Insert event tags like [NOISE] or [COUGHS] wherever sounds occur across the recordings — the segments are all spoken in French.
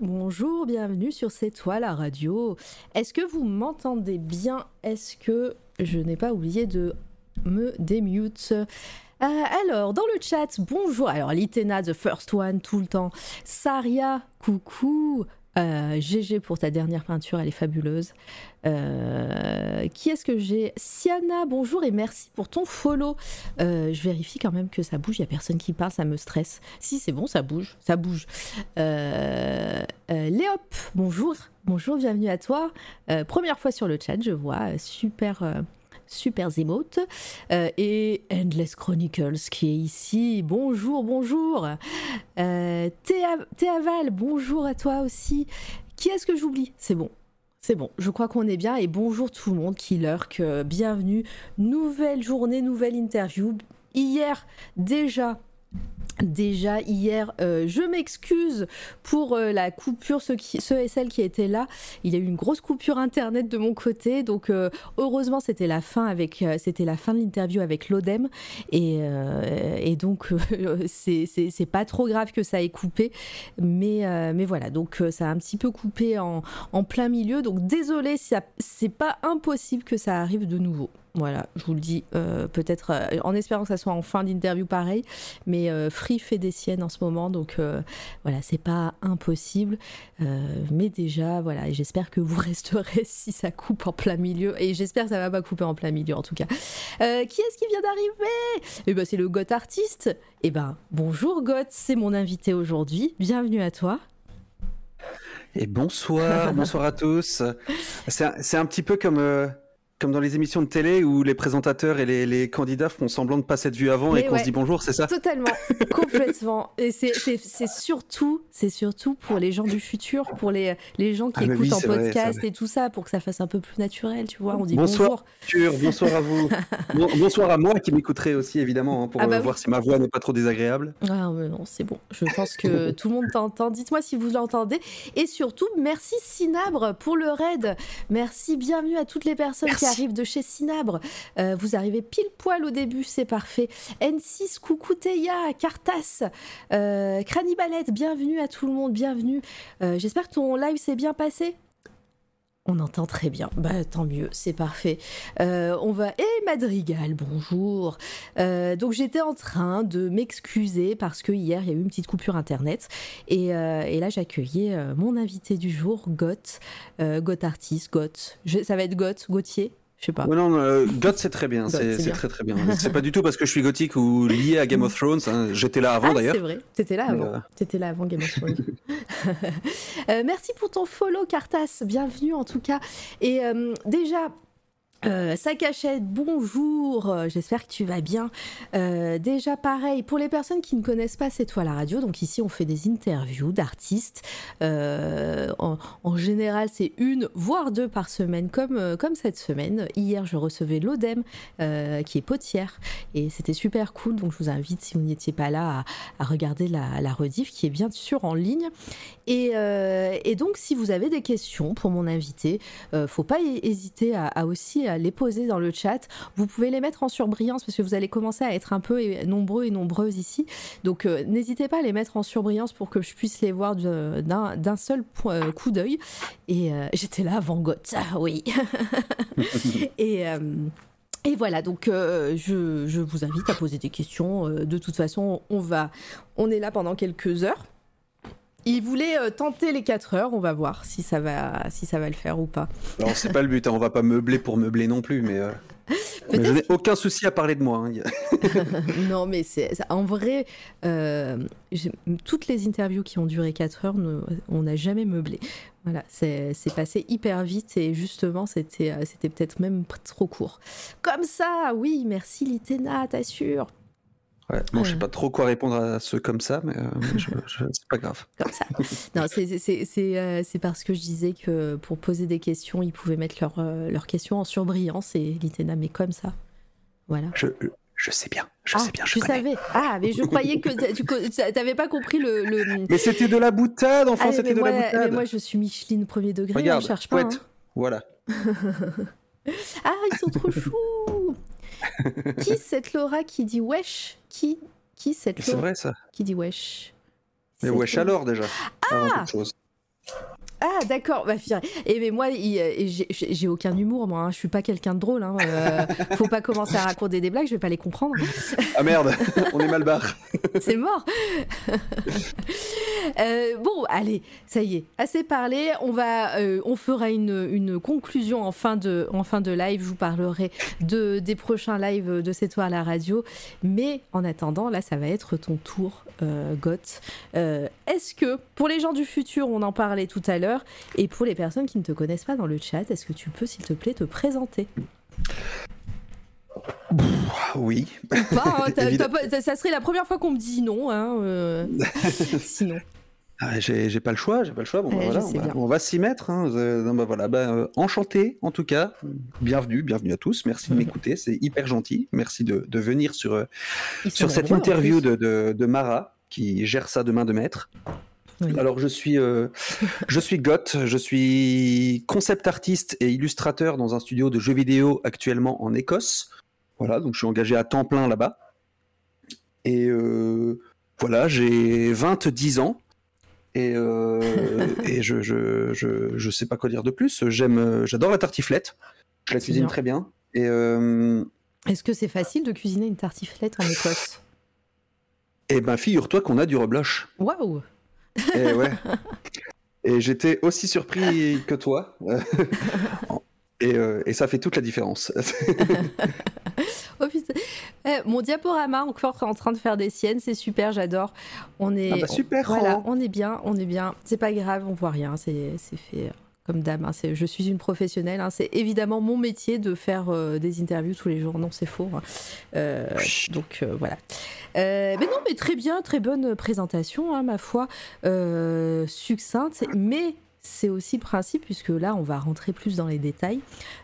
bonjour, bienvenue sur C'est toi la radio. Est-ce que vous m'entendez bien? Est-ce que je n'ai pas oublié de me démute? Euh, alors, dans le chat, bonjour. Alors, Litena, the first one, tout le temps. Saria, coucou. Euh, GG pour ta dernière peinture, elle est fabuleuse. Euh, qui est-ce que j'ai? Siana, bonjour et merci pour ton follow. Euh, je vérifie quand même que ça bouge, il n'y a personne qui parle, ça me stresse. Si, c'est bon, ça bouge, ça bouge. Euh, euh, Léop, bonjour, bonjour, bienvenue à toi. Euh, première fois sur le chat, je vois, euh, super... super emotes Euh, et Endless Chronicles qui est ici. Bonjour, bonjour. Euh, Théa, Théaval, bonjour à toi aussi. Qui est-ce que j'oublie? C'est bon. C'est bon, je crois qu'on est bien et bonjour tout le monde qui lurk, euh, bienvenue. Nouvelle journée, nouvelle interview. Hier, déjà, Déjà hier, euh, je m'excuse pour euh, la coupure, ceux, qui, et celles qui étaient là. Il y a eu une grosse coupure internet de mon côté, donc euh, heureusement c'était la fin de l'interview avec l'Odem. Et, donc [LAUGHS] c'est pas trop grave que ça ait coupé, mais voilà. Donc ça a un petit peu coupé en, en plein milieu, donc désolé, c'est pas impossible que ça arrive de nouveau. Voilà, je vous le dis, euh, peut-être euh, en espérant que ça soit en fin d'interview pareil, mais euh, Free fait des siennes en ce moment, donc voilà, c'est pas impossible. Mais déjà, voilà, j'espère que vous [LAUGHS] resterez si ça coupe en plein milieu, et j'espère que ça va pas couper en plein milieu en tout cas. Qui est-ce qui vient d'arriver? Eh ben, c'est le Goth artiste. Eh ben, bonjour Goth, c'est mon invité aujourd'hui. Bienvenue à toi. Et bonsoir, bonsoir à tous. C'est un, petit peu comme, comme dans les émissions de télé où les présentateurs et les, les candidats font semblant de pas s'être vus avant Mais et qu'on ouais. se dit bonjour, c'est ça? Totalement, [LAUGHS] complètement. Et c'est- c'est c'est surtout, c'est surtout pour les gens du futur, pour les, les gens qui Ah, écoutent oui, en podcast vrai. et tout ça, pour que ça fasse un peu plus naturel, tu vois. On dit Bonsoir. bonjour. Bonsoir à vous. [LAUGHS] Bon- bonsoir à moi qui m'écouterai aussi évidemment hein, pour Ah bah euh, oui. voir si ma voix n'est pas trop désagréable. Ah mais non, c'est bon. Je pense que [LAUGHS] tout le monde t'entend. Dites-moi si vous l'entendez. Et surtout, merci Cinabre pour le raid. Merci, bienvenue à toutes les personnes qui Arrivent de chez Cinabre. Euh, vous arrivez pile poil au début, c'est parfait. N6, coucou Cartas, euh, Cranibalette, bienvenue à tout le monde, bienvenue. Euh, J'espère que ton live s'est bien passé. On entend très bien. Bah tant mieux, c'est parfait. Euh, on va. Et Madrigal, bonjour. Euh, donc j'étais en train de m'excuser parce que hier il y a eu une petite coupure internet et, là j'accueillais mon invité du jour, Goth, Goth artiste, Goth. Ça va être Goth, Gauthier, je sais pas. Ouais, non, euh, God c'est très bien, c'est très très bien. C'est pas du tout parce que je suis gothique ou lié à Game of Thrones. hein. J'étais là avant ah, d'ailleurs. c'est vrai, t'étais là avant. euh, T'étais là avant Game of Thrones. [LAUGHS] [LAUGHS] Euh, merci pour ton follow, Cartas. Bienvenue en tout cas. Et euh, déjà. Euh, sa cachette, bonjour, euh, j'espère que tu vas bien. Euh, déjà pareil, pour les personnes qui ne connaissent pas C'est toi la radio, donc ici on fait des interviews d'artistes. Euh, en, général c'est une, voire deux par semaine, comme, comme cette semaine. Hier je recevais l'Odem, qui est potière, et c'était super cool, donc je vous invite, si vous n'étiez pas là, à, regarder la, la rediff, qui est bien sûr en ligne. Et, donc si vous avez des questions pour mon invité, faut pas hé- hésiter à, aussi les poser dans le chat. Vous pouvez les mettre en surbrillance parce que vous allez commencer à être un peu nombreux et nombreuses ici. Donc euh, n'hésitez pas à les mettre en surbrillance pour que je puisse les voir d'un seul point- euh, coup d'œil. Et euh, [LAUGHS] j'étais là avant Goth, ah oui. [LAUGHS] et euh, et voilà, donc euh, je, je vous invite à poser des questions. Euh, de toute façon, on va, on est là pendant quelques heures. Il voulait euh, tenter les 4 heures, on va voir si ça va, si ça va le faire ou pas. Alors c'est pas le but, hein, on va pas meubler pour meubler non plus, mais, euh, [LAUGHS] mais je n'ai aucun souci à parler de moi. hein. [LAUGHS] [LAUGHS] non, mais c'est en vrai, euh, toutes les interviews qui ont duré 4 heures, on n'a jamais meublé. Voilà, c'est passé hyper vite et justement, c'était c'était peut-être même trop court. Comme ça, oui, merci Litena, t'assures. Ouais, bon, je Ouais. sais pas trop quoi répondre à ceux comme ça, mais, euh, mais je- je- c'est pas grave. [LAUGHS] Comme ça. non, c'est- c'est- c'est c'est, euh, c'est parce que je disais que pour poser des questions, ils pouvaient mettre leurs euh, leurs questions en surbrillance et Litena, mais comme ça. Voilà. Je, Je sais bien, je ah, sais bien, je tu connais. savais. Ah, mais je croyais que tu t'avais pas compris le. le... [LAUGHS] Mais c'était de la boutade, enfin, Ah, c'était de moi, la mais boutade. moi, je suis Micheline premier degré, Regarde, on cherche pas. poète. Voilà. hein. [LAUGHS] Ah, ils sont trop choux Qui [LAUGHS] cette Laura qui dit wesh? Qui Qui cette C'est Laura vrai ça. qui dit wesh? Mais wesh alors déjà. avant toute chose. Ah d'accord, bah purée. Et mais moi, et j'ai- aucun humour, moi. hein. Je suis pas quelqu'un de drôle. Hein. euh, faut pas commencer à raconter des blagues, je vais pas les comprendre. Ah merde, [LAUGHS] on est mal barre. [LAUGHS] C'est mort. Euh, bon, allez, ça y est, assez parlé. On va, euh, on fera une, une conclusion en fin de, en fin de live. Je vous parlerai de des prochains lives de cette soir à la radio. Mais en attendant, là, ça va être ton tour, euh, Goth. Euh, Est-ce que pour les gens du futur, on en parlait tout à l'heure, et pour les personnes qui ne te connaissent pas dans le chat, est-ce que tu peux, s'il te plaît, te présenter? Oui. Pas, hein, [LAUGHS] pas- ça serait la première fois qu'on me dit non. Hein, euh, [LAUGHS] sinon. Ah, j'ai pas le choix, j'ai pas le choix. Bon, bah, voilà, on, va, bien. on va s'y mettre. hein. Euh, non, bah, voilà, bah, euh, enchanté en tout cas. Bienvenue, bienvenue à tous. Merci de [LAUGHS] m'écouter, c'est hyper gentil. Merci de, de venir sur, euh, sur cette interview de, de Mara qui gère ça de main de maître. Oui. Alors je suis, euh, je suis Goth, je suis concept artiste et illustrateur dans un studio de jeux vidéo actuellement en Écosse. Voilà, donc je suis engagé à temps plein là-bas. Et euh, voilà, j'ai 20-10 ans. Et, euh, [LAUGHS] et je, je, je, je sais pas quoi dire de plus. J'aime, euh, j'adore la tartiflette. Je la cuisine bien. très bien. Et Est-ce que c'est facile de cuisiner une tartiflette en Écosse? Eh ben, figure-toi qu'on a du rebloche. Waouh Et ouais. Et j'étais aussi surpris que toi. [LAUGHS] [LAUGHS] et, euh, et ça fait toute la différence. [LAUGHS] Oh putain. Eh, Mon diaporama encore en train de faire des siennes, c'est super, j'adore. On est Ah bah super, voilà, Ro. on est bien, on est bien. C'est pas grave, on voit rien, c'est fait comme dame. hein. Je suis une professionnelle, hein. c'est évidemment mon métier de faire euh, des interviews tous les jours. Non, c'est faux. hein. Euh, donc euh, voilà. Mais non, mais très bien, très bonne présentation, ma foi, succincte, mais c'est aussi le principe, puisque là, on va rentrer plus dans les détails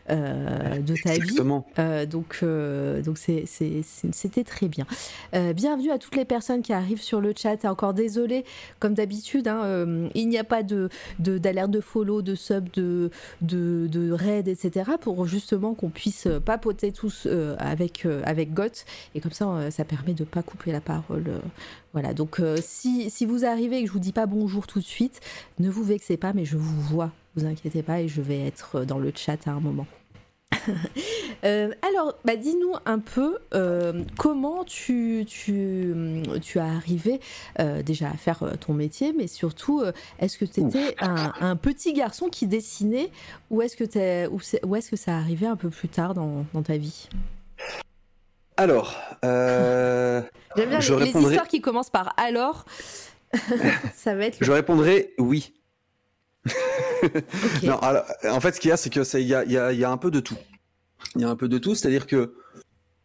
euh, de ta vie. Euh, donc, euh, donc c'était très bien. Bienvenue à toutes les personnes qui arrivent sur le chat. Encore désolé, comme d'habitude, hein, il n'y a pas de d'alerte de, follow, de sub, de, de, de raid, etc. pour justement qu'on puisse papoter tous avec, avec Goth. Et comme ça, ça permet de pas couper la parole. voilà, donc si, si vous arrivez et que je vous dis pas bonjour tout de suite, ne vous vexez pas, mais je vous vois, vous inquiétez pas, et je vais être dans le chat à un moment. [LAUGHS] Euh, alors, bah, dis-nous un peu euh, comment tu, tu, tu as arrivé euh, déjà à faire euh, ton métier, mais surtout, euh, est-ce que tu étais un, un petit garçon qui dessinait ou est-ce que, t'es- ou ou est-ce que ça arrivait un peu plus tard dans, dans ta vie? Alors, euh, J'aime bien Je les, les répondrai- histoires qui commencent par alors. [LAUGHS] ça va être. je répondrai oui. Ok. Non, alors, en fait, ce qu'il y a, c'est que c'est- il y y a- il y a un peu de tout. Il y a un peu de tout, c'est-à-dire que,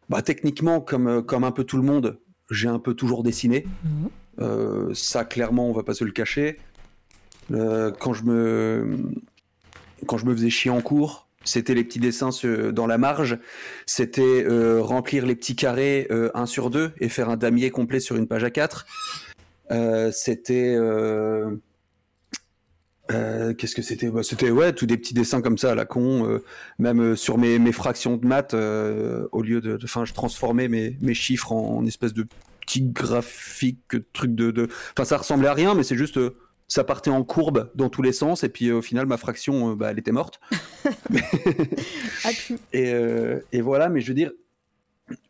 bah, techniquement, comme, euh, comme un peu tout le monde, j'ai un peu toujours dessiné. Mhm. Euh, ça, clairement, on va pas se le cacher. Euh, quand je me quand je me faisais chier en cours, c'était les petits dessins sur- dans la marge. C'était euh, remplir les petits carrés 1 sur 2 et faire un damier complet sur une page A4. Euh, c'était euh, qu'est-ce que c'était? Bah, C'était ouais, tous des petits dessins comme ça à la con. euh, même euh, sur mes, mes fractions de maths, au lieu de, enfin, je transformais mes, mes chiffres en, en espèce de petits graphiques, trucs de, de, enfin, ça ressemblait à rien, mais c'est juste, ça partait en courbe dans tous les sens, et puis au final, ma fraction, bah, elle était morte. [LAUGHS] [LAUGHS] Ah, Et, et voilà, mais je veux dire,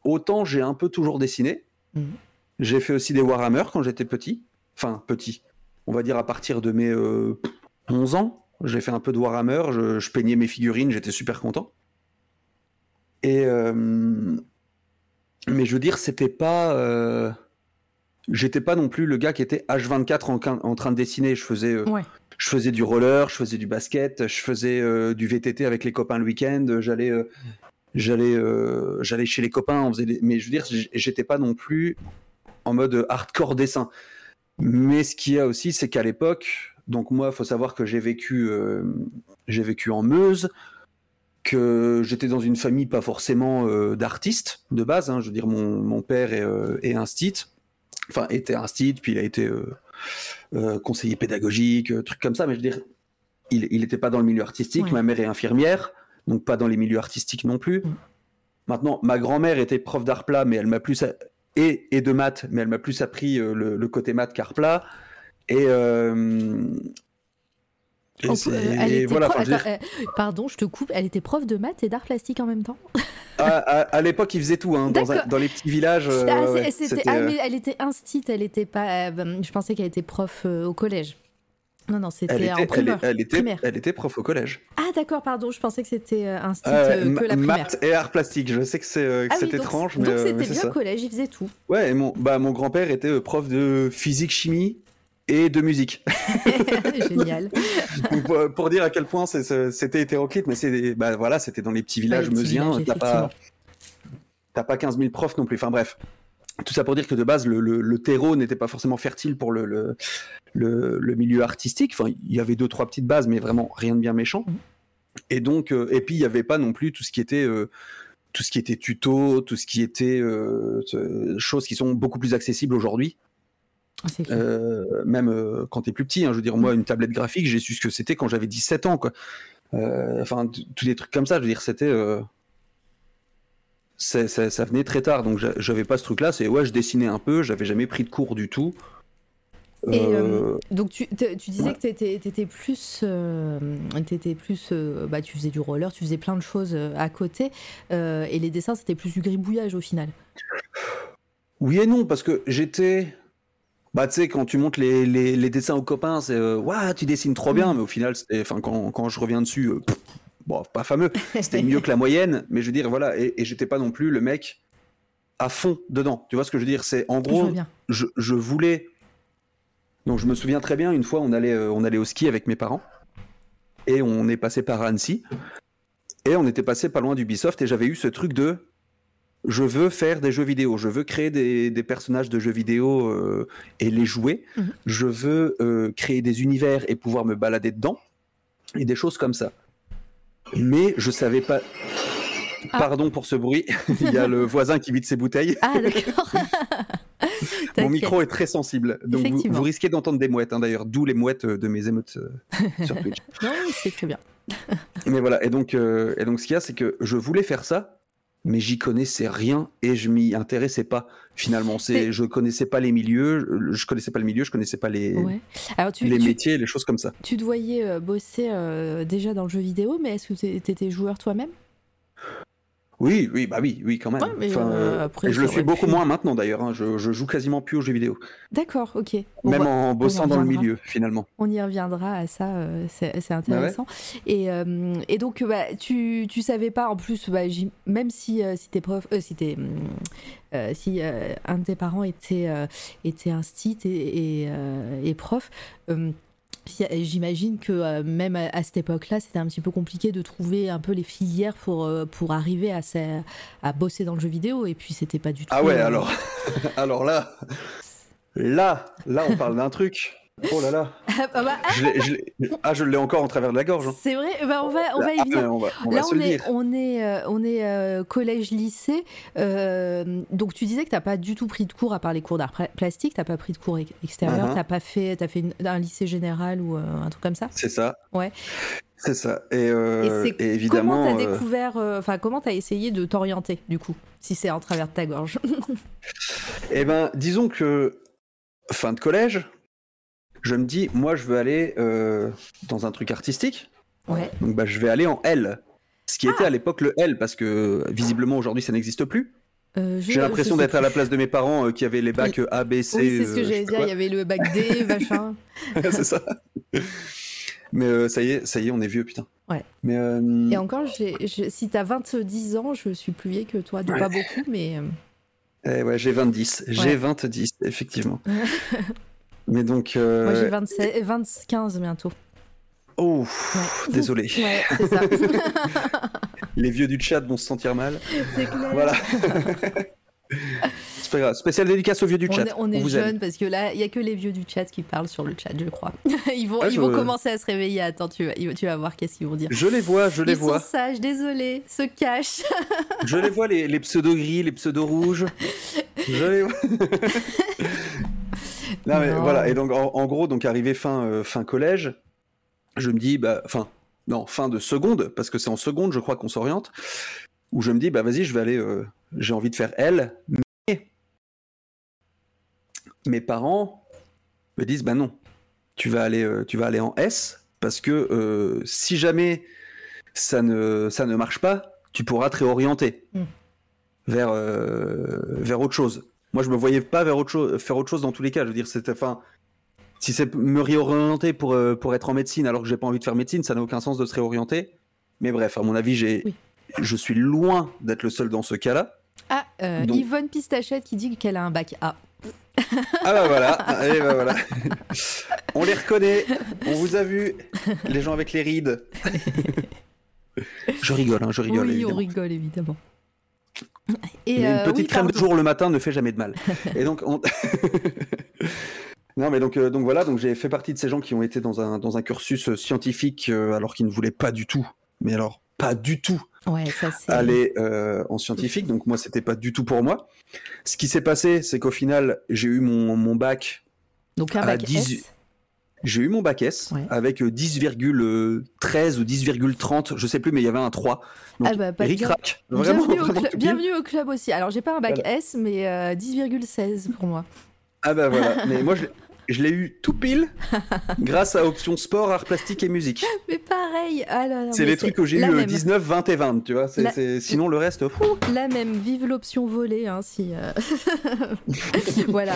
autant j'ai un peu toujours dessiné. Mhm. J'ai fait aussi des Warhammer quand j'étais petit. Enfin, petit. On va dire à partir de mes 11 ans. J'ai fait un peu de Warhammer, je, je peignais mes figurines, j'étais super content. Et. euh, mais je veux dire, c'était pas. euh, J'étais pas non plus le gars qui était H24 en, en train de dessiner. Je faisais. euh, Ouais. je faisais du roller, je faisais du basket, je faisais du VTT avec les copains le week-end, j'allais j'allais j'allais chez les copains, on faisait des- mais je veux dire j'étais pas non plus en mode hardcore dessin. Mais ce qu'il y a aussi c'est qu'à l'époque, donc moi faut savoir que j'ai vécu euh, j'ai vécu en Meuse. que j'étais dans une famille pas forcément euh, d'artistes de base. hein. Je veux dire, mon, mon père est, euh, est un stit, enfin était un stit, puis il a été euh, conseiller pédagogique, truc comme ça. Mais je veux dire, il il n'était pas dans le milieu artistique. Ouais. Ma mère est infirmière, donc pas dans les milieux artistiques non plus. Mm. Maintenant, ma grand-mère était prof d'art plat, mais elle m'a plus a- et, et de maths, mais elle m'a plus appris le, le côté maths qu'art plat. Et, euh, euh, elle voilà, prof- dire, euh, pardon, je te coupe. Elle était prof de maths et d'art plastique en même temps. à, à- à l'époque, ils faisaient tout. Hein, dans, un- les petits villages. euh, ah, ah, euh, mais elle était instite, elle était pas. euh, je pensais qu'elle était prof euh, au collège. Non, non, c'était était, en elle, primaire. elle était, primaire. elle était prof au collège. Ah, d'accord, pardon, je pensais que c'était euh, instite Euh, euh, que la ma- primaire. maths et art plastique. Je sais que c'est euh, Ah oui, étrange, mais, donc euh, c'était bien au collège, il faisait tout. Ouais, et mon, bah, mon grand-père était euh, prof de physique, chimie et de musique. [LAUGHS] [LAUGHS] Génial. Pour, pour dire à quel point c'était hétéroclite, mais c'est bah, voilà, c'était dans les petits villages les petits meusiens. T'as pas, pas 15 000 profs non plus. Enfin bref. Tout ça pour dire que de base, le, le- le terreau n'était pas forcément fertile pour le, le, milieu artistique. Enfin, il y avait deux, trois petites bases, mais vraiment rien de bien méchant. Mhm. Et donc, euh, et puis il n'y avait pas non plus tout ce qui était, euh, tout ce qui était tuto, tout ce qui était euh, choses qui sont beaucoup plus accessibles aujourd'hui. Ah. Euh, même euh, quand t'es plus petit, hein, je veux dire, moi, une tablette graphique, j'ai su ce que c'était quand j'avais 17 ans, quoi. Euh, Enfin, tous des trucs comme ça, je veux dire, c'était. euh, c'est- c'est- ça venait très tard, donc j'a- j'avais pas ce truc-là. C'est ouais, je dessinais un peu, j'avais jamais pris de cours du tout. Et, Euh, euh, donc tu, tu disais ouais. que t'étais étais plus, euh, plus, euh, bah tu faisais du roller, tu faisais plein de choses euh, à côté, euh, et les dessins c'était plus du gribouillage au final. Oui et non, parce que j'étais. Bah, tu sais, quand tu montres les, les, les dessins aux copains, c'est euh, tu dessines trop bien, Mm. mais au final, enfin, quand, quand je reviens dessus, euh, pff, bon, pas fameux, [LAUGHS] c'était mieux que la moyenne, mais je veux dire, voilà, et, et j'étais pas non plus le mec à fond dedans. Tu vois ce que je veux dire? C'est en gros, je, je voulais. Donc, je me souviens très bien, une fois, on allait, euh, on allait au ski avec mes parents, et on est passé par Annecy, et on était passé pas loin d'Ubisoft, et j'avais eu ce truc de je veux faire des jeux vidéo, je veux créer des, des personnages de jeux vidéo euh, et les jouer, Mhm. je veux euh, créer des univers et pouvoir me balader dedans, et des choses comme ça. Mais je savais pas. Ah. Pardon pour ce bruit, [LAUGHS] il y a le voisin qui vide ses bouteilles. Ah d'accord. [LAUGHS] Mon micro est très sensible, donc vous, risquez d'entendre des mouettes, hein, d'ailleurs, d'où les mouettes euh, de mes émeutes euh, [LAUGHS] sur Twitch. Non, c'est très bien. Mais voilà, et donc, et donc ce qu'il y a, c'est que je voulais faire ça, mais j'y connaissais rien et je m'y intéressais pas. Finalement, c'est, je connaissais pas les milieux, je- connaissais pas le milieu, je connaissais pas les, Ouais. Alors tu, les tu, métiers, les choses comme ça. tu te voyais euh, bosser euh, déjà dans le jeu vidéo, mais est-ce que t'é- t'étais joueur toi-même? Oui, oui, bah oui, oui, quand même. Ouais, mais, Enfin, euh, euh, après, et je le suis beaucoup pu- moins maintenant d'ailleurs. hein. Je, je joue quasiment plus aux jeux vidéo, D'accord, ok. Même en bossant dans le milieu finalement. On y reviendra à ça, euh, c'est Bah intéressant. et, euh, et donc, bah, tu, tu savais pas, en plus, bah, même si, si t'es prof, euh, si, t'es, euh, si euh, un de tes parents était, euh, était un stit et, et, et prof, j'imagine que euh, même à, à cette époque-là, c'était un petit peu compliqué de trouver un peu les filières pour, euh, pour arriver à, sa- à bosser dans le jeu vidéo. Et puis, c'était pas du tout. Ah ouais, euh, alors, [LAUGHS] alors là, là, là, on parle d'un truc. Oh là là, [LAUGHS] ah, bah, je l'ai- je l'ai- ah, je l'ai encore en travers de la gorge. hein. c'est vrai, bah, on va, on va y Ah, venir. on va, on Là, va on est, dire. on est, euh, on est euh, collège-lycée. euh, donc, tu disais que tu n'as pas du tout pris de cours à part les cours d'art pla- plastique. Tu n'as pas pris de cours ex- extérieurs. Mhm. Tu pas fait, as fait une- un lycée général ou euh, un truc comme ça? C'est ça. Ouais. C'est ça. Et, euh, Et c'est et évidemment. comment tu as euh, découvert, euh, enfin, comment tu as essayé de t'orienter, du coup, si c'est en travers de ta gorge? Eh ben, disons que fin de collège, je me dis, moi, je veux aller euh, dans un truc artistique. Ouais. Donc, bah, je vais aller en L. Ce qui Ah. était à l'époque le L, parce que visiblement aujourd'hui ça n'existe plus. Euh, J'ai l'impression d'être à la place de mes parents euh, qui avaient les bacs A, B, C. Oui, c'est ce que j'allais dire. Il y avait le bac D, [LAUGHS] machin. c'est ça. Mais euh, ça y est, ça y est, on est vieux, putain. Ouais. Mais euh, Et encore, si tu as 20 ans, je suis plus vieille que toi. De Ouais. pas beaucoup, mais. eh ouais, j'ai 20-10. Ouais. J'ai 20-10, effectivement. [LAUGHS] Mais donc. euh, Moi, j'ai 27 20, 15 bientôt. Oh, Ouais. désolé. Ouais, c'est ça. [LAUGHS] Les vieux du chat vont se sentir mal. c'est clair. Voilà. c'est pas grave. Spécial dédicace aux vieux du On chat. est, on est jeunes parce que là, il y a que les vieux du chat qui parlent sur le chat, je crois. [LAUGHS] ils vont, Ah, ils je- vont commencer à se réveiller. Attends, tu vas, tu vas voir qu'est-ce qu'ils vont dire. Je les vois, je les Ils vois. sont sages, désolé, se cachent. Je les vois, les, les pseudo gris, les pseudo rouges. Je les vois. [LAUGHS] non, mais Non. voilà. Et donc, en, en gros, donc arrivé fin, euh, fin collège, je me dis, bah, fin, non, fin de seconde, parce que c'est en seconde, je crois qu'on s'oriente, où je me dis, bah, vas-y, je vais aller, euh, j'ai envie de faire L, mais mes parents me disent, bah non, tu vas aller, euh, tu vas aller en S, parce que si jamais ça ne, ça ne marche pas, tu pourras te réorienter Mm. vers, vers autre chose. Moi, je me voyais pas vers autre chose, faire autre chose dans tous les cas. Je veux dire, c'était, enfin, si c'est me réorienter pour, euh, pour être en médecine alors que j'ai pas envie de faire médecine, ça n'a aucun sens de se réorienter. Mais bref, à mon avis, j'ai, Oui. je suis loin d'être le seul dans ce cas-là. Ah, euh, Donc- Yvonne Pistachette qui dit qu'elle a un bac A. Ah bah voilà, et bah voilà. [LAUGHS] On les reconnaît, on vous a vu, les gens avec les rides. [LAUGHS] je rigole, hein, je rigole. oui, évidemment. on rigole évidemment. Et Mais euh, une petite oui, crème de jour le matin ne fait jamais de mal. [LAUGHS] Et donc, on- [LAUGHS] non, mais donc, euh, donc voilà, donc j'ai fait partie de ces gens qui ont été dans un, dans un cursus euh, scientifique euh, alors qu'ils ne voulaient pas du tout, mais alors pas du tout Ouais, ça [LAUGHS] aller euh, en scientifique. Donc moi, c'était pas du tout pour moi. Ce qui s'est passé, c'est qu'au final, j'ai eu mon, mon bac, Donc un à bac 18 S. j'ai eu mon bac S Ouais. avec euh, 10,13 ou 10,30, je sais plus, mais il y avait un 3. Donc, Ah bah, pas ric bien-. Vraiment, bienvenue, au cl- bienvenue au club aussi. Alors j'ai pas un bac Voilà. S, mais euh, 10,16 pour moi. Ah bah voilà, [LAUGHS] mais moi je, l'ai- je l'ai eu tout pile grâce à option sport, art plastique et musique. [LAUGHS] Mais pareil. Ah là là, C'est les trucs que j'ai eu la euh, même. 19, 20 et 20, tu vois. c'est- La- c'est- Sinon le reste, fou. La même. Vive l'option volée, hein, si. euh, [LAUGHS] voilà.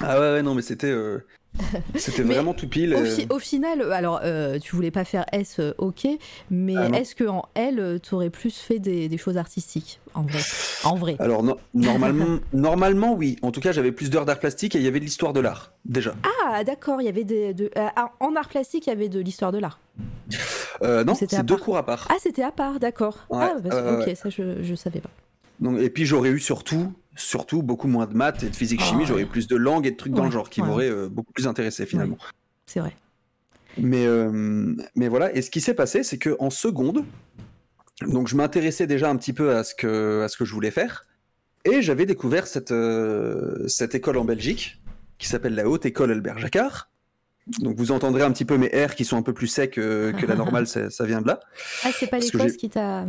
Ah ouais, ouais, non mais c'était euh, [LAUGHS] c'était vraiment tout pile. Au, euh. fi- au final, euh, alors euh, tu voulais pas faire S, ok, mais Ah est-ce qu'en L, euh, t'aurais plus fait des, des choses artistiques En vrai? En vrai. Alors no- normalement, [LAUGHS] normalement oui. En tout cas, j'avais plus d'heures d'art plastique et il y avait de l'histoire de l'art déjà. Ah, d'accord, il y avait des. de- euh, ah, en art plastique, il y avait de l'histoire de l'art. Euh, non, C'était deux part. cours à part. Ah, c'était à part, d'accord. Ouais, ah, bah, ok, ça je, je savais pas. Donc, et puis j'aurais eu surtout, surtout beaucoup moins de maths et de physique Ah, chimie. J'aurais eu plus de langues et de trucs dans le genre qui ouais. m'auraient euh, beaucoup plus intéressé finalement. C'est vrai. Mais, euh, mais voilà, et ce qui s'est passé, c'est que en seconde, donc je m'intéressais déjà un petit peu à ce que, à ce que je voulais faire, et j'avais découvert cette, euh, cette école en Belgique, qui s'appelle la Haute École Albert Jacquard. Donc vous entendrez un petit peu mes R qui sont un peu plus secs que la [LAUGHS] normale, ça, ça vient de là. Ah, c'est pas l'Écosse qui t'a.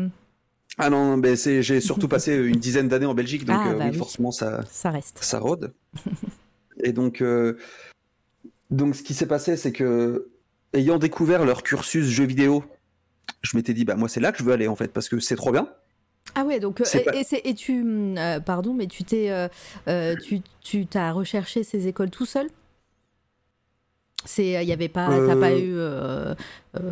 Ah non, c'est, j'ai surtout [LAUGHS] passé une dizaine d'années en Belgique, donc Ah, euh, bah oui, oui. forcément ça, Ça reste. ça rôde. [LAUGHS] et donc, euh, donc ce qui s'est passé, c'est que ayant découvert leur cursus jeux vidéo, je m'étais dit bah moi c'est là que je veux aller en fait parce que c'est trop bien. Ah ouais, donc euh, et, pas- et c'est- et tu hum, pardon, mais tu t'es tu tu t'as recherché ces écoles tout seul? C'est il y avait pas t'as pas eu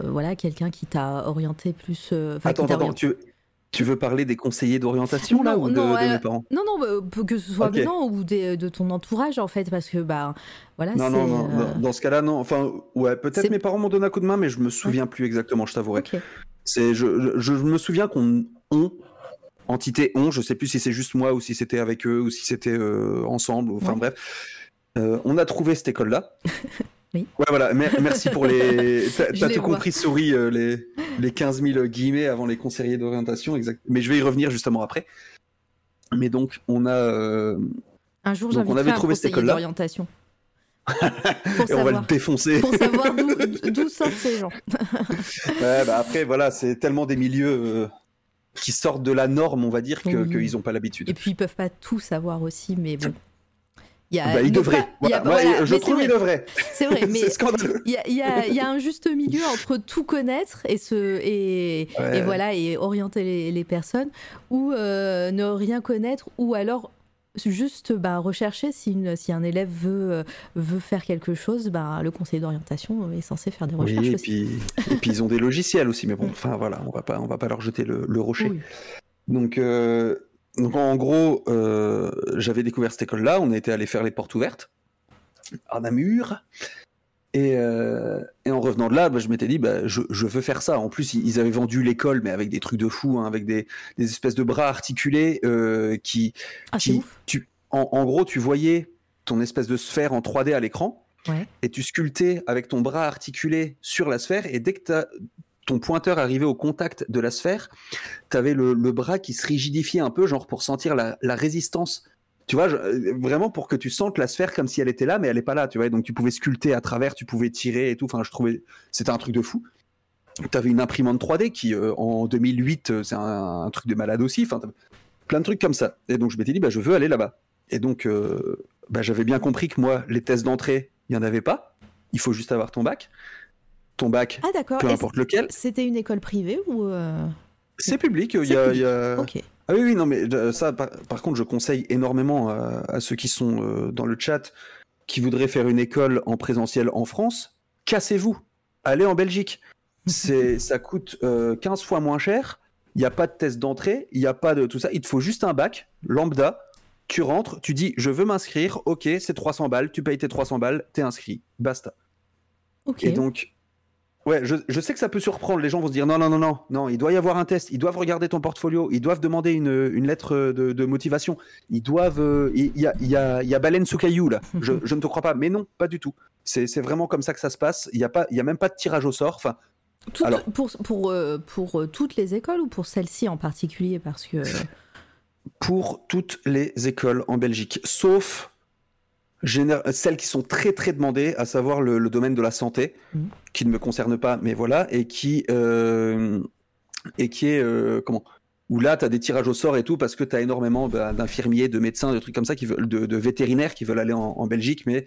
voilà quelqu'un qui t'a orienté plus attends, attends, orienté- tu, tu veux parler des conseillers d'orientation là Non, ou de, non, de euh, mes parents? Non non bah, peu- que ce soit Ok. non ou des- de ton entourage en fait parce que bah voilà Non c'est non non, euh, dans- ce cas-là non. Enfin ouais peut-être mes parents m'ont donné un coup de main mais je me souviens plus exactement, je t'avouerai. C'est je, je, je me souviens qu'on on entité on, je sais plus si c'est juste moi ou si c'était avec eux ou si c'était euh, ensemble. Enfin Ouais. bref, Euh, on a trouvé cette école là. [LAUGHS] Oui. Ouais voilà, mer- merci pour les. [LAUGHS] T'as tout vois. compris, souris euh, les les 15 000 guillemets avant les conseillers d'orientation exact. Mais je vais y revenir justement après. Mais donc on a euh, Un jour j'inviterai avait un trouvé cette conseiller d'orientation. [LAUGHS] pour et on va savoir le défoncer. pour savoir [LAUGHS] d'où sortent ces gens. Ouais, bah après voilà, c'est tellement des milieux euh, qui sortent de la norme, on va dire, que- Oui. qu'ils n'ont pas l'habitude. Et puis ils peuvent pas tout savoir aussi, mais bon. Il y a, Bah, il pas- y a- voilà, je mais trouve vrai, devraient. C'est vrai, [LAUGHS] mais il y a, y y un juste milieu entre tout connaître et, se, et, Ouais. et voilà, et orienter les, les personnes, ou euh, ne rien connaître, ou alors juste bah, rechercher si, une, si un élève veut, euh, veut faire quelque chose, bah, le conseiller d'orientation est censé faire des recherches Oui, et aussi. puis, et puis ils ont des logiciels aussi, mais bon, enfin voilà, on va pas, on va pas leur jeter le, le rocher. Oui. Donc, euh, donc en gros, euh, j'avais découvert cette école-là, on était allé faire les portes ouvertes à Namur. Et, euh, et en revenant de là, bah, je m'étais dit, bah, je, je veux faire ça. En plus, ils avaient vendu l'école, mais avec des trucs de fou, hein, avec des, des espèces de bras articulés euh, qui, Ah, c'est qui- ouf. tu, en, en gros, tu voyais ton espèce de sphère en 3D à l'écran Ouais. et tu sculptais avec ton bras articulé sur la sphère et dès que ton pointeur arrivait au contact de la sphère, tu avais le, bras qui se rigidifiait un peu, genre pour sentir la, résistance. Tu vois, euh, vraiment pour que tu sentes la sphère comme si elle était là, mais elle n'est pas là, tu vois. Donc tu pouvais sculpter à travers, tu pouvais tirer et tout. Enfin, je trouvais, c'était un truc de fou. Tu avais une imprimante 3D qui, euh, en 2008, euh, c'est un, un truc de malade aussi. Enfin, plein de trucs comme ça. Et donc je m'étais dit, bah, je veux aller là-bas. Et donc, bah, j'avais bien compris que moi, les tests d'entrée, il n'y en avait pas. Il faut juste avoir ton bac. Ton bac, Ah d'accord. peu importe lequel. C'était une école privée ou euh, C'est public. Il C'est y a, public. il y a- Ok. Ah oui, oui, non, mais euh, ça, par, par contre, je conseille énormément à, à ceux qui sont euh, dans le chat, qui voudraient faire une école en présentiel en France, cassez-vous, allez en Belgique. [LAUGHS] C'est, ça coûte euh, 15 fois moins cher, il n'y a pas de test d'entrée, il n'y a pas de tout ça, il te faut juste un bac, lambda, tu rentres, tu dis, je veux m'inscrire, ok, c'est 300 balles, tu payes tes 300 balles, t'es inscrit, basta. Ok. Et donc, ouais, je, je sais que ça peut surprendre. Les gens vont se dire non, non, non, non, non, il doit y avoir un test. Ils doivent regarder ton portfolio. Ils doivent demander une, une lettre de, de motivation. Ils doivent. euh, Il y, a, il y, a, il y a baleine sous caillou là. Je, [LAUGHS] je ne te crois pas. Mais non, pas du tout. C'est vraiment comme ça que ça se passe. Il n'y a, pas- il y a même pas de tirage au sort. Enfin, alors- pour pour euh, pour euh, toutes les écoles ou pour celle-ci en particulier? Parce que pour toutes les écoles en Belgique, sauf celles qui sont très très demandées, à savoir le, le domaine de la santé, Mhm. qui ne me concerne pas, mais voilà, et qui, euh, et qui est, euh, comment? Où là, tu as des tirages au sort et tout, parce que tu as énormément bah, d'infirmiers, de médecins, de trucs comme ça, qui veulent, de, de vétérinaires qui veulent aller en, en Belgique, mais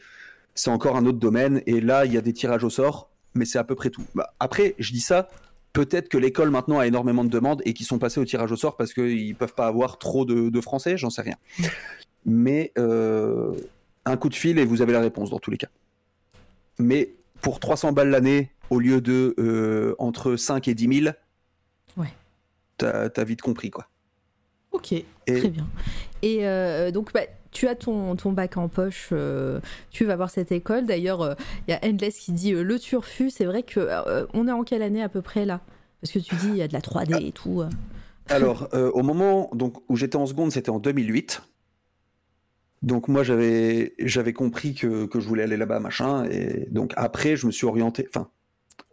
c'est encore un autre domaine, et là, il y a des tirages au sort, mais c'est à peu près tout. Bah, après, je dis ça, peut-être que l'école maintenant a énormément de demandes et qu'ils sont passés au tirage au sort parce qu'ils peuvent pas avoir trop de, de français, j'en sais rien. Mais euh, un coup de fil et vous avez la réponse dans tous les cas. Mais pour 300 balles l'année au lieu de euh, entre 5 et 10 000, Ouais. t'as as vite compris quoi. ok très bien. Et euh, donc bah, tu as ton, ton bac en poche, euh, tu vas voir cette école. D'ailleurs, il y a Endless qui dit le turfu. C'est vrai que on est en quelle année à peu près là? Parce que tu dis il y a de la 3D et tout. Alors, au moment donc, où j'étais en seconde, c'était en 2008. Donc moi, j'avais j'avais compris que, que je voulais aller là-bas, machin. Et donc après, je me suis orienté... Enfin,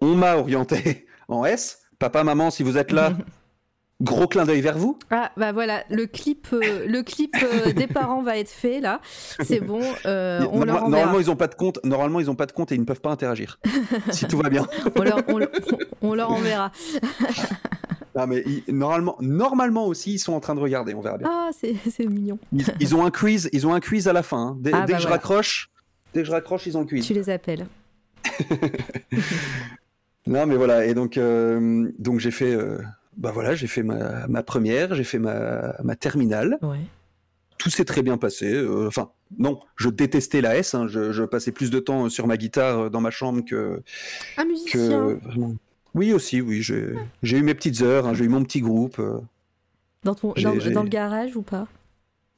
on m'a orienté [LAUGHS] en S. Papa, maman, si vous êtes là, [LAUGHS] gros clin d'œil vers vous. Ah bah voilà, le clip, euh, le clip euh, [LAUGHS] des parents va être fait là. C'est bon, euh, on Norma- leur enverra. normalement, ils ont pas de compte. Normalement, ils ont pas de compte et ils ne peuvent pas interagir. si tout va bien. On leur, on, on leur enverra. Non, mais ils- normalement, normalement aussi, ils sont en train de regarder. On verra bien. Ah, c'est mignon. Ils, ils ont un quiz. Ils ont un quiz à la fin. hein. Dès, Ah, dès bah que je raccroche, dès que je raccroche, ils ont le quiz. Tu les appelles. [LAUGHS] Non, mais voilà. Et donc, euh, donc j'ai fait. euh, bah voilà, j'ai fait ma, ma première, j'ai fait ma, ma terminale. Ouais. Tout s'est très bien passé. euh, Enfin, non, je détestais la S. hein, je, je passais plus de temps sur ma guitare dans ma chambre que. Un musicien. que. Oui, aussi, oui. J'ai eu mes petites heures, hein, j'ai eu mon petit groupe. euh, Dans, ton, J'ai- dans, j'ai- dans le garage ou pas?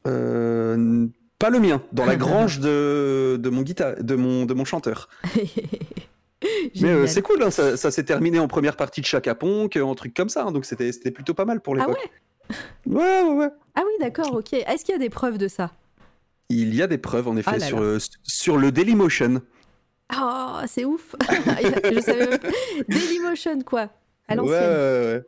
Euh, pas le mien, dans la [LAUGHS] grange de, de, mon, guitare, de, mon, de mon chanteur. [LAUGHS] Mais euh, c'est cool, hein, ça, ça s'est terminé en première partie de Chaka Ponk, en truc comme ça, hein, donc c'était plutôt pas mal pour Ah l'époque. ouais? Ouais, ouais, ouais. Ah oui, d'accord, ok. Est-ce qu'il y a des preuves de ça? Il y a des preuves, en effet, Ah là sur, là. Le, sur le Dailymotion. Oh, c'est ouf [LAUGHS] Je savais. Dailymotion, quoi À Ouais, ouais, ouais.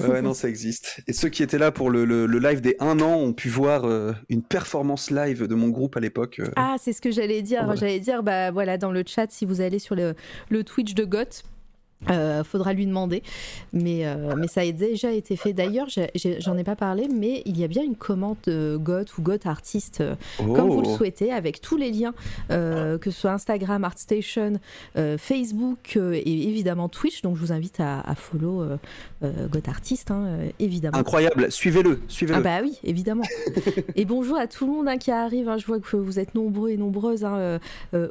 Ouais, ouais, non, ça existe. Et ceux qui étaient là pour le, le- le live des 1 an ont pu voir euh, une performance live de mon groupe à l'époque. euh. Ah, c'est ce que j'allais dire. Voilà. J'allais dire, bah voilà, dans le chat, si vous allez sur le, le Twitch de Goth, euh, faudra lui demander. Mais, euh, mais ça a déjà été fait. D'ailleurs, j'en ai pas parlé, mais il y a bien une commande de Goth ou Goth Artist, euh, comme vous le Oh. souhaitez, avec tous les liens, que ce soit Instagram, ArtStation, Facebook et évidemment Twitch. Donc je vous invite à, à follow Goth Artist, hein, évidemment. Incroyable, suivez-le, suivez-le. Ah bah oui, évidemment. [LAUGHS] et bonjour à tout le monde hein, qui arrive. hein. Je vois que vous êtes nombreux et nombreuses.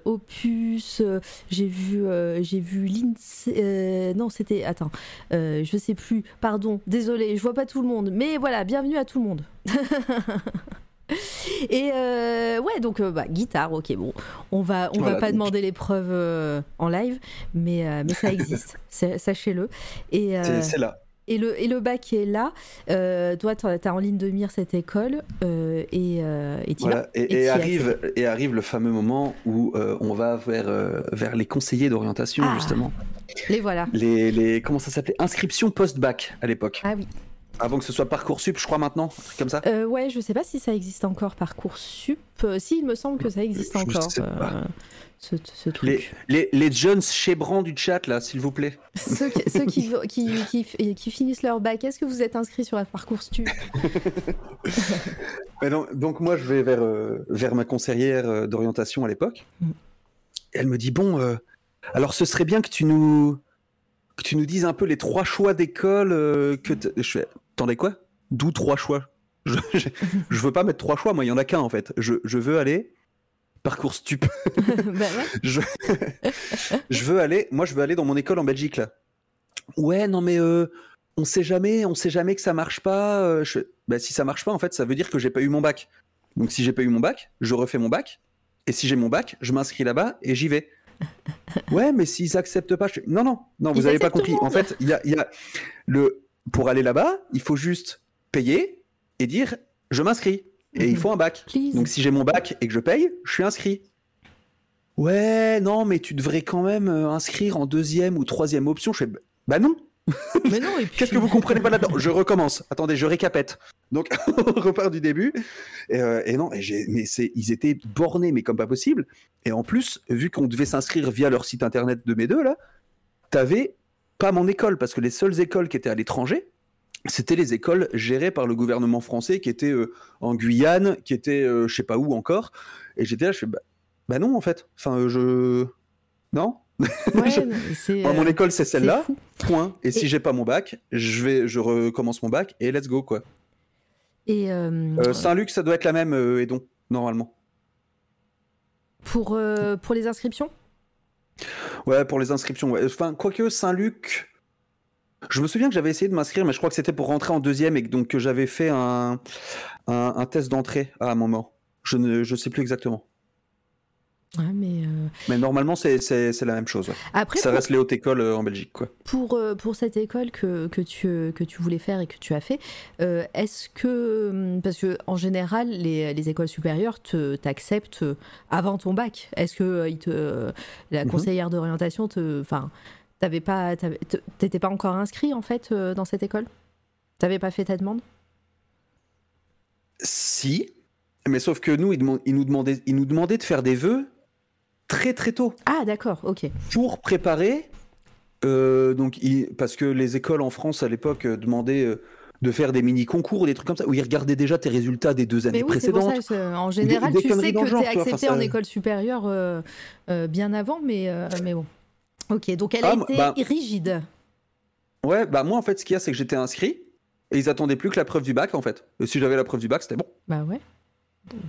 Opus, j'ai vu, j'ai vu Lindsay. Euh, non, c'était. Attends, euh, je sais plus. Pardon, désolé, je vois pas tout le monde. Mais voilà, bienvenue à tout le monde. [LAUGHS] Et euh, ouais, donc euh, bah, guitare, ok, bon, on va, on Voilà, va pas donc- demander les preuves en live, mais, mais ça existe, [LAUGHS] sa- sachez-le. Et, C'est là. Et le, et le bac est là. Euh, toi, tu as en ligne de mire cette école euh, et euh, et, Voilà. vas. Et, arrive, et arrive le fameux moment où euh, on va vers, vers les conseillers d'orientation, Ah. justement. Les voilà. Les, les, comment ça s'appelait? Inscription post-bac à l'époque. Ah oui. Avant que ce soit Parcoursup, je crois maintenant, un truc comme ça? Ouais, je sais pas si ça existe encore Parcoursup. Si, il me semble que ça existe Je encore. sais pas. Ce, ce truc. Les, les, les jeunes chébrants du chat, là, s'il vous plaît. [LAUGHS] Ceux, qui, ceux qui, qui, qui- qui finissent leur bac, est-ce que vous êtes inscrits sur la Parcoursup? [LAUGHS] Non, donc moi, je vais vers, euh, vers ma conseillère euh, d'orientation à l'époque. Mm. Elle me dit, bon, euh, alors ce serait bien que tu nous, que tu nous dises un peu les trois choix d'école euh, que... Je fais, attendez quoi? D'où trois choix? Je, je, je veux pas mettre trois choix, moi, il y en a qu'un, en fait. Je, je veux aller... Parcours stup. [LAUGHS] Bah ouais. [LAUGHS] je... je veux aller... Moi, je veux aller dans mon école en Belgique, là. Ouais, non, mais... euh, on sait jamais, on sait jamais que ça marche pas. je bah, si ça marche pas, en fait, ça veut dire que j'ai pas eu mon bac. Donc si j'ai pas eu mon bac, je refais mon bac. Et si j'ai mon bac, je m'inscris là-bas et j'y vais. [LAUGHS] Ouais, mais s'ils acceptent pas, je non, non, non, vous Ils avez pas compris. En fait, il y a, il y a le pour aller là-bas, il faut juste payer et dire je m'inscris. Et il faut un bac. Please. Donc si j'ai mon bac et que je paye, je suis inscrit. Ouais, non, mais tu devrais quand même euh, inscrire en deuxième ou troisième option. Je fais, bah non, [LAUGHS] Mais non, puis- Qu'est-ce que vous comprenez pas là-dedans? Je recommence. Attendez, je récapète. Donc, [LAUGHS] on repart du début. Et, euh, et non, et mais ils étaient bornés, mais comme pas possible. Et en plus, vu qu'on devait s'inscrire via leur site internet de mes deux là, t'avais pas mon école parce que les seules écoles qui étaient à l'étranger, c'était les écoles gérées par le gouvernement français, qui étaient euh, en Guyane, qui étaient euh, je sais pas où encore. Et j'étais là, je fais bah, bah non en fait. Enfin, euh, je non? Ouais, [LAUGHS] Je- mon euh, école c'est celle-là. Point. Et, si Et- j'ai pas mon bac, je vais, je recommence mon bac et let's go quoi. Et euh, Saint-Luc, ça doit être la même, Edon, normalement. pour, pour les inscriptions? Ouais, pour les inscriptions. ouais. Enfin, quoique Saint-Luc, je me souviens que j'avais essayé de m'inscrire, mais je crois que c'était pour rentrer en deuxième et que donc que j'avais fait un, un, un test d'entrée à un moment. Je ne je sais plus exactement. Ouais, mais euh, Mais normalement, c'est la même chose. ouais. après, Ça pour, reste les hautes écoles euh, en Belgique, quoi. pour, euh, pour cette école que, que, tu, que tu voulais faire et que tu as fait, est-ce que. hum, Parce que en général, les, les écoles supérieures te- t'acceptent avant ton bac. Est-ce que ils te, la Mhm. conseillère d'orientation te. Enfin, t'avais pas. T'étais pas encore inscrit, en fait, euh, dans cette école? T'avais pas fait ta demande? Si, mais sauf que nous, ils, nous demandaient, ils nous demandaient de faire des vœux très très tôt. Ah, d'accord, ok. pour préparer, euh, donc, il- parce que les écoles en France à l'époque euh, demandaient de faire des mini-concours, des trucs comme ça, où ils regardaient déjà tes résultats des deux années Mais oui, c'est pour précédentes. ça. En général, des tu sais que tu vois, accepté enfin, en école supérieure euh, euh, bien avant, mais, euh, mais bon. Ok, donc elle a Ah, moi- été bah- rigide. Ouais, bah moi en fait, ce qu'il y a, c'est que j'étais inscrit et ils attendaient plus que la preuve du bac en fait. Et si j'avais la preuve du bac, c'était bon. Bah ouais.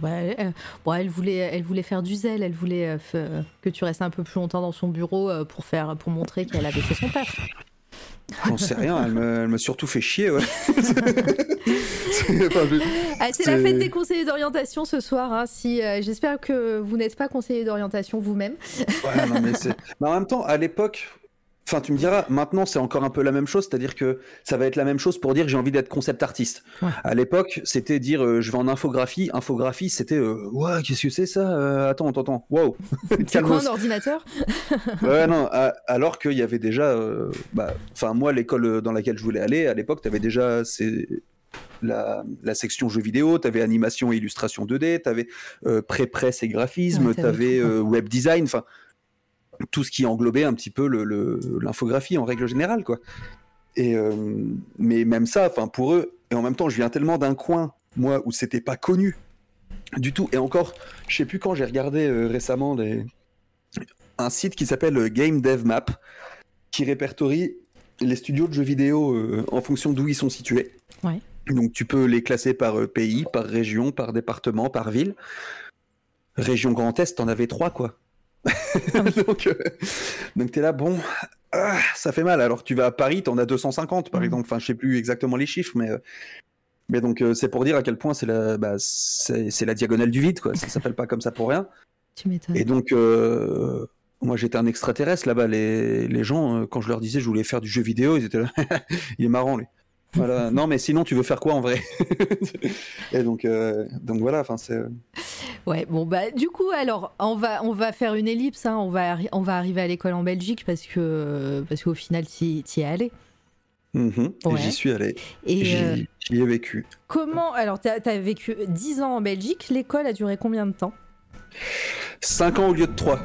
Ouais, elle, euh, bon, elle voulait, elle voulait faire du zèle, elle voulait euh, que tu restes un peu plus longtemps dans son bureau euh, pour faire, pour montrer qu'elle avait fait son taf. J'en sais [LAUGHS] rien, elle me, elle m'a surtout fait chier, ouais. C'est- Ah, c'est la fête des conseillers d'orientation ce soir. hein, si, euh, j'espère que vous n'êtes pas conseiller d'orientation vous-même. Ouais. [LAUGHS] Mais en même temps, à l'époque, enfin, tu me diras, maintenant c'est encore un peu la même chose, c'est-à-dire que ça va être la même chose pour dire j'ai envie d'être concept artiste. Ouais. À l'époque, c'était dire euh, je vais en infographie. Infographie, c'était euh, ouais, qu'est-ce que c'est ça Euh, Attends, attends, attends, wow. [LAUGHS] C'est quoi un ordinateur? Ouais, non, à- alors qu'il y avait déjà, bah, enfin, moi, l'école dans laquelle je voulais aller, à l'époque, tu avais déjà c'est la, la section jeux vidéo, tu avais animation et illustration 2D, tu avais pré-presse et graphisme, Ouais, tu t'avais avais web design, enfin, tout ce qui englobait un petit peu le- le- l'infographie en règle générale, quoi. Et, euh, mais même ça, enfin, pour eux, et en même temps, je viens tellement d'un coin, moi, où c'était pas connu du tout, et encore, je sais plus quand j'ai regardé euh, récemment un site qui s'appelle euh, Game Dev Map, qui répertorie les studios de jeux vidéo euh, en fonction d'où ils sont situés. Ouais. Donc tu peux les classer par pays, par région, par département, par ville. Région Grand Est, t'en avais trois, quoi. [LAUGHS] donc euh, donc t'es là, bon, ah, ça fait mal. Alors tu vas à Paris, t'en as 250, par Mhm. exemple. Enfin, je sais plus exactement les chiffres, mais... euh, mais donc euh, c'est pour dire à quel point c'est la, bah, c'est la diagonale du vide, quoi. Ça s'appelle pas comme ça pour rien. [LAUGHS] Tu m'étonnes. Et donc, euh, moi j'étais un extraterrestre là-bas. Les, les gens, quand je leur disais je voulais faire du jeu vidéo, ils étaient là. [LAUGHS] Il est marrant lui. Voilà. [LAUGHS] non mais sinon tu veux faire quoi en vrai? Et donc, euh, donc voilà, enfin c'est. Ouais, bon bah du coup alors on va on va faire une ellipse, hein. on va arri- on va arriver à l'école en Belgique parce que parce qu'au final tu y es allé. Mhm. Et Ouais. J'y suis allé. Et J'y euh, j'y ai vécu. comment alors t'as as vécu 10 ans en Belgique, l'école a duré combien de temps? 5 ans au lieu de 3.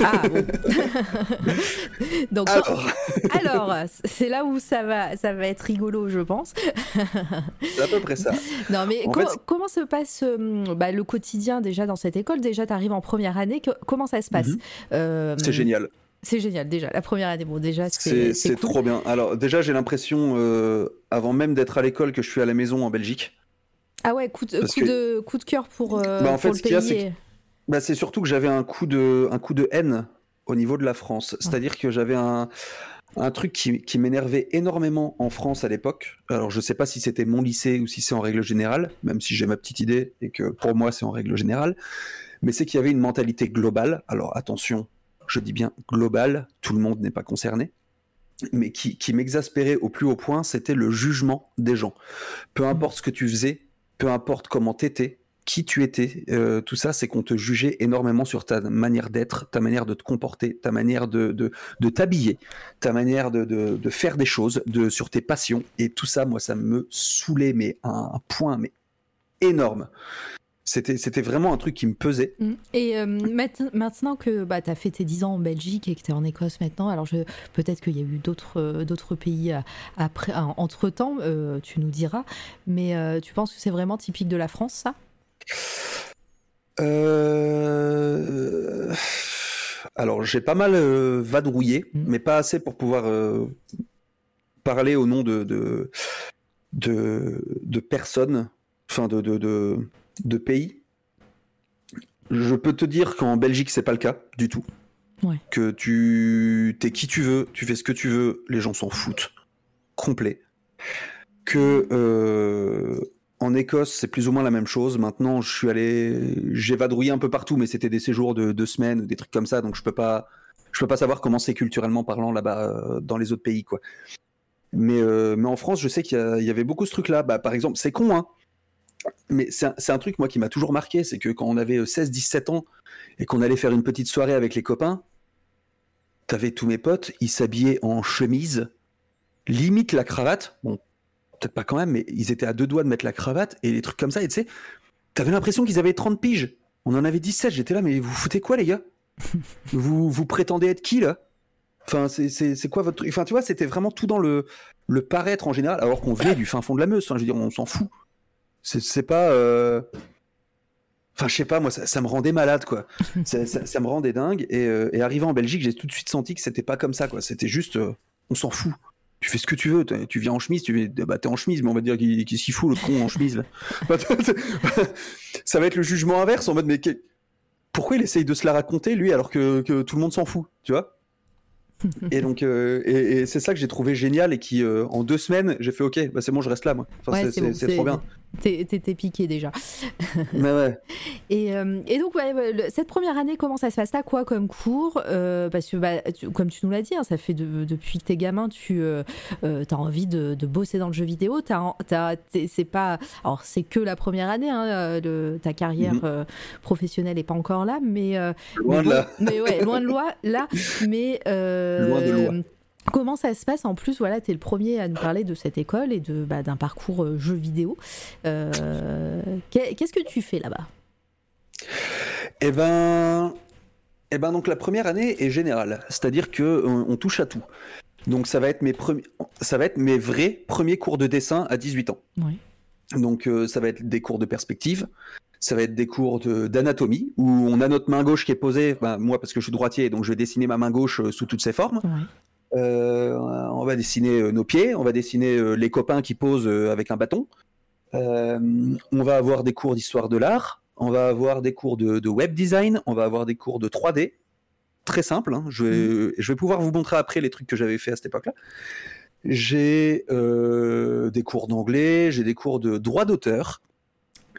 Ah bon. [LAUGHS] Donc Alors, alors c'est là où ça va ça va être rigolo je pense. c'est à peu près ça. Non mais fait- comment se passe euh, bah, le quotidien déjà dans cette école? Déjà tu arrives en première année, que- comment ça se passe? Mhm. Euh, C'est génial. C'est génial déjà la première année. Bon déjà C'est cool. trop bien. Alors déjà j'ai l'impression, euh, avant même d'être à l'école, que je suis à la maison en Belgique. Ah ouais, coup de, coup que- de, coup de cœur pour, Bah, en fait, le ce qu'il y a, pays. Bah, c'est surtout que j'avais un coup de, un coup de haine au niveau de la France. C'est-à-dire que j'avais un, un truc qui, qui m'énervait énormément en France à l'époque. Alors, je sais pas si c'était mon lycée ou si c'est en règle générale, même si j'ai ma petite idée et que pour moi, c'est en règle générale. Mais c'est qu'il y avait une mentalité globale. Alors, attention, je dis bien globale, tout le monde n'est pas concerné. Mais qui, qui m'exaspérait au plus haut point, c'était le jugement des gens. Peu importe ce que tu faisais, peu importe comment t'étais, qui tu étais, euh, tout ça, c'est qu'on te jugeait énormément sur ta manière d'être, ta manière de te comporter, ta manière de, de, de t'habiller, ta manière de, de, de faire des choses, de, sur tes passions. Et tout ça, moi, ça me saoulait, mais à un point mais énorme. C'était, vraiment un truc qui me pesait. Mm. Et euh, maintenant que bah, tu as fait tes 10 ans en Belgique et que tu es en Écosse maintenant, alors peut-être qu'il y a eu d'autres, euh, pays après, entre-temps, tu nous diras, mais tu penses que c'est vraiment typique de la France, ça? Euh... Alors, j'ai pas mal euh, vadrouillé, Mhm. mais pas assez pour pouvoir euh, parler au nom de, de, de, de personnes, enfin de, de, pays. Je peux te dire qu'en Belgique, c'est pas le cas du tout. Ouais. Que tu t'es qui tu veux, tu fais ce que tu veux, les gens s'en foutent. Complet. Que en Écosse, c'est plus ou moins la même chose. Maintenant, je suis allé, j'ai un peu partout, mais c'était des séjours de deux semaines, des trucs comme ça, donc je peux pas, je peux pas savoir comment c'est culturellement parlant là-bas euh, dans les autres pays, quoi. Mais, euh, mais en France, je sais qu'il y, avait beaucoup ce truc-là. Bah, par exemple, c'est con, hein. Mais c'est un, un truc, moi, qui m'a toujours marqué, c'est que quand on avait 16-17 ans et qu'on allait faire une petite soirée avec les copains, t'avais tous mes potes, ils s'habillaient en chemise, limite la cravate. Bon, peut-être pas quand même, mais ils étaient à deux doigts de mettre la cravate et les trucs comme ça. Et tu sais, t'avais l'impression qu'ils avaient 30 piges. On en avait 17. J'étais là, mais vous foutez quoi, les gars? [LAUGHS] Vous, vous prétendez être qui, là? Enfin, c'est- quoi votre truc? Enfin, tu vois, c'était vraiment tout dans le, le paraître en général, alors qu'on venait du fin fond de la Meuse. Enfin, je veux dire, on s'en fout. C'est c'est pas. euh, Enfin, je sais pas, moi, ça, ça me rendait malade, quoi. [LAUGHS] ça, ça- ça me rendait dingue. Et, euh, et arrivé en Belgique, j'ai tout de suite senti que c'était pas comme ça, quoi. C'était juste, euh, on s'en fout. Tu fais ce que tu veux. Tu viens en chemise, tu bah, t'es en chemise, mais on va dire qu'il s'y fout, le con en chemise, là. [LAUGHS] Bah, ça va être le jugement inverse, en mode, mais pourquoi il essaye de se la raconter, lui, alors que, que tout le monde s'en fout, tu vois? [LAUGHS] Et donc, euh, et, et c'est ça que j'ai trouvé génial et qui, euh, en deux semaines, j'ai fait OK, bah c'est bon, je reste là, moi. Enfin, Ouais, c'est- c'est bon, c'est c'est trop bien. T'étais piqué déjà. Mais [LAUGHS] ouais. Et, euh, et donc, ouais, ouais, le- cette première année, comment ça se passe? T'as quoi comme cours? Euh, Parce que, bah, tu- comme tu nous l'as dit, hein, ça fait de- depuis que t'es gamin, tu euh, as envie de, de bosser dans le jeu vidéo. C'est pas, alors c'est que la première année. hein, le- ta carrière Mhm. professionnelle est pas encore là, mais Loin mais de bon, là. Mais ouais, loin de loi, là. [LAUGHS] Mais Loin de loi. Comment ça se passe En plus, voilà, tu es le premier à nous parler de cette école et de bah, d'un parcours euh, jeu vidéo. Euh, qu'est- Qu'est-ce que tu fais là-bas? Eh ben, eh ben donc la première année est générale, c'est-à-dire que on, on touche à tout. Donc ça va être mes premiers, ça va être mes vrais premiers cours de dessin à 18 ans. Oui. Donc euh, ça va être des cours de perspective, ça va être des cours de- d'anatomie où on a notre main gauche qui est posée. ben, moi parce que je suis droitier, donc je vais dessiner ma main gauche euh, sous toutes ses formes. Euh, on va dessiner euh, nos pieds, on va dessiner euh, les copains qui posent avec un bâton. On va avoir des cours d'histoire de l'art, on va avoir des cours de, de web design, on va avoir des cours de 3D. Très simple, hein. je, vais, je vais pouvoir vous montrer après les trucs que j'avais fait à cette époque-là. J'ai euh, des cours d'anglais, j'ai des cours de droit d'auteur,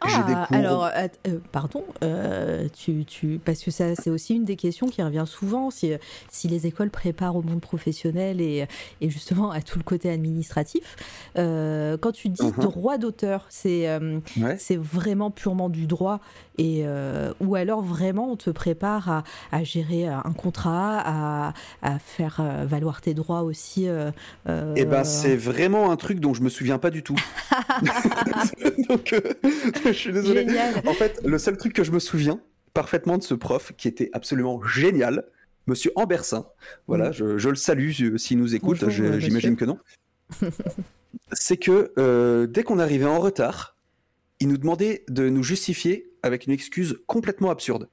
que Ah, alors, att- euh, pardon, euh, tu, tu, parce que ça, c'est aussi une des questions qui revient souvent, si, si les écoles préparent au monde professionnel et, et justement à tout le côté administratif. Euh, quand tu dis Mhm. droit d'auteur, c'est euh, Ouais. c'est vraiment purement du droit et euh, ou alors vraiment on te prépare à, à gérer un contrat, à, à faire euh, valoir tes droits aussi. euh, euh, Eh ben, c'est vraiment un truc dont je me souviens pas du tout. [LAUGHS] [LAUGHS] Donc, euh, [LAUGHS] je suis désolé. génial. En fait, le seul truc que je me souviens parfaitement de ce prof, qui était absolument génial, Monsieur Ambersin, voilà, Mm. je, je le salue euh, s'il nous écoute, euh, j'imagine que non. [LAUGHS] C'est que euh, dès qu'on arrivait en retard, il nous demandait de nous justifier avec une excuse complètement absurde.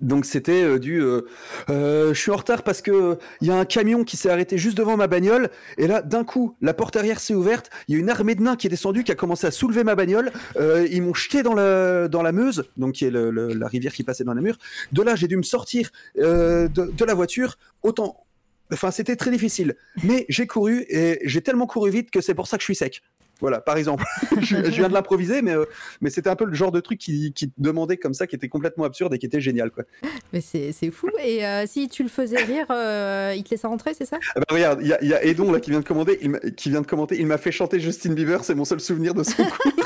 Donc c'était euh, du euh, euh, je suis en retard parce que il y a un camion qui s'est arrêté juste devant ma bagnole. Et là d'un coup la porte arrière s'est ouverte, il y a une armée de nains qui est descendue qui a commencé à soulever ma bagnole, ils m'ont jeté dans la Meuse, donc qui est la rivière qui passait dans la mur. De là j'ai dû me sortir de, de la voiture, autant enfin c'était très difficile, mais j'ai couru et j'ai tellement couru vite que c'est pour ça que je suis sec. Voilà, par exemple. [LAUGHS] [LAUGHS] je, je viens de l'improviser, mais, euh, mais c'était un peu le genre de truc qui, qui demandait comme ça, qui était complètement absurde et qui était génial. Quoi. mais c'est fou. Et euh, si tu le faisais rire, euh, il te laissait rentrer, c'est ça? Ah bah regarde, il y, a- il y a Edon là qui vient de commander, il m'a- qui vient de commenter, il m'a fait chanter Justin Bieber, c'est mon seul souvenir de son coup. [LAUGHS]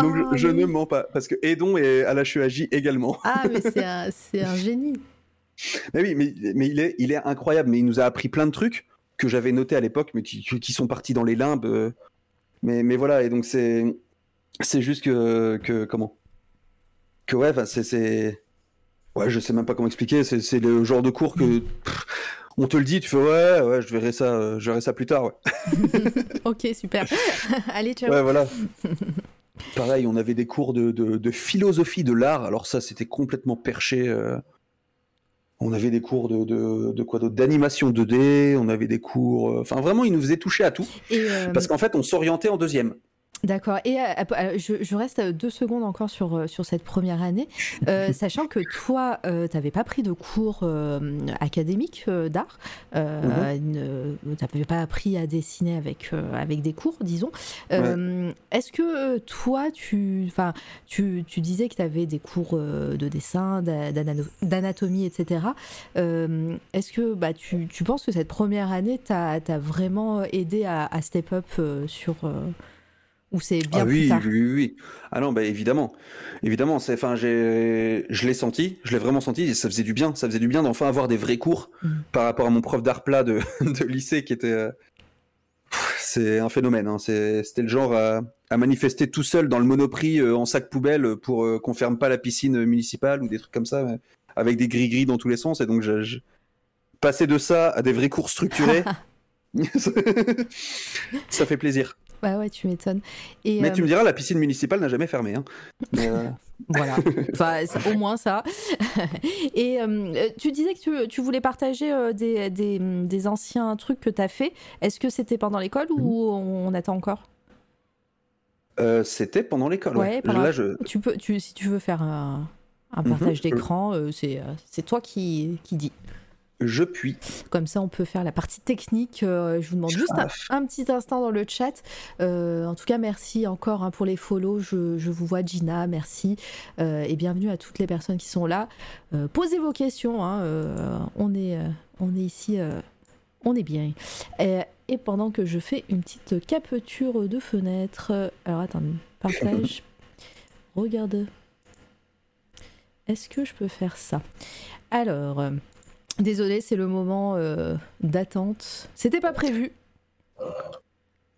Donc Oh, je, je oui. ne mens pas, parce que Edon est à la HEAJ également. Ah, mais c'est un, génie. Mais oui, mais, mais il, est, il est incroyable, mais il nous a appris plein de trucs que j'avais notés à l'époque, mais qui, qui sont partis dans les limbes. euh. Mais, mais voilà, et donc c'est c'est juste que, que comment? Que ouais, c'est c'est ouais, je sais même pas comment expliquer. C'est c'est le genre de cours que pff, on te le dit, tu fais ouais, ouais, je verrai ça, euh, je verrai ça plus tard. Ouais. [LAUGHS] Ok, super. [LAUGHS] Allez, ciao. Ouais, voilà. Pareil, on avait des cours de, de- de philosophie de l'art. Alors ça, c'était complètement perché. euh. On avait des cours de, de, de quoi d'autre? D'animation 2D. On avait des cours. euh, Enfin, vraiment, ils nous faisaient toucher à tout. Et, euh, Parce qu'en fait, on s'orientait en deuxième. D'accord. Et euh, euh, je, je reste deux secondes encore sur, euh, sur cette première année, Euh, [LAUGHS] sachant que toi, euh, tu n'avais pas pris de cours académiques d'art, tu n'avais pas appris à dessiner avec, avec des cours, disons. Est-ce que toi, tu, tu, tu disais que tu avais des cours de dessin, d'anatomie, etc. Est-ce que bah, tu, tu penses que cette première année t'a vraiment aidé à, à step up sur... ou c'est bien ah plus oui, tard oui, oui, oui. Ah non, bah évidemment, évidemment. C'est, enfin, j'ai, je l'ai senti, je l'ai vraiment senti. Et ça faisait du bien, ça faisait du bien d'enfin avoir des vrais cours Mm. par rapport à mon prof d'art plat de, [LAUGHS] de lycée qui était. euh, C'est un phénomène. hein. C'est- C'était le genre à, à manifester tout seul dans le Monoprix euh, en sac poubelle pour euh, qu'on ferme pas la piscine municipale ou des trucs comme ça, avec des gris-gris dans tous les sens. Et donc, je, je- passer de ça à des vrais cours structurés, [LAUGHS] [LAUGHS] ça fait plaisir. Bah ouais, tu m'étonnes. Et Mais euh, tu me diras, la piscine municipale n'a jamais fermé. Hein. [LAUGHS] Euh, voilà, enfin, c'est au moins ça. [LAUGHS] Et euh, tu disais que tu, tu voulais partager euh, des, des, des anciens trucs que tu as fait. Est-ce que c'était pendant l'école ou Mhm. on attend encore? Euh, C'était pendant l'école. Ouais, Ouais, pendant- Là, je... tu peux, tu, Si tu veux faire un, un Mhm. partage d'écran, euh, c'est euh, c'est toi qui, qui dis. Je puis. Comme ça, on peut faire la partie technique. Euh, je vous demande juste un, un petit instant dans le chat. Euh, en tout cas, merci encore hein, pour les follow. Je, je vous vois, Gina, merci. Euh, et bienvenue à toutes les personnes qui sont là. Euh, posez vos questions. hein, on, est, on est ici, on est bien. Et, et pendant que je fais une petite capture de fenêtre. Alors, attends, partage. Regarde. Est-ce que je peux faire ça? Alors. Désolé, c'est le moment euh, d'attente. C'était pas prévu.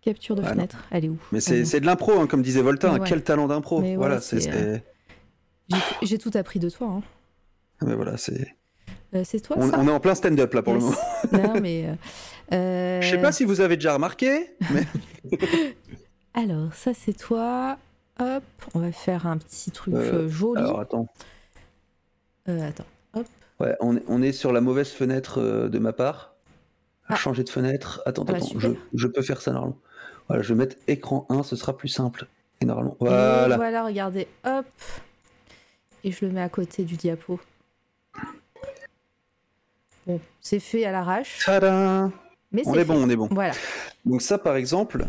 Capture de Ah fenêtre, elle est où? Mais c'est de l'impro, hein, comme disait Voltaire. Mais ouais. Quel talent d'impro. Mais ouais, c'est. euh, J'ai- tout appris de toi. hein. Mais voilà, c'est. Euh, c'est toi On, ça? on est en plein stand-up là pour le moment. [LAUGHS] Non, mais. Je sais pas si vous avez déjà remarqué, mais [LAUGHS] Alors, ça c'est toi. Hop, on va faire un petit truc joli. alors attends. Attends. Ouais, on, est- on est sur la mauvaise fenêtre euh, de ma part. Ah. Changer de fenêtre. Attends, Ah bah, attends, je, je peux faire ça normalement. Voilà, je vais mettre écran 1, ce sera plus simple. Et normalement, Et voilà. voilà, regardez. Hop. Et je le mets à côté du diapo. Bon, c'est fait à l'arrache. Tada Mais On est bon, on est bon. Voilà. Donc ça, par exemple,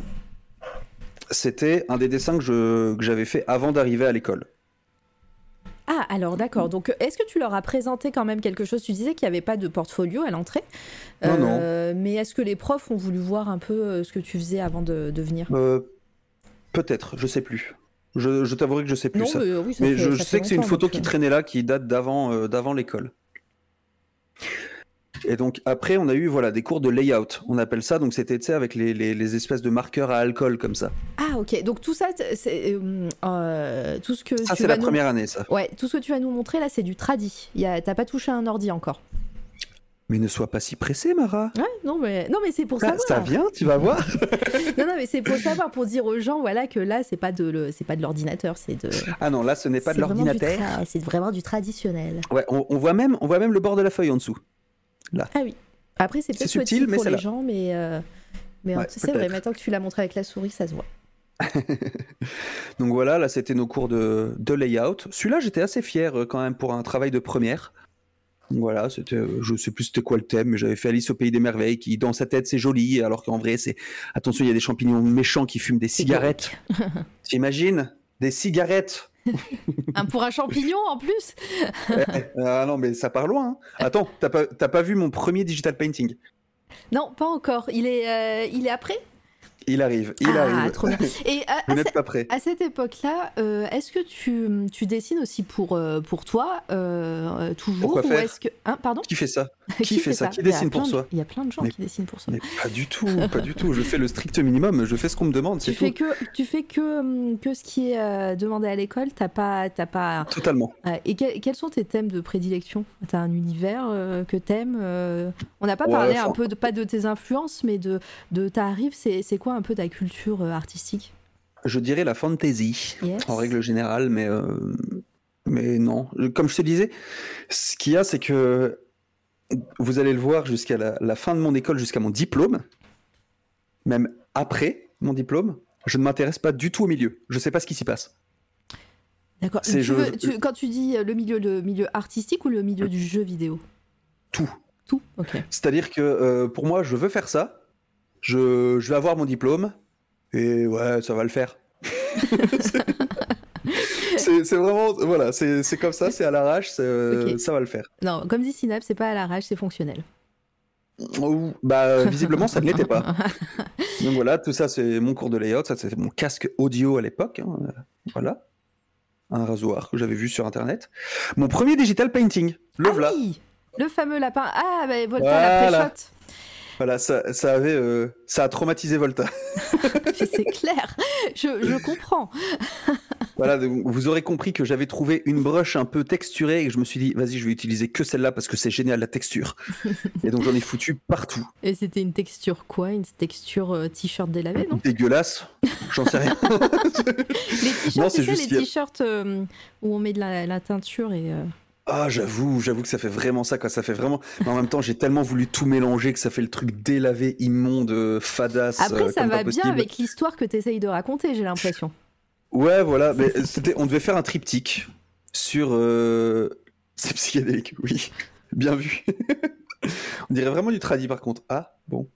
c'était un des dessins que je- que j'avais fait avant d'arriver à l'école. Ah, alors d'accord. Donc, est-ce que tu leur as présenté quand même quelque chose? Tu disais qu'il n'y avait pas de portfolio à l'entrée. Non, non. Mais est-ce que les profs ont voulu voir un peu euh, ce que tu faisais avant de, de venir? Euh, Peut-être, je sais plus. Je, je t'avouerai que je sais plus Non, ça. mais oui, ça Mais fait- je ça sais que c'est une photo qui euh, traînait là, qui date d'avant euh, d'avant l'école. Et donc après, on a eu voilà des cours de layout. On appelle ça. Donc c'était avec les, les- les espèces de marqueurs à alcool comme ça. Ah, ok. Donc tout ça, c'est euh, euh, tout ce que Ça c'est la nous... première année ça. Ouais, tout ce que tu vas nous montrer là, c'est du tradi. A- T'as pas touché à un ordi encore. Mais ne sois pas si pressé, Mara. Ouais, non, mais non, mais c'est pour Ça, savoir. ça vient, tu vas voir. [LAUGHS] Non, non, mais c'est pour savoir, pour dire aux gens, voilà, que là, c'est pas de, le- c'est pas de l'ordinateur, c'est de. Ah non, là ce n'est pas de l'ordinateur. C'est vraiment du traditionnel. Ouais, on, on voit même, on voit même le bord de la feuille en dessous. Ah oui. Après, c'est peut-être subtil, mais pour les là. gens, mais euh, mais Ouais, c'est vrai. Maintenant que tu l'as montré avec la souris, ça se voit. [LAUGHS] Donc voilà, là c'était nos cours de, de layout. Celui-là, j'étais assez fier euh, quand même pour un travail de première. Donc voilà, c'était, euh, je sais plus c'était quoi le thème, mais j'avais fait Alice au pays des merveilles, qui dans sa tête c'est joli, alors qu'en vrai c'est attention, il y a des champignons méchants qui fument des cigarettes. [LAUGHS] T'imagines? Des cigarettes Un pour un champignon en plus. Ah non, mais ça part loin. hein. Attends, t'as pas, vu mon premier digital painting? Non, pas encore. Il est, euh, il est après? Il arrive, il ah, arrive. trop bien. [LAUGHS] Et à, Vous n'êtes pas prêts. à cette époque-là, euh, est-ce que tu, tu dessines aussi pour, euh, pour toi euh, toujours Pourquoi ou faire que hein, pardon? Qui fait ça? [LAUGHS] Qui fait ça? Qui dessine pour de- soi? Il y a plein de gens Mais- qui dessinent pour soi. Mais pas du tout, pas du tout. Je fais le strict minimum, je fais ce qu'on me demande, Tu fais tout. que tu fais que hum, que ce qui est demandé à l'école. T'as pas t'as pas. Totalement. et que- quels sont tes thèmes de prédilection? T'as un univers que t'aimes On n'a pas Ouais, parlé un peu de pas de tes influences, mais de de t'arrives. C'est c'est quoi un peu ta culture euh, artistique Je dirais la fantasy, Yes. en règle générale, mais, euh, mais non. Comme je te disais, ce qu'il y a, c'est que vous allez le voir jusqu'à la, la fin de mon école, jusqu'à mon diplôme, même après mon diplôme, je ne m'intéresse pas du tout au milieu. Je sais pas ce qui s'y passe. D'accord. C'est Tu je- veux- tu- quand tu dis euh, le milieu, le milieu artistique ou le milieu du jeu vidéo? Tout. Tout? Ok. C'est-à-dire que euh, pour moi, je veux faire ça, je, je vais avoir mon diplôme, et ouais, ça va le faire. [LAUGHS] c'est vraiment, voilà, c'est comme ça, c'est à l'arrache, ça va le faire. Non, comme dit Synapse, c'est pas à l'arrache, c'est fonctionnel. Bah, [LAUGHS] visiblement, ça ne l'était pas. [LAUGHS] Donc voilà, tout ça, c'est mon cours de layout, ça, c'est mon casque audio à l'époque, hein, euh, voilà. Un rasoir que j'avais vu sur internet. Mon premier digital painting, le ah voilà. oui, le fameux lapin. Ah, bah, Volta Voilà. la pré-shot. Voilà, ça, ça avait, euh, ça a traumatisé Volta. [LAUGHS] [LAUGHS] c'est clair. Je, je comprends. [LAUGHS] Voilà, vous aurez compris que j'avais trouvé une brush un peu texturée et que je me suis dit, vas-y, je vais utiliser que celle-là parce que c'est génial la texture. et donc j'en ai foutu partout. Et c'était une texture quoi? Une texture euh, t-shirt délavé, non? Dégueulasse, j'en sais rien. Les t-shirts, c'est les t-shirts euh, où on met de la, la teinture et. Euh, Ah, j'avoue, j'avoue que ça fait vraiment ça, quoi. Ça fait vraiment. Mais en même temps, j'ai tellement voulu tout mélanger que ça fait le truc délavé, immonde, euh, fadasse. Après, euh, ça va bien avec l'histoire que tu essayes de raconter, j'ai l'impression. Ouais, voilà. Mais c'était, on devait faire un triptyque sur. Euh... [LAUGHS] C'est psychédélique, oui. Bien vu. [LAUGHS] on dirait vraiment du tradit par contre. Ah, bon.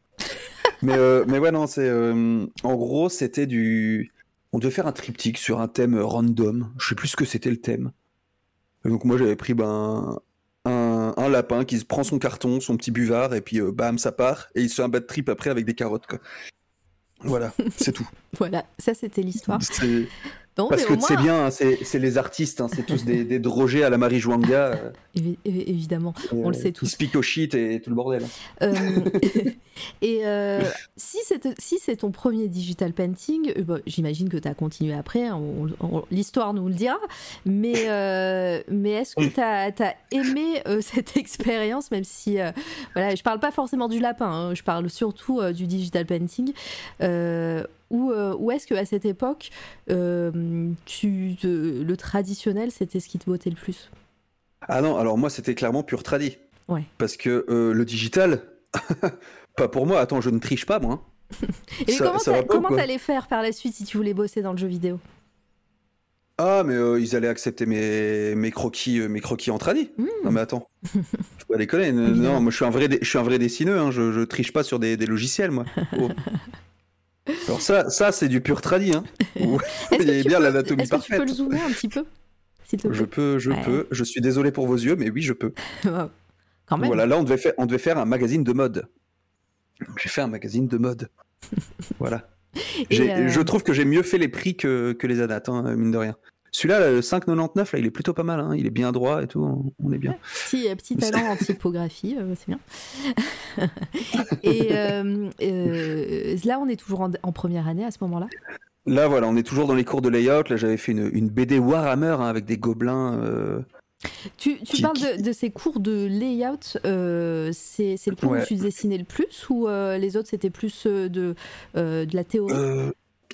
mais, euh, mais ouais, non, c'est. euh, En gros, c'était du. On devait faire un triptyque sur un thème random. Je sais plus ce que c'était le thème. Donc moi, j'avais pris ben. Un, un lapin qui se prend son carton, son petit buvard, et puis euh, bam, ça part. Et il se fait un bad trip après avec des carottes, quoi. Voilà, c'est tout. [LAUGHS] Voilà, ça c'était l'histoire. C'est- parce que moins, bien, hein, c'est c'est les artistes, hein, c'est tous des, des drogés à la Marie Jouanga. euh, évi- évi- évidemment. On le euh, sait tous. speak au shit et tout le bordel. Euh, [LAUGHS] [LAUGHS] et euh, si c'est si c'est ton premier digital painting, bon, j'imagine que tu as continué après, hein, l'histoire nous le dira, mais, mais est-ce que tu as, aimé [LAUGHS] cette expérience, même si, voilà, je parle pas forcément du lapin, hein, je parle surtout du digital painting, ou, euh, ou est-ce qu'à cette époque, euh, tu, te- le traditionnel, c'était ce qui te bottait le plus? Ah non, alors moi c'était clairement pur tradi. Ouais. Parce que euh, le digital, [LAUGHS] pas pour moi, attends, je ne triche pas moi. [LAUGHS] Et Ça- comment t'allais faire par la suite si tu voulais bosser dans le jeu vidéo? Ah, mais euh, ils allaient accepter mes, mes croquis mes croquis en tradi. Hmm. Non mais attends, [LAUGHS] faut pas déconner. Non, moi je suis un vrai, dé- je suis un vrai dessineux, hein, je, je triche pas sur des, des logiciels moi. Oh. Alors ça, ça c'est du pur tradi. Hein. [LAUGHS] Vous voyez bien l'anatomie Est-ce que tu peux parfaite. le zoomer un petit peu Je peux, je Ouais. peux. Je suis désolé pour vos yeux, mais oui, je peux. [LAUGHS] Quand même. Voilà, là, on devait, faire, on devait faire un magazine de mode. J'ai fait un magazine de mode. [LAUGHS] voilà. Euh, Je trouve que j'ai mieux fait les prix que, que les adates, hein, mine de rien. Celui-là, là, le 5,99, là, il est plutôt pas mal. hein. Il est bien droit et tout. on- est bien. Petit, euh, petit talent en [LAUGHS] typographie, euh, c'est bien. [LAUGHS] Et euh, là, on est toujours en, en première année à ce moment-là? Là, voilà, on est toujours dans les cours de layout. Là, j'avais fait une, une BD Warhammer hein, avec des gobelins. Tu, tu Qui- parles qui- de, de ces cours de layout, euh, c'est le cours Ouais. où tu dessinais le plus ou euh, les autres c'était plus de, euh, de la théorie?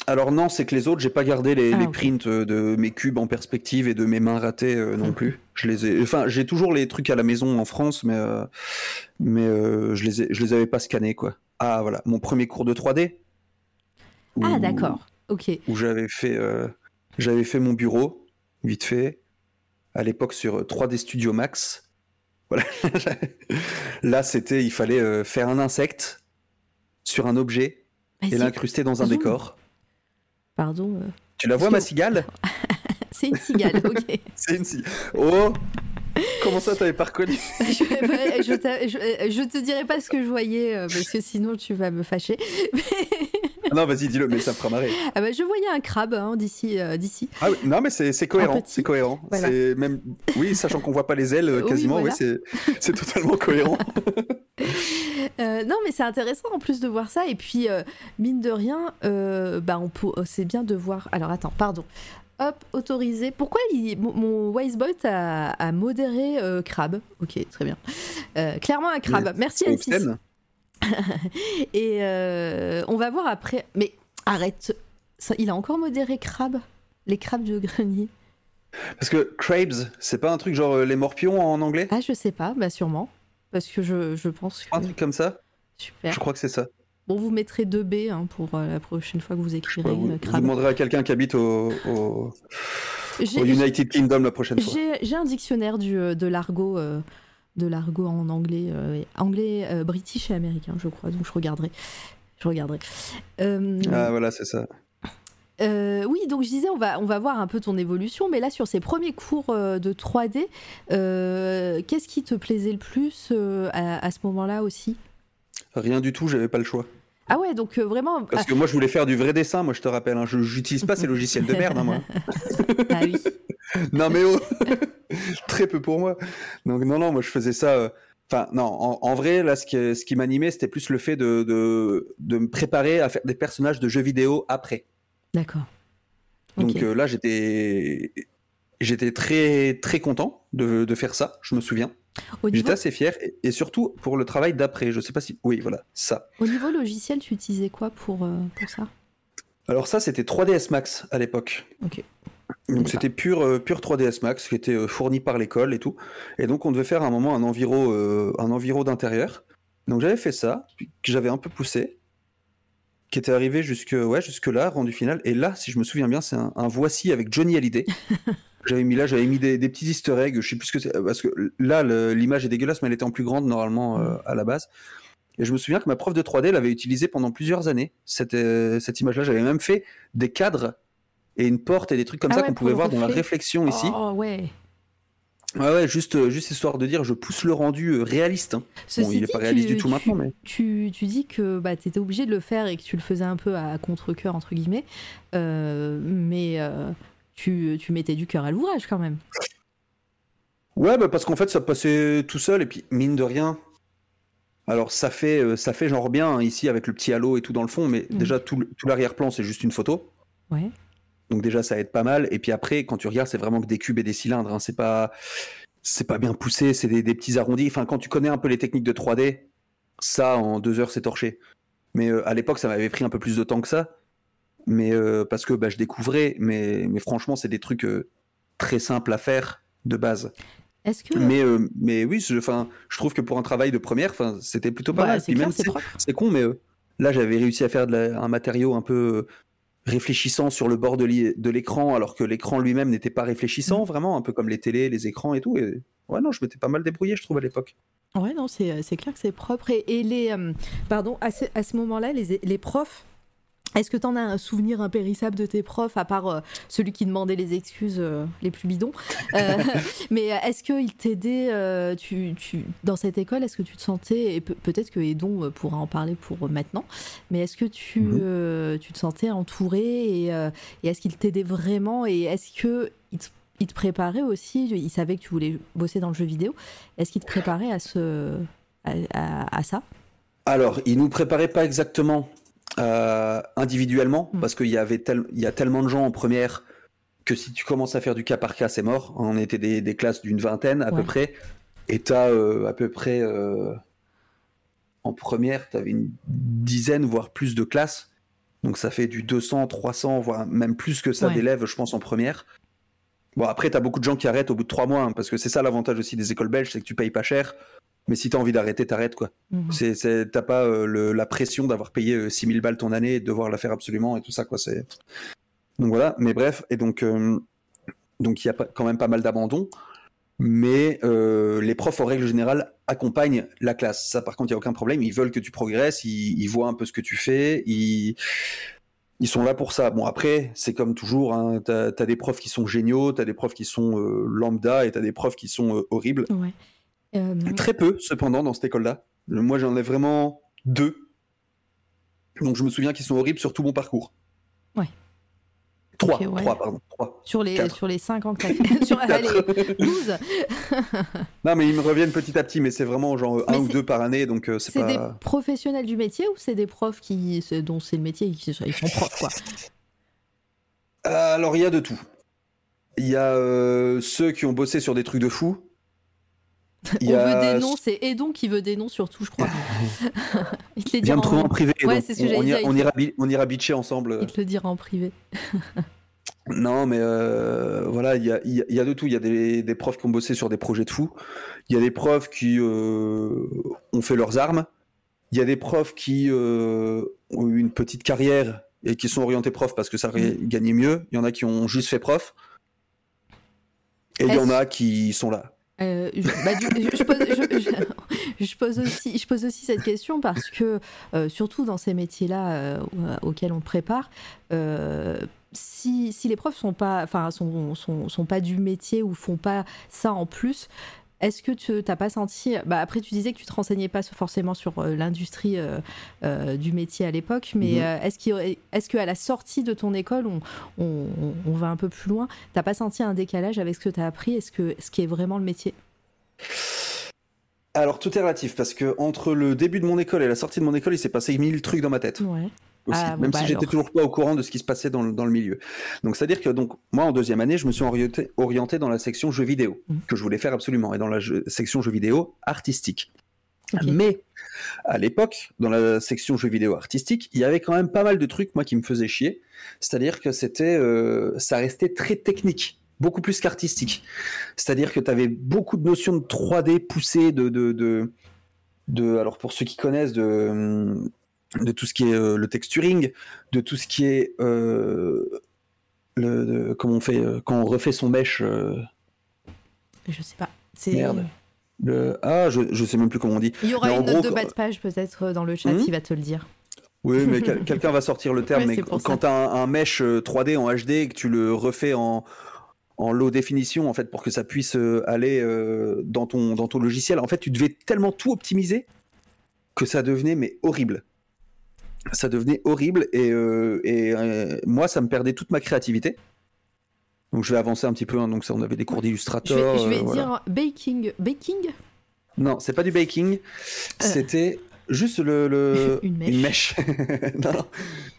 Alors non, c'est que les autres, j'ai pas gardé les, Ah, les prints euh, de mes cubes en perspective et de mes mains ratées euh, non plus. Je les ai, enfin, j'ai toujours les trucs à la maison en France, mais euh, mais euh, je les ai, je les avais pas scannés quoi. Ah voilà, mon premier cours de 3D. Ah d'accord, ok. Où j'avais fait, j'avais fait mon bureau vite fait à l'époque sur euh, 3D Studio Max. [LAUGHS] Voilà. Là, c'était, il fallait faire un insecte sur un objet et l'incruster dans un Zoom. décor. Pardon, euh, Tu la vois, ma cigale [LAUGHS] c'est une cigale, ok. [LAUGHS] C'est une cigale. Oh Comment ça, t'avais pas reconnu [LAUGHS] je, je je- euh, je te dirai pas ce que je voyais euh, parce que sinon tu vas me fâcher. Ah Non, vas-y, dis-le, mais ça me fera marrer. Ah bah, je voyais un crabe hein, d'ici, euh, d'ici. Ah oui, non, mais c'est cohérent. C'est cohérent. Voilà. C'est même, oui, sachant qu'on voit pas les ailes Oui, quasiment, voilà. oui, c'est totalement cohérent. Euh, non, mais c'est intéressant en plus de voir ça. Et puis, euh, mine de rien, euh, bah, on peut- c'est bien de voir. Alors, attends, pardon. Hop, autorisé. Pourquoi il- mon, Wisebot a, a modéré crabe Ok, très bien. Clairement un crabe. Merci C'est N6. obscène. [LAUGHS] Et on va voir après. Mais arrête. Ça, il a encore modéré crabe Les crabes de grenier Parce que crabes, c'est pas un truc genre les morpions en anglais? Ah, je sais pas. Bah, sûrement. Parce que je, je pense que. Un truc comme ça? Super. Je crois que c'est ça. Bon, vous mettrez 2B hein, pour euh, la prochaine fois que vous écrirez vous, euh, vous demanderez à quelqu'un qui habite au, au- J'ai- au United Kingdom la prochaine fois. J'ai un dictionnaire du, euh, de l'argot, euh, de l'argot en anglais, anglais, british et américain, je crois. Donc je regarderai. Je regarderai. Ah voilà, c'est ça. Euh, oui, donc je disais, on va, on va voir un peu ton évolution, mais là sur ces premiers cours euh, de 3D, euh, qu'est-ce qui te plaisait le plus à, à ce moment-là aussi? Rien du tout, j'avais pas le choix. Ah ouais, donc euh, vraiment. Parce que moi, je voulais faire du vrai dessin, moi, je te rappelle. hein. Je j'utilise pas ces logiciels de merde, hein, moi. [LAUGHS] Ah oui. [LAUGHS] Non, mais oh [LAUGHS] Très peu pour moi. Donc, non, non, moi, je faisais ça. euh, Enfin, non, en, en vrai, là, ce qui, ce qui m'animait, c'était plus le fait de, de, de me préparer à faire des personnages de jeux vidéo après. D'accord. Donc euh, là, j'étais. J'étais très très content de, de faire ça, je me souviens. Niveau, J'étais assez fier et, et surtout pour le travail d'après. Je sais pas si. Oui, voilà, ça. au niveau logiciel, tu utilisais quoi pour, euh, pour ça? Alors ça, c'était 3ds Max à l'époque. Ok. Donc c'était pur, euh, pur 3ds Max qui était fourni par l'école et tout. Et donc on devait faire à un moment un enviro, un enviro d'intérieur. Donc j'avais fait ça, que j'avais un peu poussé, qui était arrivé jusque, ouais, jusque là, rendu final. Et là, si je me souviens bien, c'est un, un voici avec Johnny Hallyday. [LAUGHS] j'avais mis là, j'avais mis des, des petits Easter eggs. Je sais plus ce que c'est parce que là l'image est dégueulasse, mais elle était en plus grande normalement euh, à la base. Et je me souviens que ma prof de 3D l'avait utilisée pendant plusieurs années, cette, euh, cette image-là. J'avais même fait des cadres et une porte et des trucs comme Ah ça ouais, qu'on pouvait voir dans la réflexion ici. Oh ouais. Ouais, ouais, juste, euh, juste histoire de dire, je pousse le rendu euh, réaliste. hein. Bon, il est dit, pas réaliste tu- du tout tu- maintenant, mais. Tu, tu dis que bah, tu étais obligé de le faire et que tu le faisais un peu à contre-coeur, entre guillemets, euh, mais euh, tu, tu mettais du cœur à l'ouvrage quand même. Ouais, bah parce qu'en fait, ça passait tout seul, et puis, mine de rien. Alors, ça fait, ça fait genre bien hein, ici avec le petit halo et tout dans le fond, mais Mm. déjà, tout, tout l'arrière-plan, c'est juste une photo. Ouais. Donc, déjà, ça aide pas mal. Et puis après, quand tu regardes, c'est vraiment que des cubes et des cylindres. hein. C'est pas, c'est pas bien poussé, c'est des, des petits arrondis. Enfin, quand tu connais un peu les techniques de 3D, ça, en deux heures, c'est torché. Mais euh, à l'époque, ça m'avait pris un peu plus de temps que ça. Mais euh, parce que bah, je découvrais, mais, mais franchement, c'est des trucs euh, très simples à faire de base. Est-ce que. Mais, mais oui, je, trouve que pour un travail de première, c'était plutôt pas Ouais, mal. c'est con, mais là, j'avais réussi à faire de la- un matériau un peu réfléchissant sur le bord de l'écran, alors que l'écran lui-même n'était pas réfléchissant, vraiment, un peu comme les télés, les écrans et tout. Et ouais, non, je m'étais pas mal débrouillé, je trouve, à l'époque. Ouais, non, c'est c'est clair que c'est propre. Et, et les. euh, pardon, à ce, à ce moment-là, les, les profs. Est-ce que tu en as un souvenir impérissable de tes profs, à part euh, celui qui demandait les excuses euh, les plus bidons? Euh, [LAUGHS] Mais est-ce qu'ils t'aidaient tu, tu, dans cette école? Est-ce que tu te sentais, et peut-être que Edon pourra en parler pour maintenant, mais est-ce que tu, mhm. tu te sentais entouré et, et est-ce qu'ils t'aidaient vraiment? Et est-ce qu'ils te, te préparaient aussi? Ils savaient que tu voulais bosser dans le jeu vidéo. Est-ce qu'ils te préparaient à, ce, à, à ça? Alors, ils nous préparaient pas exactement euh, individuellement, mm. parce qu'il y avait il y a tellement de gens en première que si tu commences à faire du cas par cas, c'est mort. On était des, classes d'une vingtaine à peu près, et tu as euh, à peu près euh, en première, tu avais une dizaine voire plus de classes. Donc ça fait du 200, 300, voire même plus que ça d'élèves, je pense, en première. Bon, après, tu as beaucoup de gens qui arrêtent au bout de trois mois, hein, parce que c'est ça l'avantage aussi des écoles belges, c'est que tu payes pas cher. Mais si t'as envie d'arrêter, t'arrêtes quoi. C'est, t'as pas euh, la pression d'avoir payé 6000 euh, balles ton année et de devoir la faire absolument et tout ça quoi. C'est donc voilà. Mais bref, et donc euh, donc il y a quand même pas mal d'abandon. Mais les profs en règle générale accompagnent la classe. Ça par contre il y a aucun problème. Ils veulent que tu progresses. Ils, voient un peu ce que tu fais. Ils ils sont là pour ça. Bon, après, c'est comme toujours, hein, tu as, des profs qui sont géniaux, tu as des profs qui sont lambda et tu as des profs qui sont horribles. Ouais. Euh, Très peu, cependant, dans cette école-là. Moi, j'en ai vraiment deux. Donc, je me souviens qu'ils sont horribles sur tout mon parcours. Ouais. Trois, trois, pardon. Trois. Sur les, sur les cinq ans que [LAUGHS] sur les [LAUGHS] 12 Non, mais ils me reviennent petit à petit, mais c'est vraiment genre un ou deux par année, donc euh, c'est pas... C'est des professionnels du métier ou c'est des profs qui, dont c'est le métier, ils sont profs, quoi? [LAUGHS] Euh, Alors, il y a de tout. Il y a ceux qui ont bossé sur des trucs de fou, [LAUGHS] on veut des noms, c'est Edon qui veut des noms surtout, je crois. [LAUGHS] il te les Viens me trouver en privé. Ouais, c'est ce que on, ira, on, ira, on ira bitcher ensemble. Il te le dira en privé. [LAUGHS] non, mais euh, voilà, il y a, y a, de tout. Il y a des, des, profs qui ont bossé sur des projets de fous. Il y a des profs qui euh, ont fait leurs armes. Il y a des profs qui euh, ont eu une petite carrière et qui sont orientés profs parce que ça mm. gagnait mieux. Il y en a qui ont juste fait prof. Et il y en a qui sont là. Euh, je, pose, aussi, cette question parce que, euh, surtout dans ces métiers-là euh, auxquels on prépare, si, si, les profs sont pas, sont, sont, pas du métier ou font pas ça en plus, est-ce que tu n'as pas senti. Bah après, tu disais que tu te renseignais pas forcément sur euh, l'industrie euh, euh, du métier à l'époque, mais mhm. est-ce qu'à la sortie de ton école, on, on, va un peu plus loin T'as pas senti un décalage avec ce que tu as appris et ce, que, ce qui est vraiment le métier? Alors tout est relatif parce que entre le début de mon école et la sortie de mon école, il s'est passé mille trucs dans ma tête. Ouais. Ah, même si j'étais toujours pas au courant de ce qui se passait dans, le milieu. Donc c'est-à-dire que donc moi en deuxième année, je me suis orienté, orienté dans la section jeux vidéo mmh. que je voulais faire absolument et dans la section jeux vidéo artistique. Mais à l'époque, dans la section jeux vidéo artistique, il y avait quand même pas mal de trucs moi qui me faisaient chier. C'est-à-dire que c'était, euh, ça restait très technique beaucoup plus qu'artistique. C'est-à-dire que tu avais beaucoup de notions de 3D poussées, de, de, de, de, alors pour ceux qui connaissent, de, de tout ce qui est euh, le texturing, de tout ce qui est euh, le, comment on fait euh, quand on refait son mesh. Je sais pas. Merde. Le... Ah, je, je sais même plus comment on dit. Il y aura une note de bas de page peut-être dans le chat, hmm il va te le dire. Oui, mais [LAUGHS] quelqu'un va sortir le terme. mais quand tu as un, mesh 3D en HD et que tu le refais en, en low définition, en fait, pour que ça puisse aller dans, ton, dans ton logiciel, en fait, tu devais tellement tout optimiser que ça devenait mais horrible ça devenait horrible et, euh, et euh, moi ça me perdait toute ma créativité. Donc je vais avancer un petit peu. Hein. donc ça, on avait des cours d'illustrateur. Je vais, euh, dire baking. Baking? Non, c'est pas du baking. C'était juste le, [LAUGHS] une mèche. [LAUGHS] non,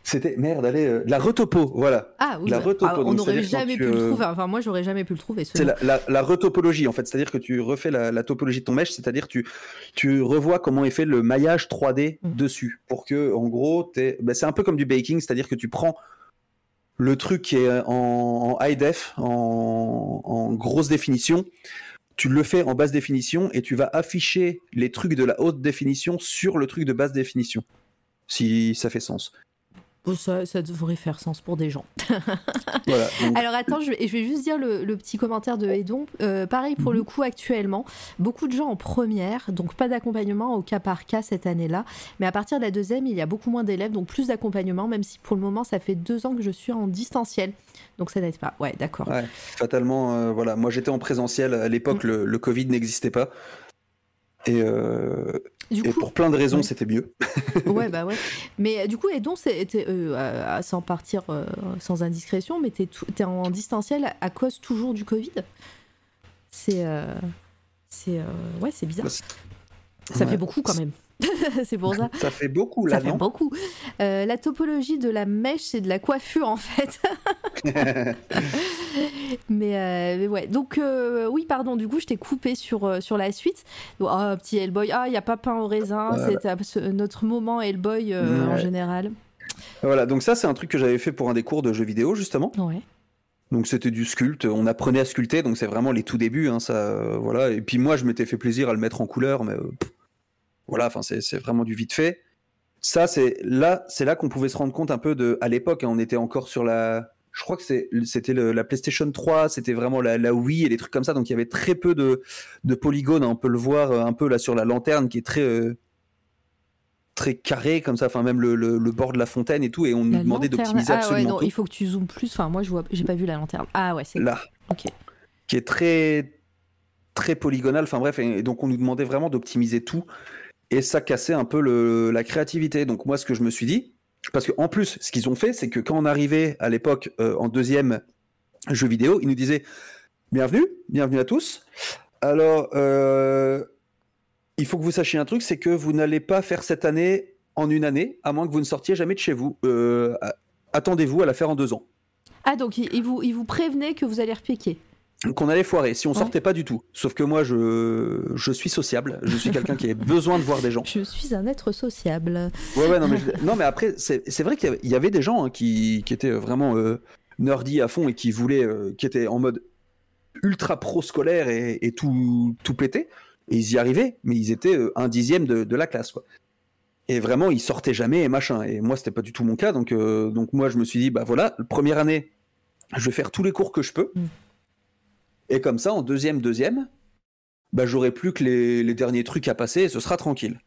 c'était merde, allez, euh, la retopo, voilà. Ah oui. La retopo. Ah, on n'aurait jamais pu le trouver. Enfin, moi, j'aurais jamais pu le trouver. C'est la, la, retopologie en fait, c'est-à-dire que tu refais la, topologie de ton mèche, c'est-à-dire tu tu revois comment est fait le maillage 3D mm. dessus pour que, en gros, ben, c'est un peu comme du baking, c'est-à-dire que tu prends le truc qui est en, high def, en, en grosse définition, tu le fais en basse définition et tu vas afficher les trucs de la haute définition sur le truc de basse définition. Si ça fait sens. Ça, ça devrait faire sens pour des gens. [LAUGHS] Voilà, donc- Alors attends, je vais, je vais juste dire le, le petit commentaire de Edon. Euh, pareil pour le coup actuellement, beaucoup de gens en première, donc pas d'accompagnement au cas par cas cette année-là. Mais à partir de la deuxième, il y a beaucoup moins d'élèves, donc plus d'accompagnement, même si pour le moment ça fait deux ans que je suis en distanciel. Donc ça n'aide pas. Ouais, d'accord. Ouais, fatalement, euh, voilà. Moi, j'étais en présentiel à l'époque, le, le Covid n'existait pas. Et, euh, Du et coup, pour plein de raisons, c'était mieux. ouais, bah [LAUGHS] ouais. Mais euh, du coup, Edon, c'était euh, sans partir euh, sans indiscrétion, mais t'es en distanciel à, cause toujours du Covid? C'est, c'est, ouais, c'est bizarre. Ça Ouais. fait beaucoup quand même. [LAUGHS] c'est pour ça. [LAUGHS] Ça fait beaucoup là, Ça fait beaucoup. Euh, la topologie de la mèche, c'est de la coiffure en fait. [LAUGHS] mais, euh, mais ouais. Donc, euh, oui, pardon, du coup, je t'ai coupé sur, sur la suite. Ah, petit Hellboy. Ah, il n'y a pas pain au raisin. Voilà. C'est notre moment Hellboy euh, en Ouais. général. Voilà, donc ça, c'est un truc que j'avais fait pour un des cours de jeux vidéo, justement. Ouais. Donc c'était du sculpte, on apprenait à sculpter, donc c'est vraiment les tout débuts, hein, ça, voilà. Et puis moi, je m'étais fait plaisir à le mettre en couleur, mais pff, voilà, enfin c'est vraiment du vite fait. Ça, c'est là, c'est là qu'on pouvait se rendre compte un peu de, à l'époque, hein, on était encore sur la, je crois que c'était la PlayStation 3, c'était vraiment la, la Wii et des trucs comme ça, donc il y avait très peu de, de polygones, hein, on peut le voir euh, un peu là sur la lanterne qui est très euh, très carré comme ça, enfin même le, le- le bord de la fontaine et tout, et on nous demandait d'optimiser Ah ouais, absolument non, tout. il faut que tu zoomes plus. Enfin, moi, je vois, j'ai pas vu la lanterne. Ah ouais, c'est là, ok. qui est très très polygonal. Enfin bref, et, et donc on nous demandait vraiment d'optimiser tout, et ça cassait un peu la créativité. Donc moi, ce que je me suis dit, parce que en plus, ce qu'ils ont fait, c'est que quand on arrivait à l'époque euh, en deuxième jeu vidéo, ils nous disaient bienvenue, bienvenue à tous. Alors, euh, il faut que vous sachiez un truc, c'est que vous n'allez pas faire cette année en une année, à moins que vous ne sortiez jamais de chez vous. Euh, Attendez-vous à la faire en deux ans. Ah, donc il, il vous, il vous prévenait que vous allez repiquer. Qu'on allait foirer si on Ouais. sortait pas du tout. Sauf que moi, je, je suis sociable. Je suis quelqu'un qui a [LAUGHS] besoin de voir des gens. Je suis un être sociable. Ouais, ouais, non, mais, je- non, mais après, c'est vrai qu'il y avait- des gens hein, qui, qui étaient vraiment euh, nerdy à fond et qui voulaient, euh, qui étaient en mode ultra pro scolaire et, et tout, tout péter. Et ils y arrivaient, mais ils étaient euh, un dixième de, de la classe. Quoi. Et vraiment, ils sortaient jamais et machin. Et moi, c'était pas du tout mon cas. Donc, euh, donc moi, je me suis dit, bah voilà, première année, je vais faire tous les cours que je peux. Mm. Et comme ça, en deuxième, deuxième, bah, j'aurai plus que les, les derniers trucs à passer et ce sera tranquille.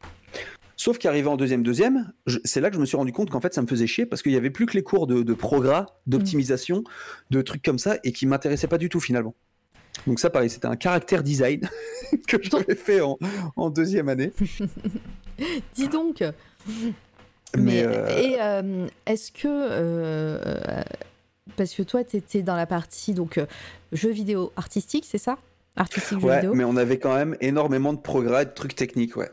Sauf qu'arrivé en deuxième, deuxième, c'est là que je me suis rendu compte qu'en fait, ça me faisait chier parce qu'il y avait plus que les cours de, de progrès, d'optimisation, de trucs comme ça et qui m'intéressaient pas du tout finalement. Donc ça, pareil, c'était un caractère design [LAUGHS] que j'avais fait en, en deuxième année. [LAUGHS] Dis donc. Mais, Mais, euh, et euh, est-ce que euh, parce que toi tu étais dans la partie donc euh, jeux vidéo artistique, c'est ça? Artistique jeux ouais, vidéo. mais on avait quand même énormément de progrès, et de trucs techniques, ouais.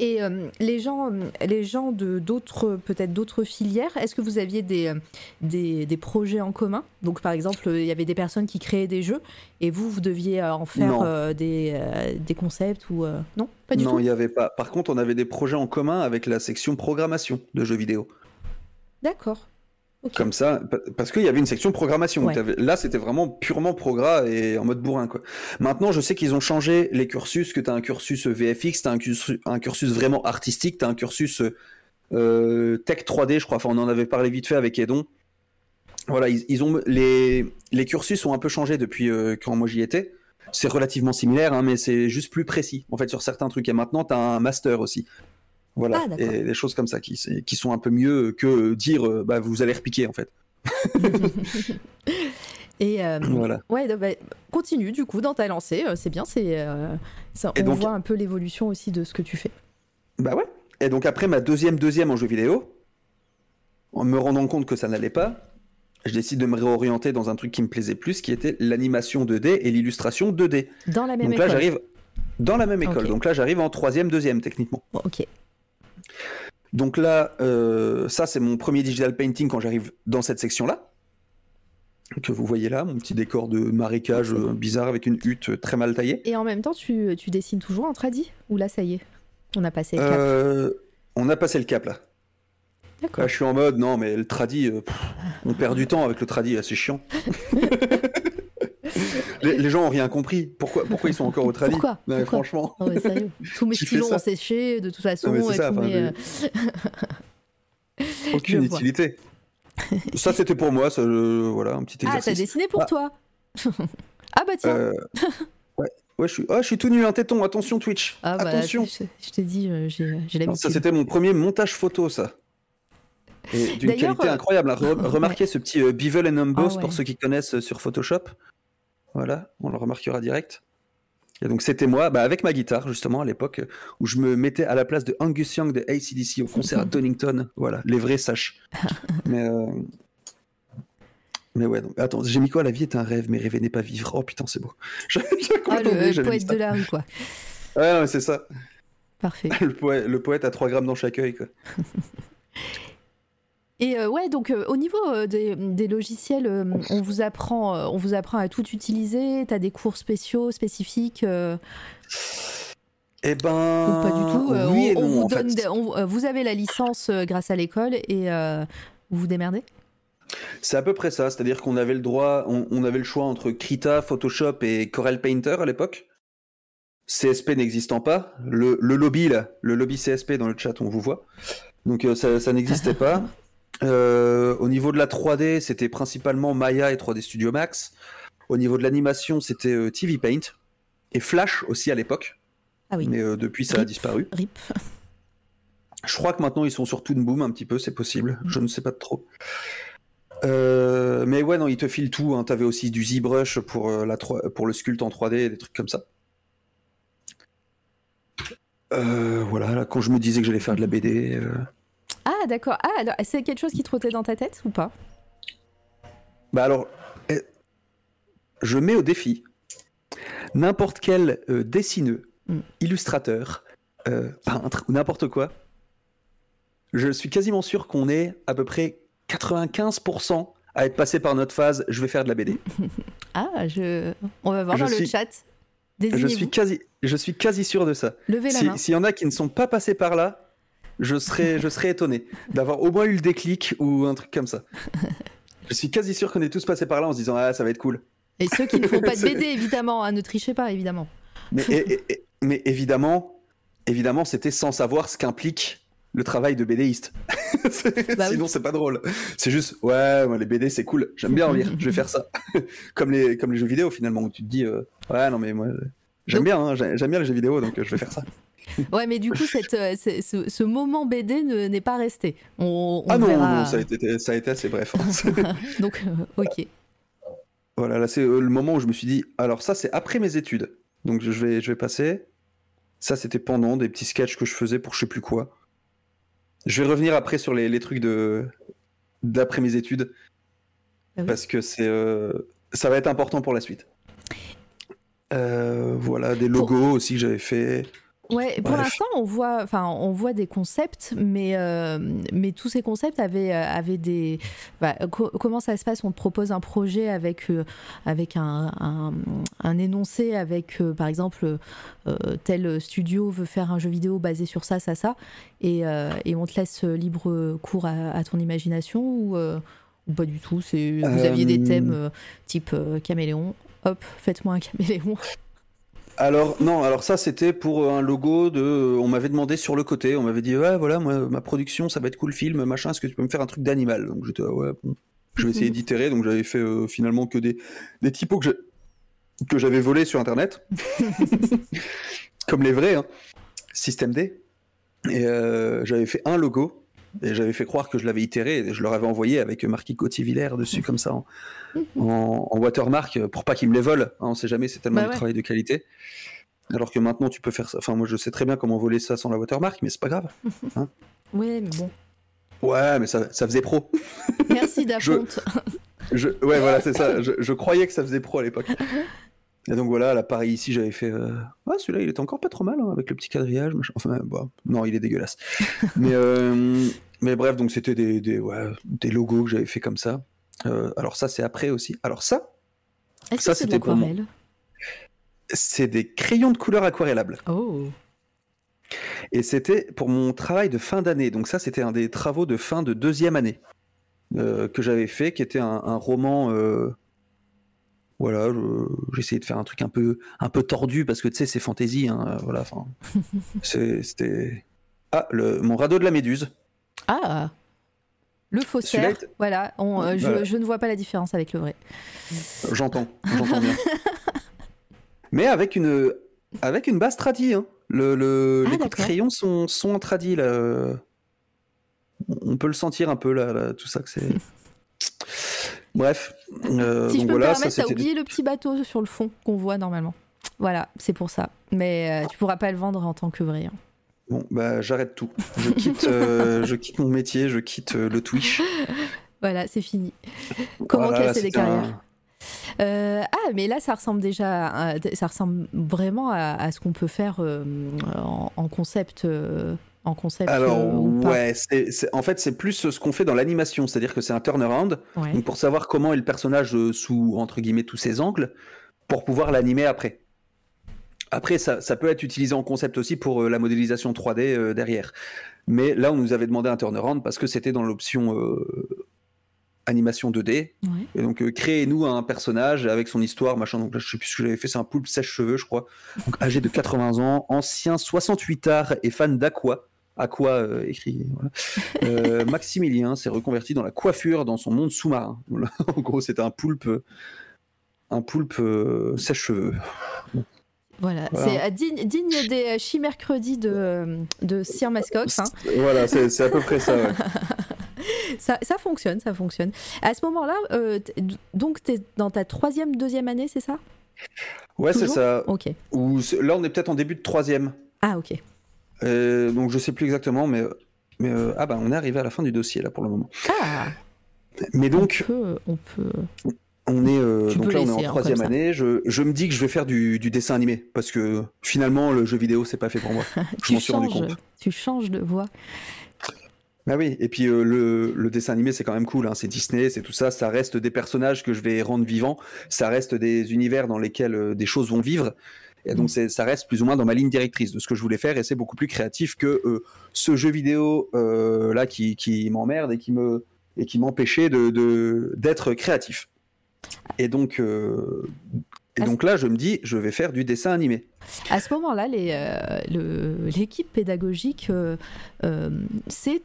Et euh, les gens, euh, les gens de d'autres, peut-être d'autres filières, est-ce que vous aviez des, des, des projets en commun? Donc, par exemple, il y avait des personnes qui créaient des jeux et vous, vous deviez en faire Non. euh, des, euh, des concepts ou non? Pas du non, tout? il n'y avait pas. Par contre, on avait des projets en commun avec la section programmation de jeux vidéo. D'accord. Comme ça, pa- parce qu'il y avait une section programmation. Ouais. Là, c'était vraiment purement progrès et en mode bourrin. Quoi. Maintenant, je sais qu'ils ont changé les cursus, que tu as un cursus VFX, tu as un cursus, un cursus vraiment artistique, tu as un cursus euh, tech 3D, je crois. Enfin, on en avait parlé vite fait avec Edon. Voilà, ils, ils ont les, les cursus ont un peu changé depuis euh, quand moi j'y étais. C'est relativement similaire, hein, mais c'est juste plus précis, en fait, sur certains trucs. Et maintenant, tu as un master aussi. Voilà, Ah, et des choses comme ça qui, qui sont un peu mieux que dire euh, bah, vous allez repiquer, en fait. [LAUGHS] Et euh, Voilà. ouais, donc, bah, continue du coup dans ta lancée. euh, C'est bien, c'est euh, ça, on donc- voit un peu l'évolution aussi de ce que tu fais. Bah ouais. Et donc après ma deuxième deuxième en jeu vidéo, en me rendant compte que ça n'allait pas, je décide de me réorienter dans un truc qui me plaisait plus, qui était l'animation 2D et l'illustration 2D. Dans la même Donc là école. j'arrive dans la même école. Donc là j'arrive en troisième deuxième techniquement. Ok. Donc là, euh, ça c'est mon premier digital painting quand j'arrive dans cette section-là. Que vous voyez là, mon petit décor de marécage euh, bizarre avec une hutte euh, très mal taillée. Et en même temps, tu, tu dessines toujours en tradi Ou là, ça y est On a passé le cap. Euh, on a passé le cap là. D'accord. Là, je suis en mode, non, mais le tradi, euh, pff, on perd du temps avec le tradi, là, c'est chiant. [LAUGHS] [LAUGHS] les, les gens ont rien compris. Pourquoi, pourquoi ils sont encore au tradi Pourquoi? Non, Pourquoi? Franchement. Non, mais sérieux. [LAUGHS] Tous mes ça ont séché de toute façon. Non, ça, mes, euh, [LAUGHS] Aucune utilité. Ça, c'était pour moi, ça, euh, voilà, un petit Ah, exercice. t'as dessiné pour Ah. toi Ah bah tiens Euh, ouais, ouais, je suis, ah, je suis tout nu, un téton, attention Twitch. Ah bah, attention. je, je t'ai dit, euh, j'ai j'ai Ça, l'habitude. c'était mon premier montage photo, ça. D'une qualité euh, incroyable. Re- Remarquez ce petit euh, bevel and emboss Ah ouais. pour ceux qui connaissent euh, sur Photoshop. Voilà, on le remarquera direct. Et donc c'était moi, bah, avec ma guitare justement à l'époque, où je me mettais à la place de Angus Young de ACDC au concert à Donington. [LAUGHS] Voilà, les vrais saches. mais, euh, mais ouais, donc, attends, j'ai mis quoi? La vie est un rêve, mais rêver n'est pas vivre. Oh putain, c'est beau. [LAUGHS] Ah, le oublié, euh, poète de la rue, quoi. Ouais, ouais, c'est ça. Parfait. [LAUGHS] Le poète, le poète a 3 grammes dans chaque œil. Quoi. Et euh, ouais, donc euh, au niveau euh, des, des logiciels, on vous apprend, on vous apprend à tout utiliser. T'as des cours spéciaux, spécifiques, Eh ben. ou pas du tout. oui et on, vous en donne, fait. des- on- vous avez la licence grâce à l'école et vous vous démerdez. C'est à peu près ça, c'est-à-dire qu'on avait le droit, on, on avait le choix entre Krita, Photoshop et Corel Painter à l'époque. CSP n'existant pas, le, le lobby là, le lobby CSP dans le chat, on vous voit. Donc ça, ça n'existait pas. [LAUGHS] Euh, au niveau de la 3D, c'était principalement Maya et 3D Studio Max. Au niveau de l'animation, c'était euh, TV Paint et Flash aussi à l'époque, Ah oui. mais euh, depuis ça a disparu. Rip. [LAUGHS] Je crois que maintenant ils sont sur Toon Boom un petit peu, c'est possible. Je ne sais pas trop. Mais ouais, non, ils te filent tout. Hein. T'avais aussi du ZBrush pour, la 3 pour le sculpt en 3D et des trucs comme ça. Voilà, là, quand je me disais que j'allais faire de la BD. Ah d'accord. Ah alors, c'est quelque chose qui trottait dans ta tête ou pas? Bah alors, eh, je mets au défi n'importe quel euh, dessineux, Mm. illustrateur, euh, peintre ou n'importe quoi. Je suis quasiment sûr qu'on est à peu près 95% à être passé par notre phase. Je vais faire de la BD. [LAUGHS] Ah, je. On va voir Je dans le chat. Je suis quasi, je suis quasi sûr de ça. Levez la Si- main. S'il y en a qui ne sont pas passés par là, je serais, je serais étonné d'avoir au moins eu le déclic ou un truc comme ça. [LAUGHS] Je suis quasi sûr qu'on est tous passés par là en se disant ah ça va être cool. Et ceux qui ne font pas de [LAUGHS] BD, évidemment, hein, ne trichez pas, évidemment. Mais, et- et- et- mais évidemment, évidemment, c'était sans savoir ce qu'implique le travail de BDiste. [LAUGHS] Bah oui. Sinon, c'est pas drôle. C'est juste, ouais, les BD, c'est cool. J'aime bien en lire. Je vais faire ça. comme, les, comme les jeux vidéo, finalement, où tu te dis, euh, ouais, non, mais moi, j'aime bien, hein, j'ai- j'aime bien les jeux vidéo, donc euh, je vais faire ça. [LAUGHS] Ouais, mais du coup, cette, euh, ce, ce moment BD ne- n'est pas resté. On, on ah non, verra. non, ça a, été, ça a été assez bref. hein. [LAUGHS] Donc, euh, ok. voilà, là, c'est euh, le moment où je me suis dit, alors ça, c'est après mes études. Donc, je vais, je vais passer. Ça, c'était pendant des petits sketchs que je faisais pour je sais plus quoi. Je vais revenir après sur les, les trucs de d'après mes études Ah oui. parce que c'est ça va être important pour la suite. Voilà, des logos aussi que j'avais fait. Ouais, pour l'instant, on voit, enfin, on voit des concepts, mais, euh, mais tous ces concepts avaient, euh, avaient des. bah, co- comment ça se passe? On te propose un projet avec, euh, avec un, un, un énoncé, avec, euh, par exemple, tel studio veut faire un jeu vidéo basé sur ça, ça, ça, et, et on te laisse libre cours à, à ton imagination ou, ou pas du tout? C'est vous aviez des thèmes type caméléon. Hop, faites-moi un caméléon. Alors non, alors ça c'était pour un logo de. On m'avait demandé sur le côté, on m'avait dit ouais voilà moi ma production ça va être cool film machin, est-ce que tu peux me faire un truc d'animal? Donc j'étais ah ouais bon. Je vais essayer [LAUGHS] d'itérer, donc j'avais fait euh, finalement que des des typos que que j'avais volés sur internet, [LAUGHS] comme les vrais, hein. Système D. Et euh, j'avais fait un logo et j'avais fait croire que je l'avais itéré. Et je leur avais envoyé avec marqué Cotier-Villers dessus comme ça en, en, en watermark euh, pour pas qu'ils me les volent. hein, on sait jamais, c'est tellement Bah du travail de qualité. Alors que maintenant tu peux faire ça. Enfin moi je sais très bien comment voler ça sans la watermark, mais c'est pas grave. [LAUGHS] Ouais, mais bon. Ouais, mais ça, ça faisait pro. Merci [LAUGHS] Dafonte. Je, ouais, voilà, c'est ça. [LAUGHS] Je, je croyais que ça faisait pro à l'époque. Et donc voilà, là, pareil ici, j'avais fait. euh, Ouais, celui-là, il était encore pas trop mal, hein, avec le petit quadrillage. machin. Enfin, bah, non, il est dégueulasse. [LAUGHS] mais, euh, mais bref, donc c'était des, des, ouais, des logos que j'avais fait comme ça. Euh, alors ça, c'est après aussi. Alors ça, Est-ce Ça, que c'est de c'était l'aquarelle? C'est des crayons de couleur aquarellables. Oh. Et c'était pour mon travail de fin d'année. Donc ça, c'était un des travaux de fin de deuxième année euh, que j'avais fait, qui était un, un roman. Euh, voilà, je- j'essayais de faire un truc un peu, un peu tordu parce que tu sais, c'est fantasy. hein, euh, voilà, enfin, [LAUGHS] c'était. Ah, le, mon radeau de la méduse. Ah le faussaire. Voilà, on, euh, je, Voilà. je ne vois pas la différence avec le vrai. J'entends, j'entends bien. [LAUGHS] Mais avec une, avec une base tradie. Hein. Le, le- Ah, les coups de crayon sont, sont en tradie. Là. On peut le sentir un peu, là, là, tout ça. que c'est. [LAUGHS] Bref. euh, si je donc peux voilà, me permettre, t'as oublié le petit bateau sur le fond qu'on voit normalement. Voilà, c'est pour ça. Mais euh, tu pourras pas le vendre en tant que vrai. hein. Bon, bah j'arrête tout. Je [LAUGHS] quitte, euh, je quitte mon métier, je quitte euh, le Twitch. [LAUGHS] Voilà, c'est fini. Comment Voilà, casser des c'était un- carrières Euh, ah, mais là, ça ressemble déjà, à- ça ressemble vraiment à, à ce qu'on peut faire euh, en, en concept, euh, en concept. Alors, euh, ou pas. ouais, c'est, en fait, c'est plus ce qu'on fait dans l'animation, c'est-à-dire que c'est un turnaround. Ouais. Donc, pour savoir comment est le personnage euh, sous, entre guillemets, tous ses angles, pour pouvoir l'animer après. Après, ça, ça peut être utilisé en concept aussi pour euh, la modélisation 3D euh, derrière. Mais là, on nous avait demandé un turnaround parce que c'était dans l'option animation 2D. Ouais. Et donc, euh, créez-nous un personnage avec son histoire, machin. Donc là, je sais plus ce que j'avais fait, c'est un poulpe sèche-cheveux, je crois. Donc, âgé de 80 ans, ancien 68 art et fan d'aqua. Aqua euh, écrit. Voilà. Euh, [LAUGHS] Maximilien s'est reconverti dans la coiffure dans son monde sous-marin. [LAUGHS] En gros, c'était un poulpe, euh, un poulpe euh, sèche-cheveux. Voilà, Voilà. c'est euh, digne, digne des euh, chi-mercredis de, euh, de Sir Mascox. hein. Voilà, c'est à peu près ça. ouais. [LAUGHS] Ça, ça fonctionne, ça fonctionne. À ce moment-là, euh, donc tu es dans ta troisième, deuxième année, c'est ça? Ouais, c'est ça. Ok. C'est- là, on est peut-être en début de troisième. Ah, ok. Euh, donc, je sais plus exactement, mais. Mais euh, ah bah on est arrivé à la fin du dossier là pour le moment. Ah, Mais donc on peut, on peut. On est euh, donc là on est en hein, troisième année. Je, je me dis que je vais faire du, du dessin animé parce que finalement le jeu vidéo c'est pas fait pour moi. [LAUGHS] Je tu m'en suis rendu changes, compte. tu changes de voix. Bah oui. Et puis euh, le, le dessin animé c'est quand même cool. Hein. C'est Disney, c'est tout ça. Ça reste des personnages que je vais rendre vivants. Ça reste des univers dans lesquels euh, des choses vont vivre. Et Mm. donc c'est- ça reste plus ou moins dans ma ligne directrice de ce que je voulais faire et c'est beaucoup plus créatif que euh, ce jeu vidéo euh, là qui, qui m'emmerde et qui me et qui m'empêchait de de- d'être créatif. Et donc euh, et donc là je me dis je vais faire du dessin animé. À ce moment-là, euh, l'équipe pédagogique euh, euh,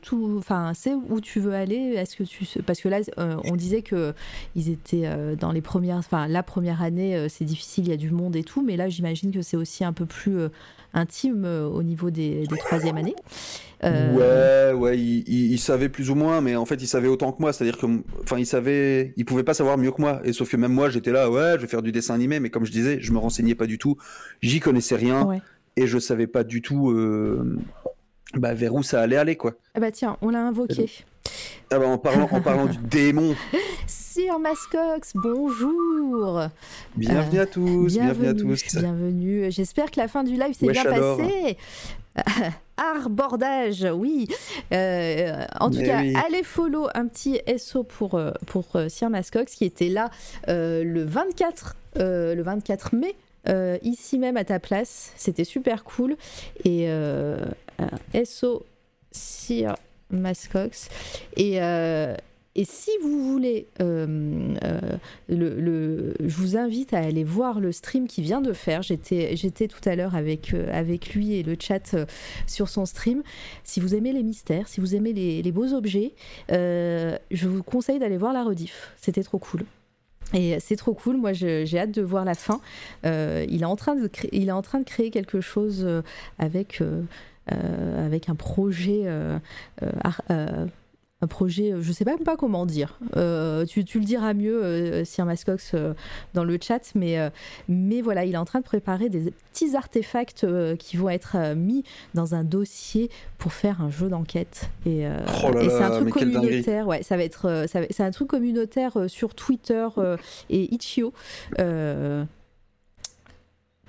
tout, enfin, où tu veux aller. Est-ce que tu, parce que là, euh, on disait que ils étaient dans les premières, enfin, la première année, c'est difficile, il y a du monde et tout, mais là, j'imagine que c'est aussi un peu plus intime euh, au niveau des, des troisième années. Euh, Ouais, ouais, il, il- il savait plus ou moins, mais en fait, il savait autant que moi. C'est-à-dire que, enfin, il savait, il pouvait pas savoir mieux que moi. Et sauf que même moi, j'étais là, ouais, je vais faire du dessin animé, mais comme je disais, je me renseignais pas du tout. J'y connaissais rien Ouais. et je savais pas du tout euh, bah, vers où ça allait aller, quoi. Ah bah tiens, on l'a invoqué. Ah bah, en parlant, en parlant du démon, [LAUGHS] Sir Mascox, bonjour. bienvenue à tous, bienvenue, à tous. Bienvenue. J'espère que la fin du live s'est bien passée. [LAUGHS] Arbordage, oui. Euh, en tout Mais cas, oui. allez follow un petit SO pour, euh, pour euh, Sir Mascox qui était là euh, le 24, euh, le 24 mai. euh, ici même à ta place, c'était super cool. Et euh, SO Sir Mascox. Et, euh, et si vous voulez, euh, euh, le, je vous invite à aller voir le stream qu'il vient de faire. J'étais, tout à l'heure avec, avec lui et le chat sur son stream. Si vous aimez les mystères, si vous aimez les, les beaux objets, je vous conseille d'aller voir la rediff. C'était trop cool. Et c'est trop cool, moi j'ai hâte de voir la fin. Il, est en train de cré- il est en train de créer quelque chose avec, avec un projet euh, euh, euh, un projet, euh, je sais même pas comment dire. Euh, tu, tu le diras mieux, euh, Sir Mascox, euh, dans le chat, mais, euh, mais voilà, il est en train de préparer des petits artefacts euh, qui vont être euh, mis dans un dossier pour faire un jeu d'enquête. Et, euh, Oh et c'est un truc communautaire, ouais, ça va être, euh, c'est un truc communautaire euh, sur Twitter euh, et Itch.io.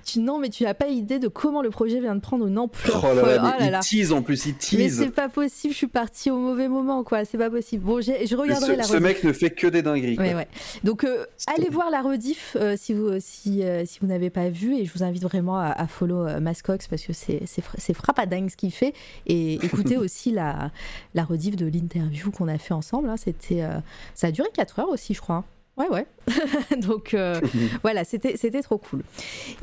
Tu, non, mais tu n'as pas idée de comment le projet vient de prendre une ampleur. Oh là là, mais Oh là là. il tease en plus, il Mais tease. c'est pas possible, je suis partie au mauvais moment, quoi. C'est pas possible. Bon, je Mais regarderai Ce, la ce rediff. mec ne fait que des dingueries. Ouais, ouais. Donc, euh, allez voir la rediff euh, si vous, si, euh, si vous n'avez pas vu. Et je vous invite vraiment à, à follow Mascox parce que c'est c'est fra- c'est frappadingue ce qu'il fait. Et [LAUGHS] écoutez aussi la, la rediff de l'interview qu'on a fait ensemble. hein. C'était, ça a duré 4 heures aussi, je crois. hein. Ouais, ouais. [LAUGHS] Donc, euh, [LAUGHS] voilà, c'était trop cool.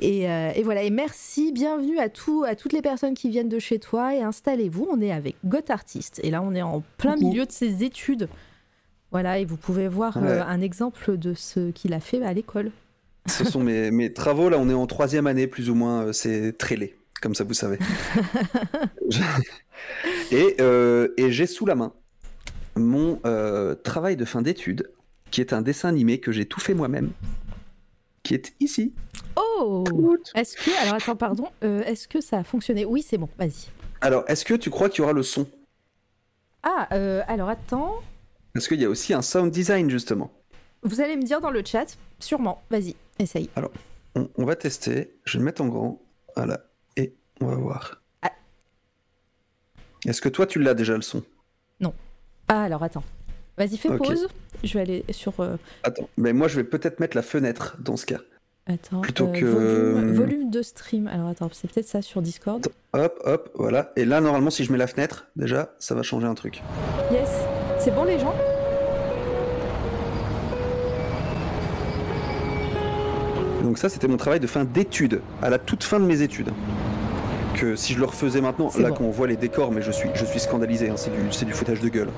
Et, euh, et voilà, et merci, bienvenue à, tout, à toutes les personnes qui viennent de chez toi et installez-vous. On est avec Got Artist et là on est en plein milieu de ses études. Voilà, et vous pouvez voir Ouais. euh, un exemple de ce qu'il a fait à l'école. Ce sont mes, [LAUGHS] mes travaux. Là, on est en troisième année, plus ou moins. C'est très laid, comme ça, vous savez. Et et j'ai sous la main mon travail de fin d'études, qui est un dessin animé que j'ai tout fait moi-même, qui est ici. Oh Est-ce que. Alors attends, pardon. euh, Est-ce que ça a fonctionné? Oui, c'est bon, vas-y. Alors, est-ce que tu crois qu'il y aura le son? Ah, euh, alors attends. Parce qu'il y a aussi un sound design, justement. Vous allez me dire dans le chat Sûrement. Vas-y, essaye. On, on va tester. Je vais le mettre en grand. Voilà. Et on va voir. Ah. Est-ce que toi, tu l'as déjà le son? Ah, alors attends. Vas-y, fais pause. Je vais aller sur. euh, Attends. Mais moi, je vais peut-être mettre la fenêtre dans ce cas. Attends. Plutôt euh, que- Volume, volume de stream. Alors attends, c'est peut-être ça sur Discord. Hop, hop, voilà. Et là, normalement, si je mets la fenêtre, déjà, ça va changer un truc. Yes. C'est bon, les gens? Donc ça, c'était mon travail de fin d'études, à la toute fin de mes études. Que si je le refaisais maintenant, là bon. quand on voit les décors, mais je suis, je suis scandalisé, hein, c'est du, c'est du foutage de gueule.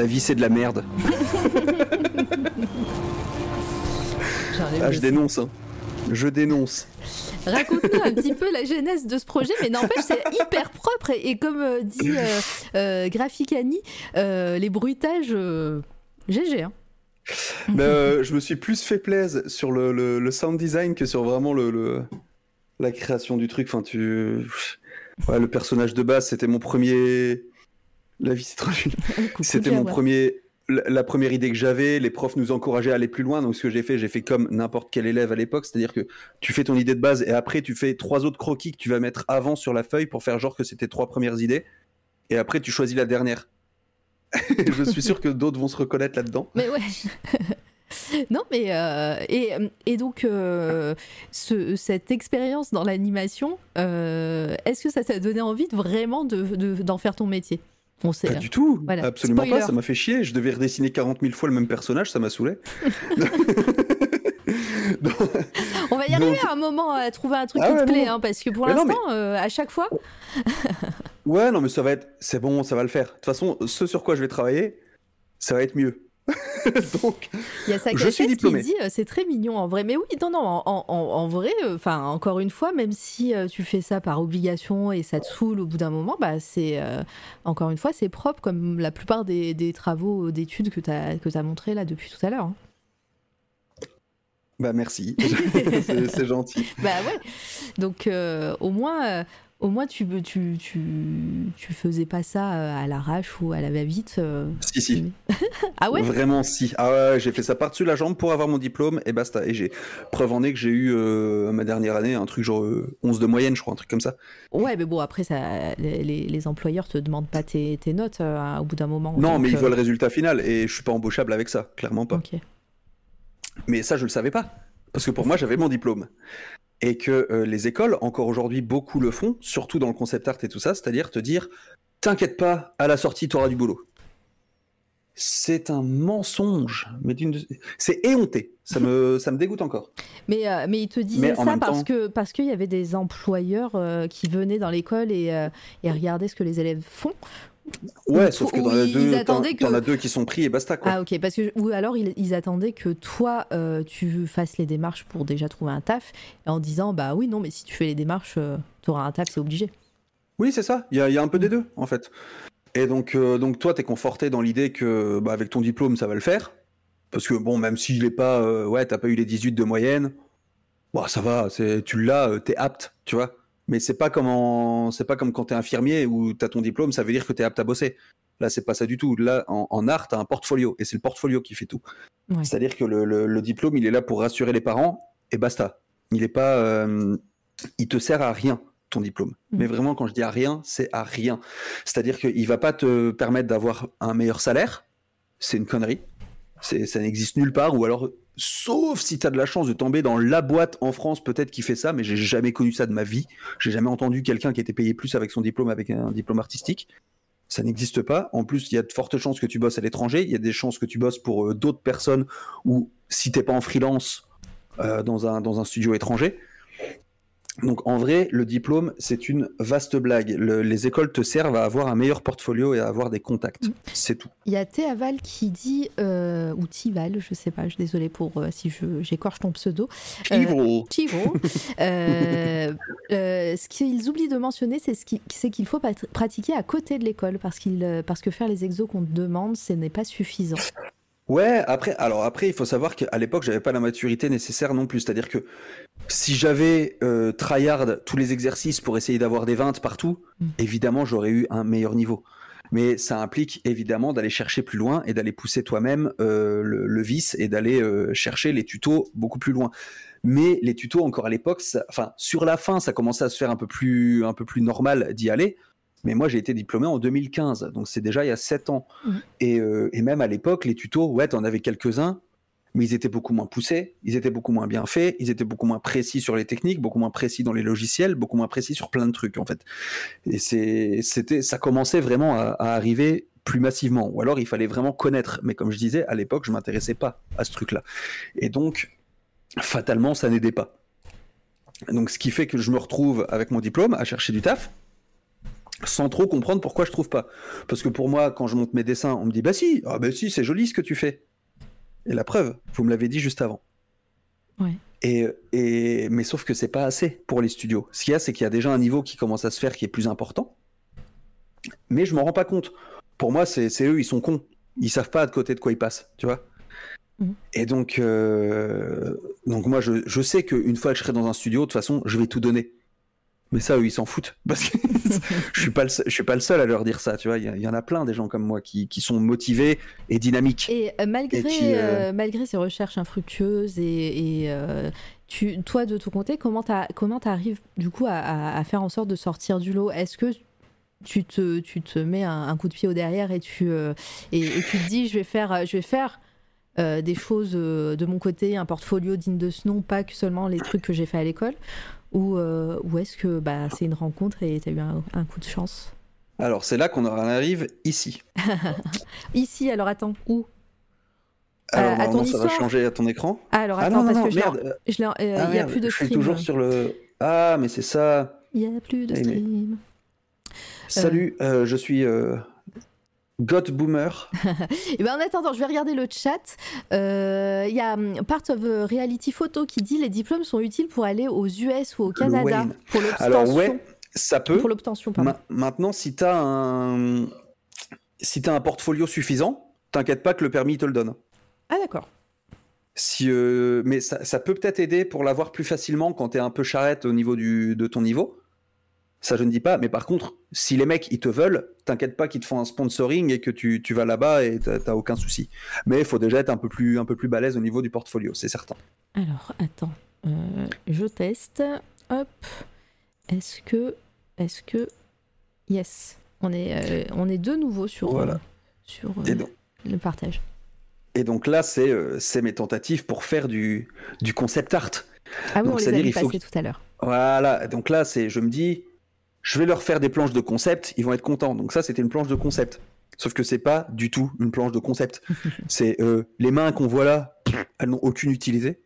La vie c'est de la merde. Ah, je dénonce, hein. Je dénonce. Raconte-nous un [LAUGHS] petit peu la genèse de ce projet, mais n'empêche, c'est hyper propre et, et comme euh, dit euh, euh, Graphicani, euh, les bruitages, GG. Hein. Mais euh, je me suis plus fait plaisir sur le, le- le sound design que sur vraiment le, le- la création du truc. Enfin, tu... Ouais, le personnage de base, c'était mon premier... La vie, c'est trop nul. [LAUGHS] C'était mon premier... La première idée que j'avais, les profs nous encourageaient à aller plus loin. Donc, ce que j'ai fait, j'ai fait comme n'importe quel élève à l'époque. C'est-à-dire que tu fais ton idée de base et après, tu fais trois autres croquis que tu vas mettre avant sur la feuille pour faire genre que c'était trois premières idées. Et après, tu choisis la dernière. [LAUGHS] Je suis sûr que d'autres vont se reconnaître là-dedans. Mais ouais. [LAUGHS] non, mais euh, et, et donc euh, ce- cette expérience dans l'animation, euh, est-ce que ça t'a donné envie de vraiment de- de- d'en faire ton métier? On sait. Pas du tout, Voilà. absolument Spoiler. pas, ça m'a fait chier, je devais redessiner 40 000 fois le même personnage, ça m'a saoulé. [LAUGHS] Donc, On va y Donc- arriver à un moment à trouver un truc Ah qui ouais, te plaît, hein, parce que pour Mais l'instant, euh, à chaque fois, ouais, non mais ça va être, c'est bon, ça va le faire. De toute façon, ce sur quoi je vais travailler, ça va être mieux. [LAUGHS] Donc, Il y a sa Je suis qui diplômé. dit euh, c'est très mignon en vrai. Mais oui, non, non, en, en- en vrai, euh, enfin, encore une fois, même si euh, tu fais ça par obligation et ça te saoule au bout d'un moment, bah, c'est euh, encore une fois, c'est propre comme la plupart des, des travaux d'études que tu as, que as montré là depuis tout à l'heure. hein. bah merci, [LAUGHS] [LAUGHS] c'est gentil. Bah ouais. Donc au moins, au moins tu, tu, tu, tu faisais pas ça euh, à l'arrache ou à la va-vite. euh. Si, si. [LAUGHS] Ah ouais? Vraiment, si. Ah ouais, j'ai fait ça par-dessus la jambe pour avoir mon diplôme et basta. Et j'ai preuve en est que j'ai eu euh, ma dernière année un truc genre euh, 11 de moyenne, je crois, un truc comme ça. Ouais, mais bon, après, ça, les, les- employeurs te demandent pas tes, tes notes euh, au bout d'un moment. Non, Donc, mais ils voient le résultat final et je suis pas embauchable avec ça, clairement pas. ok. Mais ça, je le savais pas. Parce que pour moi, j'avais mon diplôme. Et que euh, les écoles, encore aujourd'hui, beaucoup le font, surtout dans le concept art et tout ça, c'est-à-dire te dire T'inquiète pas, à la sortie, tu auras du boulot. C'est un mensonge. Mais d'une... C'est éhonté. Ça me, ça me dégoûte encore. Mais, euh, mais ils te disaient ça parce temps- que parce qu'il y avait des employeurs euh, qui venaient dans l'école et, euh, et regardaient ce que les élèves font. Ouais, Ou- sauf que dans les deux, que- as deux qui sont pris et basta, quoi. Ah ok, parce que ou alors ils, ils attendaient que toi euh, tu fasses les démarches pour déjà trouver un taf en disant bah oui non mais si tu fais les démarches tu auras un taf c'est obligé. Oui, c'est ça. Il y a, il y a un peu des deux, en fait. Et donc, euh, donc toi, t'es conforté dans l'idée que, bah, avec ton diplôme, ça va le faire. Parce que, bon, même s'il est pas, euh, ouais, t'as pas eu les 18 de moyenne, bon, ça va, c'est, tu l'as, euh, t'es apte, tu vois. Mais c'est pas comme en- c'est pas comme quand t'es infirmier où t'as ton diplôme, ça veut dire que t'es apte à bosser. Là, c'est pas ça du tout. Là, en, en art, t'as un portfolio, et c'est le portfolio qui fait tout. Ouais. C'est-à-dire que le, le- le diplôme, il est là pour rassurer les parents, et basta. Il est pas, euh, il te sert à rien ton diplôme. Mhm. Mais vraiment, quand je dis à rien, c'est à rien. C'est-à-dire qu'il va pas te permettre d'avoir un meilleur salaire. C'est une connerie. Ça n'existe nulle part. Ou alors, sauf si tu as de la chance de tomber dans la boîte en France, peut-être qui fait ça, mais j'ai jamais connu ça de ma vie. J'ai jamais entendu quelqu'un qui était payé plus avec son diplôme, avec un diplôme artistique. Ça n'existe pas. En plus, il y a de fortes chances que tu bosses à l'étranger. Il y a des chances que tu bosses pour euh, d'autres personnes ou si t'es pas en freelance euh, dans, un, dans un studio étranger. Donc en vrai, le diplôme, c'est une vaste blague. Le- les écoles te servent à avoir un meilleur portfolio et à avoir des contacts. Mm. C'est tout. Il y a Théaval qui dit euh, ou Tival je sais pas je suis désolée pour euh, si je j'écorche ton pseudo Euh, Chivo. [LAUGHS] Euh, euh, ce qu'ils oublient de mentionner, c'est ce qui- qu'il faut pratiquer à côté de l'école parce, qu'il, parce que faire les exos qu'on te demande, ce n'est pas suffisant. Ouais, après, alors après, il faut savoir qu'à l'époque, j'avais pas la maturité nécessaire non plus. C'est-à-dire que si j'avais euh, tryhard tous les exercices pour essayer d'avoir des 20 partout, Mm. évidemment, j'aurais eu un meilleur niveau. Mais ça implique évidemment d'aller chercher plus loin et d'aller pousser toi-même euh, le, le vice et d'aller euh, chercher les tutos beaucoup plus loin. Mais les tutos, encore à l'époque, enfin, sur la fin, ça commençait à se faire un peu plus, un peu plus normal d'y aller. Mais moi, j'ai été diplômé en 2015, donc c'est déjà il y a 7 ans. Et, euh, et même à l'époque, les tutos, ouais, t'en avais quelques-uns, mais ils étaient beaucoup moins poussés, ils étaient beaucoup moins bien faits, ils étaient beaucoup moins précis sur les techniques, beaucoup moins précis dans les logiciels, beaucoup moins précis sur plein de trucs, en fait. Et c'était, ça commençait vraiment à, à arriver plus massivement. Ou alors, il fallait vraiment connaître. Mais comme je disais, à l'époque, je m'intéressais pas à ce truc-là. Et donc, fatalement, ça n'aidait pas. Donc, ce qui fait que je me retrouve avec mon diplôme à chercher du taf sans trop comprendre pourquoi je trouve pas. Parce que pour moi, quand je monte mes dessins, on me dit bah si, ah bah si, c'est joli ce que tu fais. Et la preuve, vous me l'avez dit juste avant. Ouais. Et, et mais sauf que c'est pas assez pour les studios. Ce qu'il y a, c'est qu'il y a déjà un niveau qui commence à se faire qui est plus important. Mais je m'en rends pas compte. Pour moi, c'est eux, ils sont cons. Ils savent pas de côté de quoi ils passent, tu vois. Mhm. Et donc, euh, donc moi, je, je sais qu'une fois que je serai dans un studio, de toute façon, je vais tout donner. Mais ça, eux, ils s'en foutent. [LAUGHS] Parce que je suis pas le seul, je suis pas le seul à leur dire ça, tu vois. Il y, en a plein des gens comme moi qui, qui sont motivés et dynamiques. Et euh, malgré, Et qui, euh, euh, malgré ces recherches infructueuses et, et, tu, toi de ton côté, comment tu arrives du coup à, à- à faire en sorte de sortir du lot? Est-ce que tu te, tu te mets un, un coup de pied au derrière et tu, et, et tu te dis je vais faire, je vais faire euh, des choses euh, de mon côté, un portfolio digne de ce nom, pas que seulement les trucs que j'ai fait à l'école? Ou, euh, ou est-ce que bah, c'est une rencontre et tu as eu un, un coup de chance? Alors, c'est là qu'on en arrive ici. [LAUGHS] Ici, alors attends, où? Alors, à ton ça va changer à ton écran. Ah, alors Ah attends, non, non, parce non, que merde. euh, je euh, il ah, n'y a plus de je suis stream. toujours sur le. Ah, mais c'est ça. Il n'y a plus de mais- stream. Salut, euh, je suis. Euh, God Boomer. [LAUGHS] Et ben en attendant, je vais regarder le chat. Euh, Il y a hum, Part of Reality Photo qui dit les diplômes sont utiles pour aller aux US ou au Canada Wayne. pour l'obtention. Alors ouais, ça peut. Pour l'obtention, pardon. Ma- maintenant, si tu as un si t'as un portfolio suffisant, t'inquiète pas que le permis te le donne. Ah d'accord. Si, euh, mais ça, ça peut peut-être aider pour l'avoir plus facilement quand tu es un peu charrette au niveau du, de ton niveau. Ça, je ne dis pas. Mais par contre, si les mecs, ils te veulent, t'inquiète pas qu'ils te font un sponsoring et que tu, tu vas là-bas et t'as aucun souci. Mais il faut déjà être un peu plus, un peu plus balèze au niveau du portfolio, c'est certain. Alors, attends, euh, je teste. Hop. Est-ce que, est-ce que, yes, on est, euh, on est de nouveau sur, Voilà. euh, sur Et donc, le partage. et donc là, c'est c'est mes tentatives pour faire du, du concept art. Ah oui, Donc, on les avait il faut tout à l'heure. Voilà, donc là, c'est, je me dis, je vais leur faire des planches de concept, ils vont être contents. Donc ça, c'était une planche de concept. Sauf que c'est pas du tout une planche de concept. [LAUGHS] c'est euh, les mains qu'on voit là, elles n'ont aucune utilité.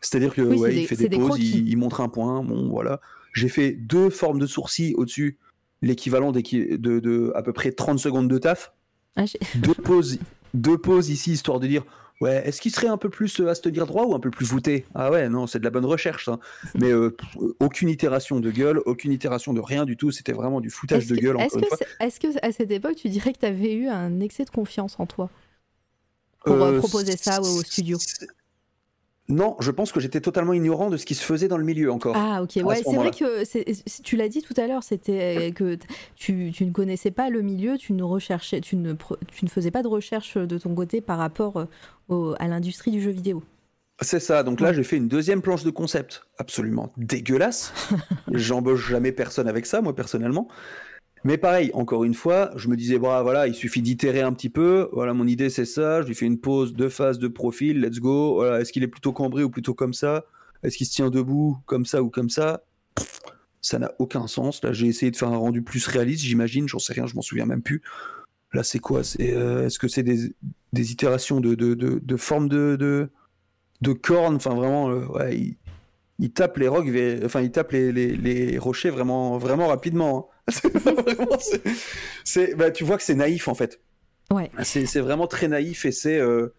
C'est-à-dire que Oui, c'est ouais, des- il fait des croquis. il, il montre un point, bon voilà. J'ai fait deux formes de sourcils au-dessus, l'équivalent de, de à peu près 30 secondes de taf. Ah, Deux pauses, deux pauses ici, histoire de dire Ouais, est-ce qu'il serait un peu plus euh, à se tenir droit ou un peu plus voûté? Ah ouais, non, c'est de la bonne recherche, ça. [LAUGHS] Mais euh, pff, aucune itération de gueule, aucune itération de rien du tout. C'était vraiment du foutage de gueule, est-ce que, est-ce que à cette époque, tu dirais que tu avais eu un excès de confiance en toi? Pour euh, Euh, proposer ça au studio? Non, je pense que j'étais totalement ignorant de ce qui se faisait dans le milieu encore. Ah ok, ouais, ce c'est vrai que tu l'as dit tout à l'heure, c'était euh, que tu, tu ne connaissais pas le milieu, tu ne recherchais, tu ne, pro- tu ne faisais pas de recherche de ton côté par rapport euh, au- à l'industrie du jeu vidéo. C'est ça. Donc là, j'ai fait une deuxième planche de concept absolument dégueulasse. [LAUGHS] J'embauche jamais personne avec ça, moi personnellement. Mais pareil, encore une fois, je me disais, bah voilà, il suffit d'itérer un petit peu. Voilà, mon idée c'est ça. Je lui fais une pause, deux phases de profil. Let's go. Est-ce qu'il est plutôt cambré ou plutôt comme ça? Est-ce qu'il se tient debout comme ça ou comme ça? Ça n'a aucun sens. Là, j'ai essayé de faire un rendu plus réaliste, j'imagine. J'en sais rien, je m'en souviens même plus. Là, c'est quoi? C'est euh, est-ce que c'est des, des itérations de, de, de, de forme de, de de cornes, enfin vraiment, euh, ouais, il tape les rocs, enfin il tape les, les, les rochers vraiment, vraiment rapidement. hein. [LAUGHS] Bah, tu vois que c'est naïf en fait. Ouais. C'est vraiment très naïf et c'est, euh,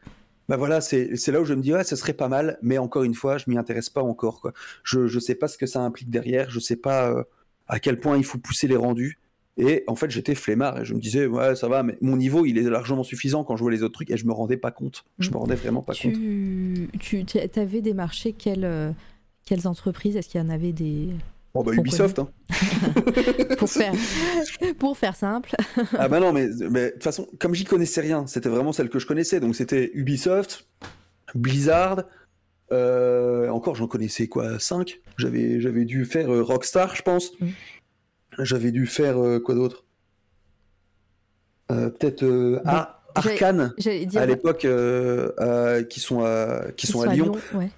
bah voilà, c'est là où je me dis ouais, ce serait pas mal, mais encore une fois, je m'y intéresse pas encore quoi. Je je sais pas ce que ça implique derrière, je sais pas euh, à quel point il faut pousser les rendus. Et en fait, j'étais flemmard et je me disais, ouais, ça va, mais mon niveau, il est largement suffisant quand je vois les autres trucs et je me rendais pas compte. Je me rendais vraiment pas compte. Tu, tu avais démarché quelles, euh, quelles entreprises Est-ce qu'il y en avait des Bon, bah, Ubisoft, hein. [LAUGHS] pour faire pour faire simple Ah bah non, mais de toute façon, comme j'y connaissais rien, c'était vraiment celle que je connaissais. Donc c'était Ubisoft, Blizzard. euh, encore, j'en connaissais quoi 5 J'avais j'avais dû faire euh, Rockstar, je pense. Mm. J'avais dû faire euh, quoi d'autre? Peut-être ah, dire à l'époque, qui sont à, qui sont à Lyon. ouais.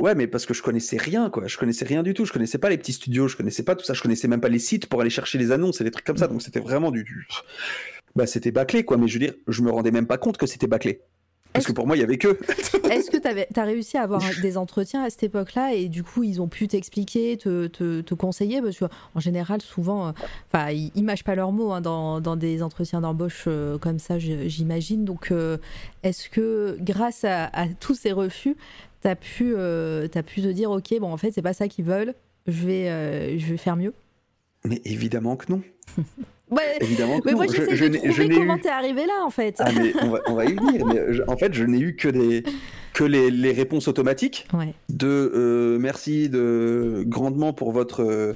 Ouais, mais parce que je connaissais rien, quoi. Je connaissais rien du tout. Je connaissais pas les petits studios, je connaissais pas tout ça. Je connaissais même pas les sites pour aller chercher les annonces et des trucs comme ça. Donc c'était vraiment du, du- bah c'était bâclé, quoi. Mais je veux dire, je me rendais même pas compte que c'était bâclé. Parce que pour moi, il y avait que. [LAUGHS] Est-ce que tu as réussi à avoir des entretiens à cette époque-là et du coup ils ont pu t'expliquer, te, te, te conseiller? Parce qu'en général, souvent, euh, enfin, ils, ils mâchent pas leurs mots hein, dans, dans des entretiens d'embauche euh, comme ça, j'imagine. Donc, euh, est-ce que grâce à, à tous ces refus, tu as, pu, euh, t'as pu te dire Ok, bon, en fait, c'est pas ça qu'ils veulent, je vais, euh, je vais faire mieux Mais évidemment que non. [LAUGHS] Ouais, Évidemment que mais non. moi, Je- j'essaie je de je trouver comment eu- t'es arrivé là, en fait. Ah, mais on va, on va y venir. Mais je- en fait, je n'ai eu que des que les, les réponses automatiques Ouais. de euh, merci de grandement pour votre euh,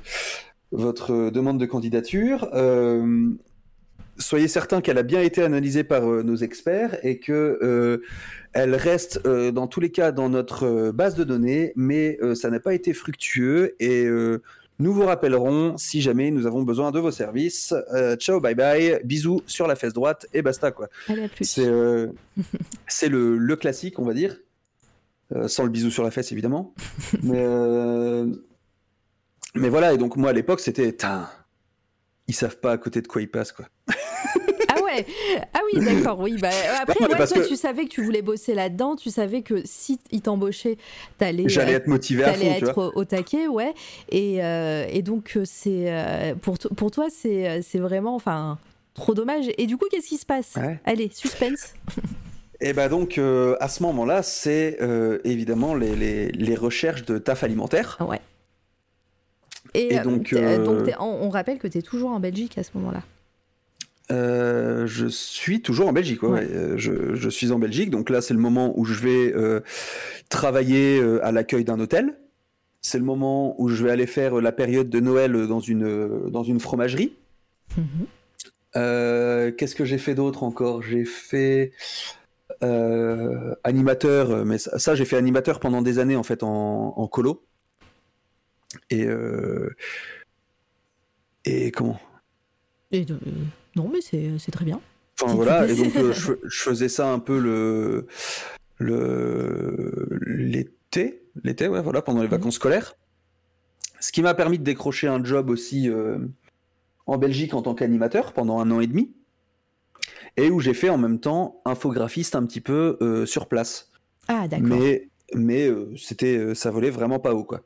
votre demande de candidature. Soyez certains qu'elle a bien été analysée par euh, nos experts et que euh, elle reste euh, dans tous les cas dans notre base de données, mais ça n'a pas été fructueux et nous vous rappellerons si jamais nous avons besoin de vos services. Ciao, bye bye, bisous sur la fesse droite et basta quoi. C'est [LAUGHS] c'est le, le classique, on va dire. Sans le bisou sur la fesse, évidemment. [LAUGHS] mais, mais voilà, et donc moi à l'époque, c'était. Ils savent pas à côté de quoi ils passent, quoi. [LAUGHS] Ah ouais, ah oui, d'accord, oui. Bah, [LAUGHS] après, Non, ouais, toi, que- tu savais que tu voulais bosser là-dedans, tu savais que si ils t'embauchaient, t'allais J'allais être motivé à fond, t'allais tu vois. être au taquet, ouais. Et, euh, et donc, euh, c'est euh, pour, to- pour toi, c'est c'est vraiment, enfin, Trop dommage. Et du coup, qu'est-ce qui se passe? Ouais. Allez, suspense. [LAUGHS] Et bah donc euh, à ce moment-là, c'est euh, évidemment les, les- les recherches de taf alimentaire. Ouais. Et, Et euh, donc, euh, donc t'es- on, rappelle que tu es toujours en Belgique à ce moment-là. Euh, je suis toujours en Belgique. ouais. Euh, Je, je suis en Belgique, donc là c'est le moment où je vais euh, travailler euh, à l'accueil d'un hôtel. C'est le moment où je vais aller faire euh, la période de Noël euh, dans une, euh, dans une fromagerie. Mhm. Euh, Qu'est-ce que j'ai fait d'autre encore? J'ai fait euh, animateur, mais ça, ça, j'ai fait animateur pendant des années en fait en, en colo. Et euh, et comment? Et de- euh, non, mais c'est très bien. Enfin voilà, et donc euh, [LAUGHS] je, faisais ça un peu le le l'été, l'été ouais voilà pendant les Mhm. vacances scolaires. Ce qui m'a permis de décrocher un job aussi euh, en Belgique en tant qu'animateur pendant un an et demi, et où j'ai fait en même temps infographiste un petit peu euh, sur place. Ah, d'accord. Mais mais c'était ça volait vraiment pas haut quoi.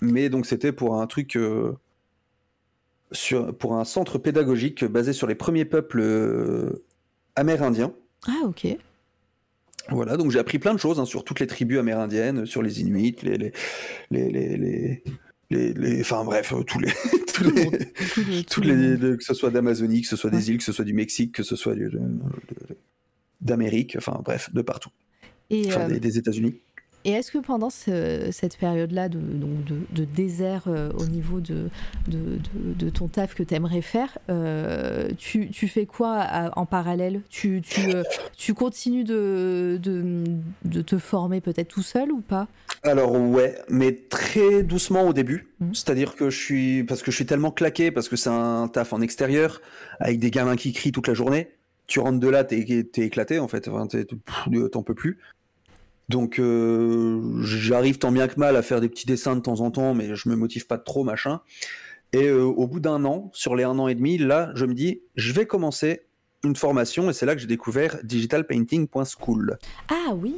Mais donc c'était pour un truc euh, sur pour un centre pédagogique basé sur les premiers peuples euh, amérindiens. Ah, ok. Voilà, donc j'ai appris plein de choses hein, sur toutes les tribus amérindiennes, sur les Inuits, les les les les, les, les- les- enfin bref, euh, tous les [LAUGHS] tous les que ce soit d'Amazonie, que ce soit Ouais. des îles, que ce soit du Mexique, que ce soit d'Amérique, enfin bref, de partout, Et, enfin des, des États-Unis. Et est-ce que pendant ce- cette période-là de, donc de, de désert euh, au niveau de, ton taf que tu aimerais faire, euh, tu, tu fais quoi à- en parallèle? Tu, tu, euh, tu continues de, te former peut-être tout seul ou pas? Alors ouais, mais très doucement au début. Mhm. C'est-à-dire que je suis parce que je suis tellement claqué parce que c'est un taf en extérieur avec des gamins qui crient toute la journée. Tu rentres de là, t'es éclaté en fait. Enfin, T'en peux plus. Donc euh, j'arrive tant bien que mal à faire des petits dessins de temps en temps, mais je me motive pas trop machin. Et euh, au bout d'un an, sur les un an et demi, là, je me dis, je vais commencer une formation et c'est là que j'ai découvert digitalpainting.school. Ah oui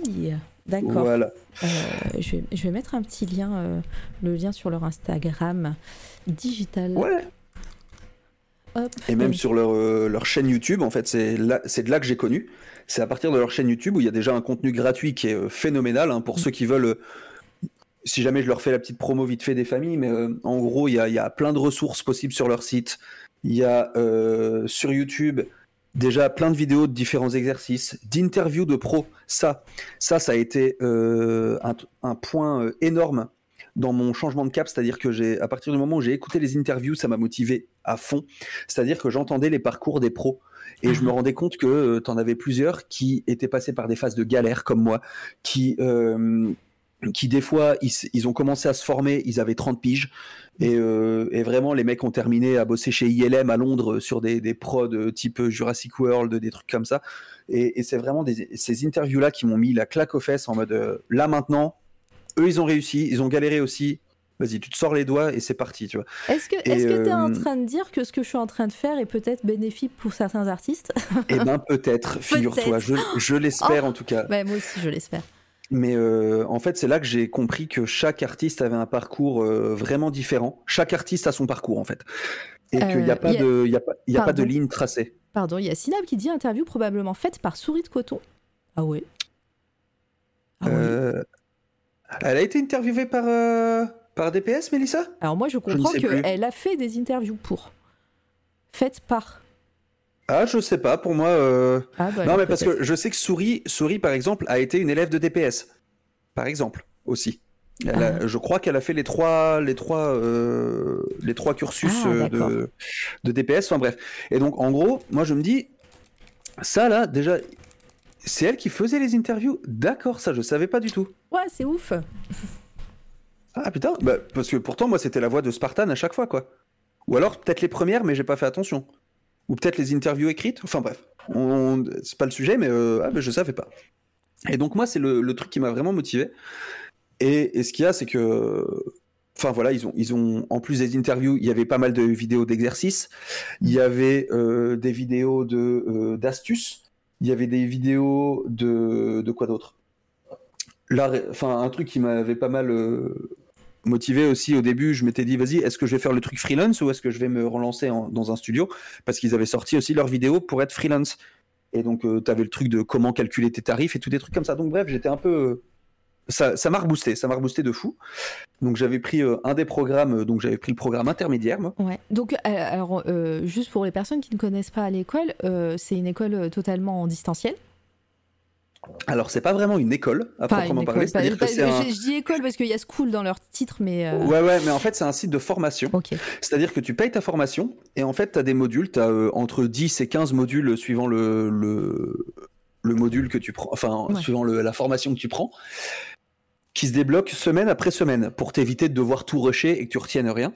D'accord. Voilà. Euh, je, vais, je vais mettre un petit lien, le lien sur leur Instagram digital. Ouais. Hop. Et même Oui. sur leur, euh, leur chaîne YouTube, en fait, c'est de là que j'ai connu. C'est à partir de leur chaîne YouTube où il y a déjà un contenu gratuit qui est euh, phénoménal hein, pour Mm. ceux qui veulent. euh, si jamais je leur fais la petite promo vite fait des familles, mais euh, en gros, il y a, il y a plein de ressources possibles sur leur site. Il y a sur YouTube déjà plein de vidéos de différents exercices, d'interviews de pros. Ça, ça, ça a été un, un point énorme dans mon changement de cap, c'est-à-dire que j'ai, à partir du moment où j'ai écouté les interviews, ça m'a motivé à fond. C'est-à-dire que j'entendais les parcours des pros et je me rendais compte que tu en avais plusieurs qui étaient passés par des phases de galère comme moi, qui, euh, qui des fois, ils, ils ont commencé à se former, ils avaient 30 piges. Et, euh, et vraiment, les mecs ont terminé à bosser chez ILM à Londres sur des, des prods euh, type Jurassic World, des trucs comme ça. Et, et c'est vraiment des- ces interviews-là qui m'ont mis la claque aux fesses en mode euh, là maintenant, eux ils ont réussi, ils ont galéré aussi. Vas-y, tu te sors les doigts et c'est parti, tu vois. Est-ce que Et, est-ce que tu es en euh, train de dire que ce que je suis en train de faire est peut-être bénéfique pour certains artistes? Eh ben peut-être, [LAUGHS] figure-toi, je, je l'espère en tout cas. Ouais, Moi aussi, je l'espère. Mais euh, en fait, c'est là que j'ai compris que chaque artiste avait un parcours euh, vraiment différent. Chaque artiste a son parcours en fait, et qu'il n'y Euh, a pas y a- de, y a pas, y a pas de ligne tracée. Pardon, il y a Sinab qui dit interview probablement faite par Souris de Coton. Ah ouais Ah ouais. Euh, Elle a été interviewée par euh, par DPS, Mélissa? Alors moi, je comprends qu'elle a fait des interviews pour. Faites par. Ah, je sais pas. Pour moi, euh, Ah bah non, mais parce que je sais que Souris, Souris par exemple, a été une élève de DPS, par exemple aussi. Elle a- Ah. Je crois qu'elle a fait les trois, les trois, euh, les trois cursus Ah, euh, de, de DPS. Enfin bref. Et donc en gros, moi je me dis, ça là déjà, c'est elle qui faisait les interviews? D'accord, ça je savais pas du tout. Ouais, c'est ouf. Ah putain, bah, parce que pourtant moi c'était la voix de Spartan à chaque fois quoi. Ou alors peut-être les premières, mais j'ai pas fait attention. Ou peut-être les interviews écrites. Enfin bref, c'est pas le sujet, mais euh, ah, bah, je savais pas. Et donc moi c'est le, truc qui m'a vraiment motivé. Et, ce qu'il y a, c'est que, enfin voilà, ils ont, ils ont en plus des interviews, il y avait pas mal de vidéos d'exercices, il y avait euh, des vidéos de euh, d'astuces, il y avait des vidéos de de quoi d'autre? Là, enfin un truc qui m'avait pas mal euh, motivé aussi au début. Je m'étais dit, vas-y, est-ce que je vais faire le truc freelance ou est-ce que je vais me relancer dans un studio? Parce qu'ils avaient sorti aussi leurs vidéos pour être freelance. Et donc, tu avais le truc de comment calculer tes tarifs et tout des trucs comme ça. Donc, bref, j'étais un peu. euh, Ça m'a reboosté, ça m'a reboosté de fou. Donc, j'avais pris euh, un des programmes, euh, donc j'avais pris le programme intermédiaire. Ouais. Donc, euh, alors, euh, juste pour les personnes qui ne connaissent pas l'école, euh, c'est une école euh, totalement en distanciel. Alors, c'est pas vraiment une école, à proprement parler. C'est-à-dire que c'est un. je, je dis école parce qu'il y a school dans leur titre, mais. euh, Ouais, ouais, mais en fait, c'est un site de formation. C'est-à-dire que tu payes ta formation et en fait, tu as des modules, tu as entre 10 et 15 modules suivant le, le, le module que tu prends, enfin, Ouais. suivant le- la formation que tu prends, qui se débloquent semaine après semaine pour t'éviter de devoir tout rusher et que tu retiennes rien.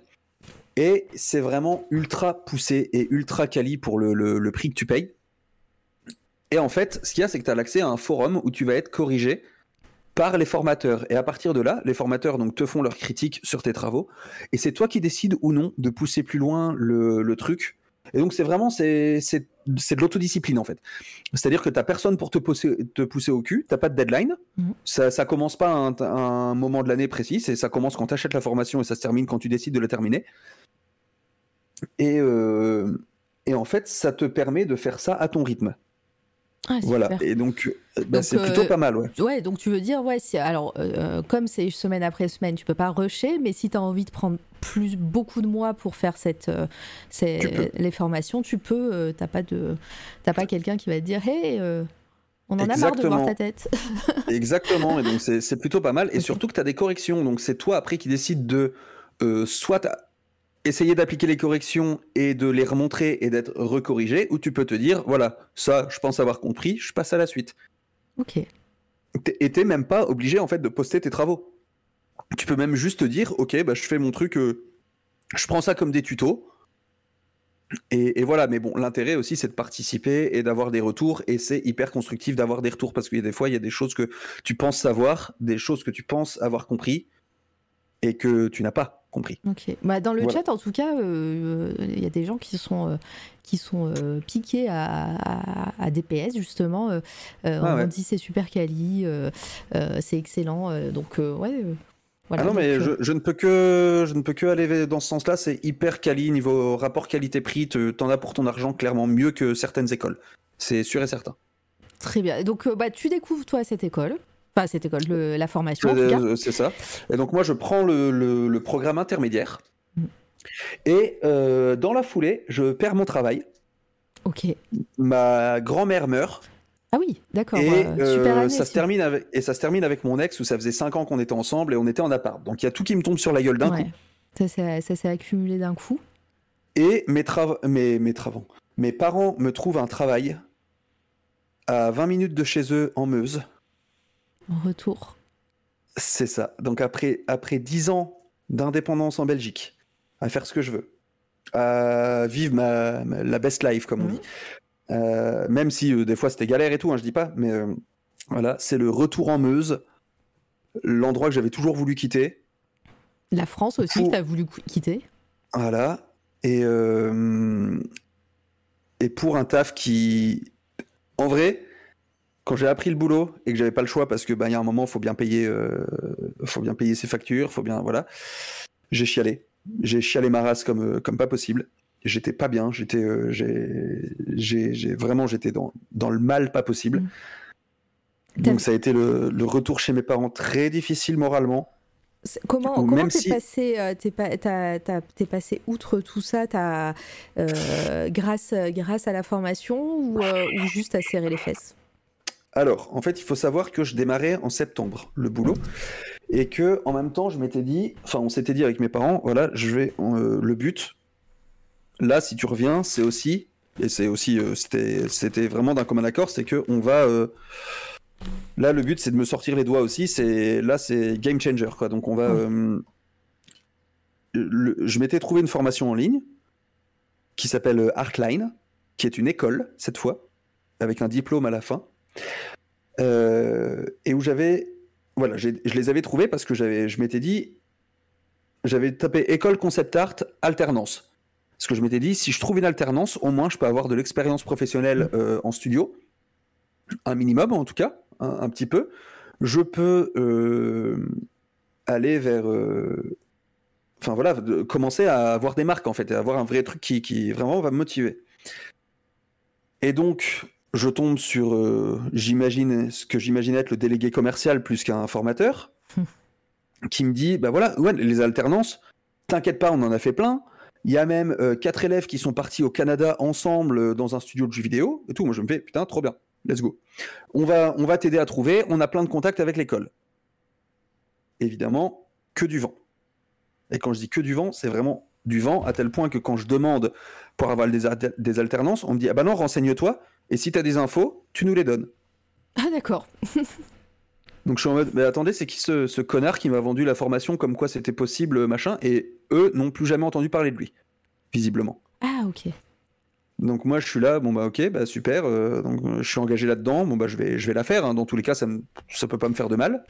Et c'est vraiment ultra poussé et ultra quali pour le, le- le prix que tu payes. Et en fait, ce qu'il y a, c'est que tu as l'accès à un forum où tu vas être corrigé par les formateurs. Et à partir de là, les formateurs donc, te font leurs critiques sur tes travaux. Et c'est toi qui décides ou non de pousser plus loin le, le truc. Et donc, c'est vraiment c'est, c'est, c'est de l'autodiscipline, en fait. C'est-à-dire que tu personne pour te pousser, te pousser au cul, tu pas de deadline. Mhm. Ça, ça commence pas à un, à un moment de l'année précis, c'est, ça commence quand tu achètes la formation et ça se termine quand tu décides de la terminer. Et, euh, et en fait, ça te permet de faire ça à ton rythme. Ah, Voilà. Et donc, euh, bah, c'est plutôt euh, pas mal, ouais. Ouais, donc tu veux dire, ouais, si, alors, euh, comme c'est semaine après semaine, tu peux pas rusher, mais si tu as envie de prendre plus, beaucoup de mois pour faire cette, euh, ces- les formations, tu peux, t'as pas, de, t'as pas quelqu'un qui va te dire, hey, euh, on en a marre de voir ta tête. [LAUGHS] Exactement, et donc c'est plutôt pas mal. Et surtout que tu as des corrections, donc c'est toi après qui décides de euh, soit essayer d'appliquer les corrections et de les remontrer et d'être recorrigé, ou tu peux te dire, voilà, ça je pense avoir compris, je passe à la suite. ok. Et t'es même pas obligé en fait de poster tes travaux. Tu peux même juste te dire, ok, bah, je fais mon truc, euh, je prends ça comme des tutos. Et, et voilà, mais bon, l'intérêt aussi, c'est de participer et d'avoir des retours. Et c'est hyper constructif d'avoir des retours parce qu'il y a des fois, il y a des choses que tu penses savoir, des choses que tu penses avoir compris et que tu n'as pas compris. Bah, dans le Voilà. chat, en tout cas, euh, il y a des gens qui sont, euh, qui sont euh, piqués à, à, à DPS, justement. Ah on ouais. dit c'est super quali, c'est excellent. donc, ouais. voilà, ah non, donc, mais je, je ne peux que, je ne peux que aller dans ce sens-là. C'est hyper quali niveau rapport qualité-prix. te- T'en as pour ton argent clairement mieux que certaines écoles. C'est sûr et certain. Très bien. Donc, bah, tu découvres, toi, cette école. Enfin, cette école, le- la formation. Euh, C'est ça. Et donc moi, je prends le, le- le programme intermédiaire. Mm. Et euh, dans la foulée, je perds mon travail. Ok. Ma grand-mère meurt. Ah oui, d'accord. Et, euh, super année. ça se termine avec, et ça se termine avec mon ex où ça faisait 5 ans qu'on était ensemble et on était en appart. Donc il y a tout qui me tombe sur la gueule d'un Ouais. coup. Ça s'est ça s'est accumulé d'un coup. Et mes, trav- mes, mes travaux. Mes parents me trouvent un travail à 20 minutes de chez eux en Meuse. En retour. C'est ça. Donc après, après 10 ans d'indépendance en Belgique, à faire ce que je veux, à vivre ma, ma- la best life, comme on dit. Euh, même si euh, des fois c'était galère et tout, hein, je dis pas, mais euh, voilà, c'est le retour en Meuse, l'endroit que j'avais toujours voulu quitter. La France aussi, Pour- que tu as voulu qu- quitter? Voilà. Et, et pour un taf qui. En vrai, quand j'ai appris le boulot et que j'avais pas le choix parce que bah, il y a un moment, faut bien payer, euh, faut bien payer ses factures, faut bien. Voilà. J'ai chialé. J'ai chialé ma race comme, euh, comme pas possible. J'étais pas bien. J'étais. euh, j'ai- vraiment, j'étais dans, dans le mal pas possible. Mm. Donc ça a été le, le retour chez mes parents très difficile moralement. Comment coup, comment t'es si- passé euh, t'es passé outre tout ça? T'as, grâce grâce à la formation ou, ou juste à serrer les fesses? Alors, en fait, il faut savoir que je démarrais en septembre le boulot et que en même temps, je m'étais dit, enfin, on s'était dit avec mes parents, voilà, je vais euh, le but. Là, si tu reviens, c'est aussi et c'est aussi, euh, c'était, c'était vraiment d'un commun accord, c'est que on va. euh, là, le but, c'est de me sortir les doigts aussi. C'est là, c'est game changer, quoi. Donc, on va. le- je m'étais trouvé une formation en ligne qui s'appelle Artline, qui est une école cette fois, avec un diplôme à la fin. Euh, et où j'avais, voilà, je les avais trouvés parce que je m'étais dit, j'avais tapé école concept art alternance. Parce que je m'étais dit, si je trouve une alternance, au moins je peux avoir de l'expérience professionnelle euh, en studio, un minimum en tout cas, un, un petit peu. Je peux euh, aller vers. euh, Enfin voilà, de commencer à avoir des marques en fait, et avoir un vrai truc qui, qui vraiment va me motiver. Et donc, je tombe sur, euh, j'imagine, ce que j'imagine être le délégué commercial plus qu'un formateur, qui me dit, bah voilà, ouais, les alternances, t'inquiète pas, on en a fait plein. Il y a même euh, quatre élèves qui sont partis au Canada ensemble euh, dans un studio de jeux vidéo et tout. Moi, je me fais, putain, trop bien, let's go. On va, on va t'aider à trouver, on a plein de contacts avec l'école. Évidemment, que du vent. Et quand je dis que du vent, c'est vraiment du vent, à tel point que quand je demande pour avoir des, des alternances, on me dit, ah bah non, renseigne-toi, et si t'as des infos, tu nous les donnes. Ah d'accord. [LAUGHS] Donc je suis en mode, mais attendez, c'est qui ce, ce connard qui m'a vendu la formation comme quoi c'était possible, machin, et eux n'ont plus jamais entendu parler de lui, visiblement. Ah ok. Donc moi je suis là, bon bah ok, bah super, euh, donc je suis engagé là-dedans, bon bah je vais, je vais la faire, hein, dans tous les cas ça, me- ça peut pas me faire de mal.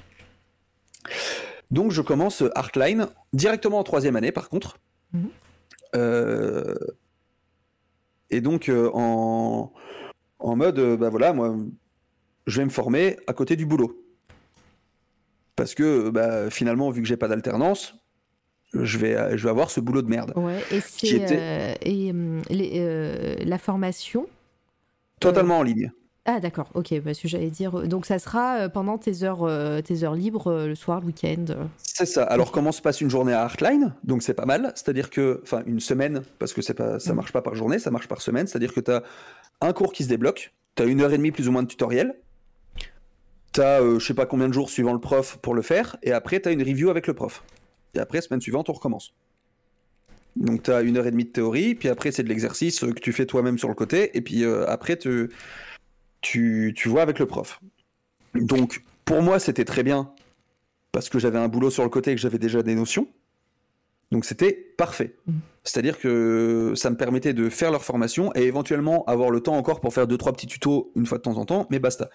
Donc je commence Artline directement en troisième année par contre. Mhm. Euh, et donc euh, en, en mode, euh, bah voilà, moi je vais me former à côté du boulot. Parce que bah, finalement, vu que j'ai pas d'alternance, je vais, je vais avoir ce boulot de merde. Ouais. Et était- euh, et hum, les, euh, la formation. Totalement en ligne. Ah d'accord. Ok. Parce que j'allais dire. euh, Donc ça sera euh, pendant tes heures euh, tes heures libres euh, le soir, le week-end. euh. C'est ça. Alors comment se passe une journée à Artline Donc c'est pas mal. C'est-à-dire que, enfin une semaine, parce que c'est pas, ça Mm. marche pas par journée, ça marche par semaine. C'est-à-dire que tu as un cours qui se débloque, tu as une heure et demie plus ou moins de tutoriel, tu as je sais pas combien de jours suivant le prof pour le faire, et après tu as une review avec le prof. Et après, semaine suivante, on recommence. Donc tu as une heure et demie de théorie, puis après c'est de l'exercice euh, que tu fais toi-même sur le côté, et puis euh, après tu, tu, tu vois avec le prof. Donc pour moi c'était très bien, parce que j'avais un boulot sur le côté et que j'avais déjà des notions. Donc c'était parfait. Mhm. C'est-à-dire que ça me permettait de faire leur formation et éventuellement avoir le temps encore pour faire deux trois petits tutos une fois de temps en temps, mais basta.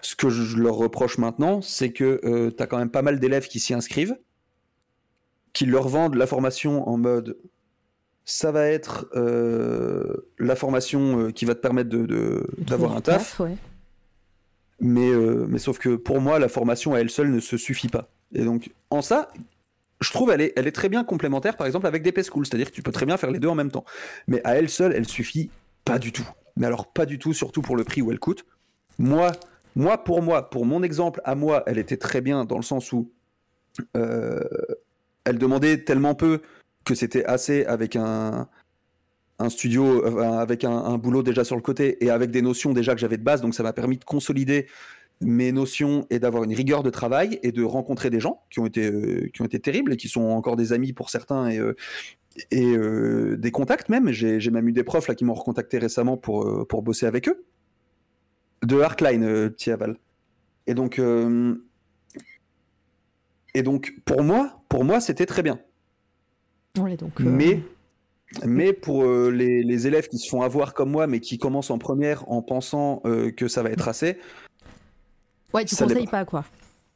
Ce que je leur reproche maintenant, c'est que euh, tu as quand même pas mal d'élèves qui s'y inscrivent, qui leur vendent la formation en mode ça va être euh, la formation euh, qui va te permettre de- de- d'avoir Du un taf. ouais. Mais, euh, mais sauf que pour moi, la formation à elle seule ne se suffit pas. Et donc, en ça, je trouve elle est, elle est très bien complémentaire, par exemple, avec DP School. C'est-à-dire que tu peux très bien faire les deux en même temps. Mais à elle seule, elle suffit pas du tout. Mais alors, pas du tout, surtout pour le prix où elle coûte. Moi, moi pour moi, pour mon exemple, à moi, elle était très bien dans le sens où elle demandait tellement peu que c'était assez avec un, studio, avec un, boulot déjà sur le côté et avec des notions déjà que j'avais de base. Donc ça m'a permis de consolider mes notions et d'avoir une rigueur de travail et de rencontrer des gens qui ont été, euh, qui ont été terribles et qui sont encore des amis pour certains et, euh, euh, des contacts même. J'ai même eu des profs là, qui m'ont recontacté récemment pour, pour bosser avec eux. De Artline, euh, petit aval. Et donc, et donc pour moi, pour moi c'était très bien. Ouais, donc. euh, Mais, mais pour euh, les, les élèves qui se font avoir comme moi, mais qui commencent en première en pensant euh, que ça va être assez, Ouais, tu conseilles pas quoi.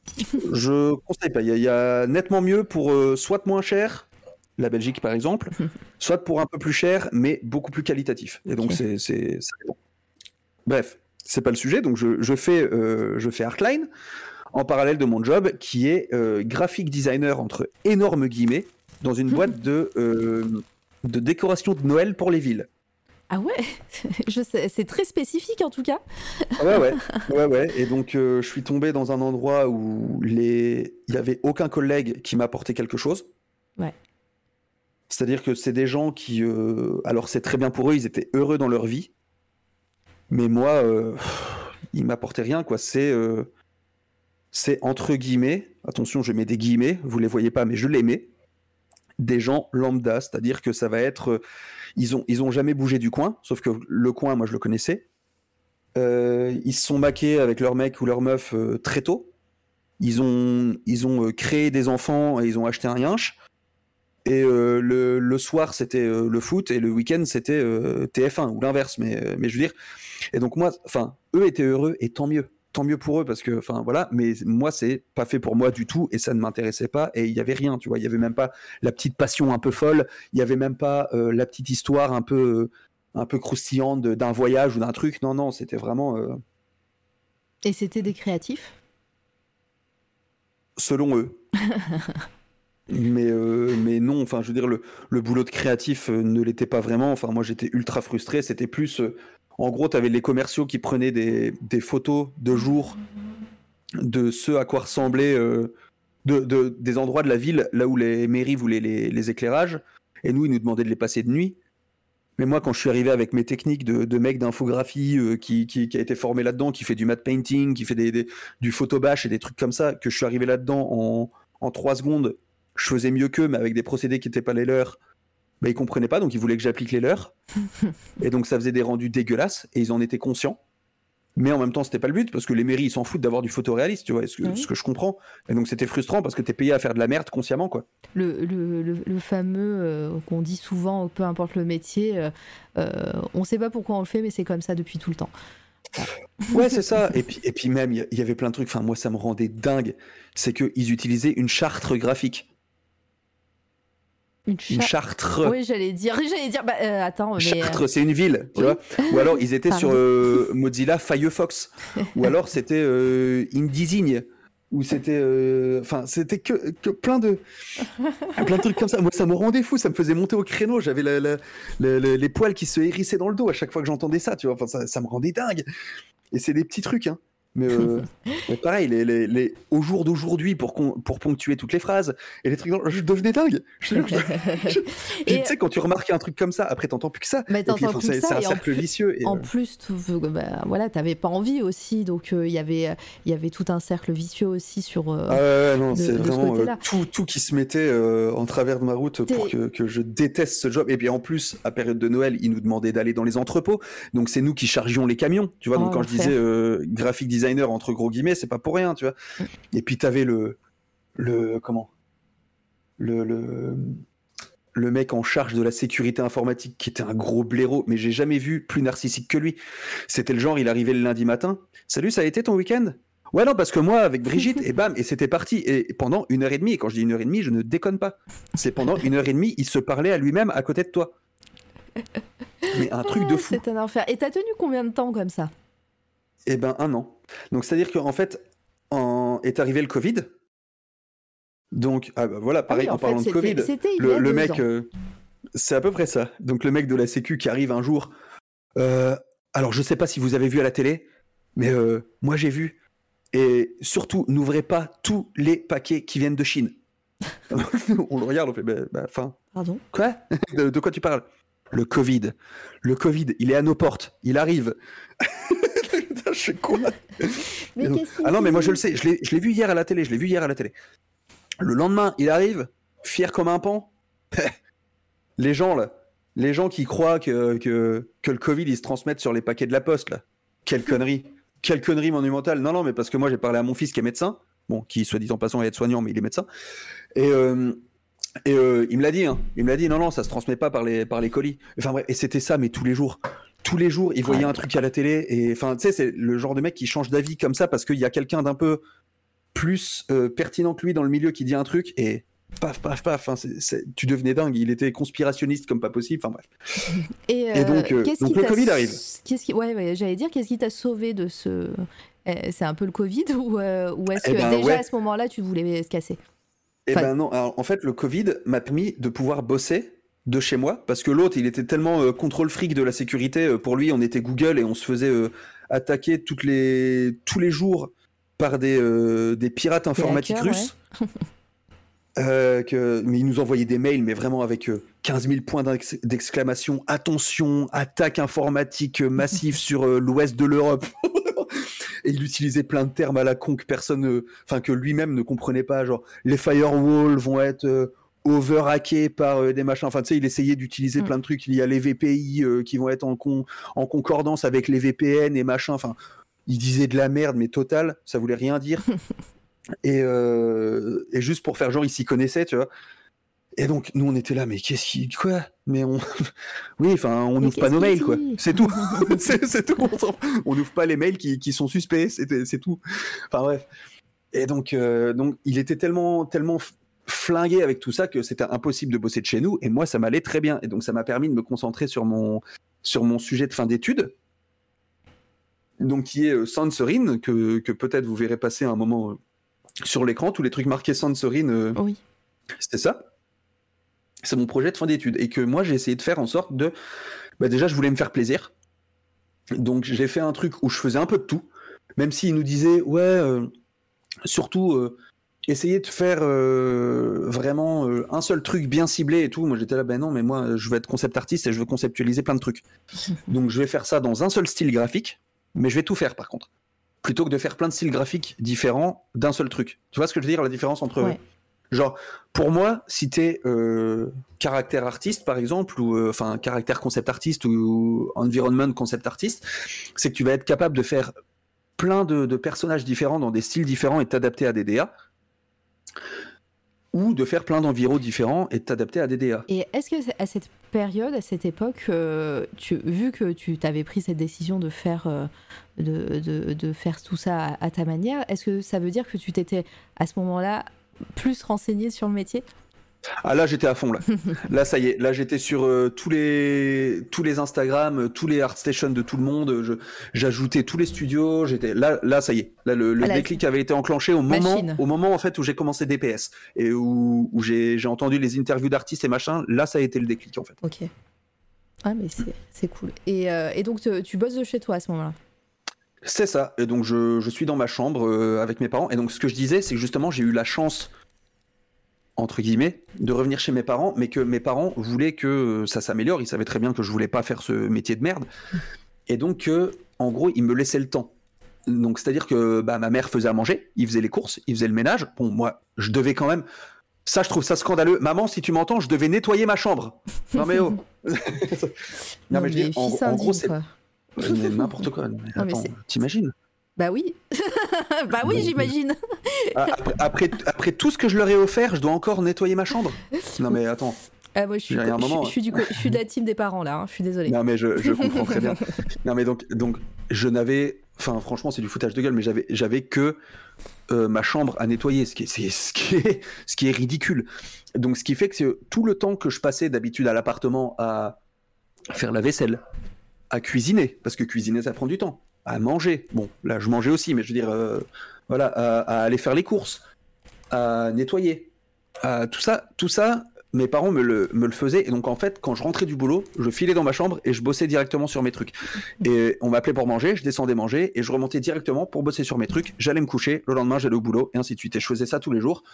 [LAUGHS] je conseille pas. Il y, a- il y a nettement mieux pour euh, soit moins cher, la Belgique par exemple, [LAUGHS] soit pour un peu plus cher, mais beaucoup plus qualitatif. Et donc c'est dépend. Bref, c'est pas le sujet. Donc je, je fais je fais Artline en parallèle de mon job qui est graphic designer entre énormes guillemets dans une boîte de euh, de décoration de Noël pour les villes. Ah ouais. [LAUGHS] Je sais, c'est très spécifique en tout cas. Ah Ouais, ouais, ouais, ouais. Et donc, euh, je suis tombé dans un endroit où les... il n'y avait aucun collègue qui m'apportait quelque chose. Ouais. C'est-à-dire que c'est des gens qui. euh, Alors, c'est très bien pour eux, ils étaient heureux dans leur vie. Mais moi, euh, ils m'apportaient rien, quoi. C'est. C'est entre guillemets, attention, je mets des guillemets, vous les voyez pas, mais je les mets, des gens lambda, c'est-à-dire que ça va être. euh, Ils ont, ils ont jamais bougé du coin, sauf que le coin, moi, je le connaissais. Euh, ils se sont maqués avec leur mec ou leur meuf euh, très tôt. Ils ont, ils ont créé des enfants et ils ont acheté un yinche. Et le, le soir, c'était le foot et le week-end, c'était euh, TF1 ou l'inverse. Mais, mais je veux dire. Et donc, moi, enfin, eux étaient heureux et tant mieux. Tant mieux pour eux parce que, enfin, voilà. Mais moi, c'est pas fait pour moi du tout et ça ne m'intéressait pas. Et il y avait rien, tu vois. Il y avait même pas la petite passion un peu folle. Il y avait même pas euh, la petite histoire un peu. euh, un peu croustillante d'un voyage ou d'un truc. Non, non, c'était vraiment Et c'était des créatifs? selon eux. [LAUGHS] mais, euh, mais non, enfin, je veux dire, le, le boulot de créatif euh, ne l'était pas vraiment. Enfin, moi, j'étais ultra frustré. C'était plus. En gros, tu avais les commerciaux qui prenaient des, photos de jour de ce à quoi ressemblaient. euh, de, de- des endroits de la ville là où les mairies voulaient les, éclairages. Et nous, ils nous demandaient de les passer de nuit. Mais moi, quand je suis arrivé avec mes techniques de, mec d'infographie euh, qui, a été formé là-dedans, qui fait du matte painting, qui fait du photobash et des trucs comme ça, que je suis arrivé là-dedans en, en 3 secondes, je faisais mieux qu'eux, mais avec des procédés qui n'étaient pas les leurs, bah, ils comprenaient pas, donc ils voulaient que j'applique les leurs. [LAUGHS] et donc ça faisait des rendus dégueulasses, et ils en étaient conscients. Mais en même temps, c'était pas le but, parce que les mairies, ils s'en foutent d'avoir du photoréaliste, tu vois, ce que, Oui. ce que je comprends. Et donc c'était frustrant, parce que t'es payé à faire de la merde consciemment, quoi. Le, le, le, le fameux euh, qu'on dit souvent, peu importe le métier, euh, euh, on sait pas pourquoi on le fait, mais c'est comme ça depuis tout le temps. [LAUGHS] Ouais, c'est ça. Et puis, et puis même, il y, il y avait plein de trucs. Enfin, moi, ça me rendait dingue. C'est qu'ils utilisaient une charte graphique. Une, Une cha- chartre. Oui, j'allais dire, [LAUGHS] j'allais dire, bah, euh, attends, mais. euh, Chartres, c'est une ville, tu oui. vois. Ou alors ils étaient sur euh, Mozilla Firefox. Ou alors c'était euh, InDesign. Ou c'était, enfin, c'était que, que plein de, plein de trucs comme ça. Moi, ça me rendait fou. Ça me faisait monter au créneau. J'avais la- la- la- la- les poils qui se hérissaient dans le dos à chaque fois que j'entendais ça. Tu vois. Enfin, ça, ça me rendait dingue. Et c'est des petits trucs, hein. Mais, euh, [LAUGHS] mais pareil, les, les- les- au jour d'aujourd'hui, pour, pour ponctuer toutes les phrases, et les trucs, je devenais dingue. Je je- [LAUGHS] tu sais, quand tu remarques un truc comme ça, après, t'entends plus que ça. Mais t'entends plus c'est que ça, c'est un cercle plus- vicieux. et, En euh, plus, tu bah, voilà, t'avais pas envie aussi, donc euh, il y avait, il y avait tout un cercle vicieux aussi sur. euh, ah ouais, non, c'est ce tout, tout qui se mettait en travers de ma route pour que, que je déteste ce job. Et puis en plus, à période de Noël, ils nous demandaient d'aller dans les entrepôts. Donc c'est nous qui chargions les camions. Tu vois, Oh, donc quand je disais graphic designer entre gros guillemets, c'est pas pour rien, tu vois. Mm. Et puis t'avais le. Le. Comment? Le, le, le mec en charge de la sécurité informatique qui était un gros blaireau, mais j'ai jamais vu plus narcissique que lui. C'était le genre, il arrivait le lundi matin. Salut, ça a été ton week-end? Ouais, non, parce que moi, avec Brigitte, [LAUGHS] et bam, et c'était parti. Et pendant une heure et demie, et quand je dis une heure et demie, je ne déconne pas. C'est pendant une heure et demie, il se parlait à lui-même à côté de toi. Mais un truc de ah, fou. C'est un enfer. Et t'as tenu combien de temps comme ça? Eh ben, un an. Donc, c'est-à-dire qu'en fait, en... est arrivé le Covid. Donc, ah bah voilà, pareil, Ah oui, en, parlant de Covid, le, a le mec, euh, c'est à peu près ça. Donc, le mec de la Sécu qui arrive un jour. euh, alors, je sais pas si vous avez vu à la télé, mais euh, moi j'ai vu. Et surtout, n'ouvrez pas tous les paquets qui viennent de Chine. [LAUGHS] on le regarde, on fait, bah, bah, fin. Pardon? Quoi? De, de quoi tu parles? Le Covid. Le Covid, il est à nos portes. Il arrive. [LAUGHS] Je suis quoi Mais donc- Ah non, mais moi je le sais. Je l'ai vu hier à la télé. Je l'ai vu hier à la télé. Le lendemain, il arrive, fier comme un pan. [LAUGHS] les gens là, les gens qui croient que, que, que le Covid il se transmette sur les paquets de la poste là. Quelle [LAUGHS] connerie. Quelle connerie monumentale. Non, non, mais parce que moi j'ai parlé à mon fils qui est médecin. Bon, qui soit dit en passant est soignant, mais il est médecin. Et, euh, et euh, il me l'a dit, hein. il me l'a dit, non, non, ça se transmet pas par les, par les colis. Enfin bref, et c'était ça, mais tous les jours. Tous les jours, il voyait un truc à la télé, et enfin, tu sais, c'est le genre de mec qui change d'avis comme ça parce qu'il y a quelqu'un d'un peu plus euh, pertinent que lui dans le milieu qui dit un truc, et paf, paf, paf, hein, tu devenais dingue. Il était conspirationniste comme pas possible, enfin bref. [LAUGHS] Et, Et donc, euh, donc qui le Covid arrive. Qu'est-ce qui, ouais, ouais, j'allais dire, qu'est-ce qui t'a sauvé de ce. Eh, C'est un peu le Covid [LAUGHS] ou, euh, ou est-ce Eh que ben, déjà ouais. à ce moment-là tu voulais se casser? Eh Enfin- ben non, alors, en fait, le Covid m'a permis de pouvoir bosser de chez moi parce que l'autre, il était tellement euh, contrôle fric de la sécurité. euh, pour lui, on était Google et on se faisait euh, attaquer toutes les, tous les jours par des, des pirates informatiques hackers, russes. [LAUGHS] Euh, que, mais ils nous envoyaient des mails, mais vraiment avec euh, 15 000 points d'ex- d'exclamation. Attention, attaque informatique massive [LAUGHS] sur l'ouest de l'Europe. [LAUGHS] Et il utilisait plein de termes à la con que personne, enfin que lui-même ne comprenait pas, genre les firewalls vont être overhackés par euh, des machins. Enfin, tu sais, il essayait d'utiliser Mm. plein de trucs. Il y a les VPI euh, qui vont être en, con- en concordance avec les VPN et machin. Enfin, il disait de la merde, mais total, ça voulait rien dire. [LAUGHS] et, euh, et juste pour faire genre, il s'y connaissait, tu vois. Et donc, nous, on était là, mais qu'est-ce qui. Quoi? Mais on. [LAUGHS] oui, enfin, on n'ouvre pas nos mails, quoi. C'est tout. [LAUGHS] c'est tout. On n'ouvre pas les mails qui, qui sont suspects, c'est tout. Enfin, bref. Et donc, donc il était tellement, tellement flingué avec tout ça que c'était impossible de bosser de chez nous. Et moi, ça m'allait très bien. Et donc, ça m'a permis de me concentrer sur mon, sur mon sujet de fin d'études. Donc, qui est euh, Sansorin, que, que peut-être vous verrez passer à un moment euh, sur l'écran, tous les trucs marqués Sensorine, euh, Oui. c'était ça. C'est mon projet de fin d'études. Et que moi, j'ai essayé de faire en sorte de. Bah, déjà, je voulais me faire plaisir. Donc, j'ai fait un truc où je faisais un peu de tout. Même s'ils nous disaient, ouais, euh, surtout, euh, essayer de faire euh, vraiment euh, un seul truc bien ciblé et tout. Moi, j'étais là, ben non, mais moi, je veux être concept artiste et je veux conceptualiser plein de trucs. [LAUGHS] Donc, je vais faire ça dans un seul style graphique, mais je vais tout faire par contre. Plutôt que de faire plein de styles graphiques différents d'un seul truc. Tu vois ce que je veux dire, la différence entre. Ouais. Genre, pour moi, si t'es euh, caractère artiste, par exemple, ou enfin caractère concept artiste ou environment concept artiste, c'est que tu vas être capable de faire plein de, de personnages différents dans des styles différents et t'adapter à des DA, ou de faire plein d'environs différents et t'adapter à des DA. Et est-ce que à cette période, à cette époque, euh, vu que tu t'avais pris cette décision de faire, euh, de, de- de faire tout ça à ta manière, est-ce que ça veut dire que tu t'étais à ce moment-là plus renseigné sur le métier? Ah là j'étais à fond là. [LAUGHS] là ça y est, là j'étais sur euh, tous les tous les Instagram, euh, tous les ArtStation de tout le monde, je j'ajoutais tous les studios, j'étais là là ça y est. Là le, le Ah, déclic avait été enclenché au moment Machine. au moment en fait où j'ai commencé DPS et où, où j'ai j'ai entendu les interviews d'artistes et machin, là ça a été le déclic en fait. Ok. Ah mais c'est c'est cool. Et, euh, et donc tu, tu bosses de chez toi à ce moment-là? C'est ça. Et donc je, je suis dans ma chambre euh, avec mes parents. Et donc ce que je disais, c'est que justement j'ai eu la chance, entre guillemets, de revenir chez mes parents, mais que mes parents voulaient que euh, ça s'améliore. Ils savaient très bien que je voulais pas faire ce métier de merde. Et donc que, en gros, ils me laissaient le temps. Donc c'est-à-dire que bah, ma mère faisait à manger, il faisait les courses, il faisait le ménage. Bon, moi, je devais quand même. Ça, je trouve ça scandaleux. Maman, si tu m'entends, je devais nettoyer ma chambre. Non mais oh. [LAUGHS] non, mais je dis, en, en gros, c'est n'importe quoi. Mais attends, t'imagines? Bah oui. [LAUGHS] bah oui, j'imagine. Ah, après, après, après tout ce que je leur ai offert, je dois encore nettoyer ma chambre. Non mais attends, Ah, moi, je suis, je, moment, je suis du co- je suis de la team des parents là, hein, je suis désolée. non mais je, [LAUGHS] comprends très bien. Non mais donc, donc je n'avais, enfin franchement c'est du foutage de gueule, mais j'avais, j'avais que euh, ma chambre à nettoyer, ce qui est, c'est- ce qui est, ce qui est ridicule. Donc ce qui fait que tout le temps que je passais d'habitude à l'appartement à faire la vaisselle, à cuisiner, parce que cuisiner ça prend du temps, à manger. Bon là je mangeais aussi, mais je veux dire, euh, voilà, à, aller faire les courses, à nettoyer, tout ça, tout ça. Mes parents me le, me le faisaient et donc en fait quand je rentrais du boulot, je filais dans ma chambre et je bossais directement sur mes trucs. Et on m'appelait pour manger, je descendais manger et je remontais directement pour bosser sur mes trucs. J'allais me coucher, le lendemain j'allais au boulot et ainsi de suite. Et je faisais ça tous les jours.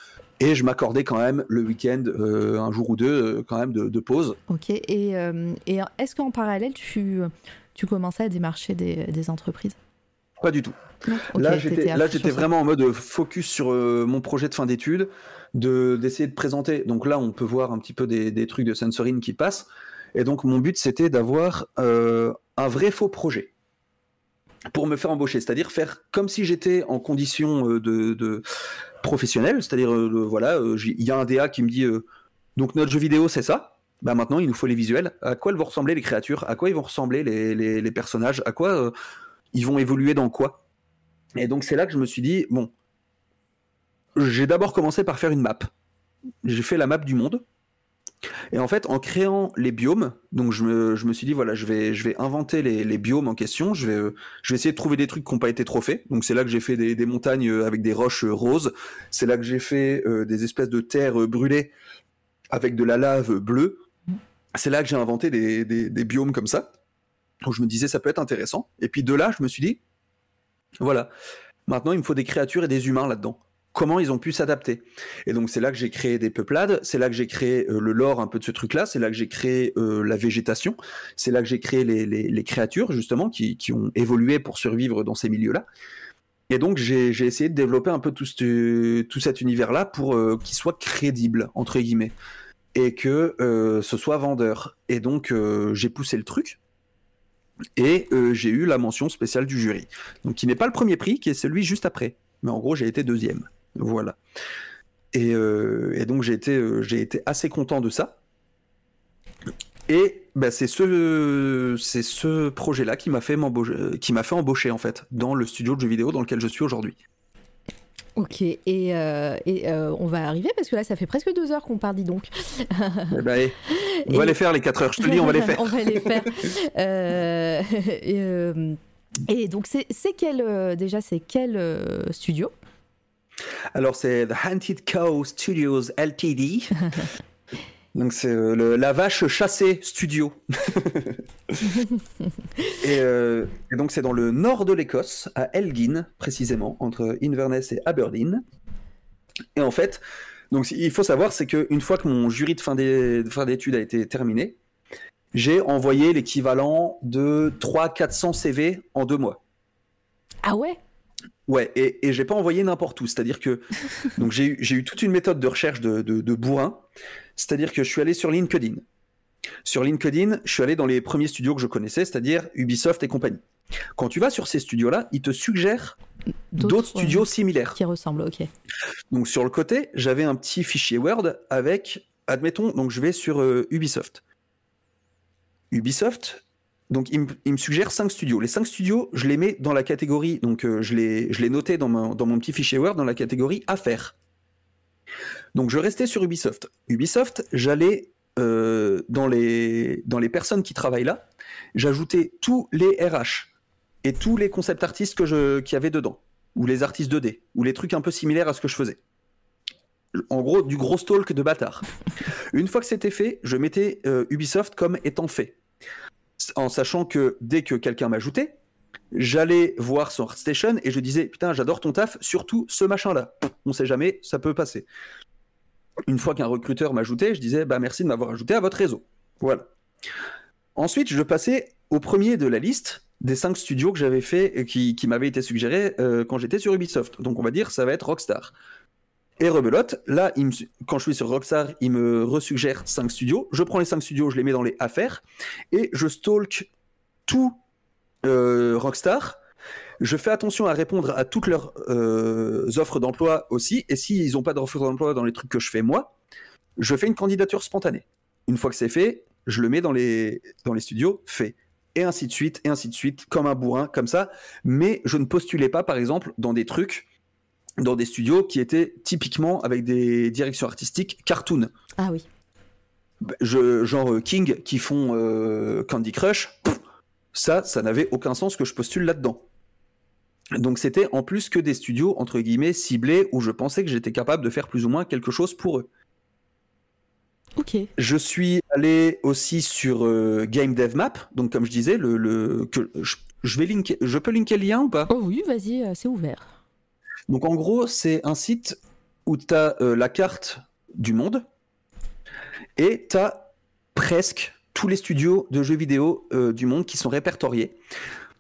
Et je m'accordais quand même le week-end, euh, un jour ou deux, euh, quand même de, de pause. Ok. Et, et est-ce qu'en parallèle, tu, tu commençais à démarcher des, des entreprises? Pas du tout. Non là, j'étais, là, vraiment en mode focus sur euh, mon projet de fin d'études, de, d'essayer de présenter. Donc là, on peut voir un petit peu des, des trucs de Sensorine qui passent. Et donc, mon but, c'était d'avoir euh, un vrai faux projet pour me faire embaucher. C'est-à-dire faire comme si j'étais en condition euh, de, de professionnelle. C'est-à-dire, voilà, il y a un DA qui me dit donc notre jeu vidéo, c'est ça. Bah maintenant, il nous faut les visuels. À quoi elles vont ressembler les créatures? À quoi ils vont ressembler les, les- personnages? À quoi euh, ils vont évoluer dans quoi? Et donc c'est là que je me suis dit, bon, j'ai d'abord commencé par faire une map. J'ai fait la map du monde. Et en fait, en créant les biomes, donc je me, je me suis dit, voilà, je vais, je vais inventer les, les biomes en question. Je vais, je vais essayer de trouver des trucs qui n'ont pas été trop faits. Donc c'est là que j'ai fait des, des montagnes euh, avec des roches euh, roses. C'est là que j'ai fait des espèces de terres brûlées avec de la lave bleue. C'est là que j'ai inventé des, des, biomes comme ça. Donc je me disais, ça peut être intéressant. Et puis de là, je me suis dit, voilà. Maintenant, il me faut des créatures et des humains là-dedans. Comment ils ont pu s'adapter? Et donc, c'est là que j'ai créé des peuplades, c'est là que j'ai créé euh, le lore un peu de ce truc-là, c'est là que j'ai créé euh, la végétation, c'est là que j'ai créé les, les- créatures, justement, qui, qui ont évolué pour survivre dans ces milieux-là. Et donc, j'ai j'ai essayé de développer un peu tout, ce- tout cet univers-là pour euh, qu'il soit crédible, entre guillemets, et que euh, ce soit vendeur. Et donc, euh, j'ai poussé le truc. Et euh, j'ai eu la mention spéciale du jury. Donc, qui n'est pas le premier prix, qui est celui juste après. Mais en gros, j'ai été deuxième. Voilà. Et, donc, j'ai été, assez content de ça. Et bah, c'est ce, projet-là qui m'a fait, fait embaucher, en fait, dans le studio de jeux vidéo dans lequel je suis aujourd'hui. Ok, et, euh, et euh, on va arriver parce que là, ça fait presque deux heures qu'on part, dis donc. Eh ben, on Et- va les faire, les 4 heures. Je te dis, on va les [LAUGHS] faire. on va les faire. [LAUGHS] Euh, et, donc, c'est c'est quel, déjà, c'est quel studio? Alors, c'est The Hunted Cow Studios Ltd. [LAUGHS] Donc, c'est euh, la vache chassée studio. [LAUGHS] et, euh, et donc, c'est dans le nord de l'Écosse, à Elgin, précisément, entre Inverness et Aberdeen. Et en fait, donc, il faut savoir, c'est qu'une fois que mon jury de fin d'é- de fin d'études a été terminé, j'ai envoyé l'équivalent de 300-400 CV en deux mois. Ah ouais? Ouais, et, et j'ai pas envoyé n'importe où. C'est-à-dire que [LAUGHS] donc j'ai eu, j'ai eu toute une méthode de recherche de, de, de bourrin. C'est-à-dire que je suis allé sur LinkedIn. Sur LinkedIn, je suis allé dans les premiers studios que je connaissais, c'est-à-dire Ubisoft et compagnie. Quand tu vas sur ces studios-là, ils te suggèrent d'autres ouais, studios similaires. qui ressemblent, ok. Donc sur le côté, j'avais un petit fichier Word avec, admettons, donc je vais sur euh, Ubisoft. Ubisoft, donc il me, il me suggère 5 studios. Les 5 studios, je les mets dans la catégorie, donc euh, je les, je les notais dans mon, dans mon petit fichier Word dans la catégorie affaires. Donc je restais sur Ubisoft. Ubisoft, j'allais euh, dans, les, dans les personnes qui travaillent là, j'ajoutais tous les RH et tous les concept artistes que je, qu'il y avait dedans ou les artistes 2D, ou les trucs un peu similaires à ce que je faisais. En gros, du gros stalk de bâtard. [LAUGHS] Une fois que c'était fait, je mettais euh, Ubisoft comme étant fait. En sachant que dès que quelqu'un m'ajoutait, j'allais voir son ArtStation et je disais Putain, j'adore ton taf, surtout ce machin-là. On sait jamais, ça peut passer. Une fois qu'un recruteur m'ajoutait, je disais Bah merci de m'avoir ajouté à votre réseau. Voilà. Ensuite, je passais au premier de la liste des cinq studios que j'avais fait qui, qui m'avaient été suggérés euh, quand j'étais sur Ubisoft. Donc on va dire ça va être Rockstar. Et rebelote, là, il me quand je suis sur Rockstar, il me resuggère cinq studios. Je prends les cinq studios, je les mets dans les affaires et je stalk tout euh, Rockstar. Je fais attention à répondre à toutes leurs euh, offres d'emploi aussi. Et s'ils n'ont pas d'offres d'emploi dans les trucs que je fais moi, je fais une candidature spontanée. Une fois que c'est fait, je le mets dans les, dans les studios, fait et ainsi de suite, et ainsi de suite, comme un bourrin, comme ça. Mais je ne postulais pas, par exemple, dans des trucs, dans des studios qui étaient typiquement avec des directions artistiques cartoon. Ah oui. Je, genre euh, King qui font euh, Candy Crush, pff, ça, ça n'avait aucun sens que je postule là-dedans. Donc c'était en plus que des studios, entre guillemets, ciblés, où je pensais que j'étais capable de faire plus ou moins quelque chose pour eux. Ok. Je suis allé aussi sur euh, Game Dev Map, donc comme je disais, le, le- que je, je vais linker, je peux linker le lien ou pas? Oh oui, vas-y, euh, c'est ouvert. Donc en gros, c'est un site où tu as la carte du monde et tu as presque tous les studios de jeux vidéo euh, du monde qui sont répertoriés.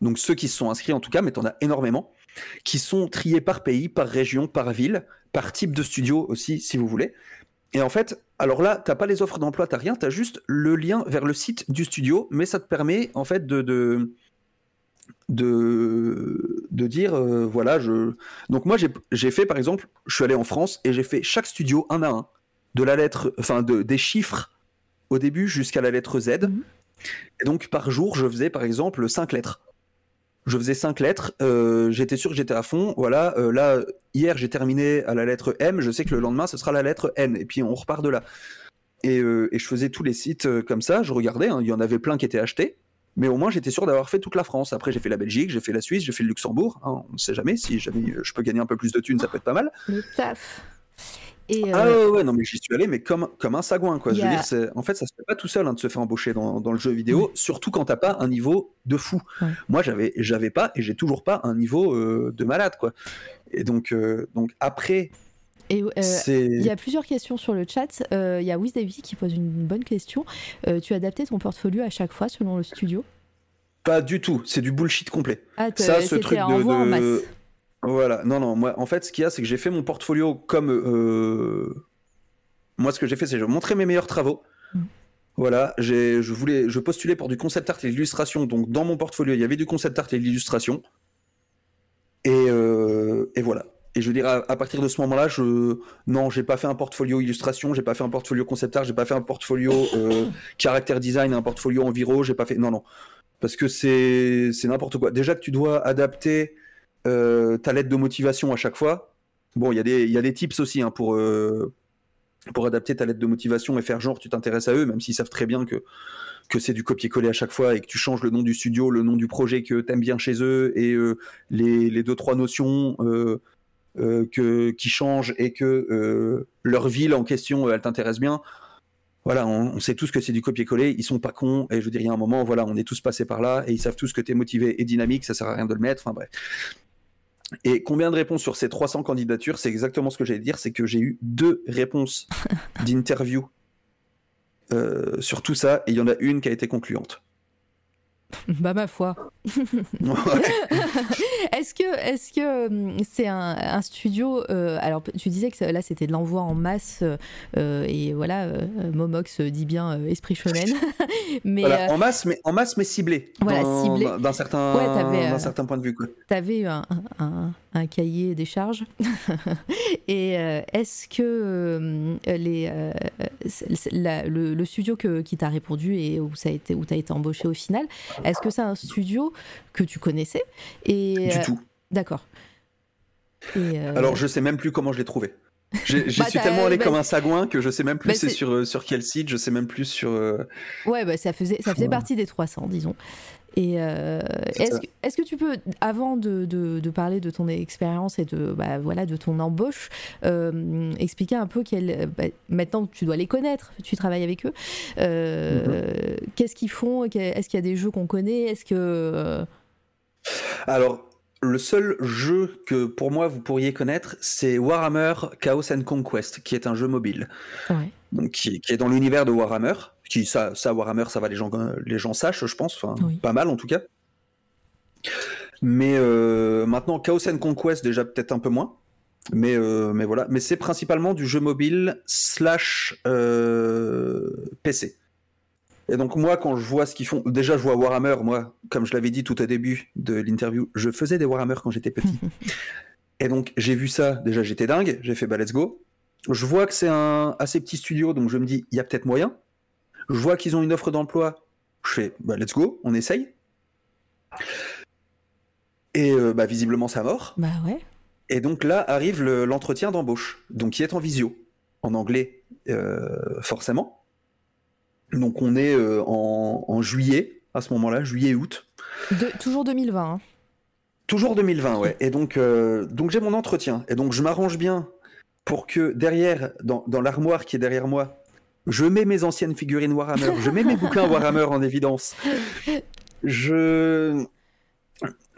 Donc ceux qui se sont inscrits en tout cas, mais tu en as énormément, qui sont triés par pays, par région, par ville, par type de studio aussi, si vous voulez. Et en fait, alors là, t'as pas les offres d'emploi, t'as rien, t'as juste le lien vers le site du studio, mais ça te permet en fait de, de, de dire, euh, voilà, je... Donc moi, j'ai- fait, par exemple, je suis allé en France et j'ai fait chaque studio un à un, de la lettre, enfin, de, des chiffres au début jusqu'à la lettre Z. Mhm. Et donc, par jour, je faisais, par exemple, cinq lettres. Je faisais cinq lettres, euh, j'étais sûr que j'étais à fond. Voilà, euh, là, hier, j'ai terminé à la lettre M, je sais que le lendemain, ce sera la lettre N, et puis on repart de là. Et, et je faisais tous les sites comme ça, je regardais, hein, il y en avait plein qui étaient achetés, mais au moins j'étais sûr d'avoir fait toute la France. Après, j'ai fait la Belgique, j'ai fait la Suisse, j'ai fait le Luxembourg, hein, on ne sait jamais, si jamais euh, je peux gagner un peu plus de thunes, ça peut être pas mal. Le taf. Et Ah euh, ouais, ouais, non, mais j'y suis allé, mais comme, comme un sagouin, quoi. Je veux dire, en fait, ça se fait pas tout seul hein, de se faire embaucher dans, dans le jeu vidéo, surtout quand t'as pas un niveau de fou. Moi, j'avais, j'avais pas et j'ai toujours pas un niveau euh, de malade, quoi. Et donc, euh, donc après, et, euh, il y a plusieurs questions sur le chat. Euh, Il y a Wiz Davy qui pose une bonne question. Euh, tu as adapté ton portfolio à chaque fois selon le studio? Pas du tout, c'est du bullshit complet. Ah, Ça, ce truc de. en masse. Voilà, non, non, moi, en fait, ce qu'il y a, c'est que j'ai fait mon portfolio comme. Moi, ce que j'ai fait, c'est que j'ai montré mes meilleurs travaux. Mm. Voilà, je voulais, je postulais pour du concept art et de l'illustration. Donc, dans mon portfolio, il y avait du concept art et de l'illustration. Et, euh, et voilà. Et je veux dire, à, à partir de ce moment-là, je, non, j'ai pas fait un portfolio illustration, j'ai pas fait un portfolio concept art, j'ai pas fait un portfolio euh, [LAUGHS] caractère design, un portfolio enviro, j'ai pas fait, non, non, parce que c'est, c'est n'importe quoi. Déjà que tu dois adapter euh, ta lettre de motivation à chaque fois. Bon, il y a des, il y a des tips aussi hein, pour, euh, pour adapter ta lettre de motivation et faire genre tu t'intéresses à eux, même s'ils savent très bien que, que c'est du copier-coller à chaque fois et que tu changes le nom du studio, le nom du projet que t'aimes bien chez eux et euh, les, les deux trois notions euh, que, qui changent et que euh, leur ville en question, euh, elle t'intéresse bien. Voilà, on, on sait tous que c'est du copier-coller, ils sont pas cons, et je y a un moment, voilà, on est tous passés par là, et ils savent tous que tu es motivé et dynamique, ça sert à rien de le mettre, enfin bref. Et combien de réponses sur ces 300 candidatures? C'est exactement ce que j'allais dire, c'est que j'ai eu deux réponses [LAUGHS] d'interview euh, sur tout ça, et il y en a une qui a été concluante. [LAUGHS] Bah ma foi. [LAUGHS] est-ce que est-ce que hum, c'est un, un studio euh, Alors tu disais que là c'était de l'envoi en masse euh, et voilà euh, Momox dit bien euh, esprit shonen. [LAUGHS] mais Voilà, euh, en masse, mais en masse, mais ciblé. Voilà, Dans- ciblé. d'un- certain, Ouais, euh, point de vue. Quoi. T'avais un, un- un cahier des charges. Et euh, est-ce que euh, les, euh, la- le, le studio que- qui t'a répondu et où ça a été où t'as été embauché au final, est-ce que c'est un studio que tu connaissais et Du euh, tout. D'accord. Euh, Alors, je sais même plus comment je l'ai trouvé. J'y [LAUGHS] Bah, suis tellement allé bah, comme un sagouin que je sais même plus bah, c'est sur, euh, sur quel site, je sais même plus sur. euh, ouais, bah, ça faisait ça faisait Ouais. partie des 300, disons. Et euh, est-ce que, tu peux, avant de, de- de parler de ton expérience et de, bah, voilà, de ton embauche, euh, expliquer un peu quel, bah, maintenant que tu dois les connaître, tu travailles avec eux, euh, qu'est-ce qu'ils font Est-ce qu'il y a des jeux qu'on connaît Est-ce que. Alors, le seul jeu que pour moi vous pourriez connaître, c'est Warhammer Chaos and Conquest, qui est un jeu mobile. Ouais. Donc, qui, qui est dans l'univers de Warhammer. Qui, ça, ça, Warhammer, ça va, les gens, les gens sachent, je pense. Enfin, Oui. pas mal en tout cas. Mais euh, maintenant, Chaos and Conquest, déjà peut-être un peu moins. Mais, euh, mais voilà. Mais c'est principalement du jeu mobile slash euh, PC. Et donc moi, quand je vois ce qu'ils font, déjà je vois Warhammer, moi, comme je l'avais dit tout au début de l'interview, je faisais des Warhammer quand j'étais petit. [LAUGHS] Et donc j'ai vu ça, déjà j'étais dingue, j'ai fait bah let's go. Je vois que c'est un assez petit studio, donc je me dis, il y a peut-être moyen. Je vois qu'ils ont une offre d'emploi, je fais bah let's go, on essaye. Et euh, bah visiblement ça mort. Bah ouais. Et donc là arrive le- l'entretien d'embauche, donc qui est en visio, en anglais euh, forcément. Donc on est euh, en, en juillet à ce moment-là, juillet-août. Toujours 2020. hein. Toujours 2020, ouais. Et donc, donc j'ai mon entretien. Et donc je m'arrange bien pour que derrière, dans, dans l'armoire qui est derrière moi, je mets mes anciennes figurines Warhammer, je mets mes bouquins Warhammer en évidence. Je...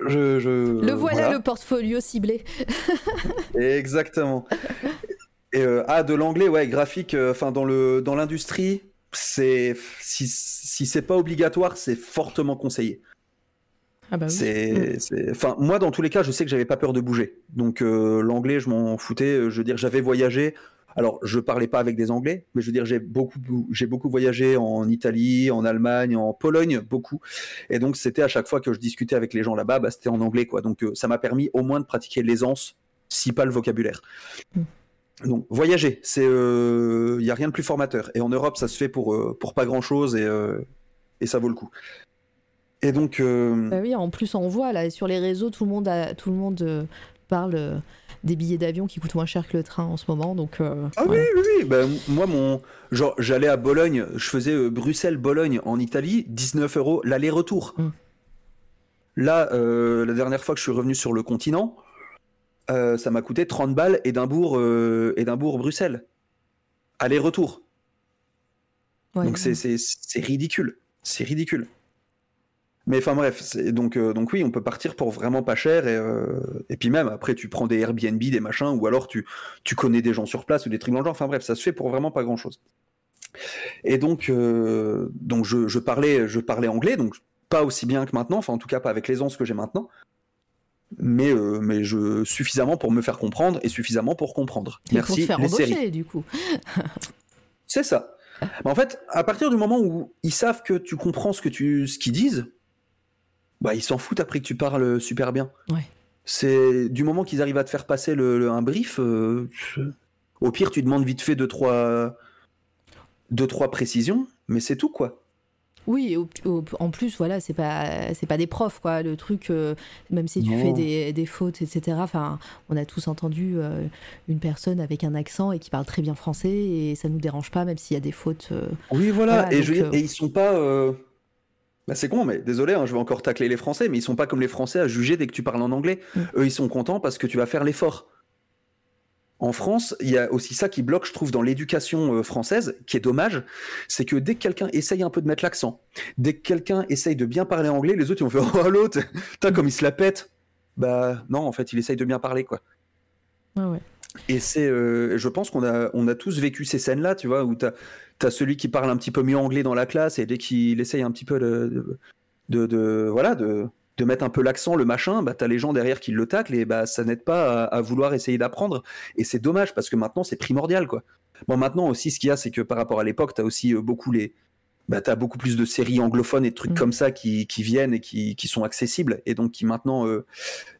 Je, je- Le voilà, le portfolio ciblé. Exactement. Et euh, ah, de l'anglais, ouais, graphique. euh, Enfin, dans le dans l'industrie, c'est si si c'est pas obligatoire, c'est fortement conseillé. Ah bah oui. C'est, c'est- enfin, moi, dans tous les cas, je sais que j'avais pas peur de bouger. Donc, euh, l'anglais, je m'en foutais. Je veux dire, j'avais voyagé. Alors, je parlais pas avec des Anglais, mais je veux dire, j'ai beaucoup, j'ai beaucoup voyagé en Italie, en Allemagne, en Pologne, beaucoup. Et donc, c'était à chaque fois que je discutais avec les gens là-bas, bah, c'était en anglais, quoi. Donc, euh, ça m'a permis au moins de pratiquer l'aisance, si pas le vocabulaire. Mm. Donc, voyager, c'est, il y a rien de plus formateur. Et en Europe, ça se fait pour euh, pour pas grand-chose et euh, et ça vaut le coup. Et donc, euh, Bah oui, en plus on voit là sur les réseaux, tout le monde, a, tout le monde euh, parle euh, des billets d'avion qui coûtent moins cher que le train en ce moment. Donc, euh, Ah voilà. oui, oui, oui. Ben, moi, mon... genre, j'allais à Bologne, je faisais euh, Bruxelles-Bologne en Italie, 19 euros l'aller-retour. Mm. Là, euh, la dernière fois que je suis revenu sur le continent, ça m'a coûté 30 balles Édimbourg, Édimbourg-Bruxelles. Aller-retour. Ouais. Donc c'est ridicule. C'est ridicule. Mais enfin bref, donc, euh, donc oui, on peut partir pour vraiment pas cher. Et, euh, et puis même, après, tu prends des Airbnb, des machins, ou alors tu, tu connais des gens sur place ou des trucs dans le genre. Enfin bref, ça se fait pour vraiment pas grand-chose. Et donc, euh, donc je, je parlais, je parlais anglais, donc pas aussi bien que maintenant, enfin en tout cas pas avec l'aisance que j'ai maintenant. Mais, mais je, suffisamment pour me faire comprendre et suffisamment pour comprendre. Et pour Merci te faire les séries. embaucher du coup. C'est ça. Mais en fait, à partir du moment où ils savent que tu comprends ce que tu, ce qu'ils disent, bah ils s'en foutent après que tu parles super bien. Ouais. C'est du moment qu'ils arrivent à te faire passer le, le- un brief. euh, au pire, tu demandes vite fait deux trois, deux trois précisions, mais c'est tout quoi. Oui, et au- au- en plus, voilà, c'est pas, c'est pas des profs, quoi. Le truc, euh, même si tu Non. fais des, des fautes, etc. Enfin, on a tous entendu euh, une personne avec un accent et qui parle très bien français et ça nous dérange pas, même s'il y a des fautes. euh, Oui, voilà. Voilà, et, je donc, euh, et ils sont pas. Bah, c'est con, mais désolé, hein, je vais encore tacler les Français, mais ils sont pas comme les Français à juger dès que tu parles en anglais. Mm. Eux, ils sont contents parce que tu vas faire l'effort. en France, il y a aussi ça qui bloque, je trouve, dans l'éducation euh, française, qui est dommage, c'est que dès que quelqu'un essaye un peu de mettre l'accent, dès que quelqu'un essaye de bien parler anglais, les autres ils vont faire oh l'autre, [LAUGHS] putain comme il se la pète. Bah non, en fait, il essaye de bien parler quoi. Ouais, ouais. Et c'est, euh, je pense qu'on a, on a tous vécu ces scènes-là, tu vois, où t'as as celui qui parle un petit peu mieux anglais dans la classe et dès qu'il essaye un petit peu de, de, voilà, de, de mettre un peu l'accent, le machin, bah, t'as les gens derrière qui le taclent et bah, ça n'aide pas à, à vouloir essayer d'apprendre. Et c'est dommage parce que maintenant, c'est primordial, quoi. Bon, maintenant aussi, ce qu'il y a, c'est que par rapport à l'époque, t'as aussi euh, beaucoup les. Bah, t'as beaucoup plus de séries anglophones et de trucs Mm. comme ça qui, qui viennent et qui, qui sont accessibles et donc qui maintenant euh,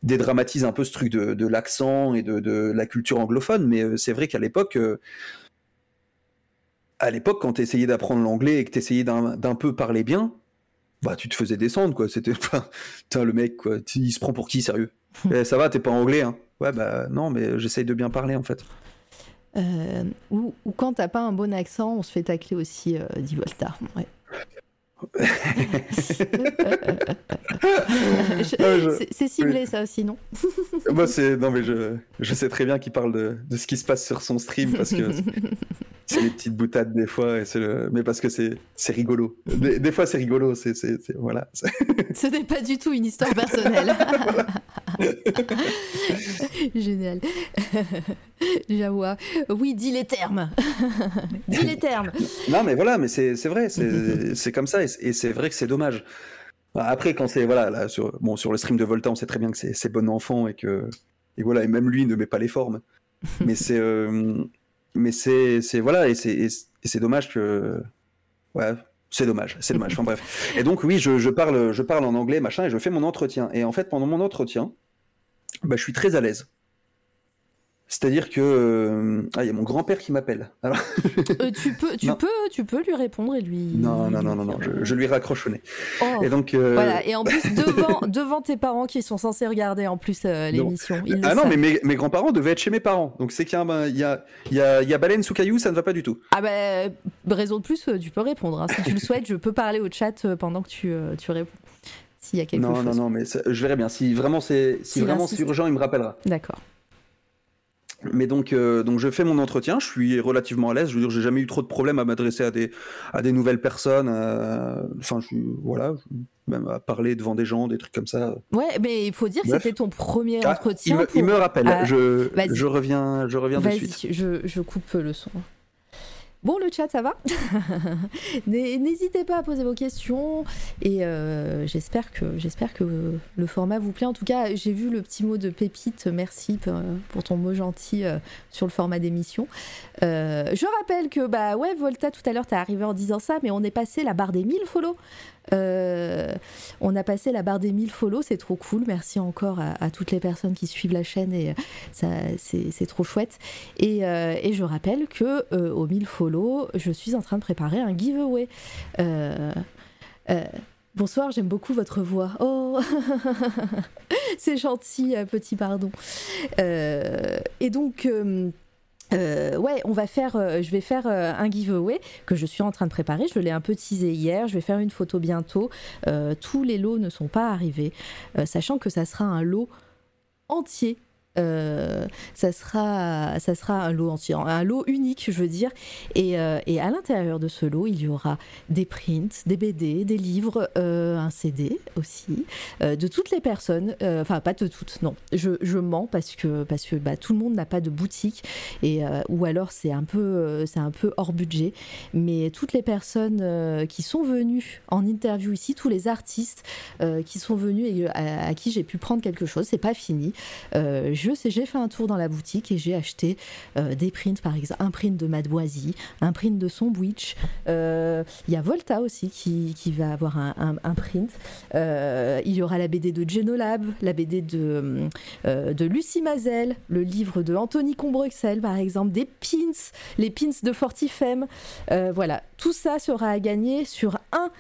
dédramatisent un peu ce truc de, de l'accent et de, de la culture anglophone. Mais euh, c'est vrai qu'à l'époque, euh, à l'époque, quand t'essayais d'apprendre l'anglais et que t'essayais d'un d'un peu parler bien, bah tu te faisais descendre quoi. C'était [LAUGHS] pas, putain le mec quoi, tu- il se prend pour qui sérieux? Eh, Ça va, t'es pas anglais hein Ouais bah non, mais j'essaye de bien parler en fait. Euh, ou, quand t'as pas un bon accent, on se fait tacler aussi, euh, dit Volta. Ouais. C'est- ciblé ça aussi, non Moi [LAUGHS] c'est non mais je, je sais très bien qu'il parle de, de ce qui se passe sur son stream parce que c'est les petites boutades des fois et c'est le... mais parce que c'est c'est rigolo. Des, des fois c'est rigolo, c'est voilà. Ce n'est pas du tout une histoire personnelle. [LAUGHS] Génial. Jawa. Oui, dis les termes. [LAUGHS] dis les termes. Non, mais voilà, mais c'est vrai, c'est comme ça, et et c'est vrai que c'est dommage. Après, quand c'est voilà, là, sur, bon, sur le stream de Volta, on sait très bien que c'est bon enfant et que et voilà, et même lui ne met pas les formes. [LAUGHS] mais c'est euh, mais c'est voilà, et c'est et c'est- et c'est dommage que ouais. C'est dommage, c'est dommage. Enfin bref. Et donc oui, je, je parle, je parle en anglais, machin, et je fais mon entretien. Et en fait, pendant mon entretien, bah, je suis très à l'aise. C'est-à-dire que euh, ah, il y a mon grand-père qui m'appelle. Alors Euh, tu peux, tu Non. peux, tu peux lui répondre et lui. non, non, non, non, non, je, je lui raccroche au nez. Oh. Et donc, euh, Voilà, et en plus [LAUGHS] devant, devant tes parents qui sont censés regarder en plus euh, Non. l'émission. Ah non, savent. mais mes, mes grands-parents devaient être chez mes parents. Donc c'est qu'il y a, ben, il y a, il y a, il y a baleine sous caillou, ça ne va pas du tout. Ah bah, raison de plus, tu peux répondre. hein. Si tu le souhaites, je peux parler au chat pendant que tu, tu réponds. S'il y a quelque non, chose. non, non, mais ça- je verrai bien. Si vraiment c'est si S'il vraiment c'est urgent, il me rappellera. D'accord. Mais donc, euh, donc je fais mon entretien, je suis relativement à l'aise. Je veux dire, j'ai jamais eu trop de problèmes à m'adresser à des, à des nouvelles personnes. euh, Enfin, je suis, voilà, je- même à parler devant des gens, des trucs comme ça. Ouais, mais il faut dire que c'était ton premier Ah, entretien. il, me, pour- il me rappelle. Ah, je, je reviens, je reviens de suite. Vas-y, je, je coupe le son. Bon, le chat, ça va [LAUGHS] N'hé- N'hésitez pas à poser vos questions et euh, j'espère que, le format vous plaît. En tout cas, j'ai vu le petit mot de Pépite. Merci pour, pour ton mot gentil euh, sur le format d'émission. Euh, je rappelle que, bah ouais, Volta, tout à l'heure, t'es arrivé en disant ça, mais on est passé la barre des 1000 follow. Euh, on a passé la barre des 1000 follow, c'est trop cool. Merci encore à, toutes les personnes qui suivent la chaîne et euh, ça, c'est trop chouette. Et, euh, je rappelle que aux 1000 follow, je suis en train de préparer un giveaway. Bonsoir, j'aime beaucoup votre voix. Oh, [LAUGHS] c'est gentil, petit pardon. Et donc. Euh, ouais, on va faire, euh, je vais faire euh, un giveaway que je suis en train de préparer. Je l'ai un peu teasé hier. Je vais faire une photo bientôt. Tous les lots ne sont pas arrivés, sachant que ça sera un lot entier. Euh, ça sera, ça sera un lot entier, un lot unique, je veux dire. Et, euh, et à l'intérieur de ce lot, il y aura des prints, des BD, des livres, euh, un CD aussi, de toutes les personnes. Enfin, pas de toutes, non. Je, je mens parce que parce que bah, tout le monde n'a pas de boutique et ou alors c'est un peu un peu hors budget. Mais toutes les personnes qui sont venues en interview ici, tous les artistes qui sont venus et à, qui j'ai pu prendre quelque chose, c'est pas fini. Je sais, j'ai fait un tour dans la boutique et j'ai acheté euh, des prints, par exemple, un print de Mademoisy, un print de Sombwitch. Euh, Il y a Volta aussi qui, qui va avoir un, un- print. Euh, il y aura la BD de Genolab, la BD de, de Lucie Mazel, le livre de Anthony Combrexel, par exemple, des pins, les pins de Fortifem. Voilà, tout ça sera à gagner sur un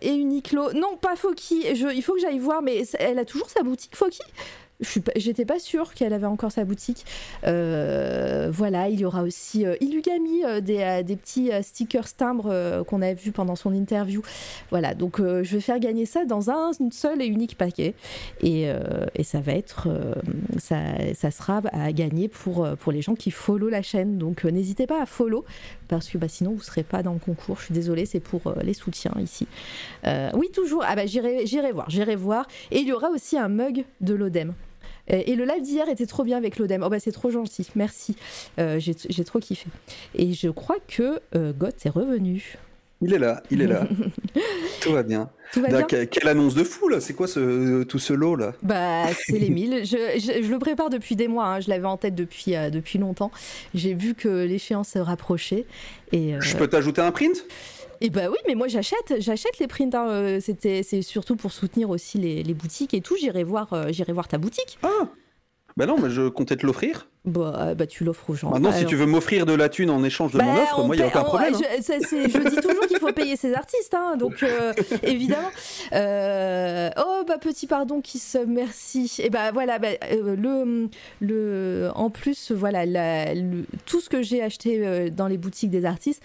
et unique lot. Non, pas Foki, il faut que j'aille voir, mais elle a toujours sa boutique, Foki? J'étais pas sûre qu'elle avait encore sa boutique. Euh, voilà, il y aura aussi euh, Ilugami, euh, des, des petits euh, stickers timbres euh, qu'on a vu pendant son interview. Voilà, donc je vais faire gagner ça dans un seul et unique paquet. Et, ça va être, ça, ça sera à gagner pour, les gens qui follow la chaîne. Donc n'hésitez pas à follow parce que bah, sinon vous serez pas dans le concours. Je suis désolée, c'est pour les soutiens ici. Oui, toujours. Ah bah j'irai voir, j'irai voir. Et il y aura aussi un mug de l'Odem. Et et le live d'hier était trop bien avec l'Odem. Oh bah c'est trop gentil, merci. Euh, j'ai, trop kiffé. Et je crois que euh, Goth est revenu. Il est là, il est là. [LAUGHS] Tout va bien. Tout va Là, bien que- quelle annonce de fou là C'est quoi ce, tout ce lot là? Bah, c'est les 1000. Je, je- je le prépare depuis des mois. hein. Je l'avais en tête depuis, euh, depuis longtemps. J'ai vu que l'échéance se rapprochait. Et, euh, Je peux t'ajouter un print? Et bah oui, mais moi j'achète, j'achète les prints. hein. Euh, C'était, c'est surtout pour soutenir aussi les, les boutiques et tout. J'irai voir, euh, j'irai voir ta boutique. Ah Bah non, mais je comptais te l'offrir. Bah, euh, bah tu l'offres aux gens. Maintenant, si Alors- tu veux m'offrir de la thune en échange de Bah, mon offre, on moi, il n'y a aucun on- problème. hein. Je, dis toujours qu'il faut payer ses artistes, hein, donc euh, [LAUGHS] évidemment. Euh, oh bah petit pardon qui se merci. Et bah voilà, bah, euh, le le en plus voilà la- le- tout ce que j'ai acheté dans les boutiques des artistes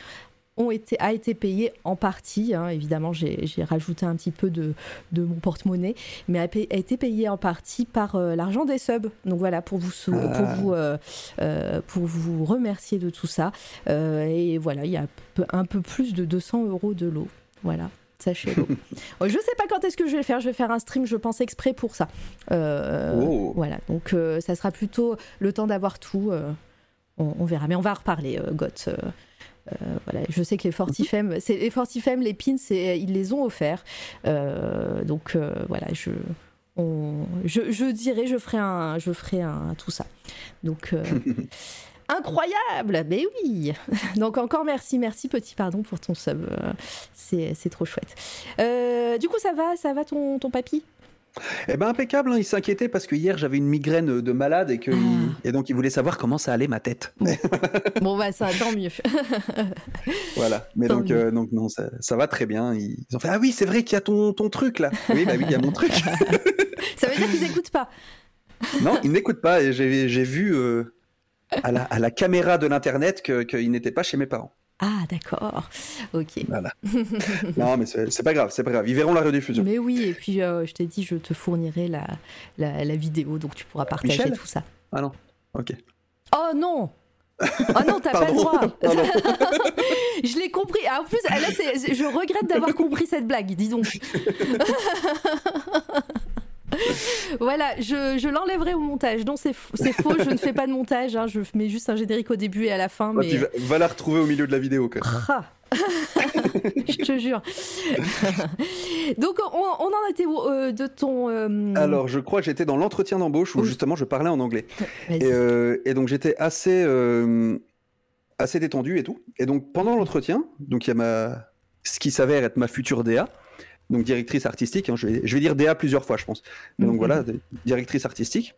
ont été, a été payé en partie. hein. Évidemment, j'ai rajouté un petit peu de, de mon porte-monnaie, mais a, été payé en partie par euh, l'argent des subs. Donc voilà, pour vous, sou- Ah. pour vous, euh, euh, pour vous remercier de tout ça. Et voilà, il y a un peu, plus de 200 euros de l'eau. Voilà. Sachez-le. Euh, [LAUGHS] je sais pas quand est-ce que je vais le faire. Je vais faire un stream, je pense exprès pour ça. Euh, Oh. Voilà. Donc euh, ça sera plutôt le temps d'avoir tout. euh, on, on verra. Mais on va reparler, Goth. Euh, voilà, je sais que les Fortifem, les Fortifem, les pins, ils les ont offerts. Euh, donc euh, voilà, je, on- je, je dirais, je ferai un, je ferai un tout ça. Donc [LAUGHS] incroyable, mais oui. [LAUGHS] Donc encore merci, merci petit pardon pour ton sub, c'est c'est trop chouette. Euh, du coup ça va, ça va ton ton papy? Eh ben impeccable, hein, il s'inquiétait parce que hier j'avais une migraine de malade et, que Ah. il- et donc il voulait savoir comment ça allait ma tête. Bon [LAUGHS] bah ça tant mieux. [LAUGHS] Voilà. Mais Tant donc, euh, donc non, ça, ça va très bien. Ils ont fait Ah oui, c'est vrai qu'il y a ton, ton truc là. Oui, bah oui, il y a mon truc. [LAUGHS] ça veut dire qu'ils écoutent pas. non, ils n'écoutent pas et j'ai vu euh, à, la, à la caméra de l'internet que- qu'ils n'étaient pas chez mes parents. Ah d'accord, ok. Voilà. [LAUGHS] non, mais c'est pas grave, c'est pas grave. Ils verront la rediffusion. Mais oui, et puis euh, je t'ai dit, je te fournirai la, la, la vidéo, donc tu pourras partager Michel? tout ça. Ah non. Ok. Oh non Oh non, t'as pas le droit. [LAUGHS] [LAUGHS] Je l'ai compris. Ah, en plus, ah, là, je regrette d'avoir compris cette blague, dis donc. [LAUGHS] voilà, je, je l'enlèverai au montage. Non, c'est faux, je ne fais pas de montage. hein, je mets juste un générique au début et à la fin. Tu vas, va la retrouver au milieu de la vidéo. Quoi. Ah. [LAUGHS] je te jure. [LAUGHS] Donc, on, on en était euh, de ton. euh, Alors, je crois que j'étais dans l'entretien d'embauche où Oui. justement je parlais en anglais. Et, euh, et donc j'étais assez, assez détendu et tout. Et donc pendant l'entretien, donc il y a ma, ce qui s'avère être ma future DA, donc directrice artistique. hein, je, vais, je vais dire DA plusieurs fois, je pense. Mais donc Mhm. voilà, directrice artistique.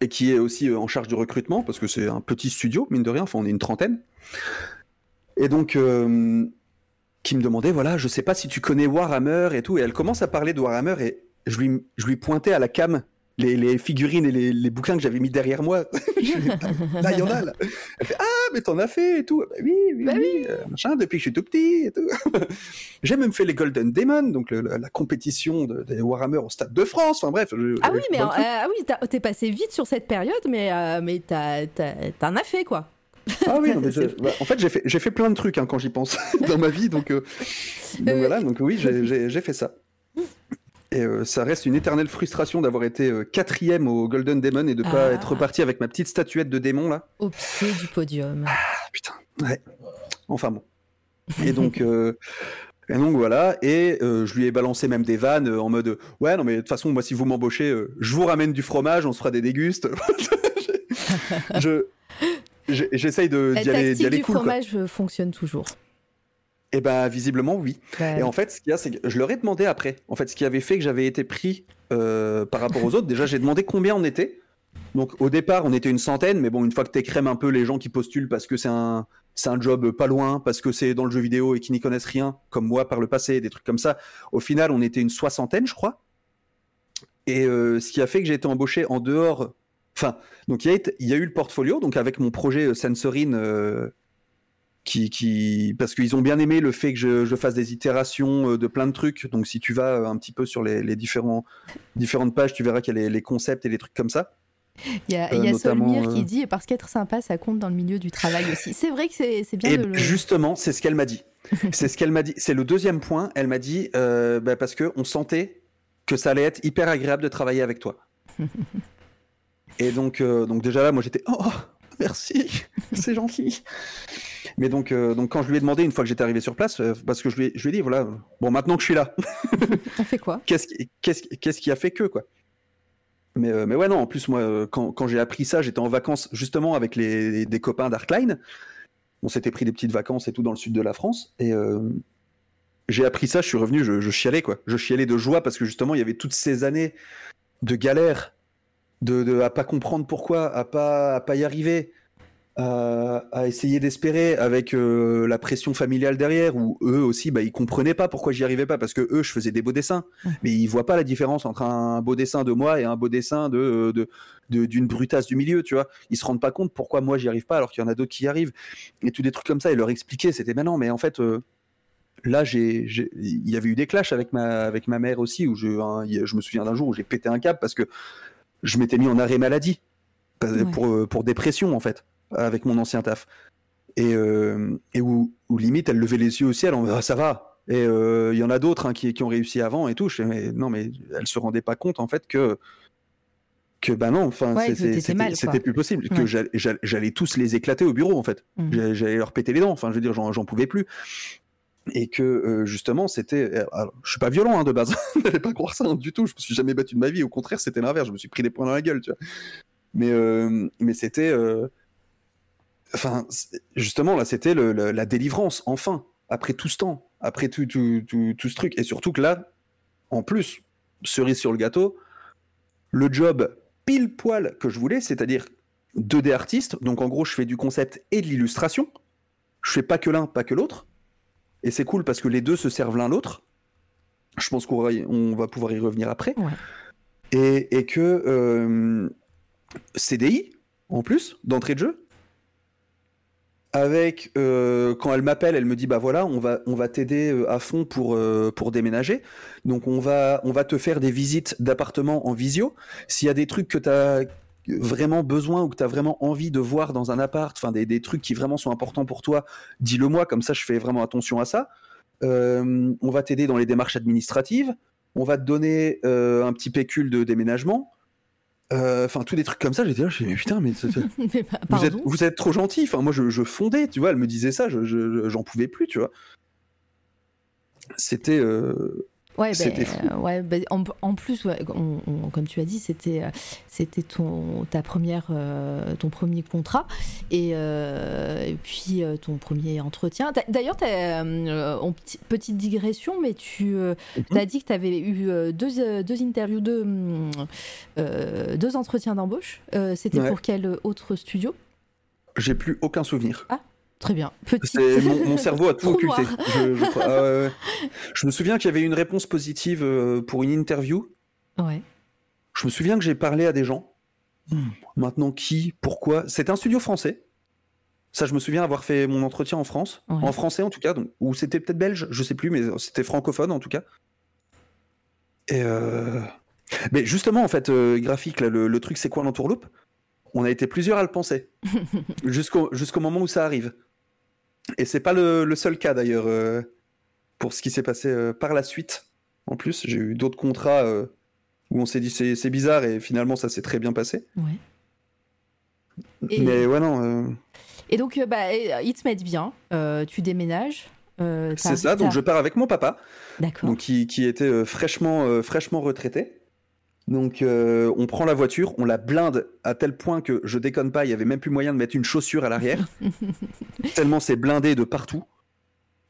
Et qui est aussi euh, en charge du recrutement, parce que c'est un petit studio, mine de rien, enfin on est une trentaine. Et donc, euh, qui me demandait, voilà, je sais pas si tu connais Warhammer et tout, et elle commence à parler de Warhammer, et je lui, je lui pointais à la cam les, les figurines et les, les bouquins que j'avais mis derrière moi. [LAUGHS] Là, il y en a, là. Elle fait, ah, mais t'en as fait et tout. Bah oui, oui, Bah oui, euh, machin, depuis que je suis tout petit et tout. [LAUGHS] J'ai même fait les Golden Demon, donc le- la, la compétition de, des Warhammer au Stade de France. Enfin bref. je- Ah oui, mais euh, ah oui, t'es passé vite sur cette période, mais, euh, mais t'en as fait quoi. Ah oui, non, mais [LAUGHS] je- c'est- bah, en fait, j'ai fait, fait plein de trucs hein, quand j'y pense dans ma vie, donc, euh, donc voilà, donc oui, j'ai fait ça. Et euh, ça reste une éternelle frustration d'avoir été euh, quatrième au Golden Demon et de pas Ah. être reparti avec ma petite statuette de démon là. Au pied du podium. Ah, putain, ouais. Enfin bon. Et donc, euh, et donc voilà, et je lui ai balancé même des vannes en mode ouais non mais de toute façon moi si vous m'embauchez, je vous ramène du fromage, on se fera des dégustes. [LAUGHS] je j'essaye de La d'y aller, aller cool. quoi. fromage fonctionne toujours. Et ben visiblement oui. Bah, Et en fait, ce qu'il y a, c'est que je leur ai demandé après. En fait, ce qui avait fait que j'avais été pris euh, par rapport aux autres, déjà, j'ai demandé combien on était. Donc, au départ, on était une centaine, mais bon, une fois que t'écrèmes un peu les gens qui postulent parce que c'est un, c'est un job pas loin, parce que c'est dans le jeu vidéo et qui n'y connaissent rien, comme moi par le passé, des trucs comme ça, au final, on était une soixantaine, je crois. Et euh, ce qui a fait que j'ai été embauché en dehors. Enfin, donc il y, a y eu le portfolio, donc avec mon projet euh, Sensorine, euh, qui, qui, parce qu'ils ont bien aimé le fait que je, je fasse des itérations euh, de plein de trucs. Donc si tu vas euh, un petit peu sur les, les différents, différentes pages, tu verras qu'il y a les, les concepts et les trucs comme ça. Il y a, Euh, y a Solmire qui euh, dit parce qu'être sympa, ça compte dans le milieu du travail aussi. C'est vrai que c'est bien Et de le. justement, c'est ce qu'elle m'a dit. [LAUGHS] c'est ce qu'elle m'a dit. C'est le deuxième point. Elle m'a dit euh, bah, parce que on sentait que ça allait être hyper agréable de travailler avec toi. [LAUGHS] Et donc, donc déjà là, moi j'étais oh merci, [LAUGHS] c'est gentil. Mais donc, euh, donc quand je lui ai demandé une fois que j'étais arrivé sur place, euh, parce que je lui, ai, je lui ai dit voilà, bon maintenant que je suis là, [LAUGHS] On fait quoi? Qu'est-ce qui, qu'est-ce, qu'est-ce qui a fait que quoi? Mais, euh, mais ouais non, en plus moi quand, quand j'ai appris ça, j'étais en vacances justement avec les, des copains d'Arkline. On s'était pris des petites vacances et tout dans le sud de la France et j'ai appris ça, je suis revenu, je, je chialais quoi, je chialais de joie parce que justement il y avait toutes ces années de galère, de, de à pas comprendre pourquoi, à pas à pas y arriver, à, à essayer d'espérer avec euh, la pression familiale derrière, où eux aussi, bah, ils comprenaient pas pourquoi j'y arrivais pas, parce que eux, je faisais des beaux dessins, mais ils voient pas la différence entre un beau dessin de moi et un beau dessin de de- d'une brutasse du milieu, tu vois. Ils se rendent pas compte pourquoi moi j'y arrive pas alors qu'il y en a d'autres qui y arrivent, et tous des trucs comme ça. Et leur expliquer, c'était mais non, mais en fait. euh, Là, j'ai, il y avait eu des clashs avec ma, avec ma mère aussi, où je, hein, je me souviens d'un jour où j'ai pété un câble parce que je m'étais mis en arrêt maladie Ouais. pour, euh, pour dépression en fait avec mon ancien taf. Et, euh, et où, où limite elle levait les yeux au ciel en Ah, ça va. Et euh, il y en a d'autres hein, qui, qui ont réussi avant et tout. Je mais non mais elle se rendait pas compte en fait que que bah non enfin Ouais, que c'était plus possible. Que Ouais. j'allais- j'allais tous les éclater au bureau en fait. Mhm. J'allais- leur péter les dents. Enfin je veux dire j'en pouvais plus. Et que euh, justement c'était je suis pas violent hein, de base. [LAUGHS] N'allez pas croire ça hein, du tout. Je me suis jamais battu de ma vie. Au contraire c'était l'inverse. Je me suis pris des points dans la gueule tu vois. Mais euh, mais c'était euh, enfin justement là c'était le- le- la délivrance enfin après tout ce temps après tout, tout, tout, tout ce truc et surtout que là en plus cerise sur le gâteau le job pile poil que je voulais c'est-à-dire 2D artiste donc en gros je fais du concept et de l'illustration je fais pas que l'un pas que l'autre et c'est cool parce que les deux se servent l'un l'autre. Je pense qu'on va, pouvoir y revenir après. Ouais. Et, et que euh, CDI, en plus, d'entrée de jeu, avec euh, quand elle m'appelle, elle me dit bah voilà, on va on va t'aider euh, à fond pour euh, pour déménager. Donc on va on va te faire des visites d'appartements en visio. S'il y a des trucs que tu as vraiment besoin ou que tu as vraiment envie de voir dans un appart, enfin des, des trucs qui vraiment sont importants pour toi, dis-le moi, comme ça je fais vraiment attention à ça. On va t'aider dans les démarches administratives, on va te donner un petit pécule de déménagement. Euh, Enfin, tous des trucs comme ça, j'étais là, je me mais putain, mais [LAUGHS] Mais vous, êtes, vous êtes trop gentil. Enfin, moi, je, je fondais, tu vois, elle me disait ça, je- je- j'en pouvais plus, tu vois. C'était. euh, Ouais, C'était ben, fou. euh, ouais, ben, en, en plus, ouais, on- on- comme tu as dit, c'était euh, c'était ton ta première euh, ton premier contrat et, euh, et puis euh, ton premier entretien. D'ailleurs, petite digression, mais tu Mhm. as dit que tu avais eu deux, deux interviews, deux, deux entretiens d'embauche. C'était Ouais. pour quel autre studio? J'ai plus aucun souvenir. Très bien. Mon, mon cerveau a [LAUGHS] tout occulté. Je, je ah. Je me souviens qu'il y avait une réponse positive euh, pour une interview. Ouais. Je me souviens que j'ai parlé à des gens. Hmm, Maintenant, qui Pourquoi? C'est un studio français. Ça, je me souviens avoir fait mon entretien en France, Ouais. en français en tout cas, donc, ou c'était peut-être belge, je sais plus, mais c'était francophone en tout cas. Et euh, mais justement, en fait, euh, graphique, là, le, le truc, c'est quoi l'entourloupe? On a été plusieurs à le penser, [LAUGHS] jusqu'au jusqu'au moment où ça arrive. Et c'est pas le, le seul cas d'ailleurs euh, pour ce qui s'est passé euh, par la suite. En plus, j'ai eu d'autres contrats euh, où on s'est dit c'est bizarre et finalement ça s'est très bien passé. ouais. Et- Mais ouais, non, Et donc, bah, ils te mettent bien. tu déménages. c'est ça. Donc je pars avec mon papa, D'accord. donc qui, qui était fraîchement, fraîchement retraité. Donc euh, on prend la voiture, on la blinde à tel point que je déconne pas, il y avait même plus moyen de mettre une chaussure à l'arrière. [LAUGHS] Tellement c'est blindé de partout.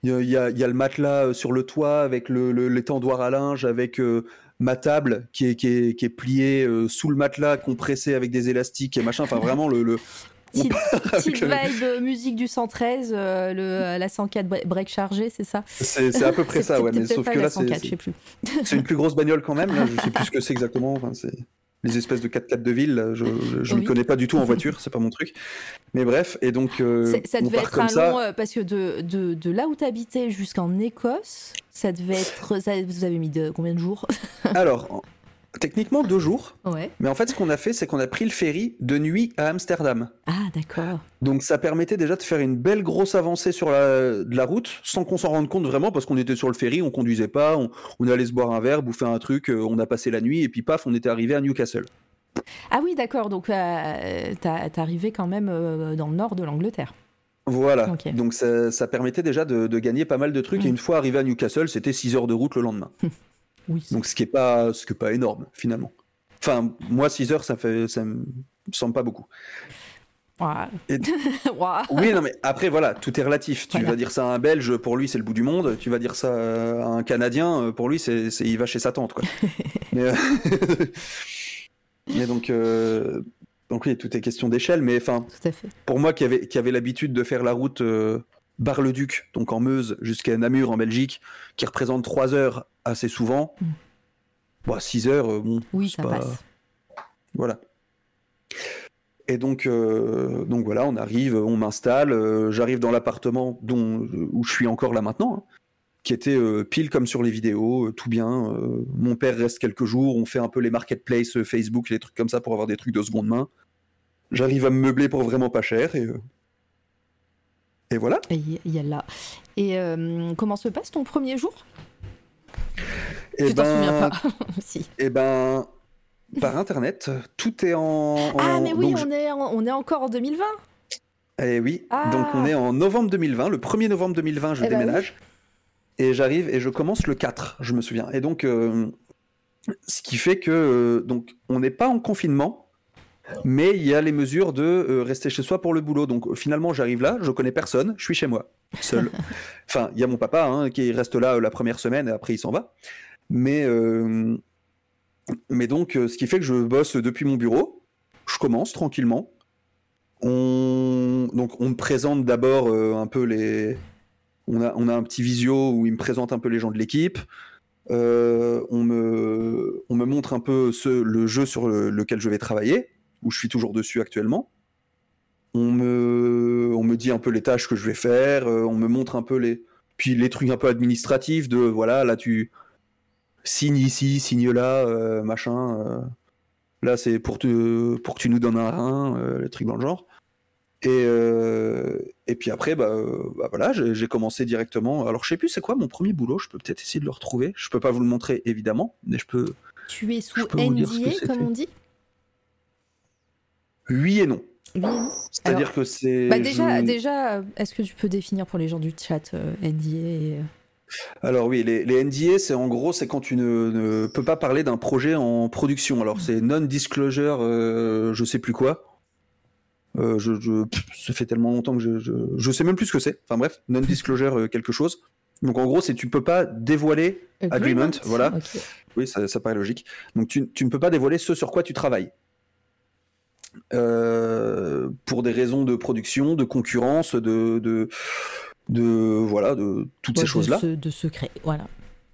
Il y y a- il y a le matelas euh, sur le toit avec le, le- l'étendoir à linge, avec euh, ma table qui est, qui est, qui est pliée euh, sous le matelas, compressée avec des élastiques et machin. Enfin vraiment le, le- Petite, le- vibe euh, musique du 113, euh, le, la 104 bre- break chargé, c'est ça? C'est à peu près ça, ouais, mais sauf que la là, c'est 104, je sais plus. c'est une plus grosse bagnole quand même. Là, je sais plus ce que c'est exactement. Enfin, c'est les espèces de 4x4 de ville. là, je je Oui. connais pas du tout en [LAUGHS] voiture, c'est pas mon truc. Mais bref, et donc euh, ça devait être un ça. long, euh, parce que de, de, de là où tu habitais jusqu'en Écosse, ça devait être. ça- vous avez mis de, combien de jours? Alors, techniquement deux jours, Ouais. mais en fait, ce qu'on a fait, c'est qu'on a pris le ferry de nuit à Amsterdam. Ah, d'accord. Donc ça permettait déjà de faire une belle grosse avancée sur la, de la route sans qu'on s'en rende compte vraiment parce qu'on était sur le ferry, on conduisait pas, on, on allait se boire un verre, bouffer un truc, euh, on a passé la nuit et puis paf, on était arrivé à Newcastle. Ah oui, d'accord. Donc, euh, t'es arrivé quand même euh, dans le nord de l'Angleterre. Voilà, donc ça, ça permettait déjà de, de gagner pas mal de trucs. Et une fois arrivé à Newcastle, c'était 6 heures de route le lendemain. [LAUGHS] Oui. Donc ce qui est pas, ce qui est pas énorme finalement. Enfin, moi 6 heures, ça fait, ça me semble pas beaucoup. Et- [LAUGHS] Ouah. Oui, non mais après voilà, tout est relatif. Tu vas dire ça à un Belge, pour lui c'est le bout du monde. Tu vas dire ça à un Canadien, euh, pour lui c'est, il va chez sa tante quoi. [LAUGHS] mais, euh, [LAUGHS] mais donc, euh, donc oui, tout est question d'échelle. Mais enfin, pour moi qui avait, qui avait l'habitude de faire la route euh, Bar-le-Duc, donc en Meuse, jusqu'à Namur en Belgique, qui représente 3 heures assez souvent, Mm. bon, 6 heures, euh, bon, Oui, ça pas- passe. Voilà. Et donc, euh, donc voilà, on arrive, on m'installe, euh, j'arrive dans l'appartement dont où je suis encore là maintenant, hein, qui était euh, pile comme sur les vidéos, tout bien. mon père reste quelques jours, on fait un peu les marketplaces, Facebook, les trucs comme ça pour avoir des trucs de seconde main. J'arrive à me meubler pour vraiment pas cher et et voilà. Et y a là. Et comment se passe ton premier jour? Et Tu t'en souviens ben, pas [LAUGHS] Si. et ben, par internet, tout est en. Ah, mais oui, donc, on, est en- on est encore en 2020. Eh oui, Ah. donc on est en novembre 2020, le 1er novembre 2020, je Eh ben déménage. Et j'arrive et je commence le 4, je me souviens. Et donc, euh, ce qui fait que, euh, donc, on n'est pas en confinement, mais il y a les mesures de euh, rester chez soi pour le boulot. Donc, finalement, j'arrive là, je connais personne, je suis chez moi, seul. [LAUGHS] enfin, il y a mon papa hein, qui reste là euh, la première semaine et après il s'en va. Mais, euh, mais donc, ce qui fait que je bosse depuis mon bureau, je commence tranquillement. On, donc, on me présente d'abord un peu les. On a, on a un petit visio où il me présente un peu les gens de l'équipe. Euh, on, me, on me montre un peu ce, le jeu sur le- lequel je vais travailler, où je suis toujours dessus actuellement. On me, on me dit un peu les tâches que je vais faire. euh, on me montre un peu les. Puis les trucs un peu administratifs de voilà, là tu signes ici, signe là, euh, machin. euh, là c'est pour, te, pour que tu nous donnes un rein, euh, les trucs dans le genre. Et, et puis après, bah, bah voilà, j'ai commencé directement. Alors je sais plus c'est quoi mon premier boulot, je peux peut-être essayer de le retrouver. Je peux pas vous le montrer évidemment, mais je peux. Tu es sous NDA, comme on dit? Oui et non. Oui, C'est-à-dire que c'est. Bah déjà, je- déjà euh, est-ce que tu peux définir pour les gens du chat euh, NDA et, euh, Alors oui, les, les NDA, c'est en gros, c'est quand tu ne, ne peux pas parler d'un projet en production. Alors c'est non-disclosure, euh, je sais plus quoi. Euh, je, je- pff, ça fait tellement longtemps que je, je, je sais même plus ce que c'est. Enfin bref, non-disclosure quelque chose. Donc en gros, c'est tu peux pas dévoiler. Agreement, voilà. Oui, ça, ça paraît logique. Donc tu, tu ne peux pas dévoiler ce sur quoi tu travailles. Euh, pour des raisons de production, de concurrence, de, de, de voilà, de toutes Ouais, ces de choses-là. se- De secret, voilà.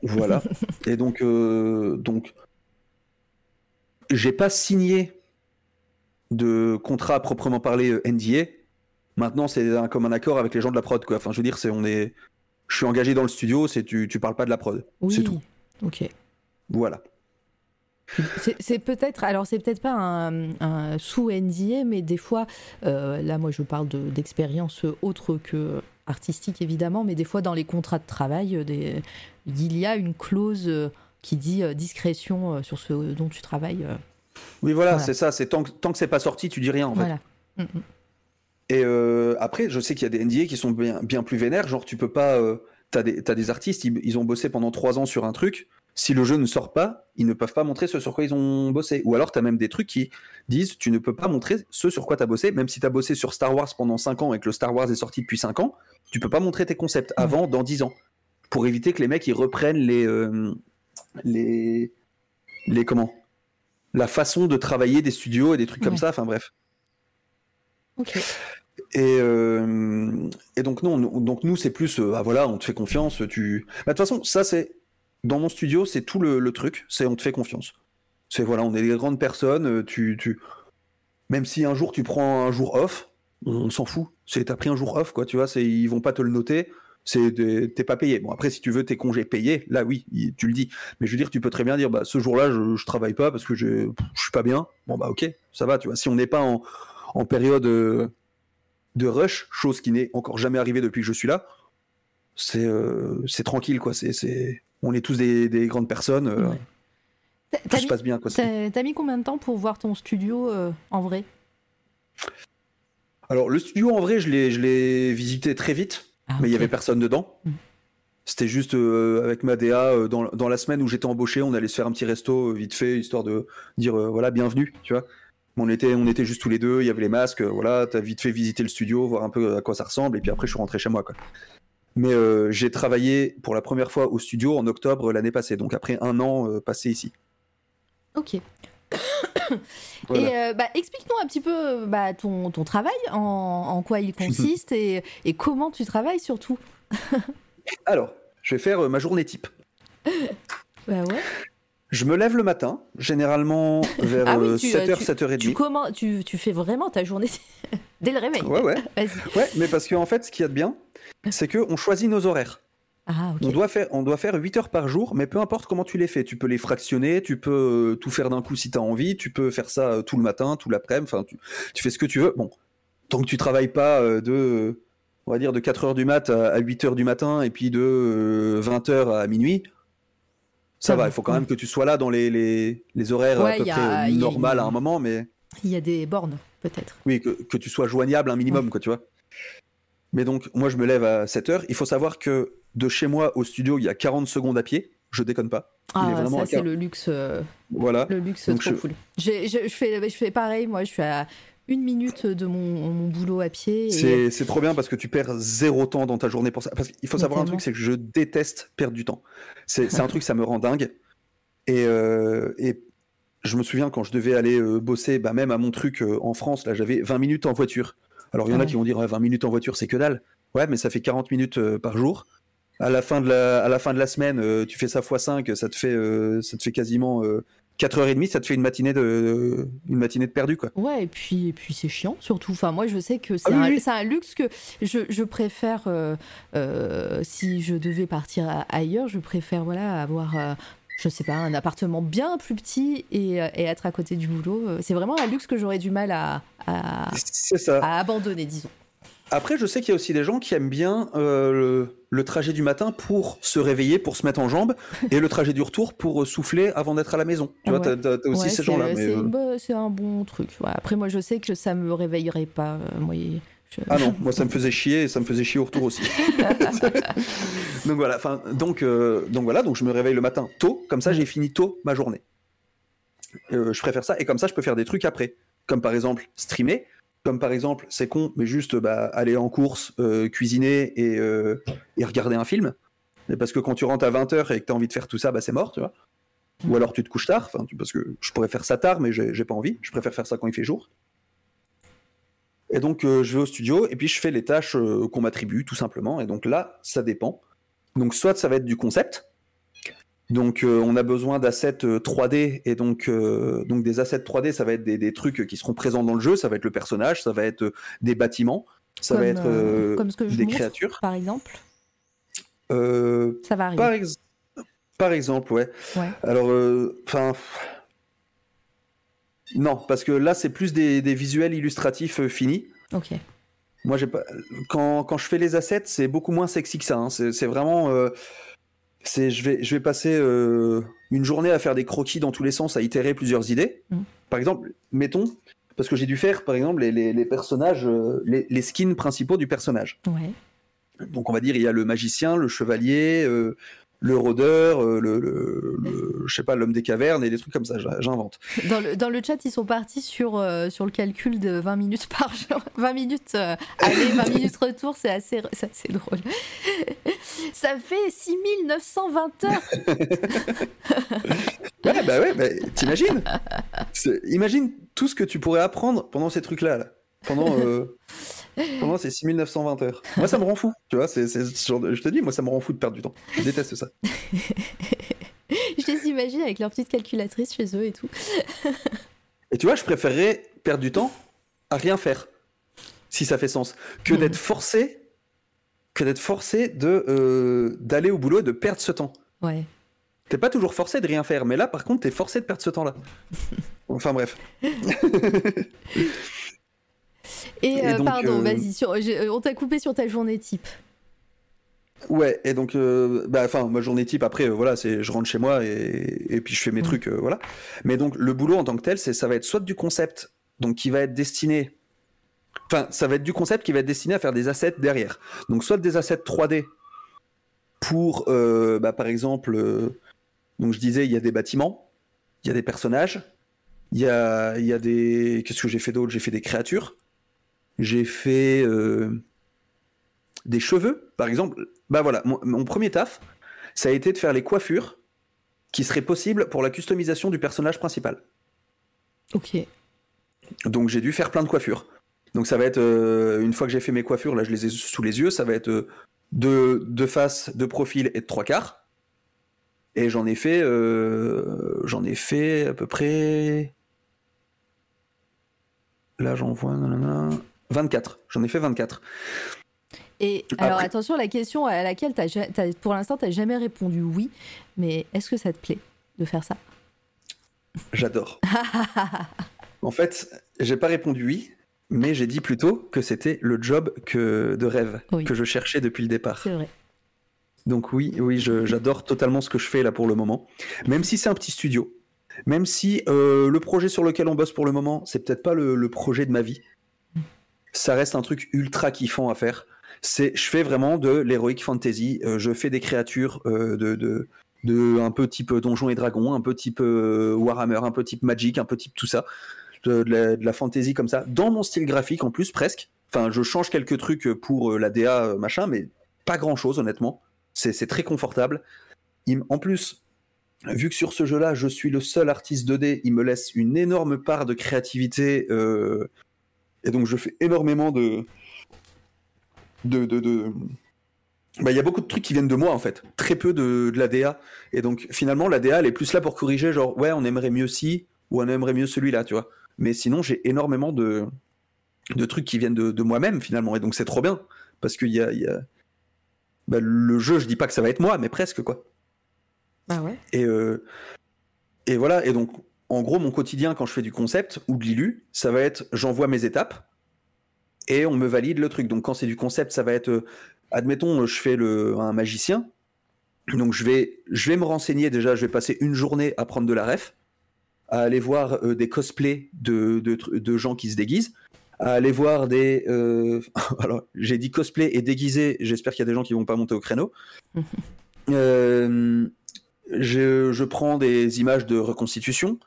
Voilà. [LAUGHS] Et donc, euh, donc, j'ai pas signé de contrat à proprement parler euh, NDA. Maintenant, c'est un, comme un accord avec les gens de la prod, quoi. Enfin, je veux dire, c'est on est, je suis engagé dans le studio, c'est tu, tu parles pas de la prod. Oui. C'est tout. Ok. Voilà. C'est- peut-être, alors c'est peut-être pas un, un sous NDA, mais des fois, euh, là moi je parle de- d'expérience autre que artistique évidemment, mais des fois dans les contrats de travail, euh, des- il y a une clause euh, qui dit discrétion sur ce dont tu travailles. Oui, voilà, Voilà. c'est ça. C'est tant que, tant que c'est pas sorti, tu dis rien en fait. voilà. Mm, mm. Et euh, après, je sais qu'il y a des NDA qui sont bien, bien plus vénères. Genre, tu peux pas. Euh, T'as des, des artistes, ils, ils ont bossé pendant trois ans sur un truc. Si le jeu ne sort pas, ils ne peuvent pas montrer ce sur quoi ils ont bossé. Ou alors, t'as même des trucs qui disent tu ne peux pas montrer ce sur quoi t'as bossé, même si t'as bossé sur Star Wars pendant 5 ans et que le Star Wars est sorti depuis 5 ans, tu peux pas montrer tes concepts avant, dans 10 ans. Pour éviter que les mecs ils reprennent les. euh, les. les comment? La façon de travailler des studios et des trucs comme ça, enfin bref. Ok. Et, euh, et donc non, donc nous c'est plus, euh, ah voilà, on te fait confiance, tu. Bah, De toute façon, ça c'est dans mon studio, c'est tout le, truc, c'est on te fait confiance. C'est voilà, on est des grandes personnes, euh, tu, tu, même si un jour tu prends un jour off, on s'en fout. C'est t'as pris un jour off quoi, tu vois, c'est ils vont pas te le noter. C'est t'es pas payé. Bon après si tu veux tes congés payés, là oui, tu le dis. Mais je veux dire, tu peux très bien dire bah ce jour-là je, je travaille pas parce que je je suis pas bien. Bon bah ok, ça va, tu vois. Si on n'est pas en, en période euh, de rush, chose qui n'est encore jamais arrivée depuis que je suis là, c'est euh, c'est tranquille quoi. C'est on est tous des, des grandes personnes. euh, Ouais. Tout se passe bien t'as- mis combien de temps pour voir ton studio euh, en vrai? Alors le studio en vrai, je l'ai visité très vite. Ah, mais il y ok. avait personne dedans. Mm. C'était juste euh, avec ma DA euh, dans, dans la semaine où j'étais embauché, on allait se faire un petit resto vite fait histoire de dire voilà bienvenue, tu vois. On était on était juste tous les deux, il y avait les masques, voilà, t'as vite fait visiter le studio, voir un peu à quoi ça ressemble et puis après je suis rentré chez moi quoi. Mais euh, j'ai travaillé pour la première fois au studio en octobre l'année passée, donc après un an euh, passé ici. Ok. [COUGHS] Voilà. Et euh, bah, explique-nous un petit peu bah, ton, ton travail, en, en quoi il [LAUGHS] consiste et, et comment tu travailles surtout. [LAUGHS] Alors, je vais faire ma journée type. Bah ouais. Je me lève le matin, généralement [LAUGHS] vers Ah oui, euh, tu, 7h, tu- 7h30. Tu, comment, tu, tu fais vraiment ta journée [LAUGHS] dès le réveil. Ouais, ouais. [LAUGHS] Ouais, mais parce qu'en fait, ce qu'il y a de bien, c'est qu'on choisit nos horaires. Ah, On doit, faire, on doit faire 8 heures par jour, mais peu importe comment tu les fais. Tu peux les fractionner, tu peux euh, tout faire d'un coup si tu as envie, tu peux faire ça euh, tout le matin, tout l'après-midi, enfin, tu, tu fais ce que tu veux. Bon, tant que tu travailles pas de, on va dire, de 4 heures du mat à, à 8 heures du matin et puis de euh, 20 heures à minuit, ça, va. Il faut quand même que tu sois là dans les, les, les horaires Ouais, à peu près euh, normal à un moment, mais Il y a des bornes, peut-être. oui, que, que tu sois joignable un minimum, quoi, tu vois. Mais donc, moi, je me lève à 7 heures. Il faut savoir que de chez moi au studio, il y a 40 secondes à pied. Je déconne pas. Il est Ah, vraiment ça, c'est le luxe, euh, Voilà. le luxe Donc trop je- cool. Je, je fais, je fais pareil, moi, je suis à une minute de mon, mon boulot à pied. Et... C'est trop bien parce que tu perds zéro temps dans ta journée pour ça. Parce qu'il faut savoir un truc, c'est que je déteste perdre du temps. C'est un truc, ça me rend dingue. Et, euh, et je me souviens quand je devais aller euh, bosser, bah, même à mon truc euh, en France, là, j'avais 20 minutes en voiture. Alors il y en a ouais. qui vont dire ouais, 20 minutes en voiture, c'est que dalle. Ouais, mais ça fait 40 minutes par jour. À la fin de la, à la, fin de la semaine, tu fais ça x 5, ça te fait, ça te fait quasiment 4h30, ça te fait une matinée de, une matinée de perdu, quoi. Ouais, et puis, et puis c'est chiant surtout. Enfin, moi, je sais que c'est Ah un, oui. c'est un luxe que je, je préfère, euh, euh, si je devais partir à- ailleurs, je préfère voilà, avoir, euh, je sais pas, un appartement bien plus petit et, et être à côté du boulot. C'est vraiment un luxe que j'aurais du mal à, à, C'est ça. à abandonner, disons. Après, je sais qu'il y a aussi des gens qui aiment bien euh, le, le trajet du matin pour se réveiller, pour se mettre en jambes, [LAUGHS] et le trajet du retour pour euh, souffler avant d'être à la maison. Tu Ouais. vois, t'as, t'as aussi Ouais, ces gens-là. C'est euh, c'est un bon truc. Ouais, Après, moi, je sais que ça me réveillerait pas. euh, moi, je- Ah non, [LAUGHS] moi ça me faisait chier et ça me faisait chier au retour aussi. [LAUGHS] donc voilà, enfin, donc, donc voilà, donc je me réveille le matin tôt, comme ça j'ai fini tôt ma journée. Je préfère ça et comme ça je peux faire des trucs après, comme par exemple streamer, comme par exemple c'est con, mais juste bah, aller en course, euh, cuisiner et, euh, et regarder un film. Parce que quand tu rentres à 20h et que tu as envie de faire tout ça, bah, c'est mort, tu vois. Ou alors tu te couches tard, parce que je pourrais faire ça tard, mais j'ai pas envie. Je préfère faire ça quand il fait jour. Et donc, euh, je vais au studio et puis je fais les tâches qu'on m'attribue, tout simplement. Et donc là, ça dépend. Donc, soit ça va être du concept. Donc, euh, on a besoin d'assets euh, 3D. Et donc, euh, donc, des assets 3D, ça va être des, des trucs qui seront présents dans le jeu. Ça va être le personnage, ça va être euh, des bâtiments, ça va être euh, euh, comme ce que je des montre, créatures. par exemple. Euh, Ça va arriver. par, ex- par exemple, ouais. Ouais. Alors, enfin. non, parce que là, c'est plus des, des visuels illustratifs euh, finis. Ok. Moi, j'ai pas. Quand, quand je fais les assets, c'est beaucoup moins sexy que ça. hein. C'est vraiment. C'est je vais je vais passer euh, une journée à faire des croquis dans tous les sens, à itérer plusieurs idées. Mhm. Par exemple, mettons parce que j'ai dû faire, par exemple, les, les- les personnages, euh, les, les skins principaux du personnage. Ouais. Donc, on va dire, il y a le magicien, le chevalier, euh, le rôdeur, euh, le, le- le- je sais pas, l'homme des cavernes et des trucs comme ça. J'invente. Dans le, dans le chat, ils sont partis sur, euh, sur le calcul de 20 minutes par jour. [LAUGHS] 20 minutes euh, aller, 20 [LAUGHS] minutes retour, c'est assez, assez drôle. [LAUGHS] Ça fait 6920 heures. Ouais, bah ouais, bah, t'imagines Imagine tout ce que tu pourrais apprendre pendant ces trucs-là. Là. pendant, euh, [LAUGHS] pendant ces 6920 heures. Moi, ça me rend fou, tu vois, pendant ces 6920 heures. Moi, ça me rend fou, tu vois, c'est, c'est ce genre de- je te dis, moi, ça me rend fou de perdre du temps. Je déteste ça. [LAUGHS] Je les imagine avec leur petite calculatrice chez eux et tout. [LAUGHS] Et tu vois, je préférerais perdre du temps à rien faire, si ça fait sens, que Mhm. d'être forcé, que d'être forcé de euh, d'aller au boulot et de perdre ce temps. Ouais. T'es pas toujours forcé de rien faire, mais là, par contre, t'es forcé de perdre ce temps-là. Enfin bref. Et, Et euh, donc, pardon, euh, vas-y, on t'a coupé sur ta journée type. Ouais, et donc, euh, bah, enfin, ma journée type après, euh, voilà, c'est je rentre chez moi et, et puis je fais mes trucs, euh, voilà. Mais donc, le boulot en tant que tel, c'est ça va être soit du concept, donc qui va être destiné, enfin, ça va être du concept qui va être destiné à faire des assets derrière. Donc, soit des assets 3D pour, bah, par exemple, donc je disais, il y a des bâtiments, il y a des personnages, il y a, il y a des, qu'est-ce que j'ai fait d'autre? J'ai fait des créatures, j'ai fait euh, des cheveux, par exemple. Bah voilà, mon, mon premier taf, ça a été de faire les coiffures qui seraient possibles pour la customisation du personnage principal. Ok. Donc j'ai dû faire plein de coiffures. Donc ça va être, euh, une fois que j'ai fait mes coiffures, là je les ai sous les yeux, ça va être euh, de, de face, de profil et de trois quarts. Et j'en ai fait, euh, j'en ai fait à peu près. Là j'en vois, nanana, 24. J'en ai fait 24. Et alors attention, la question à laquelle t'as- pour l'instant t'as jamais répondu oui, mais est-ce que ça te plaît de faire ça? J'adore. [LAUGHS] En fait, j'ai pas répondu oui, mais j'ai dit plutôt que c'était le job que de rêve Oui. que je cherchais depuis le départ. C'est vrai. Donc oui, oui, j'adore totalement ce que je fais là pour le moment. Même si c'est un petit studio, même si euh, le projet sur lequel on bosse pour le moment, c'est peut-être pas le, le projet de ma vie, ça reste un truc ultra kiffant à faire. C'est, je fais vraiment de l'heroic fantasy. euh, je fais des créatures euh, de, de, de un peu type Donjons et Dragons, un peu type euh, Warhammer, un peu type Magic, un peu type tout ça, de, la, fantasy comme ça, dans mon style graphique en plus presque. Enfin, je change quelques trucs pour la DA machin, mais pas grand chose honnêtement. C'est très confortable. En plus, vu que sur ce jeu-là, je suis le seul artiste 2D, il me laisse une énorme part de créativité. Et donc, je fais énormément de. de. de, de- Bah, Il y a beaucoup de trucs qui viennent de moi, en fait. Très peu de, de la DA. Et donc, finalement, la DA, elle est plus là pour corriger, genre, ouais, on aimerait mieux ci, ou on aimerait mieux celui-là, tu vois. Mais sinon, j'ai énormément de, de trucs qui viennent de, de moi-même, finalement. Et donc, c'est trop bien. Parce qu'il y a. y a- bah, le jeu, je dis pas que ça va être moi, mais presque, quoi. Ah ouais. Et, euh, et voilà, et donc en gros, mon quotidien quand je fais du concept ou de l'ILU, ça va être j'envoie mes étapes et on me valide le truc. Donc quand c'est du concept, ça va être, euh, admettons, je fais le, un magicien, donc je vais, je vais me renseigner déjà, je vais passer une journée à prendre de la ref, à aller voir euh, des cosplays de, de, tr- de gens qui se déguisent, à aller voir des... euh, [LAUGHS] alors j'ai dit cosplay et déguisé, j'espère qu'il y a des gens qui vont pas monter au créneau. [LAUGHS] Euh, je, je prends des images de reconstitution,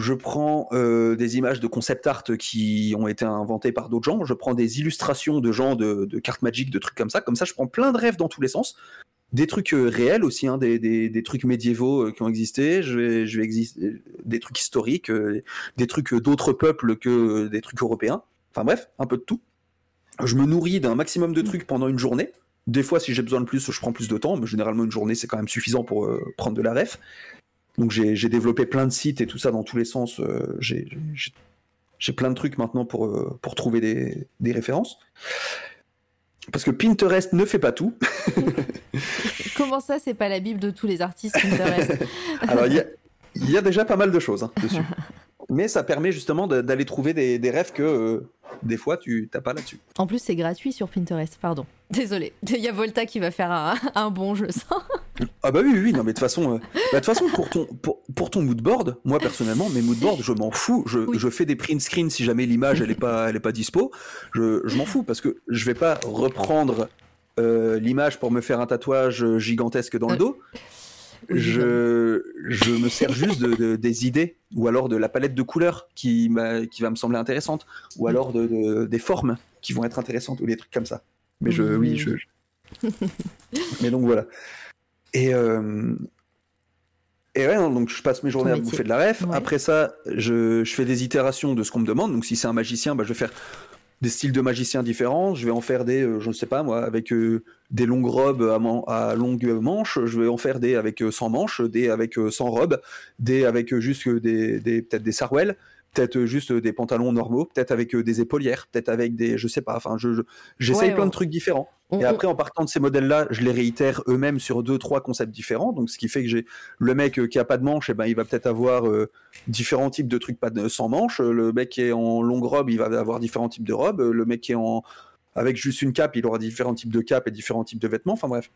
je prends euh, des images de concept art qui ont été inventées par d'autres gens, je prends des illustrations de gens de, cartes magiques, de trucs comme ça. Comme ça, je prends plein de rêves dans tous les sens. Des trucs euh, réels aussi, hein, des, des- trucs médiévaux euh, qui ont existé, je vais, exister, des trucs historiques, des trucs d'autres peuples que des trucs européens. Enfin bref, un peu de tout. Je me nourris d'un maximum de trucs pendant une journée. Des fois, si j'ai besoin de plus, je prends plus de temps, mais généralement, une journée, c'est quand même suffisant pour prendre de la ref. Donc, j'ai développé plein de sites et tout ça dans tous les sens. euh, j'ai- plein de trucs maintenant pour, euh, pour trouver des, des références. Parce que Pinterest ne fait pas tout. [LAUGHS] Comment ça, c'est pas la Bible de tous les artistes Pinterest? Alors, il y y a déjà pas mal de choses hein, dessus. [LAUGHS] Mais ça permet justement de- d'aller trouver des, des rêves que euh, des fois tu t'as pas là-dessus. En plus, c'est gratuit sur Pinterest, pardon. [LAUGHS] Désolé, il y a Volta qui va faire un, un bon, je sens. Ah bah oui, oui, oui, non mais de toute façon, euh, bah, façon pour ton pour, pour ton moodboard, moi personnellement, mes moodboards, je m'en fous. Je, Oui. je fais des print screens si jamais l'image elle est pas elle est pas dispo. Je, je m'en fous parce que je vais pas reprendre euh, l'image pour me faire un tatouage gigantesque dans le Euh, dos. Je, je me sers juste de, de- des idées ou alors de la palette de couleurs qui, va me sembler intéressante ou alors de, de- des formes qui vont être intéressantes ou des trucs comme ça. Mais je, Oui, oui, je, [LAUGHS] mais donc voilà. Et, euh, et ouais, non, donc je passe mes journées à bouffer de la ref. Ouais. Après ça, je, je fais des itérations de ce qu'on me demande. Donc si c'est un magicien, bah, je vais faire des styles de magiciens différents. Je vais en faire des, je ne sais pas moi, avec des longues robes à, man à longues manches. Je vais en faire des avec 100 manches, des avec 100 robes, des avec juste des, des peut-être des sarouels peut-être juste des pantalons normaux, peut-être avec des épaulières, peut-être avec des, je sais pas, enfin, je, j'essaye plein de trucs différents. Et après, en partant de ces modèles-là, je les réitère eux-mêmes sur deux, trois concepts différents. Donc, ce qui fait que j'ai le mec qui a pas de manche, et eh ben, il va peut-être avoir différents types de trucs pas de, sans manche. Le mec qui est en longue robe, il va avoir différents types de robes. Le mec qui est en avec juste une cape, il aura différents types de capes et différents types de vêtements. Enfin bref.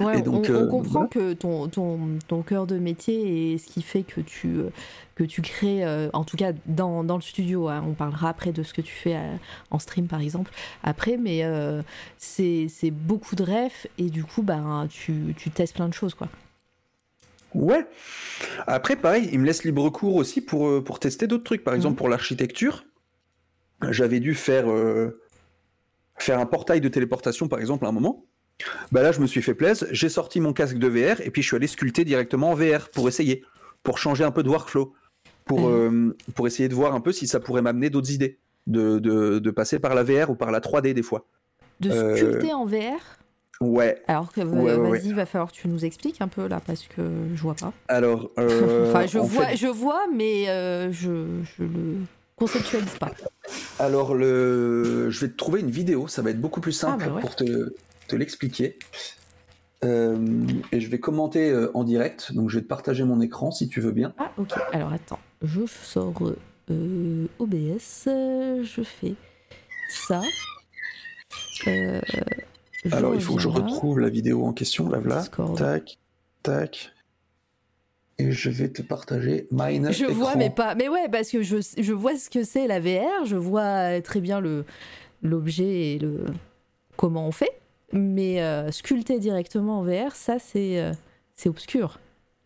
Ouais, donc, on, euh, comprend que ton, ton, ton, cœur de métier est ce qui fait que tu, euh, que tu crées, euh, en tout cas dans, dans le studio, hein. on parlera après de ce que tu fais en stream par exemple, après, mais c'est beaucoup de refs et du coup, bah, tu, tu testes plein de choses. quoi. Ouais. Après, pareil, il me laisse libre cours aussi pour, pour tester d'autres trucs. Par exemple, mhm. pour l'architecture, j'avais dû faire, faire un portail de téléportation, par exemple, à un moment. Bah là, je me suis fait plaisir, j'ai sorti mon casque de VR et puis je suis allé sculpter directement en VR pour essayer, pour changer un peu de workflow, pour, euh, pour essayer de voir un peu si ça pourrait m'amener d'autres idées, de, de, passer par la VR ou par la 3D des fois. De euh, sculpter en VR Ouais. Alors que vas-y, va falloir que tu nous expliques un peu là parce que je vois pas. Alors, [LAUGHS] euh, enfin, je vois, je vois, mais je, je le conceptualise pas. Alors, le... je vais te trouver une vidéo, ça va être beaucoup plus simple ah, bah pour te, te l'expliquer. Euh, et je vais commenter euh, en direct, donc je vais te partager mon écran si tu veux bien. Ah ok, alors attends, je sors euh, OBS, je fais ça. alors il faut que je retrouve la vidéo en question, là voilà. Tac, tac. Et je vais te partager mine. Je vois, mais pas. Mais ouais, parce que je, je vois ce que c'est la VR, je vois très bien le l'objet et le comment on fait. Mais euh, sculpter directement en VR, ça, c'est euh, c'est obscur.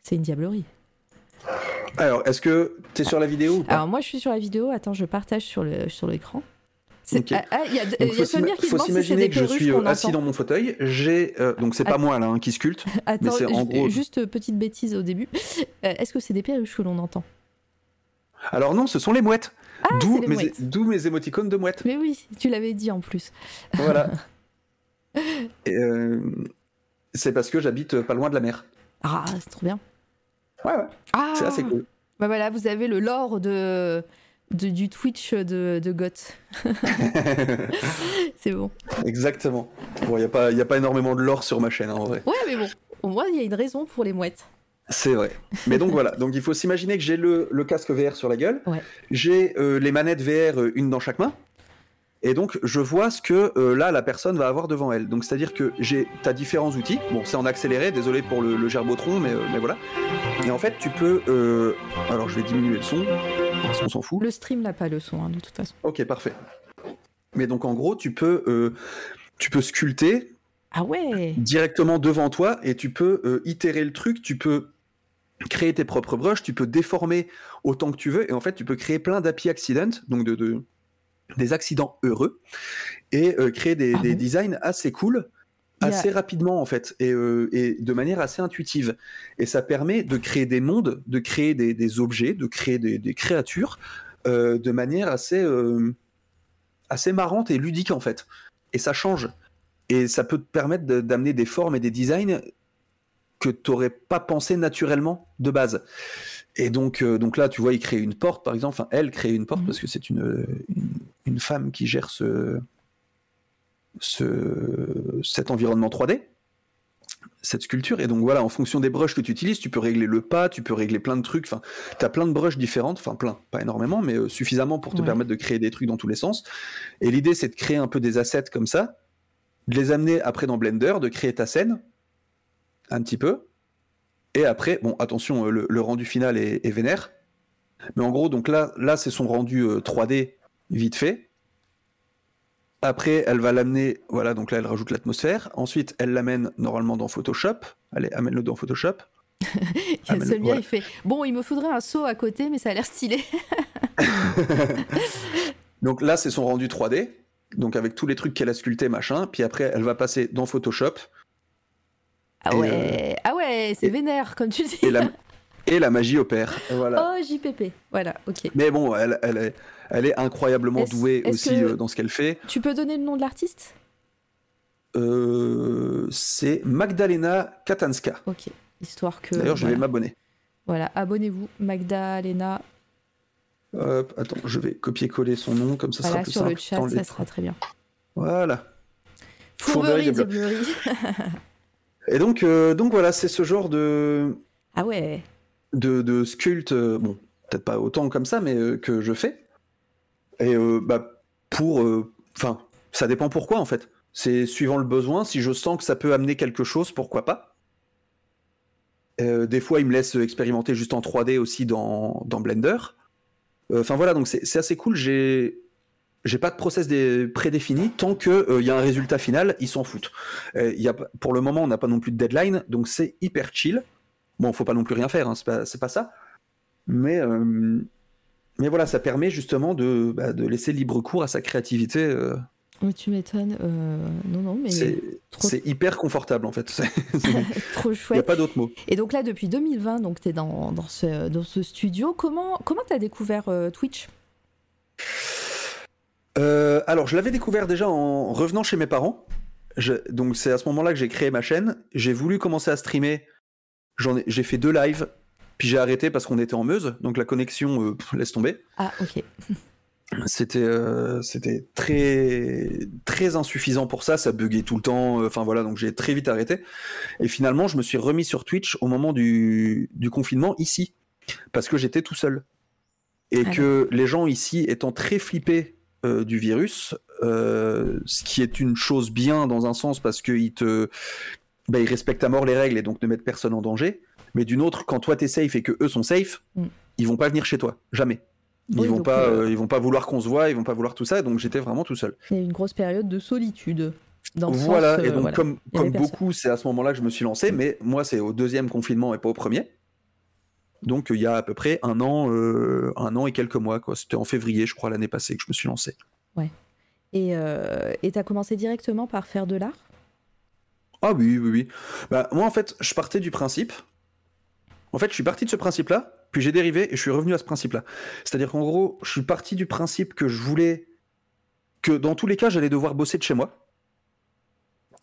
C'est une diablerie. Alors, est-ce que tu es sur la vidéo ou pas? Alors, moi, je suis sur la vidéo. Attends, je partage sur l'écran. Sur il ah, ah, y a, y a qui faut s'imaginer que je suis euh, assis dans mon fauteuil. J'ai donc c'est pas moi là hein, qui sculpte. Attends, juste petite bêtise au début. Est-ce que c'est des perruches que l'on entend? Alors non, ce sont les mouettes. Ah, D'où mes, mes émoticônes de mouettes. Mais oui, tu l'avais dit en plus. Voilà. [LAUGHS] Euh, c'est parce que j'habite pas loin de la mer. Ah, c'est trop bien. Ouais, ouais. Ah, c'est assez cool. Bah voilà, vous avez le lore de, du Twitch de, de Goth. [LAUGHS] c'est bon. Exactement. Bon, il n'y a, pas, a pas énormément de lore sur ma chaîne, hein, en vrai. Ouais, mais bon, au moins, il y a une raison pour les mouettes. C'est vrai. Mais donc voilà, donc il faut s'imaginer que j'ai le, le, casque VR sur la gueule, ouais. j'ai euh, les manettes VR, euh, une dans chaque main, et donc, je vois ce que euh, là, la personne va avoir devant elle. Donc, c'est-à-dire que j'ai, as différents outils. Bon, c'est en accéléré, désolé pour le, gerbotron, mais, euh, mais voilà. Et en fait, tu peux. Euh, alors, je vais diminuer le son, parce qu'on s'en fout. Le stream n'a pas le son, hein, de toute façon. Ok, parfait. Mais donc, en gros, tu peux, tu peux sculpter. Ah ouais Directement devant toi, et tu peux itérer le truc, tu peux créer tes propres brushes, tu peux déformer autant que tu veux, et en fait, tu peux créer plein d'API accidents, donc de, de des accidents heureux et euh, créer des, ah designs assez cool assez rapidement en fait euh, et, de manière assez intuitive et ça permet de créer des mondes de créer des, objets de créer des, créatures euh, de manière assez assez marrante et ludique en fait et ça change et ça peut te permettre d'amener des formes et des designs que tu n'aurais pas pensé naturellement de base et donc, euh, donc là, tu vois, il crée une porte, par exemple. Enfin, elle crée une porte mhm. parce que c'est une, une, femme qui gère ce, ce, cet environnement 3D, cette sculpture. Et donc voilà, en fonction des brushes que tu utilises, tu peux régler le pas, tu peux régler plein de trucs. Enfin, tu as plein de brushes différentes, enfin plein, pas énormément, mais euh, suffisamment pour te permettre de créer des trucs dans tous les sens. Et l'idée, c'est de créer un peu des assets comme ça, de les amener après dans Blender, de créer ta scène, un petit peu et après, bon, attention, euh, le, rendu final est, vénère. Mais en gros, donc là, là c'est son rendu 3D euh, vite fait. Après, elle va l'amener, voilà, donc là, elle rajoute l'atmosphère. Ensuite, elle l'amène normalement dans Photoshop. Allez, amène-le dans Photoshop. [LAUGHS] il y a celui il fait Bon, il me faudrait un saut à côté, mais ça a l'air stylé. [LAUGHS] donc là, c'est son rendu 3D. Donc avec tous les trucs qu'elle a sculptés, machin. Puis après, elle va passer dans Photoshop. Ah ouais, euh, ah ouais c'est vénère, comme tu dis. Et la [LAUGHS] magie opère. Voilà. Oh, JPP. Voilà, ok. Mais bon, elle, elle, est, elle est incroyablement douée aussi euh, dans ce qu'elle fait. Tu peux donner le nom de l'artiste? Euh, c'est Magdalena Katanska. Ok. Histoire que. D'ailleurs, je voilà. vais m'abonner. Voilà, abonnez-vous. Magdalena. Hop, attends, je vais copier-coller son nom, comme ça Voilà, sera plus sur simple. le chat, ça les- sera très bien. Voilà. Fourberie, Fourberie de diablerie. [LAUGHS] Et donc, euh, donc voilà, c'est ce genre de, Ah ouais. De, de euh, bon, peut-être pas autant comme ça, mais euh, que je fais. Et euh, bah, pour. Enfin, ça dépend pourquoi en fait. C'est suivant le besoin. Si je sens que ça peut amener quelque chose, pourquoi pas. Des fois, il me laisse expérimenter juste en 3D aussi dans, dans Blender. Enfin voilà, donc c'est assez cool. J'ai. J'ai pas de process dé- prédéfini tant que il y a un résultat final, ils s'en foutent. Euh, y a, pour le moment, on n'a pas non plus de deadline, donc c'est hyper chill. Bon, faut pas non plus rien faire, hein, c'est pas, ça. Mais, euh, mais voilà, ça permet justement de, bah, de laisser libre cours à sa créativité. euh, Mais tu m'étonnes. euh, Non, non, mais c'est trop, hyper confortable en fait. [LAUGHS] [LAUGHS] Trop Il n'y a chouette. pas d'autre mot. Et donc là, depuis 2020, donc tu es dans, dans, ce, dans ce studio. Comment comment t'as découvert euh, Twitch? Euh, alors, je l'avais découvert déjà en revenant chez mes parents. Je- donc, c'est à ce moment-là que j'ai créé ma chaîne. J'ai voulu commencer à streamer. J'en ai, j'ai fait deux lives, puis j'ai arrêté parce qu'on était en Meuse, donc la connexion euh, pff, laisse tomber. Ah, ok. [LAUGHS] C'était euh, c'était très très insuffisant pour ça, ça buguait tout le temps. euh, Enfin voilà, donc j'ai très vite arrêté. Et finalement, je me suis remis sur Twitch au moment du, du confinement ici, parce que j'étais tout seul et Ah que les gens ici étant très flippés euh, du virus, euh, ce qui est une chose bien dans un sens parce qu'ils te bah, ils respectent à mort les règles et donc ne mettent personne en danger. Mais d'une autre, quand toi t'es safe et que eux sont safe, Mm. ils vont pas venir chez toi, jamais. Ils Oui, vont pas, euh, euh, ils vont pas vouloir qu'on se voit, ils vont pas vouloir tout ça. Donc j'étais vraiment tout seul. Il y a eu une grosse période de solitude. Dans le Voilà. sens, euh, et donc voilà. comme beaucoup, c'est à ce moment-là que je me suis lancé. Mais moi, c'est au deuxième confinement et pas au premier. Donc il y a à peu près un an, euh, un an et quelques mois. C'était en février, je crois, l'année passée que je me suis lancé. Et euh, et t'as commencé directement par faire de l'art? Ah oui, oui, oui. Bah, moi, en fait, je partais du principe. En fait, je suis parti de ce principe-là, puis j'ai dérivé et je suis revenu à ce principe-là. C'est-à-dire qu'en gros, je suis parti du principe que je voulais que dans tous les cas, j'allais devoir bosser de chez moi.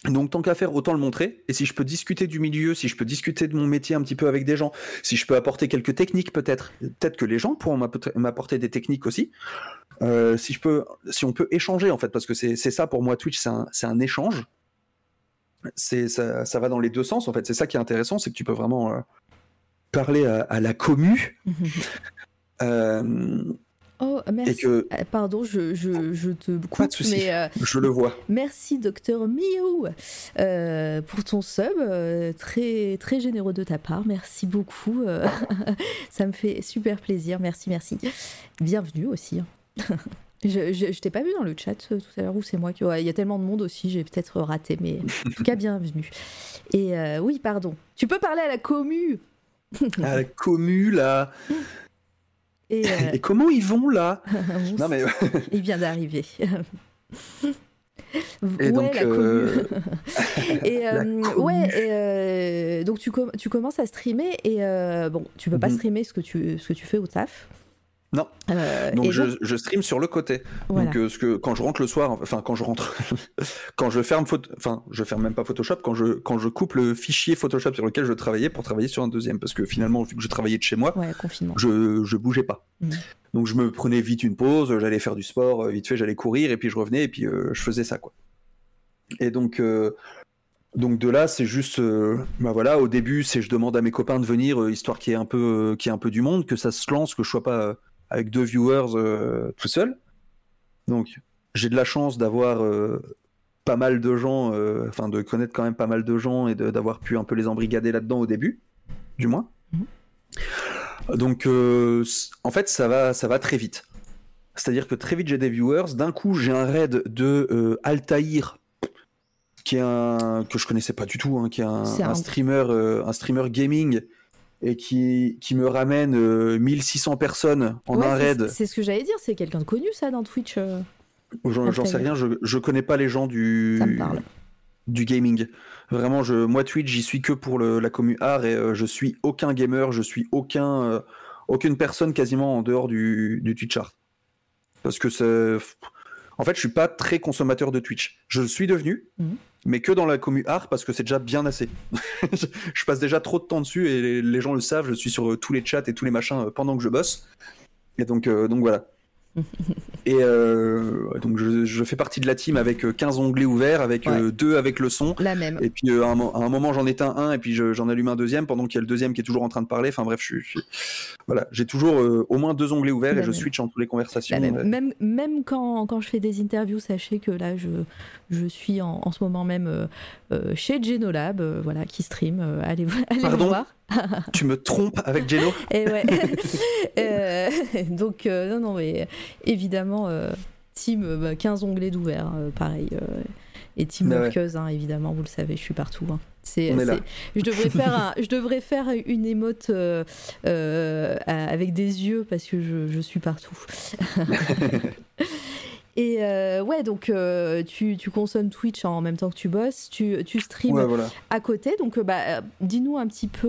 Donc, tant qu'à faire, autant le montrer. Et si je peux discuter du milieu, si je peux discuter de mon métier un petit peu avec des gens, si je peux apporter quelques techniques, peut-être, peut-être que les gens pourront m'apporter- des techniques aussi. Euh, si on peut échanger en fait, parce que c'est ça pour moi Twitch, c'est un échange. C'est ça, ça va dans les deux sens en fait. C'est ça qui est intéressant, c'est que tu peux vraiment euh, parler à, à la commu. [LAUGHS] Euh, Oh, merci. et que Euh, Pardon, je, je, je te coupe, Pas de mais euh, je le vois. merci docteur Miou pour ton sub, très très généreux de ta part, merci beaucoup, [LAUGHS] ça me fait super plaisir, merci merci. Bienvenue aussi. [LAUGHS] Je, je, je t'ai pas vu dans le chat euh, tout à l'heure ou c'est moi qui ouais, il y a tellement de monde aussi j'ai peut-être raté mais en [LAUGHS] tout cas bienvenue et euh, oui pardon tu peux parler à la commu [LAUGHS] À la commu là. et, euh, [LAUGHS] Et comment ils vont là Non mais Il vient d'arriver. Et ouais, donc, la euh, et euh, ouais, et, euh, donc tu, com- tu commences à streamer et bon, tu peux pas Mhm. streamer ce que tu, ce que tu fais au taf. Non. Euh, donc je, donc, je stream sur le côté. voilà. Donc euh, ce que quand je rentre le soir, enfin quand je rentre, [LAUGHS] quand je ferme, photo- enfin je ferme même pas Photoshop, quand je quand je coupe le fichier Photoshop sur lequel je travaillais pour travailler sur un deuxième, parce que finalement vu que je travaillais de chez moi, Ouais, je je bougeais pas. Mhm. Donc je me prenais vite une pause, j'allais faire du sport, euh, vite fait j'allais courir et puis je revenais et puis euh, je faisais ça quoi. Et donc donc de là c'est juste, euh, bah voilà, au début c'est je demande à mes copains de venir euh, histoire qu'il y ait un peu euh, qu'il y ait un peu du monde, que ça se lance, que je sois pas avec deux viewers euh, tout seul. Donc j'ai de la chance d'avoir euh, pas mal de gens, euh, enfin de connaître quand même pas mal de gens et d'avoir pu un peu les embrigader là-dedans au début, du moins. Donc, euh, c- en fait, ça va, ça va très vite. C'est-à-dire que très vite, j'ai des viewers. D'un coup, j'ai un raid de Altaïr, qui est un que je connaissais pas du tout, hein, qui est un, C'est un un- streamer, euh, un streamer gaming, et qui, qui me ramène euh, 1600 personnes en Ouais, un raid. C'est ce que j'allais dire, c'est quelqu'un de connu ça dans Twitch. euh. J'en sais rien, je, je connais pas les gens du Ça me parle. du gaming. Vraiment, je, moi Twitch, j'y suis que pour le, la commu art et euh, je suis aucun gamer, je suis aucun, euh, aucune personne quasiment en dehors du, du Twitch art. Parce que c'est, en fait, je suis pas très consommateur de Twitch. Je le suis devenu, Mhm. Mais que dans la commu art parce que c'est déjà bien assez. [LAUGHS] je passe déjà trop de temps dessus et les, gens le savent. Je suis sur euh, tous les chats et tous les machins euh, pendant que je bosse. Et donc, euh, donc voilà. [LAUGHS] Et euh, donc je, je fais partie de la team avec euh, 15 onglets ouverts, avec Ouais. euh, deux avec le son. La même. Et puis euh, à, un, mo- à un moment j'en éteins un et puis je- j'en allume un deuxième pendant qu'il y a le deuxième qui est toujours en train de parler. Enfin bref, je voilà, j'ai toujours euh, au moins deux onglets ouverts La et je switch entre les conversations. La même. Euh, Même, même quand, quand je fais des interviews, sachez que là, je, je suis en, en ce moment même euh, euh, chez Genolab, euh, voilà, qui stream. euh, allez [LAUGHS] allez Pardon voir. Tu me trompes avec Geno [LAUGHS] Et ouais. Euh, [LAUGHS] donc, euh, non, non, mais évidemment, euh, team euh, bah, 15 onglets d'ouvert, euh, pareil. euh, et team Bah ouais. hein, évidemment, vous le savez, je suis partout. hein. C'est, je, devrais faire un- je devrais faire une émote euh, euh, avec des yeux parce que je, je suis partout. [LAUGHS] Et euh, ouais, donc euh, tu, tu consommes Twitch en même temps que tu bosses, tu, tu streams Ouais, voilà. à côté. Donc, euh, bah, euh, dis-nous un petit peu,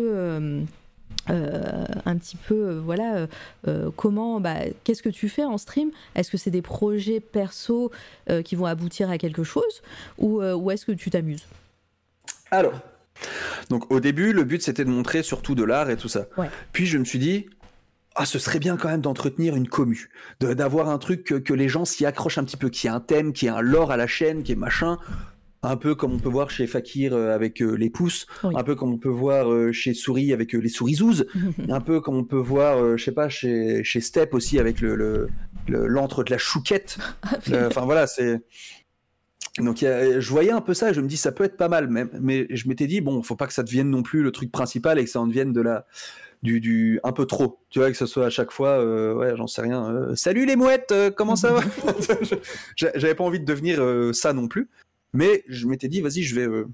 euh, un petit peu, euh, voilà, euh, comment, bah, qu'est-ce que tu fais en stream? Est-ce que c'est des projets perso qui vont aboutir à quelque chose, ou, ou est-ce que tu t'amuses? Alors, donc au début, le but c'était de montrer surtout de l'art et tout ça. Ouais. Puis je me suis dit, ah, ce serait bien quand même d'entretenir une commu, d'avoir un truc que, que les gens s'y accrochent un petit peu, qui a un thème, qui a un lore à la chaîne, qui est machin. Un peu comme on peut voir chez Fakir euh, avec euh, les pouces, Oui. un peu comme on peut voir euh, chez Souris avec les sourisous, [LAUGHS] un peu comme on peut voir, je sais pas, chez, chez Step aussi avec le le- le- l'antre de la chouquette. [LAUGHS] Euh, Enfin voilà, c'est. Donc a- je voyais un peu ça et je me dis ça peut être pas mal, même. Mais je m'étais dit bon, faut pas que ça devienne non plus le truc principal et que ça en devienne de la du, du un peu trop. Tu vois que ce soit à chaque fois, euh, ouais, j'en sais rien. euh, Salut les mouettes, euh, comment ça va [LAUGHS] J'avais pas envie de devenir ça non plus, mais je m'étais dit vas-y, je vais, euh,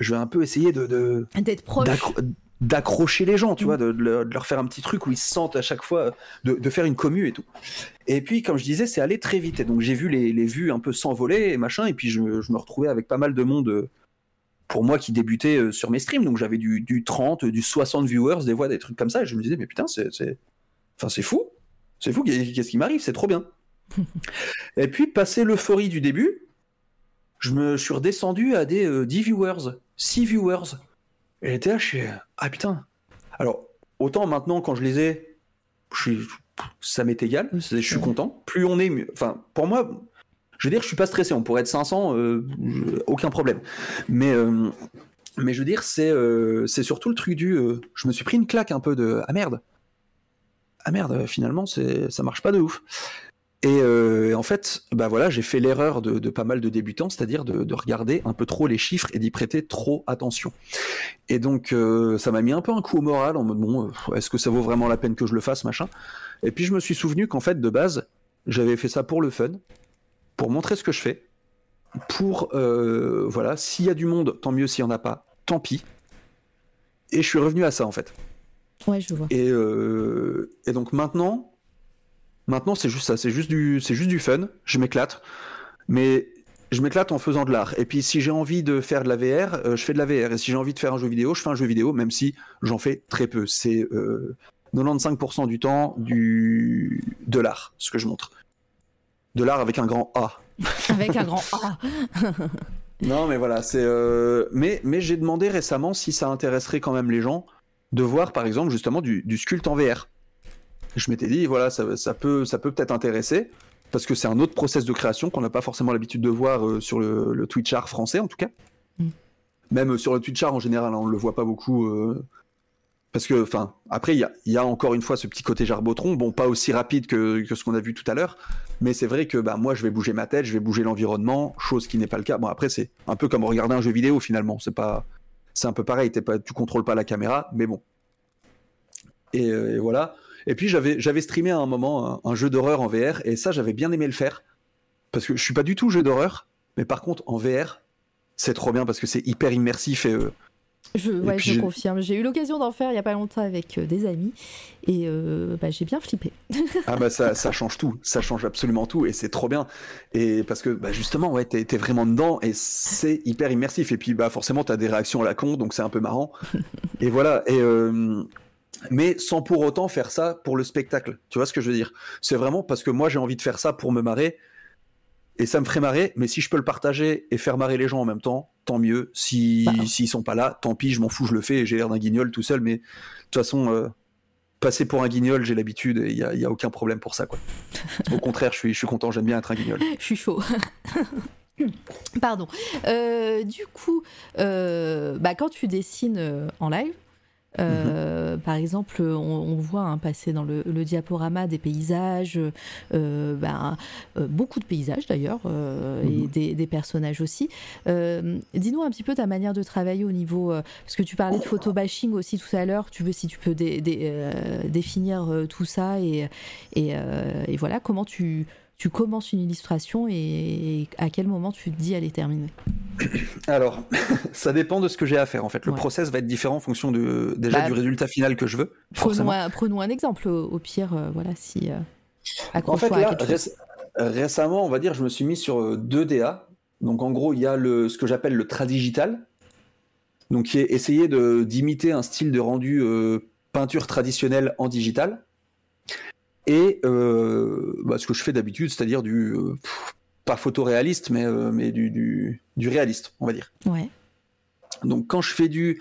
je vais un peu essayer de, D'être proche. d'accro- d'accrocher les gens, tu vois, de, de leur, faire un petit truc où ils se sentent à chaque fois, de, de faire une commu et tout. Et puis, comme je disais, c'est allé très vite. Et donc, j'ai vu les, les vues un peu s'envoler et machin. Et puis, je, me- je me retrouvais avec pas mal de monde, euh, pour moi, qui débutait euh, sur mes streams. Donc, j'avais du, du 30, du 60 viewers, des voix, des trucs comme ça. Et je me disais, mais putain, c'est. Enfin, c'est fou. C'est fou. Qu'est-ce qui m'arrive? C'est trop bien. [LAUGHS] et puis, passé l'euphorie du début, je me suis redescendu à des euh, 10 viewers, 6 viewers. Et j'étais là, je suis, ah putain. Alors, autant maintenant, quand je les ai, je suis, ça m'est égal, je suis content. Plus on est, mieux. enfin, pour moi, je veux dire, je suis pas stressé. On pourrait être 500, euh, aucun problème. Mais, euh, mais je veux dire, c'est euh, c'est surtout le truc du, euh, je me suis pris une claque un peu de, ah merde. Ah merde, finalement, ça marche pas de ouf. Et euh, en fait, bah voilà, j'ai fait l'erreur de, de pas mal de débutants, c'est-à-dire de, de regarder un peu trop les chiffres et d'y prêter trop attention. Et donc, euh, ça m'a mis un peu un coup au moral en mode bon, euh, est-ce que ça vaut vraiment la peine que je le fasse, machin. Et puis je me suis souvenu qu'en fait, de base, j'avais fait ça pour le fun, pour montrer ce que je fais, pour euh, voilà, s'il y a du monde, tant mieux. S'il y en a pas, tant pis. Et je suis revenu à ça en fait. Ouais, je vois. Et, et donc maintenant, maintenant c'est juste ça, c'est juste du, c'est juste du fun. Je m'éclate, mais je m'éclate en faisant de l'art. Et puis si j'ai envie de faire de la VR, euh, je fais de la VR. Et si j'ai envie de faire un jeu vidéo, je fais un jeu vidéo, même si j'en fais très peu. C'est euh, 95% du temps du de l'art, ce que je montre. De l'art avec un grand A. [LAUGHS] Avec un grand A. [LAUGHS] Non, mais voilà, c'est. euh, Mais, mais j'ai demandé récemment si ça intéresserait quand même les gens de voir, par exemple, justement du, du sculpte en VR. Je m'étais dit, voilà, ça, ça peut, ça peut peut-être intéresser parce que c'est un autre process de création qu'on n'a pas forcément l'habitude de voir euh, sur le, le Twitch art français, en tout cas. Mm. Même euh, sur le Twitch art en général, hein, on le voit pas beaucoup. euh, Parce que, enfin, après, il y a, il y a encore une fois ce petit côté jarbotron, bon, pas aussi rapide que, que ce qu'on a vu tout à l'heure, mais c'est vrai que bah, moi, je vais bouger ma tête, je vais bouger l'environnement, chose qui n'est pas le cas. Bon, après, c'est un peu comme regarder un jeu vidéo finalement. C'est pas, c'est un peu pareil. T'es pas, tu contrôles pas la caméra, mais bon. Et, et voilà. Et puis j'avais, j'avais streamé à un moment un, un jeu d'horreur en VR, et ça, j'avais bien aimé le faire parce que je suis pas du tout jeu d'horreur, mais par contre en VR, c'est trop bien parce que c'est hyper immersif et euh, Je, ouais, je confirme. J'ai eu l'occasion d'en faire il n'y a pas longtemps avec euh, des amis et euh, bah, j'ai bien flippé. [LAUGHS] ah bah ça, ça, change tout, ça change absolument tout et c'est trop bien. Et parce que bah, justement, ouais, t'es, vraiment dedans et c'est hyper immersif. Et puis bah forcément, t'as des réactions à la con, donc c'est un peu marrant. [LAUGHS] et voilà. Et euh, mais sans pour autant faire ça pour le spectacle. Tu vois ce que je veux dire? C'est vraiment parce que moi j'ai envie de faire ça pour me marrer et ça me ferait marrer, mais si je peux le partager et faire marrer les gens en même temps, tant mieux. Si bah. s'ils sont pas là, tant pis, je m'en fous, je le fais et j'ai l'air d'un guignol tout seul. Mais de toute façon, euh, passer pour un guignol, j'ai l'habitude et il y, a, aucun problème pour ça. Quoi. Au [LAUGHS] contraire, je suis, je suis content, j'aime bien être un guignol. [LAUGHS] je suis chaud. [LAUGHS] Pardon. Euh, du coup, euh, bah, quand tu dessines en live, euh, par exemple, on, voit hein, passer dans le, diaporama des paysages, euh, ben, euh, beaucoup de paysages d'ailleurs, et mhm. des, personnages aussi. Dis-nous un petit peu ta manière de travailler au niveau, parce que tu parlais de photo bashing aussi tout à l'heure. Tu veux si tu peux définir tout ça et, et, voilà comment tu tu commences une illustration et, à quel moment tu te dis elle est terminée [COUGHS] Alors, [LAUGHS] ça dépend de ce que j'ai à faire en fait. Le process va être différent en fonction de, déjà bah, du résultat final que je veux. Prenons un, prenons un, exemple au, pire, euh, voilà, si. Euh, en fait, là, récemment, on va dire, je me suis mis sur 2DA. Euh, Donc en gros, il y a le, ce que j'appelle le tradigital. Donc qui est essayer d'imiter un style de rendu peinture traditionnelle en digital et euh, bah, ce que je fais d'habitude, c'est-à-dire du euh, pas photoréaliste, mais, euh, mais du, du, du, réaliste, on va dire. Ouais. Donc quand je fais du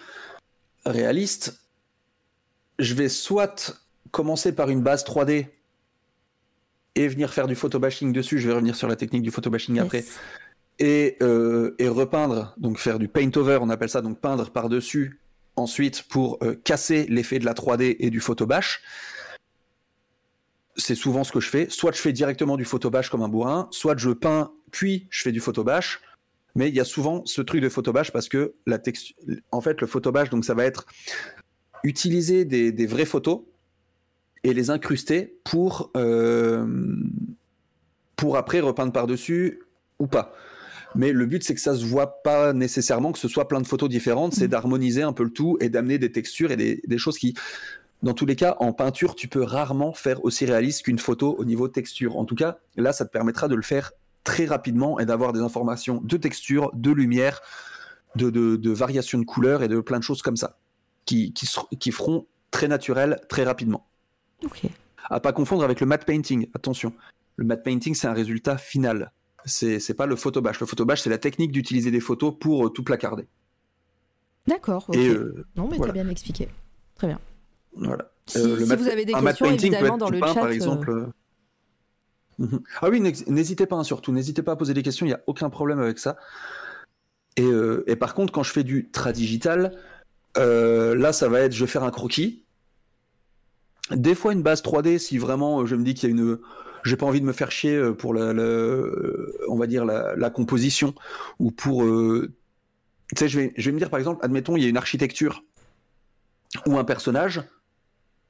réaliste, je vais soit commencer par une base 3D et venir faire du photobashing dessus. Je vais revenir sur la technique du photobashing après. Et, et, repeindre, donc faire du paint over, on appelle ça, donc peindre par-dessus ensuite pour casser l'effet de la 3D et du photobash c'est souvent ce que je fais. Soit je fais directement du photobash comme un bourrin, soit je peins, puis je fais du photobash. Mais il y a souvent ce truc de photobash parce que la texture, en fait, le photobash, donc ça va être utiliser des, vraies photos et les incruster pour, euh, pour après repeindre par-dessus ou pas. Mais le but, c'est que ça se voit pas nécessairement, que ce soit plein de photos différentes, c'est mmh. d'harmoniser un peu le tout et d'amener des textures et des choses qui dans tous les cas, en peinture, tu peux rarement faire aussi réaliste qu'une photo au niveau texture. En tout cas, là, ça te permettra de le faire très rapidement et d'avoir des informations de texture, de lumière, de, de, variation de couleurs et de plein de choses comme ça, qui, qui, feront très naturel très rapidement. Ok. À pas confondre avec le matte painting, attention. Le matte painting, c'est un résultat final. C'est pas le photobash. Le photobash, c'est la technique d'utiliser des photos pour euh, tout placarder. D'accord. Euh, non, mais voilà. bien expliqué. Très bien. Voilà. Si, euh, vous avez des questions, évidemment, dans le chat. Par euh. exemple. Euh. Mhm. Ah oui, n'hésitez pas, hein, surtout. N'hésitez pas à poser des questions, il n'y a aucun problème avec ça. Et, et, par contre, quand je fais du tradigital, là, ça va être je vais faire un croquis. Des fois, une base 3D, si vraiment je me dis qu'il y a une. J'ai pas envie de me faire chier pour la, on va dire la, la composition ou pour. tu sais, je vais, je vais me dire par exemple, admettons, il y a une architecture ou un personnage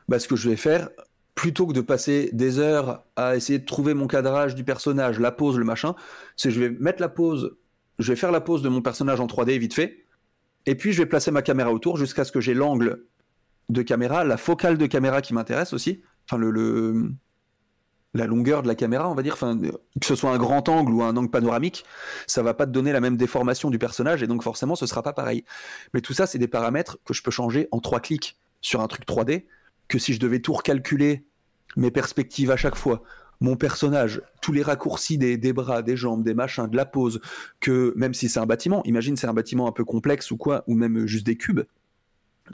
bah, ce que je vais faire, plutôt que de passer des heures à essayer de trouver mon cadrage du personnage, la pose, le machin, c'est je vais mettre la pose, je vais faire la pose de mon personnage en 3D vite fait, et puis je vais placer ma caméra autour jusqu'à ce que j'ai l'angle de caméra, la focale de caméra qui m'intéresse aussi, enfin le, la longueur de la caméra, on va dire, enfin, que ce soit un grand angle ou un angle panoramique, ça va pas te donner la même déformation du personnage et donc forcément ce sera pas pareil. Mais tout ça, c'est des paramètres que je peux changer en trois clics sur un truc 3D que si je devais tout recalculer, mes perspectives à chaque fois, mon personnage, tous les raccourcis des, bras, des jambes, des machins, de la pose, que même si c'est un bâtiment, imagine c'est un bâtiment un peu complexe ou quoi, ou même juste des cubes,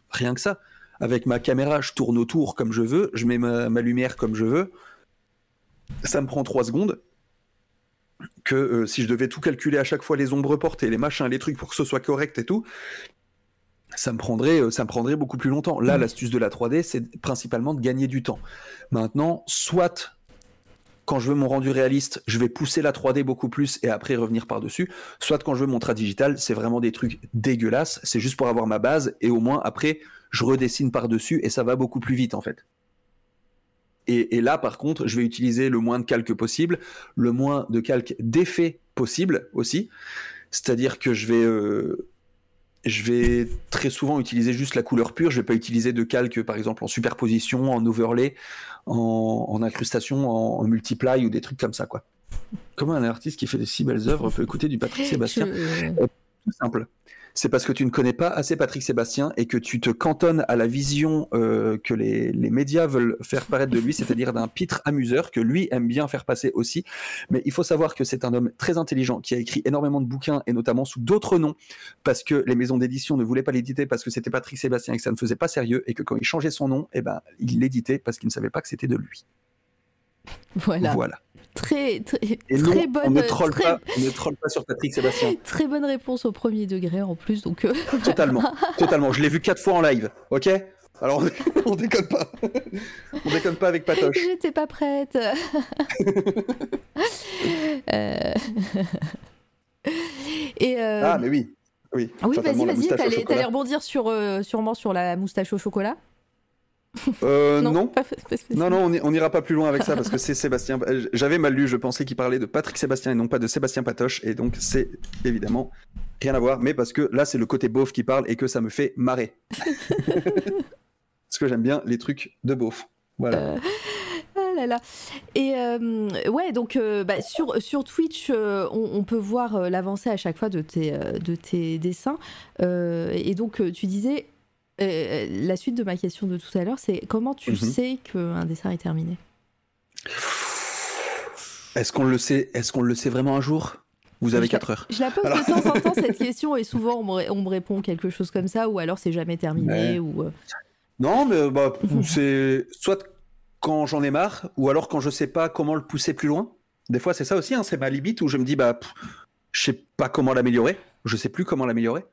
rien que ça. Avec ma caméra, je tourne autour comme je veux, je mets ma, lumière comme je veux, ça me prend trois secondes. Que euh, si je devais tout calculer à chaque fois, les ombres portées, les machins, les trucs pour que ce soit correct et tout, ça me prendrait, euh, ça me prendrait beaucoup plus longtemps. Là, mm. l'astuce de la 3D, c'est principalement de gagner du temps. Maintenant, soit quand je veux mon rendu réaliste, je vais pousser la 3D beaucoup plus et après revenir par-dessus. Soit quand je veux mon trait digital, c'est vraiment des trucs dégueulasses. C'est juste pour avoir ma base et au moins après, je redessine par-dessus et ça va beaucoup plus vite en fait. Et, là, par contre, je vais utiliser le moins de calque possible, le moins de calque d'effet possible aussi. C'est-à-dire que je vais, euh, je vais très souvent utiliser juste la couleur pure. Je vais pas utiliser de calque, par exemple, en superposition, en overlay, en, incrustation, en, multiply ou des trucs comme ça, quoi. Comment un artiste qui fait de si belles œuvres peut écouter du Patrick Sébastien? Tout simple c'est parce que tu ne connais pas assez Patrick Sébastien et que tu te cantonnes à la vision euh, que les, médias veulent faire paraître de lui, c'est-à-dire d'un pitre amuseur que lui aime bien faire passer aussi. Mais il faut savoir que c'est un homme très intelligent qui a écrit énormément de bouquins et notamment sous d'autres noms parce que les maisons d'édition ne voulaient pas l'éditer parce que c'était Patrick Sébastien et que ça ne faisait pas sérieux et que quand il changeait son nom, eh ben, il l'éditait parce qu'il ne savait pas que c'était de lui. [LAUGHS] Voilà. Voilà très, très, Et très bonne. On ne, troll pas, on ne troll pas sur Patrick Sébastien. [LAUGHS] Très bonne réponse au premier degré en plus. Donc euh, [LAUGHS] Totalement, totalement. Je l'ai vu quatre fois en live, ok? Alors on déconne pas. On déconne pas avec Patoche. J'étais pas prête. Euh. Et euh, Ah mais oui. Oui, oui vas-y, vas-y, t'allais rebondir sur, sûrement sur la moustache au chocolat? Euh, [LAUGHS] non, non, non, on n'ira pas plus loin avec ça parce que c'est Sébastien. J'avais mal lu, je pensais qu'il parlait de Patrick Sébastien et non pas de Sébastien Patoche, et donc c'est évidemment rien à voir, mais parce que là c'est le côté beauf qui parle et que ça me fait marrer. [LAUGHS] parce que j'aime bien les trucs de beauf. Voilà. Euh... Ah là là. Et euh, ouais, donc euh, bah, sur, sur Twitch, euh, on, peut voir l'avancée à chaque fois de tes, de tes dessins. et donc, tu disais, euh, la suite de ma question de tout à l'heure, c'est comment tu mhm. sais qu'un dessin est terminé? Est-ce qu'on le sait Est-ce qu'on le sait vraiment un jour? Vous avez 4 heures. Je la pose de temps en temps [LAUGHS] cette question et souvent on me, répond quelque chose comme ça ou alors c'est jamais terminé ou. Euh. Non mais bah, [LAUGHS] c'est soit quand j'en ai marre ou alors quand je sais pas comment le pousser plus loin. Des fois c'est ça aussi, hein, c'est ma limite où je me dis bah je sais pas comment l'améliorer, je sais plus comment l'améliorer.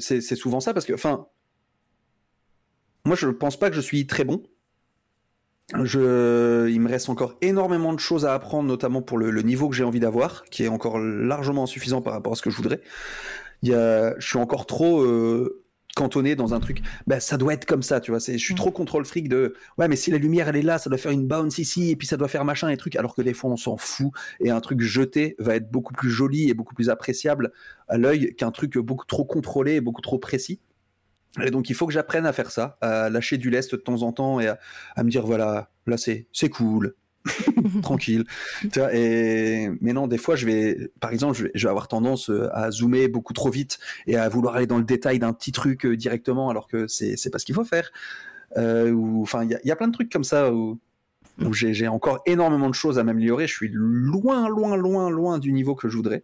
C'est souvent ça parce que enfin moi, je ne pense pas que je suis très bon. Je... Il me reste encore énormément de choses à apprendre, notamment pour le, niveau que j'ai envie d'avoir, qui est encore largement insuffisant par rapport à ce que je voudrais. Il y a... Je suis encore trop euh, cantonné dans un truc. Bah, ça doit être comme ça, tu vois. Je suis mm. trop contrôle fric de. Ouais, mais si la lumière elle est là, ça doit faire une bounce ici, et puis ça doit faire machin et truc. Alors que des fois, on s'en fout. Et un truc jeté va être beaucoup plus joli et beaucoup plus appréciable à l'œil qu'un truc beaucoup trop contrôlé et beaucoup trop précis. Et donc il faut que j'apprenne à faire ça, à lâcher du lest de temps en temps et à, me dire voilà, là c'est c'est cool, [LAUGHS] tranquille. [LAUGHS] et mais non, des fois je vais, par exemple, je vais, avoir tendance euh, à zoomer beaucoup trop vite et à vouloir aller dans le détail d'un petit truc euh, directement alors que c'est pas ce qu'il faut faire. Euh, ou enfin il y a, plein de trucs comme ça où, où j'ai encore énormément de choses à m'améliorer. Je suis loin, loin, loin, loin du niveau que je voudrais.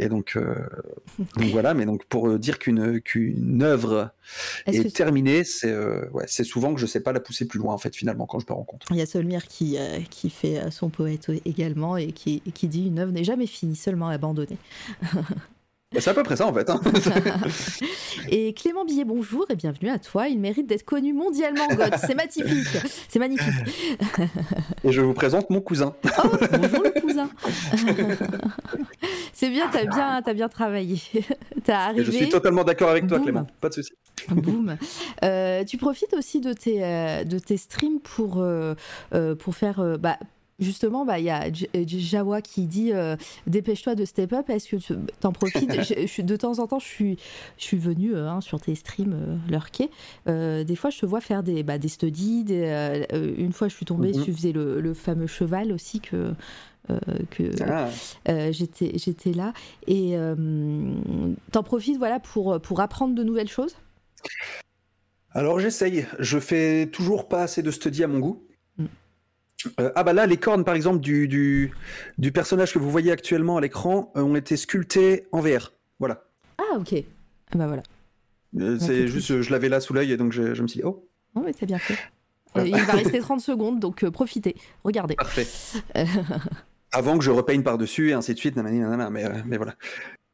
Et donc, euh, donc, [LAUGHS] voilà, mais donc pour euh, dire qu'une qu'une œuvre est, terminée, c'est euh, ouais, c'est souvent que je sais pas la pousser plus loin en fait finalement quand je me rends compte. Il y a Solmir qui qui fait son poète également et qui qui dit une œuvre n'est jamais finie, seulement abandonnée. [LAUGHS] C'est à peu près ça en fait. Hein. [LAUGHS] et Clément Billet, bonjour et bienvenue à toi. Il mérite d'être connu mondialement, God. C'est magnifique. C'est magnifique. [LAUGHS] et je vous présente mon cousin. Oh, bonjour le cousin. [LAUGHS] C'est bien, t'as bien, as bien travaillé. As arrivé. je suis totalement d'accord avec toi, Clément. Pas de souci. Boum. Euh, tu profites aussi de tes, euh, de tes streams pour, euh, pour faire. Bah, justement, bah, il y a euh, Jawa qui dit euh, dépêche-toi de step up. Est-ce que tu en profites? [LAUGHS] Je, De temps en temps, je suis, je suis venue euh, hein, sur tes streams lurker. des fois, je te vois faire des, bah, des studies. une fois, je suis tombée, mhm. tu faisais le, fameux cheval aussi que. que ah. j'étais j'étais là et t'en profites voilà pour pour apprendre de nouvelles choses? Alors j'essaye je fais toujours pas assez de studies à mon goût euh, ah bah là, les cornes par exemple du, du, personnage que vous voyez actuellement à l'écran euh, ont été sculptées en VR. Voilà. Ah ok. Ah bah voilà. Euh, c'est juste, je l'avais là sous l'œil et donc je, me suis dit, oh. Oh mais t'as bien fait. [LAUGHS] il va rester 30 secondes, donc profitez, regardez. Parfait. [LAUGHS] Avant que je repeigne par-dessus et ainsi de suite, mais, mais voilà.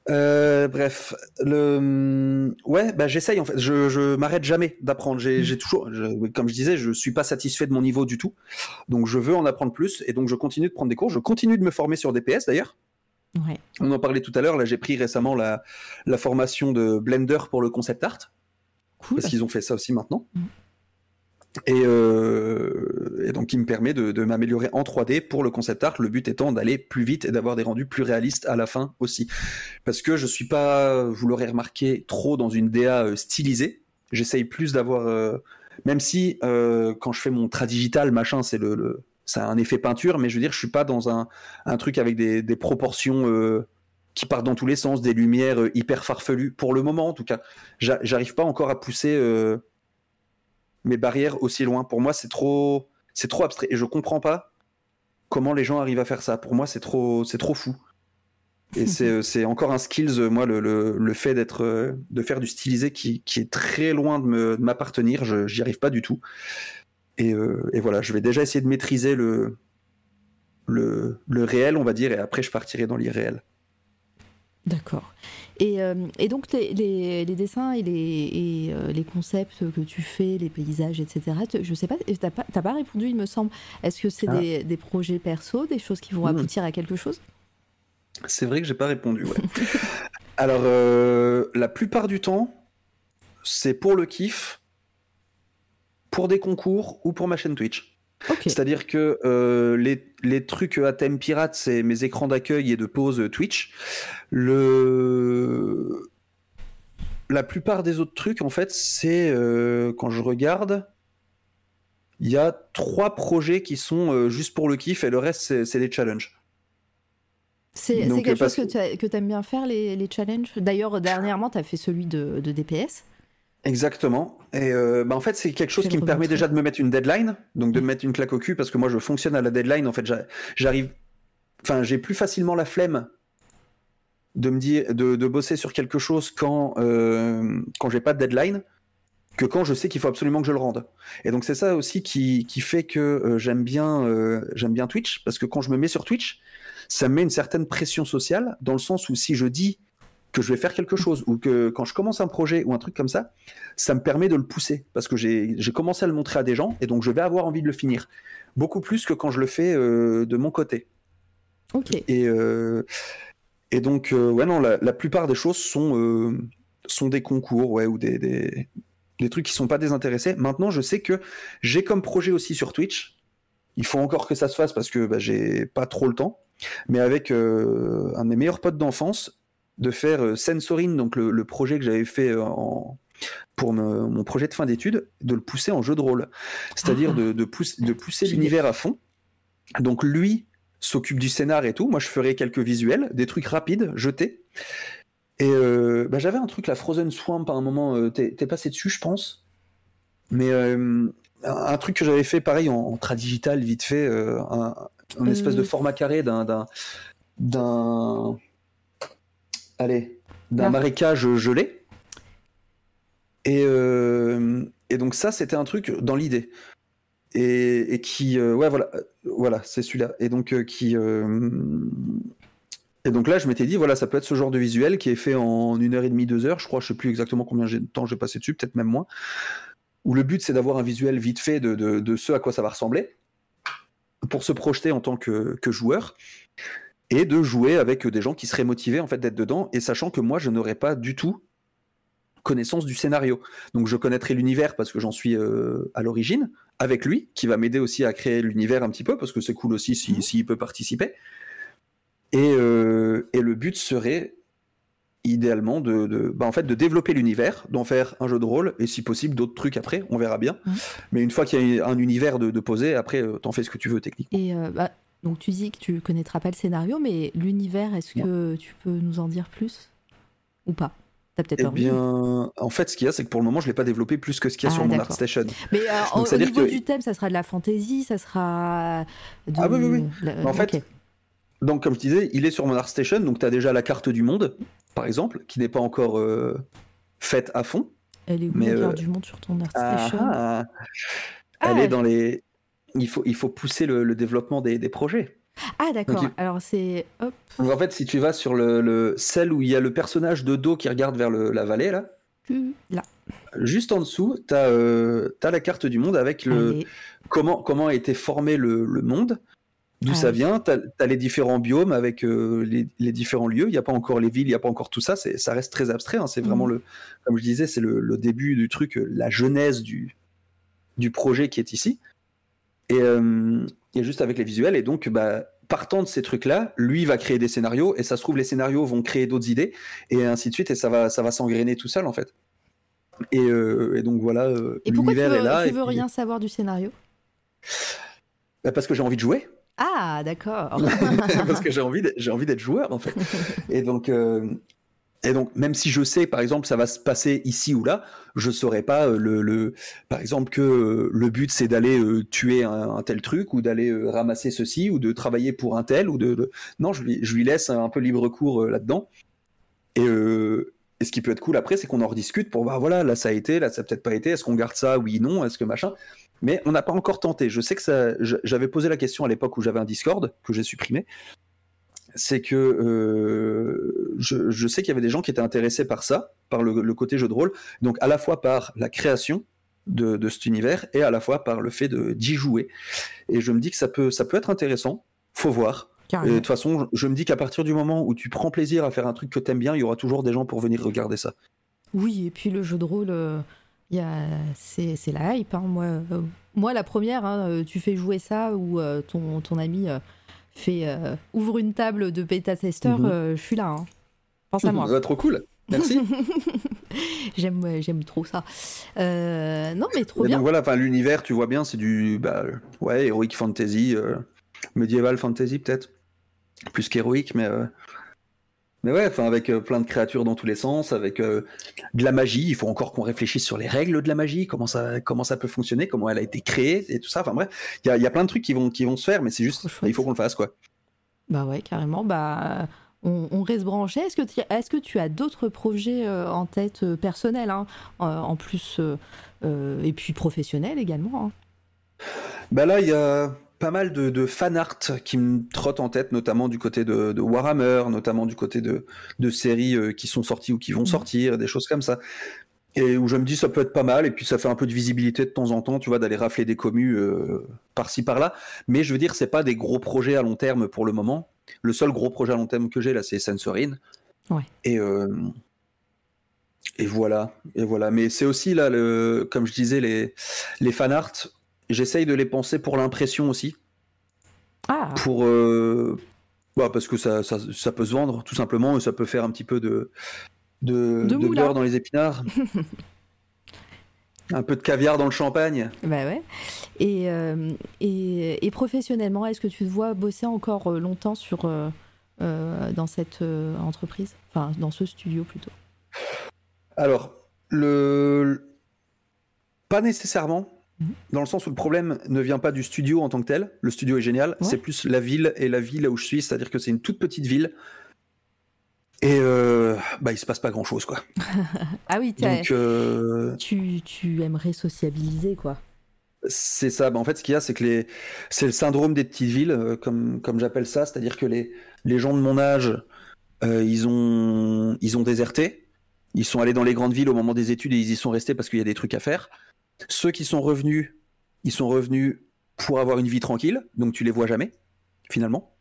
Euh, bref, le ouais, bah j'essaye en fait. Je, je m'arrête jamais d'apprendre. J'ai, j'ai toujours, comme je disais, je suis pas satisfait de mon niveau du tout. Donc je veux en apprendre plus et donc je continue de prendre des cours. Je continue de me former sur DPS d'ailleurs. Ouais. On en parlait tout à l'heure. Là, j'ai pris récemment la, la formation de Blender pour le concept art. Cool. Parce qu'ils ont fait ça aussi maintenant. Mm. Et, euh, et, donc, qui me permet de, m'améliorer en 3D pour le concept art. Le but étant d'aller plus vite et d'avoir des rendus plus réalistes à la fin aussi. Parce que je suis pas, vous l'aurez remarqué, trop dans une DA euh, stylisée. J'essaye plus d'avoir, euh, même si quand je fais mon tradigital, machin, c'est le, le ça a un effet peinture, mais je veux dire, je suis pas dans un, un truc avec des, des proportions qui partent dans tous les sens, des lumières hyper farfelues. Pour le moment, en tout cas, j'arrive pas encore à pousser mes barrières aussi loin. Pour moi, c'est trop, c'est trop abstrait et je comprends pas comment les gens arrivent à faire ça. Pour moi, c'est trop, c'est trop fou. Et [LAUGHS] c'est encore un skills, moi, le, le, le fait d'être, de faire du stylisé qui, qui, est très loin de m'appartenir. Je j'y arrive pas du tout. Et, euh, et, voilà, je vais déjà essayer de maîtriser le, le, le réel, on va dire, et après je partirai dans l'irréel. D'accord. Et, euh, et, donc les, les, les, dessins et, les, et euh, les, concepts que tu fais, les paysages, etc., je sais pas, t'as pas, pas répondu, il me semble. Est-ce que c'est ah. des, des, projets perso, des choses qui vont mmh. aboutir à quelque chose? C'est vrai que j'ai pas répondu. Ouais. [LAUGHS] Alors, euh, la plupart du temps, c'est pour le kiff, pour des concours ou pour ma chaîne Twitch. Okay. C'est-à-dire que euh, les, les, trucs à thème pirate, c'est mes écrans d'accueil et de pause Twitch. Le... La plupart des autres trucs, en fait, c'est euh, quand je regarde, il y a trois projets qui sont euh, juste pour le kiff et le reste, c'est des challenges. C'est quelque chose que tu aimes bien faire, les, les challenges? D'ailleurs, dernièrement, tu as fait celui de, de DPS. Exactement. Et euh, bah en fait, c'est quelque chose qui me permet déjà de me mettre une deadline, donc de me mettre une claque au cul, parce que moi, je fonctionne à la deadline. En fait, j'arrive, enfin, j'ai plus facilement la flemme de me dire, de, de bosser sur quelque chose quand euh, quand j'ai pas de deadline, que quand je sais qu'il faut absolument que je le rende. Et donc c'est ça aussi qui, qui fait que euh, j'aime bien euh, j'aime bien Twitch, parce que quand je me mets sur Twitch, ça me met une certaine pression sociale, dans le sens où si je dis que je vais faire quelque chose ou que quand je commence un projet ou un truc comme ça, ça me permet de le pousser parce que j'ai commencé à le montrer à des gens et donc je vais avoir envie de le finir. Beaucoup plus que quand je le fais euh, de mon côté. Ok. Et, euh, et donc, euh, ouais, non, la, la, plupart des choses sont, sont des concours ouais, ou des, des, des trucs qui sont pas désintéressés. Maintenant, je sais que j'ai comme projet aussi sur Twitch. Il faut encore que ça se fasse parce que bah, j'ai pas trop le temps. Mais avec un de mes meilleurs potes d'enfance, de faire euh, Sensorine, donc le, le projet que j'avais fait euh, en, pour me, mon projet de fin d'études, de le pousser en jeu de rôle. C'est-à-dire de, de, pousse, de pousser l'univers à fond. Donc lui s'occupe du scénar et tout. Moi, je ferai quelques visuels, des trucs rapides, jetés. Et euh, bah, j'avais un truc, la Frozen Swamp, à un moment, euh, t'es passé dessus, je pense. Mais euh, un truc que j'avais fait pareil en, en tradigital, vite fait, un, un espèce de format carré d'un d'un allez, d'un marécage gelé. Et, euh, et donc ça, c'était un truc dans l'idée. Et, et, qui, euh, ouais, voilà, voilà, c'est celui-là. Et donc euh, qui, et donc là, je m'étais dit, voilà, ça peut être ce genre de visuel qui est fait en une heure et demie, deux heures. Je crois, je sais plus exactement combien de temps j'ai passé dessus, peut-être même moins. Où le but, c'est d'avoir un visuel vite fait de, de, de, ce à quoi ça va ressembler pour se projeter en tant que, que joueur et de jouer avec des gens qui seraient motivés en fait d'être dedans et sachant que moi je n'aurais pas du tout connaissance du scénario. Donc je connaîtrai l'univers parce que j'en suis euh, à l'origine avec lui qui va m'aider aussi à créer l'univers un petit peu parce que c'est cool aussi s'il si, si peut participer. Et, euh, et, le but serait idéalement de, de, bah en fait, de développer l'univers, d'en faire un jeu de rôle et si possible d'autres trucs après, on verra bien. Mmh. Mais une fois qu'il y a un univers de, de poser, après euh, t'en fais ce que tu veux techniquement. Et bah, donc tu dis que tu connaîtras pas le scénario, mais l'univers, est-ce que tu peux nous en dire plus ou pas? T'as peut-être eh bien, en fait, ce qu'il y a, c'est que pour le moment, je l'ai pas développé plus que ce qu'il y a ah, sur mon ArtStation. Mais euh, Donc, au, niveau que... du thème, ça sera de la fantasy, ça sera. De... Ah oui, oui, oui. La... En fait, okay. donc comme je disais, il est sur mon ArtStation, donc tu as déjà la carte du monde, par exemple, qui n'est pas encore euh, faite à fond. Elle est où mais, la carte euh... du monde sur ton ArtStation? ah, ah, Elle est dans les il faut, il faut pousser le, le développement des, des, projets. Ah d'accord, alors c'est... Hop. Donc, en fait, si tu vas sur le, le, celle où il y a le personnage de dos qui regarde vers le, la vallée, là, mmh, là. juste en dessous, tu as, euh, as, la carte du monde avec le, comment, comment a été formé le, le monde, d'où ah, ça oui. vient, tu as, as, les différents biomes avec euh, les, les, différents lieux, il n'y a pas encore les villes, il n'y a pas encore tout ça, ça reste très abstrait, hein. c'est vraiment mmh. le, comme je disais, c'est le, le, début du truc, la genèse du, du projet qui est ici. Et, euh, et juste avec les visuels. Et donc, bah, partant de ces trucs-là, lui va créer des scénarios et ça se trouve les scénarios vont créer d'autres idées et ainsi de suite et ça va ça va s'engrainer tout seul en fait. Et, euh, et donc voilà. euh, Et pourquoi tu veux, est là. tu et veux puis- rien savoir du scénario? Bah, parce que j'ai envie de jouer. Ah, d'accord. [LAUGHS] parce que j'ai envie d'être- j'ai envie d'être joueur en fait. [LAUGHS] Et donc euh, et donc même si je sais par exemple ça va se passer ici ou là, je saurais pas euh, le, le par exemple que euh, le but c'est d'aller euh, tuer un, tel truc ou d'aller ramasser ceci ou de travailler pour un tel ou de, non je lui, je lui laisse un peu libre cours là-dedans. Et euh, et ce qui peut être cool après, c'est qu'on en rediscute pour voir, voilà, là ça a été, là ça peut-être pas été, est-ce qu'on garde ça, oui, non, est-ce que machin. Mais on n'a pas encore tenté. Je sais que ça. J'avais posé la question à l'époque où j'avais un Discord, que j'ai supprimé. C'est que euh, je, je sais qu'il y avait des gens qui étaient intéressés par ça, par le, le côté jeu de rôle. Donc à la fois par la création de, de cet univers et à la fois par le fait de- d'y jouer. Et je me dis que ça peut, ça peut être intéressant. Faut voir. Et de toute façon, je- me dis qu'à partir du moment où tu prends plaisir à faire un truc que t'aimes bien, il y aura toujours des gens pour venir regarder ça. Oui, et puis le jeu de rôle, euh, c'est la hype. hein. Moi, euh, moi, la première, hein, tu fais jouer ça ou euh, ton, ton ami fait, euh, ouvre une table de bêta-tester, Mhm. euh, je suis là. hein. Pense à moi. Ouais, trop cool. Merci. [LAUGHS] J'aime j'aime trop ça. Euh, non, mais trop Et bien. donc voilà, enfin l'univers, tu vois bien, c'est du bah, ouais, heroic fantasy, medieval fantasy peut-être, plus qu'héroïque, mais mais ouais, enfin avec euh, plein de créatures dans tous les sens, avec euh, de la magie. Il faut encore qu'on réfléchisse sur les règles de la magie, comment ça comment ça peut fonctionner, comment elle a été créée et tout ça. Enfin bref, il y a, il y a plein de trucs qui vont qui vont se faire, mais c'est juste, il faut qu'on le fasse quoi. Bah ouais, carrément. Bah, on, on reste branché. Est-ce que, tu- est-ce que tu as d'autres projets euh, en tête personnels, hein, en plus, et puis professionnels également hein? Bah là, il y a pas mal de, de fan art qui me trottent en tête, notamment du côté de, de Warhammer, notamment du côté de, de séries euh, qui sont sorties ou qui vont Mhm. sortir, des choses comme ça. Et où je me dis ça peut être pas mal, et puis ça fait un peu de visibilité de temps en temps, tu vois, d'aller rafler des commus euh, par-ci par-là. Mais je veux dire, c'est pas des gros projets à long terme pour le moment. Le seul gros projet à long terme que j'ai là, c'est Sensorine. Ouais. Et euh, et voilà, et voilà. Mais c'est aussi là, le, comme je disais, les les fan art. J'essaye de les penser pour l'impression aussi, Ah, pour euh, bah, parce que ça, ça, ça peut se vendre tout simplement, et ça peut faire un petit peu de de, De de beurre dans les épinards. [LAUGHS] un peu de caviar dans le champagne. bah ouais. Et, euh, et, et professionnellement, est-ce que tu te vois bosser encore euh, longtemps sur, euh, dans cette entreprise? Enfin, dans ce studio plutôt? Alors, le... pas nécessairement. Dans le sens où le problème ne vient pas du studio en tant que tel. Le studio est génial, Ouais. c'est plus la ville et la ville où je suis, c'est-à-dire que c'est une toute petite ville. Et euh, bah, il se passe pas grand-chose, quoi. [LAUGHS] Ah oui, Donc, euh, tu, tu aimerais sociabiliser, quoi. c'est ça. Bah, en fait, ce qu'il y a, c'est que les... c'est le syndrome des petites villes, euh, comme, comme j'appelle ça, c'est-à-dire que les... les gens de mon âge, euh, ils, ont... ils ont déserté. Ils sont allés dans les grandes villes au moment des études et ils y sont restés parce qu'il y a des trucs à faire. Ceux qui sont revenus, ils sont revenus pour avoir une vie tranquille, donc tu les vois jamais, finalement.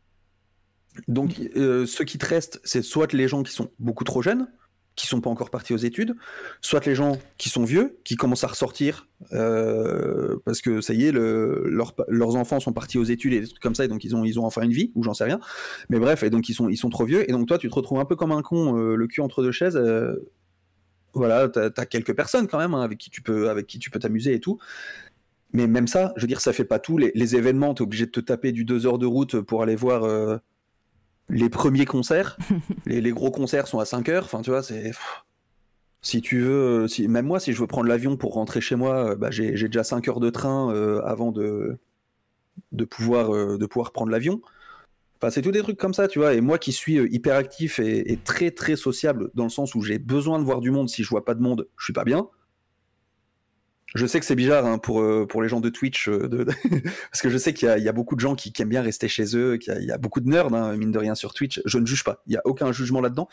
Donc euh, ceux qui te restent, c'est soit les gens qui sont beaucoup trop jeunes, qui sont pas encore partis aux études, soit les gens qui sont vieux, qui commencent à ressortir euh, parce que ça y est, le- leurs, leurs enfants sont partis aux études et des trucs comme ça, et donc ils ont, ils ont enfin une vie, ou j'en sais rien. Mais bref, et donc ils sont, ils sont trop vieux, et donc toi tu te retrouves un peu comme un con, euh, le cul entre deux chaises. Voilà, t'as as quelques personnes quand même hein, avec qui tu peux, avec qui tu peux t'amuser et tout. Mais même ça, je veux dire, ça fait pas tout. Les, les événements, t'es obligé de te taper du deux heures de route pour aller voir euh, les premiers concerts. [LAUGHS] les, les gros concerts sont à 5 heures. Enfin, tu vois, c'est. Si tu veux, euh, si, même moi, si je veux prendre l'avion pour rentrer chez moi, euh, bah, j'ai j'ai déjà 5 heures de train euh, avant de, de, pouvoir, euh, de pouvoir prendre l'avion. Enfin, c'est tous des trucs comme ça, tu vois. Et moi qui suis euh, hyper actif et, et très très sociable, dans le sens où j'ai besoin de voir du monde, si je vois pas de monde, je suis pas bien. Je sais que c'est bizarre hein, pour, euh, pour les gens de Twitch, euh, de- [LAUGHS] parce que je sais qu'il y, a- il y a beaucoup de gens qui, qui aiment bien rester chez eux, qu'il y a, il y a beaucoup de nerds, hein, mine de rien, sur Twitch. Je ne juge pas, il n'y a aucun jugement là-dedans.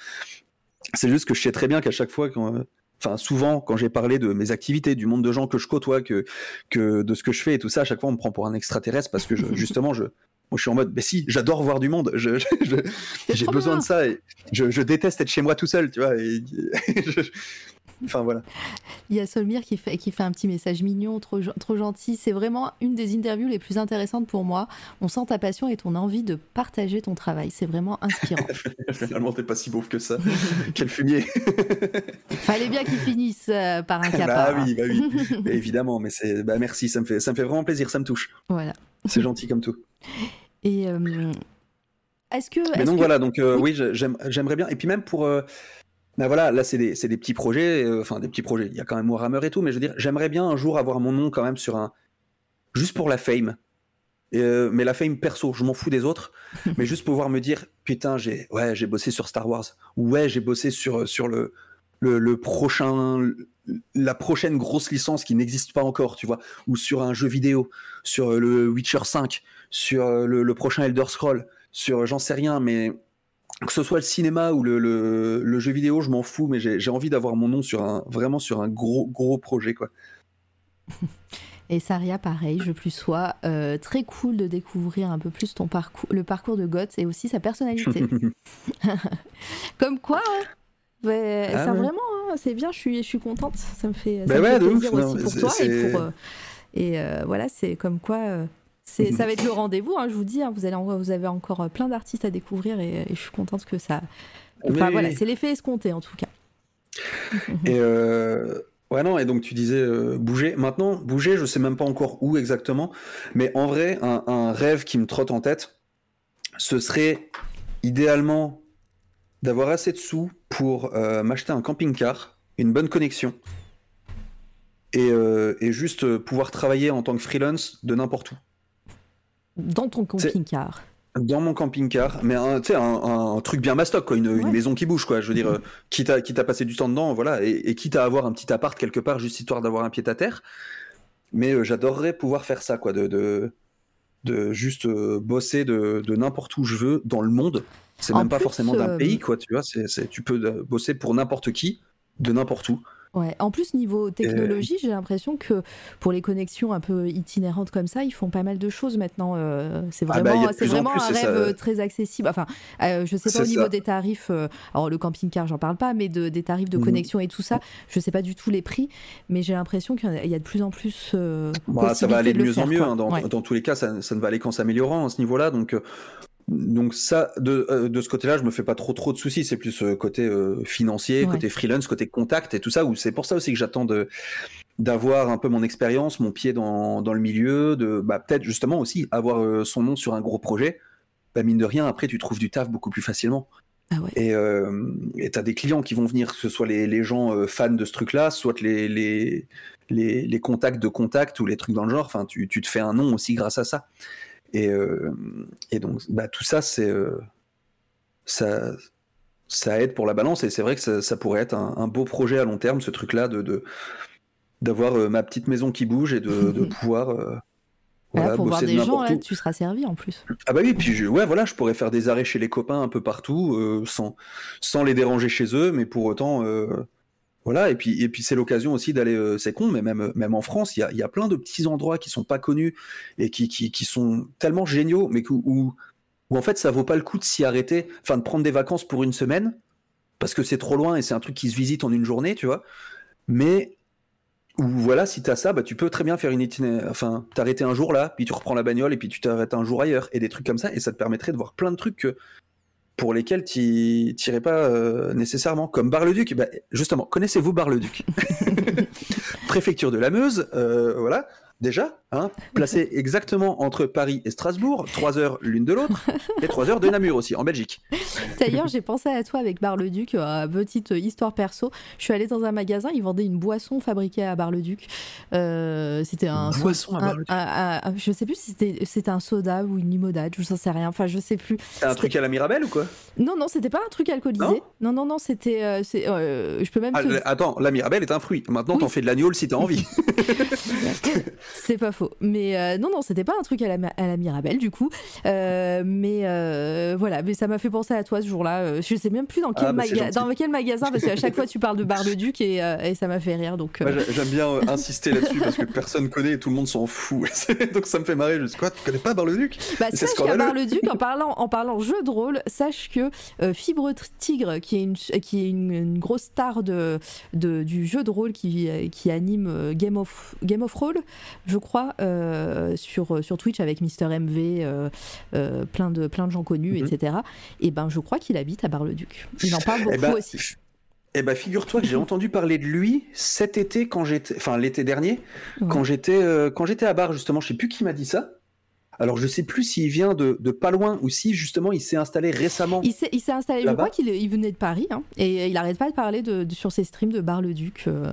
C'est juste que je sais très bien qu'à chaque fois, quand, euh, enfin souvent, quand j'ai parlé de mes activités, du monde de gens que je côtoie, que, que de ce que je fais et tout ça, à chaque fois on me prend pour un extraterrestre parce que je- [LAUGHS] justement, je, moi je suis en mode, mais si, j'adore voir du monde, je- je- j'ai besoin bien. de ça et je, je déteste être chez moi tout seul, tu vois. et- [LAUGHS] enfin voilà. Il y a Solmir qui fait, qui fait un petit message mignon, trop, trop gentil. C'est vraiment une des interviews les plus intéressantes pour moi. On sent ta passion et ton envie de partager ton travail. C'est vraiment inspirant. [LAUGHS] Finalement, t'es pas si beau que ça. Quel fumier. [LAUGHS] Fallait bien qu'il finisse euh, par un cap. Bah oui, bah oui. évidemment, mais c'est, bah merci, ça me fait, ça me fait vraiment plaisir, ça me touche. Voilà. C'est gentil comme tout. Et euh, est-ce que. Mais donc voilà, donc euh, oui, j'aimerais bien. Et puis même pour. Ben voilà, là c'est des, des, petits projets, enfin des petits projets. Il y a quand même Warhammer et tout, mais je veux dire, j'aimerais bien un jour avoir mon nom quand même sur un, juste pour la fame. mais la fame perso, je m'en fous des autres, [LAUGHS] mais juste pouvoir me dire putain j'ai ouais j'ai bossé sur Star Wars, ou ouais j'ai bossé sur sur le le, prochain, la prochaine grosse licence qui n'existe pas encore, tu vois, ou sur un jeu vidéo, sur le Witcher 5, sur le, prochain Elder Scroll, sur j'en sais rien, mais que ce soit le cinéma ou le, le jeu vidéo, je m'en fous, mais j'ai envie d'avoir mon nom sur un, vraiment sur un gros, gros projet, quoi. [LAUGHS] Et Saria, pareil, je plus sois. Euh, très cool de découvrir un peu plus ton parcours, le parcours de Goth et aussi sa personnalité. [LAUGHS] [LAUGHS] Comme quoi, hein. Ah ça vraiment, hein, c'est bien, je suis, je suis contente. Ça me fait, ça bah plaisir aussi pour toi et pour. Euh, et euh, voilà, c'est comme quoi. Euh, c'est, ça va être le rendez-vous, hein, je vous dis. Hein, vous, allez, vous avez encore plein d'artistes à découvrir et, je suis contente que ça. Enfin voilà, c'est l'effet escompté en tout cas. [LAUGHS] Et ouais, non, et donc tu disais bouger. Maintenant, bouger, je sais même pas encore où exactement, mais en vrai, un, un rêve qui me trotte en tête, ce serait idéalement d'avoir assez de sous pour euh, m'acheter un camping-car, une bonne connexion, et, euh, juste euh, pouvoir travailler en tant que freelance de n'importe où. Dans ton camping-car dans mon camping-car, mais un, un, un, truc bien mastoc, quoi, une, maison qui bouge, quoi. Je veux dire, quitte, à, quitte à passer du temps dedans, voilà, et, quitte à avoir un petit appart quelque part, juste histoire d'avoir un pied à terre. Mais j'adorerais pouvoir faire ça, quoi, de, de, de juste bosser de, de n'importe où je veux dans le monde, c'est même pas forcément d'un pays, quoi, tu vois. C'est, tu peux bosser pour n'importe qui, de n'importe où. Ouais. En plus, niveau technologie, j'ai l'impression que pour les connexions un peu itinérantes comme ça, ils font pas mal de choses maintenant. Euh, c'est ah bah, vraiment, c'est vraiment un rêve très accessible. Enfin, euh, je sais pas au niveau des tarifs. Euh, alors, le camping-car, j'en parle pas, mais de, des tarifs de mhm. connexion et tout ça, je sais pas du tout les prix, mais j'ai l'impression qu'il y a de plus en plus. Bah, ça va aller de, mieux en mieux. Hein, dans, dans, tous les cas, ça, ça, ne va aller qu'en s'améliorant à ce niveau-là. Donc, donc ça, de, euh, de ce côté-là, je me fais pas trop trop de soucis. C'est plus euh, côté euh, financier, côté freelance, côté contact et tout ça. Où c'est pour ça aussi que j'attends de d'avoir un peu mon expérience, mon pied dans, dans le milieu, de bah, peut-être justement aussi avoir son nom sur un gros projet. Bah, mine de rien, après tu trouves du taf beaucoup plus facilement. Ah ouais. Et tu as des clients qui vont venir, que ce soit les, les gens fans de ce truc-là, soit les, les, les, les, contacts de contact ou les trucs dans le genre. Enfin, tu, tu te fais un nom aussi grâce à ça. Et, euh, et donc, bah, tout ça, c'est euh, ça, ça aide pour la balance. Et c'est vrai que ça, pourrait être un, beau projet à long terme, ce truc-là, de d'avoir euh, ma petite maison qui bouge et de, [LAUGHS] pouvoir. Voilà, pour voir des gens, là, tu seras servi en plus. Ah bah oui, puis je, ouais, voilà, je pourrais faire des arrêts chez les copains un peu partout, sans, sans les déranger chez eux, mais pour autant, voilà, et puis, et puis c'est l'occasion aussi d'aller, euh, c'est con, mais même, même en France, il y a, y a, plein de petits endroits qui sont pas connus et qui, qui, sont tellement géniaux, mais où, où, en fait ça vaut pas le coup de s'y arrêter, enfin de prendre des vacances pour une semaine, parce que c'est trop loin et c'est un truc qui se visite en une journée, tu vois. Mais ou voilà, si t'as ça, bah tu peux très bien faire une itinéraire, enfin t'arrêter un jour là, puis tu reprends la bagnole et puis tu t'arrêtes un jour ailleurs et des trucs comme ça, et ça te permettrait de voir plein de trucs que pour lesquels tu n'irais pas euh, nécessairement. Comme Bar-le-Duc, bah, justement, connaissez-vous Bar-le-Duc? [LAUGHS] Préfecture de la Meuse, euh, voilà, déjà, hein, placé exactement entre Paris et Strasbourg, trois heures l'une de l'autre, et trois heures de Namur aussi, en Belgique. D'ailleurs, j'ai pensé à toi avec Bar-le-Duc, euh, petite histoire perso. Je suis allée dans un magasin, ils vendaient une boisson fabriquée à Bar-le-Duc. Euh, c'était un. Une boisson à Bar-le-Duc Je sais plus si c'était un soda ou une limonade, je ne sais rien, enfin, je sais plus. C'est un truc à la Mirabelle ou quoi? Non, non, c'était pas un truc alcoolisé. Non, non, non, c'était. Euh, je peux même. Ah, attends, la Mirabelle est un fruit. Maintenant, t'en fais de l'agneau si t'as envie. [LAUGHS] C'est pas faux. Mais euh, non, non, c'était pas un truc à la, à la Mirabelle, du coup. Euh, mais euh, voilà, mais ça m'a fait penser à toi ce jour-là. Je sais même plus dans quel, Ah, bah, maga- gentil. dans quel magasin, parce qu'à chaque fois tu parles de Bar-le-Duc et, et ça m'a fait rire. Donc, j'aime bien insister là-dessus parce que personne connaît et tout le monde s'en fout. [LAUGHS] donc ça me fait marrer. Je dis quoi, tu connais pas Bar-le-Duc Bah, sache qu'à. Bar-le-Duc, en parlant, en parlant jeu de rôle, sache que Fibre Tigre, qui est une, qui est une, une grosse star de, de- du jeu de rôle qui, qui anime Game of, Game of Roll, je crois, euh, sur, sur Twitch avec Mister MV, euh, euh, plein, de, plein de gens connus, Mhm. etc. Et ben, je crois qu'il habite à Bar-le-Duc. Il en parle beaucoup Eh ben, aussi. Eh ben, figure-toi que j'ai entendu parler de lui cet été quand j'étais, enfin l'été dernier, Ouais. quand j'étais, quand j'étais à Bar justement. Je sais plus qui m'a dit ça. Alors je sais plus s'il vient de, de pas loin ou si justement il s'est installé récemment. Il s'est, installé, je crois qu'il il venait de Paris, hein, et il arrête pas de parler de, de- sur ses streams de Bar-le-Duc, euh,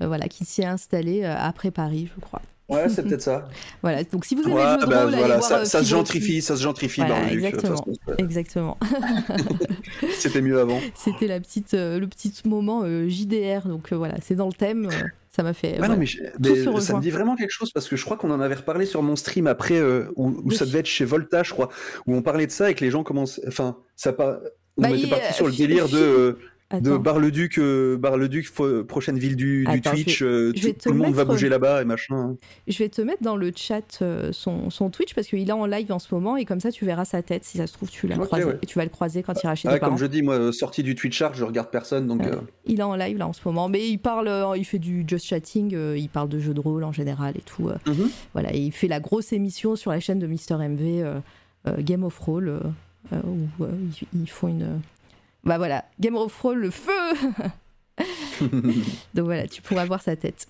euh, voilà, qui s'y est installé euh, après Paris, je crois. Ouais, c'est peut-être ça. [LAUGHS] Voilà, donc si vous aimez Ouais, le jeu de bah, rôle, voilà, ça, euh, ça se gentrifie, ça se gentrifie Voilà, exactement. façon, Exactement. [LAUGHS] [LAUGHS] C'était mieux avant. C'était la petite, euh, le petit moment euh, JDR, donc euh, voilà, c'est dans le thème. Euh, ça m'a fait. Ouais, voilà. non, mais, je- se mais ça me dit vraiment quelque chose parce que je crois qu'on en avait reparlé sur mon stream après, euh, où, ça devait être chez Volta, je crois, où on parlait de ça et que les gens commencent. Enfin, ça pas. On Bah, était parti sur le euh, délire de, de. Bar-le-Duc, euh, Bar-le-Duc, prochaine ville du, Twitch, euh, vais tout, le monde va bouger là-bas et machin. Je vais te mettre dans le chat euh, son, son Twitch parce qu'il est en live en ce moment et comme ça tu verras sa tête. Si ça se trouve, tu l'as Ok, croisé. ouais. Et tu vas le croiser quand il ira chez Ah, tes parents. comme je dis, moi, sorti du Twitch Art, je regarde personne, donc. Ouais. euh, Il est en live là en ce moment, mais il parle, il fait du just chatting, il parle de jeux de rôle en général et tout. mhm. Voilà, et il fait la grosse émission sur la chaîne de Mister MV, Game of Roll, où ils, ils font une. Bah voilà, Game of Roll, le feu [LAUGHS] Donc voilà, tu pourras voir sa tête.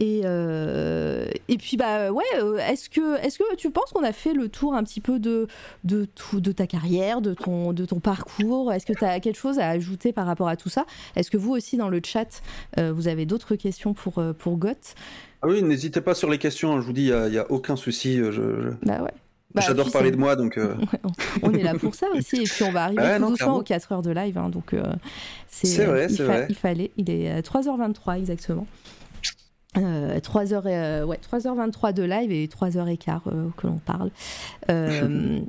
Et, euh, et puis bah ouais, euh, est-ce que, est que tu penses qu'on a fait le tour un petit peu de, de, tout, de ta carrière, de ton, de ton parcours? Est-ce que tu as quelque chose à ajouter par rapport à tout ça? Est-ce que vous aussi dans le chat, euh, vous avez d'autres questions pour, pour Goth Ah oui, n'hésitez pas sur les questions, hein, je vous dis, il n'y a, aucun souci. je- je- Bah ouais. Bah, J'adore parler de moi, donc. euh, [LAUGHS] on est là pour ça aussi. Et puis on va arriver [LAUGHS] Ouais, tout non, doucement aux 4 heures de live. hein, donc euh, c'est vrai, il, c'est vrai. il fallait. Il est euh, 3h23 exactement. Euh, 3h, euh, ouais, 3h23 de live et 3h15 euh, que l'on parle. Euh,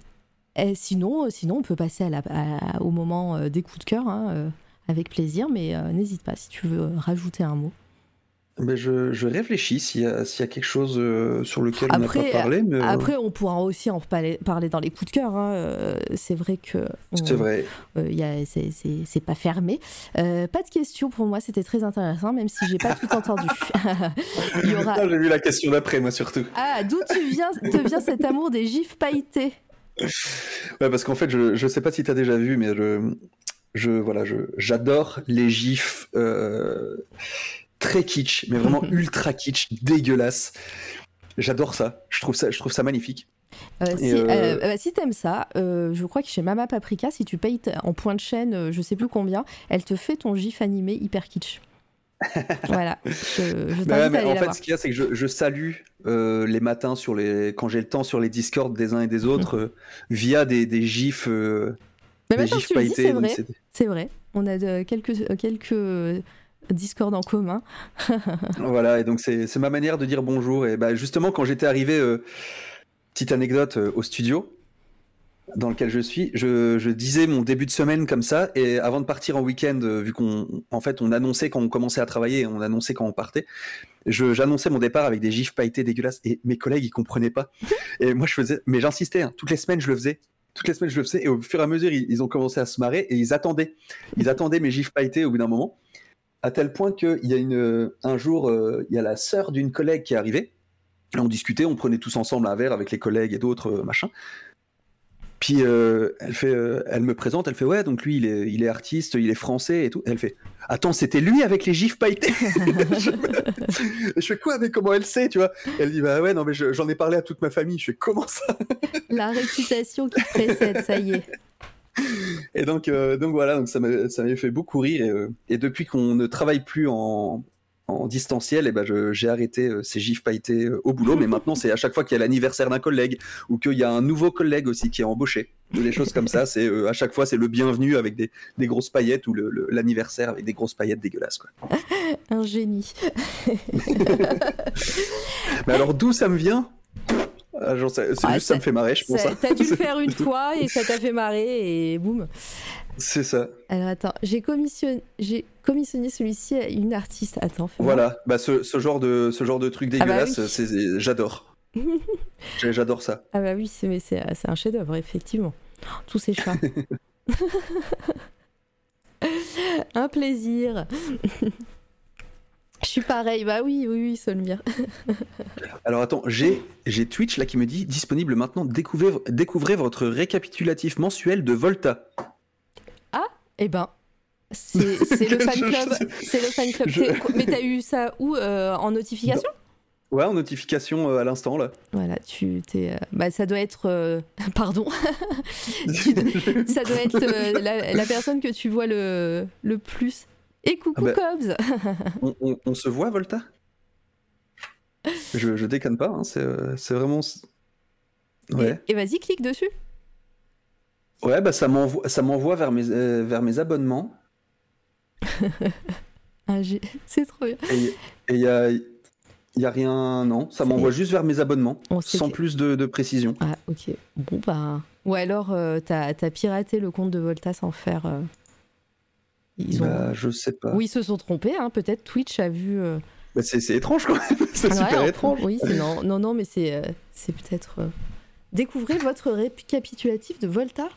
et sinon, sinon, on peut passer à la, à- au moment euh, des coups de cœur hein, euh, avec plaisir, mais euh, n'hésite pas si tu veux rajouter un mot. Ben, je, je réfléchis s'il y, a- s'il y a quelque chose euh, sur lequel on n'a pas parlé, mais. euh, Après, on pourra aussi en parler, parler dans les coups de cœur. hein, euh, c'est vrai que. C'est vrai. Euh, c'est- pas fermé. Euh, pas de questions pour moi, c'était très intéressant, même si j'ai pas tout entendu. [LAUGHS] Il y aura. Ah, J'ai vu la question d'après, moi surtout. Ah, d'où tu viens, te vient cet amour des gifs pailletés? [LAUGHS] Ouais, parce qu'en fait, je, je sais pas si tu as déjà vu, mais je, je voilà, j'adore les gifs très kitsch, mais vraiment [LAUGHS] ultra kitsch, dégueulasse. J'adore ça. Je trouve ça, je trouve ça magnifique. Euh, si euh, euh, bah, si t'aimes ça, je crois que chez Mama Paprika, si tu payes en point de chaîne, je sais plus combien, elle te fait ton gif animé hyper kitsch. [LAUGHS] voilà, je, je t'invite Mais ouais, à mais aller en fait, voir. ce qu'il y a, c'est que je, je salue euh, les matins sur les, quand j'ai le temps sur les Discord des uns et des autres [LAUGHS] euh, via des, des gifs, euh, Mais des gifs tu le dis, pailletés. c'est vrai, c'est- vrai. On a de- quelques, quelques Discord en commun. [LAUGHS] Voilà, et donc c'est ma manière de dire bonjour. Et bah, justement, quand j'étais arrivé, euh, petite anecdote, euh, au studio dans lequel je suis, je, je disais mon début de semaine comme ça, et avant de partir en week-end, euh, vu qu'on en fait, on annonçait quand on commençait à travailler, on annonçait quand on partait, j'annonçais mon départ avec des gifs pailletés dégueulasses, et mes collègues, ils comprenaient pas. [LAUGHS] Et moi, je faisais, mais j'insistais, hein, toutes les semaines, je le faisais. Toutes les semaines, je le faisais, et au fur et à mesure, ils, ils ont commencé à se marrer, et ils attendaient. Ils attendaient mes gifs pailletés au bout d'un moment à tel point qu'il y a une, un jour, euh, il y a la sœur d'une collègue qui est arrivée. Et on discutait, on prenait tous ensemble un verre avec les collègues et d'autres euh, machins. Puis euh, elle fait, euh, elle me présente, elle fait ouais, donc lui il est, il est artiste, il est français et tout. Et elle fait attends, c'était lui avec les gifs pailletés. [LAUGHS] je, je fais quoi mais comment elle sait, tu vois? Elle dit bah ouais non mais je- j'en ai parlé à toute ma famille. Je fais comment ça? La réputation qui précède, ça y est. Et donc, euh, donc voilà, donc ça m'a- ça m'avait fait beaucoup rire. Et, euh, et depuis qu'on ne travaille plus en, en distanciel, et ben je- j'ai arrêté euh, ces gifs pailletés au boulot. Mais maintenant, c'est à chaque fois qu'il y a l'anniversaire d'un collègue ou qu'il y a un nouveau collègue aussi qui est embauché. ou des choses comme ça. C'est à chaque fois c'est le bienvenu avec des, des grosses paillettes ou l'anniversaire avec des grosses paillettes dégueulasses. Quoi. Un génie. [LAUGHS] Mais alors d'où ça me vient? Ah, C'est Ah, juste ça ça- me fait marrer, je pense. Hein. T'as dû le [LAUGHS] faire une fois et ça t'a fait marrer et boum. C'est ça. Alors attends, j'ai commissionné, j'ai commissionné celui-ci à une artiste. Attends. Voilà, bah, ce, ce genre de ce genre de truc Ah bah dégueulasse, oui. j'adore. [LAUGHS] J'adore ça. Ah bah oui, c'est mais c'est c'est un chef-d'œuvre effectivement. Tous ces chats. [LAUGHS] un plaisir. Je suis pareil, bah oui, oui, oui, Solmire. [LAUGHS] Alors attends, j'ai j'ai Twitch là qui me dit disponible maintenant. Découvrez, découvrez votre récapitulatif mensuel de Volta. Eh ben, c'est le [LAUGHS] fan club. C'est le fan club. Je- Mais t'as eu ça où euh, En notification? Ouais, en notification euh, à l'instant là. Voilà, tu t'es. euh, Bah, ça doit être. [LAUGHS] Pardon. ça doit être la, la personne que tu vois le, le plus. Et coucou Ah bah. Cobbs [LAUGHS] on, on- on se voit Volta? Je, je déconne pas, hein, c'est euh, c'est vraiment. Ouais. Et, et vas-y, clique dessus. Ouais, bah ça m'envoie vers mes euh, vers mes abonnements. [LAUGHS] Ah, [LAUGHS] c'est trop bien. Et il y a y a rien non, ça m'envoie juste vers mes abonnements, On sans plus de, de précision. Ah, ok. Bon, bah. Ou alors, euh, t'as t'as piraté le compte de Volta sans faire. euh, Ils ont. Bah, je sais pas. Oui, ils se sont trompés, hein. peut-être Twitch a vu. euh, Bah, c'est étrange quand même. [LAUGHS] c'est Ouais, super étrange. Oui, non, [LAUGHS] non, non, mais c'est euh, c'est peut-être. euh, Découvrez votre récapitulatif de Volta.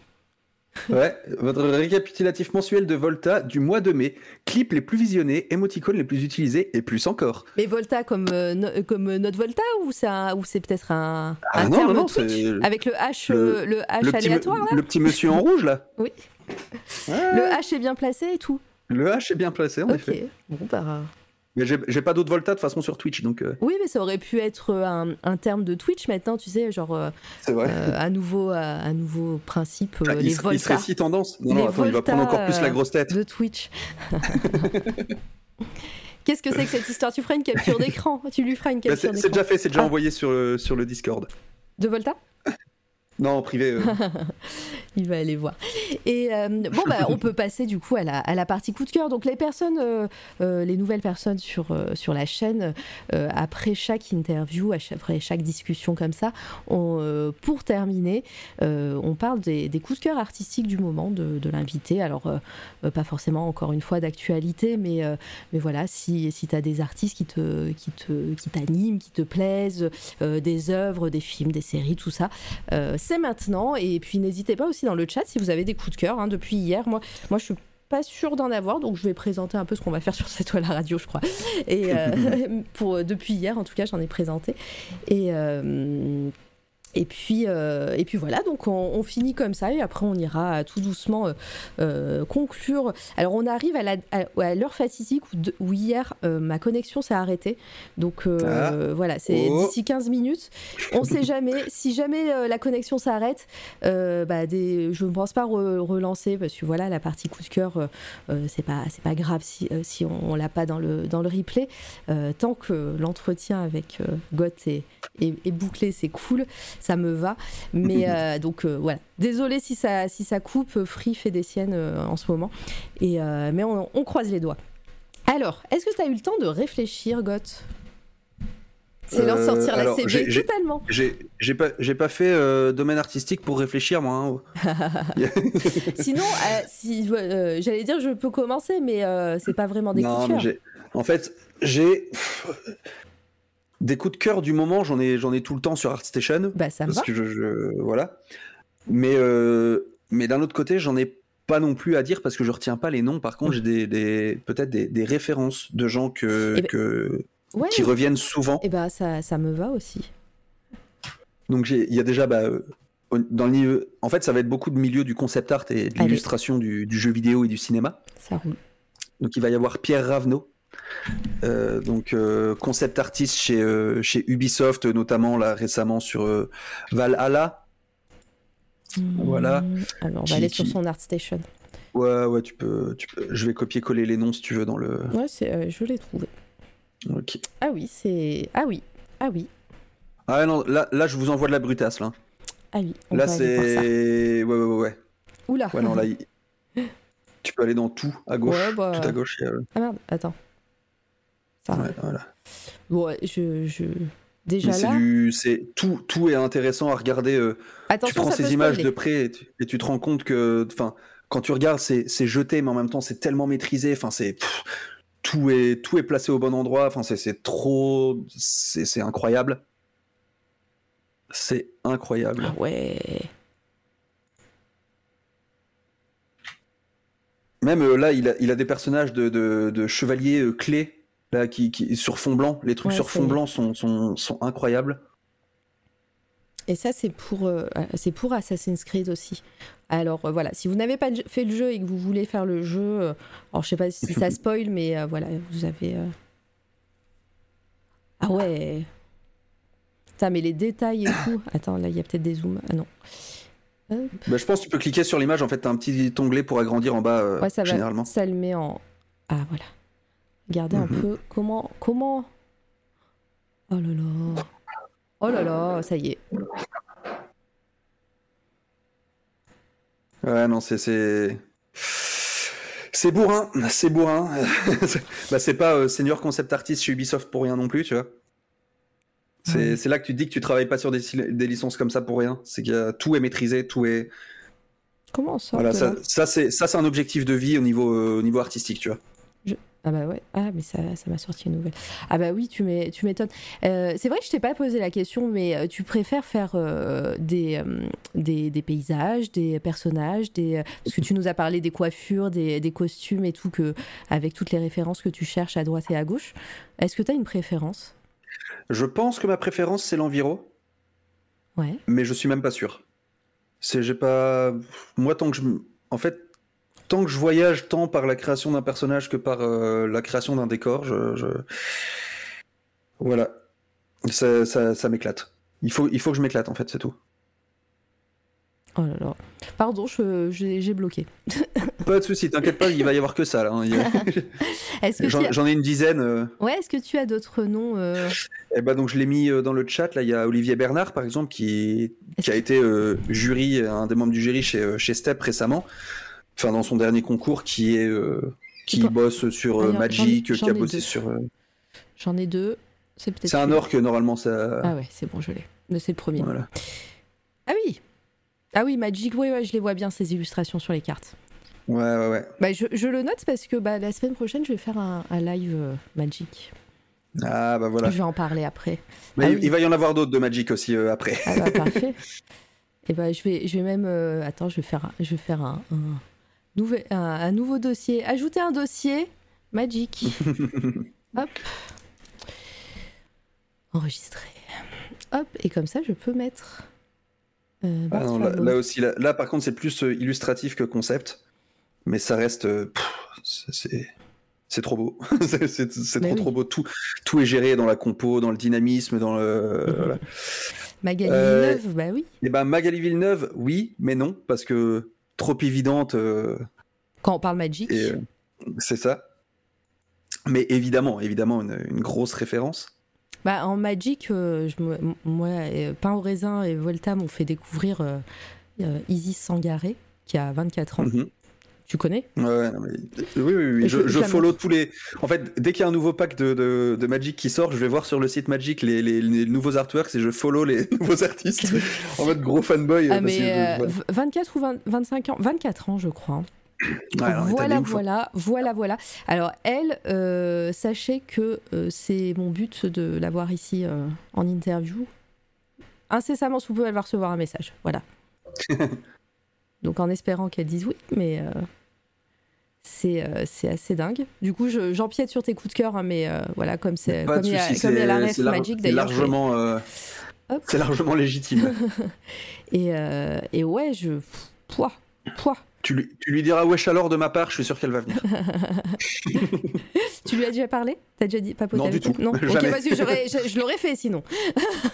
Ouais, votre récapitulatif mensuel de Volta du mois de mai. Clips les plus visionnés, émoticônes les plus utilisés et plus encore. Mais Volta comme, no- comme notre Volta ou c'est ou peut-être un, Ah un non, terme non, non, Twitch avec le H, le- le H le, petit, aléatoire là le petit monsieur en rouge là. Oui. Le H est bien placé et tout. le H est bien placé en effet. Bon bah. Mais j'ai pas d'autres Volta de toute façon sur Twitch donc euh, Oui, mais ça aurait pu être euh, un, un terme de Twitch maintenant, tu sais, genre euh, c'est vrai. euh, un nouveau, un nouveau principe, euh, Ah, les il, serait, il serait Volta si tendance. Non, non, attends, il va Volta, prendre encore plus la grosse tête. de Twitch. [LAUGHS] Qu'est-ce que c'est que cette histoire? Tu feras une capture d'écran. Tu lui feras une Bah, capture c'est c'est d'écran. déjà fait, c'est déjà Ah. envoyé sur, sur le Discord. De Volta? Non, en privé. euh. [LAUGHS] Il va aller voir. Et euh, bon, bah, on peut passer du coup à la, à la partie coup de cœur. Donc, les personnes, euh, les nouvelles personnes sur, sur la chaîne, après chaque interview, après chaque discussion comme ça, pour terminer, on parle des, des coups de cœur artistiques du moment de, de l'invité. Alors, pas forcément encore une fois d'actualité, mais, mais voilà, si, si tu as des artistes qui te qui te qui t'animent, qui te plaisent, des œuvres, des films, des séries, tout ça, c'est maintenant. Et puis n'hésitez pas aussi dans le chat si vous avez des coups de cœur. hein, depuis hier, moi, moi je suis pas sûre d'en avoir, donc je vais présenter un peu ce qu'on va faire sur cette toile à radio, je crois. Et euh, [LAUGHS] pour depuis hier, en tout cas, j'en ai présenté. Et euh, et puis, euh, et puis voilà, donc on, on finit comme ça et après on ira tout doucement euh, euh, conclure. Alors on arrive à la- à- à l'heure fatidique où, de- où hier euh, ma connexion s'est arrêtée. Donc euh, Ah. voilà, c'est Oh. d'ici 15 minutes. On sait jamais. [LAUGHS] Si jamais euh, la connexion s'arrête, euh, bah, des, je ne pense pas re- relancer parce que voilà, la partie coup de cœur, euh, euh, c'est pas, c'est pas grave si, euh, si on, on l'a pas dans le, dans le replay. Euh, tant que l'entretien avec euh, Goth est, est- est bouclé, c'est cool, ça me va. Mais [LAUGHS] euh, donc euh, voilà, désolé si ça, si ça coupe. Free fait des siennes euh, en ce moment. Et, euh, mais on, on croise les doigts. Alors, est-ce que tu as eu le temps de réfléchir, Goth? C'est Euh, sortir la CB totalement. J'ai j'ai pas, pas fait euh, domaine artistique pour réfléchir, moi. hein. [LAUGHS] [LAUGHS] Sinon, euh, si, euh, j'allais dire je peux commencer, mais euh, c'est pas vraiment des non. En fait, j'ai. Des coups de cœur du moment, j'en ai, j'en ai tout le temps sur ArtStation. Bah ça me Parce va. que je, je- voilà. Mais, euh, mais d'un autre côté, j'en ai pas non plus à dire parce que je retiens pas les noms. Par contre, j'ai des, des- peut-être des, des références de gens que, Eh ben- que- Ouais. qui reviennent souvent. Et bah ça, ça me va aussi. Donc j'ai- il y a déjà bah, euh, au- dans le niveau- en fait, ça va être beaucoup de milieu du concept art et de Allez. l'illustration du, du jeu vidéo et du cinéma. Ça roule. Donc il va y avoir Pierre Ravenot, euh, donc euh, concept artiste chez, euh, chez Ubisoft, notamment là récemment sur Valhalla. Voilà. Hmm, Alors on va Qui- aller sur son ArtStation. Ouais, ouais, tu peux, tu peux. Je vais copier-coller les noms si tu veux dans le. Ouais, c'est, je l'ai trouvé. Ok. Ah oui, c'est. Ah oui. Ah oui. Ah non, là, là, je vous envoie de la brutasse là. Ah oui. on Là, peut aller voir ça. c'est, ouais, ouais, Oula. Ouais, non, là, [LAUGHS] tu peux aller dans tout à gauche. Ouais, bah. Tout à gauche. Ah merde, attends. Ouais, voilà. Ouais, je. je... Déjà là. du, c'est tout, tout est intéressant à regarder. euh, tu prends ces images spoiler. de près et tu, et tu te rends compte que, enfin, quand tu regardes, c'est c'est jeté, mais en même temps, c'est tellement maîtrisé. Enfin, c'est tout est tout est placé au bon endroit. Enfin, c'est c'est trop, c'est c'est incroyable. C'est incroyable. Ah ouais. Même euh, là, il a, il a des personnages de, de, de chevaliers euh, clés là qui, qui sur fond blanc. Les trucs Ouais, sur fond blanc sont, sont, sont incroyables. Et ça, c'est pour, euh, c'est pour Assassin's Creed aussi. Alors euh, voilà, si vous n'avez pas fait le jeu et que vous voulez faire le jeu, euh, alors je sais pas si ça spoil, mais voilà, vous avez. Ah ouais. Putain, mais les détails et tout. [COUGHS] Attends, là, il y a peut-être des zooms. Ah non. Bah, je pense que tu peux cliquer sur l'image. En fait, t'as un petit onglet pour agrandir en bas Ouais, ça va. généralement. Ça le met en. Ah voilà. Regardez un Mhm. peu comment comment. Oh là là. Oh là là, ça y est. Ouais, non, c'est c'est c'est bourrin, c'est bourrin. [LAUGHS] bah, c'est pas euh, senior concept artist chez Ubisoft pour rien non plus, tu vois. C'est Ouais. là que tu te dis que tu travailles pas sur des, des licences comme ça pour rien. C'est que tout est maîtrisé, tout est Comment ça voilà. Ça, là? ça c'est ça c'est un objectif de vie au niveau euh, au niveau artistique, tu vois. Ah bah ouais. Ah mais ça ça m'a sorti une nouvelle. Ah bah oui, tu m'é- tu m'étonnes. Euh, c'est vrai que je t'ai pas posé la question, mais euh, tu préfères faire euh, des, euh, des des paysages, des personnages, des parce que tu nous as parlé des coiffures, des, des costumes et tout que avec toutes les références que tu cherches à droite et à gauche. Est-ce que tu as une préférence? Je pense que ma préférence c'est l'enviro, Ouais. mais je suis même pas sûr. C'est j'ai pas moi tant que je en fait tant que je voyage tant par la création d'un personnage que par euh, la création d'un décor, je, je- voilà, ça, ça, ça m'éclate. Il faut, il faut que je m'éclate en fait, c'est tout. Oh là là. Pardon, j'ai bloqué. [LAUGHS] Pas de souci, t'inquiète pas, il va y avoir que ça hein. [LAUGHS] J'en ai une dizaine. euh. Ouais, est-ce que tu as d'autres noms euh, Et bah donc je l'ai mis dans le chat. Là, il y a Olivier Bernard par exemple qui, a été euh, jury, un des membres du jury chez, chez Step récemment. Enfin dans son dernier concours, qui est euh, qui Bon. bosse sur euh, Alors, ai- Magic, qui a bossé sur. euh, J'en ai deux. C'est peut-être. C'est un orc normalement ça. Ah ouais, c'est bon, je l'ai. Mais c'est le premier. Voilà. Ah oui. Ah oui, Magic, oui, ouais, je les vois bien ces illustrations sur les cartes. Ouais ouais ouais. Bah, je, je le note parce que bah, la semaine prochaine, je vais faire un, un live euh, Magic. Ah bah voilà. Je vais en parler après. Mais Ah il, oui. il va y en avoir d'autres de Magic aussi euh, après. Ah bah [LAUGHS] parfait. Et bah je vais, je vais même, euh, attends, je vais faire, je vais faire un, un, nouvel, un, un nouveau dossier. Ajouter un dossier Magic. [LAUGHS] Hop. Enregistrer. Hop. Et comme ça, je peux mettre. euh, Ah non, là, aussi, là, là, par contre, c'est plus euh, illustratif que concept, mais ça reste, euh, c'est- trop beau, [LAUGHS] c'est Mais trop oui. trop beau. Tout tout est géré dans la compo, dans le dynamisme, dans le. Mhm. voilà. Magali Euh, Villeneuve, bah oui. Et ben Magali Villeneuve, oui, mais non, parce que trop évidente, euh, Quand on parle Magic. euh, c'est ça. Mais évidemment, évidemment, une, une grosse référence. Bah, en Magic, euh, je moi, euh, Pain au raisin et Volta m'ont fait découvrir euh, Isis Sangaré, qui a 24 ans. Mhm. Tu connais? Ouais, mais- Oui, oui, oui. Je, follow tous les. En fait, dès qu'il y a un nouveau pack de, de, de Magic qui sort, je vais voir sur le site Magic les, les, les nouveaux artworks et je follow les [LAUGHS] nouveaux artistes [LAUGHS] en mode gros fanboy. Ah, que mais euh, voilà. v- 24 ou 20 25 ans 24 ans, je crois. Ouais, alors, voilà, hein. voilà, voilà, voilà. Alors, elle, euh, sachez que euh, c'est mon but de l'avoir ici euh, en interview. Incessamment sous peu, elle va recevoir un message. Voilà. [LAUGHS] Donc, en espérant qu'elle dise oui, mais euh, c'est euh, c'est assez dingue. Du coup, je- j'empiète sur tes coups de cœur, hein, mais euh, voilà, comme c'est Pas comme il y a, la c'est- ref Magic d'ailleurs. je largement, euh, c'est largement légitime. [LAUGHS] Et, et ouais, je. Pouah, pouah. tu, lui, tu lui diras wesh alors de ma part, je suis sûr qu'elle va venir. [LAUGHS] [LAUGHS] Tu lui as déjà parlé? T'as déjà dit papoté Non, du tout. Non, ok, Jamais. vas-y, j'aurais- je, je l'aurais fait sinon.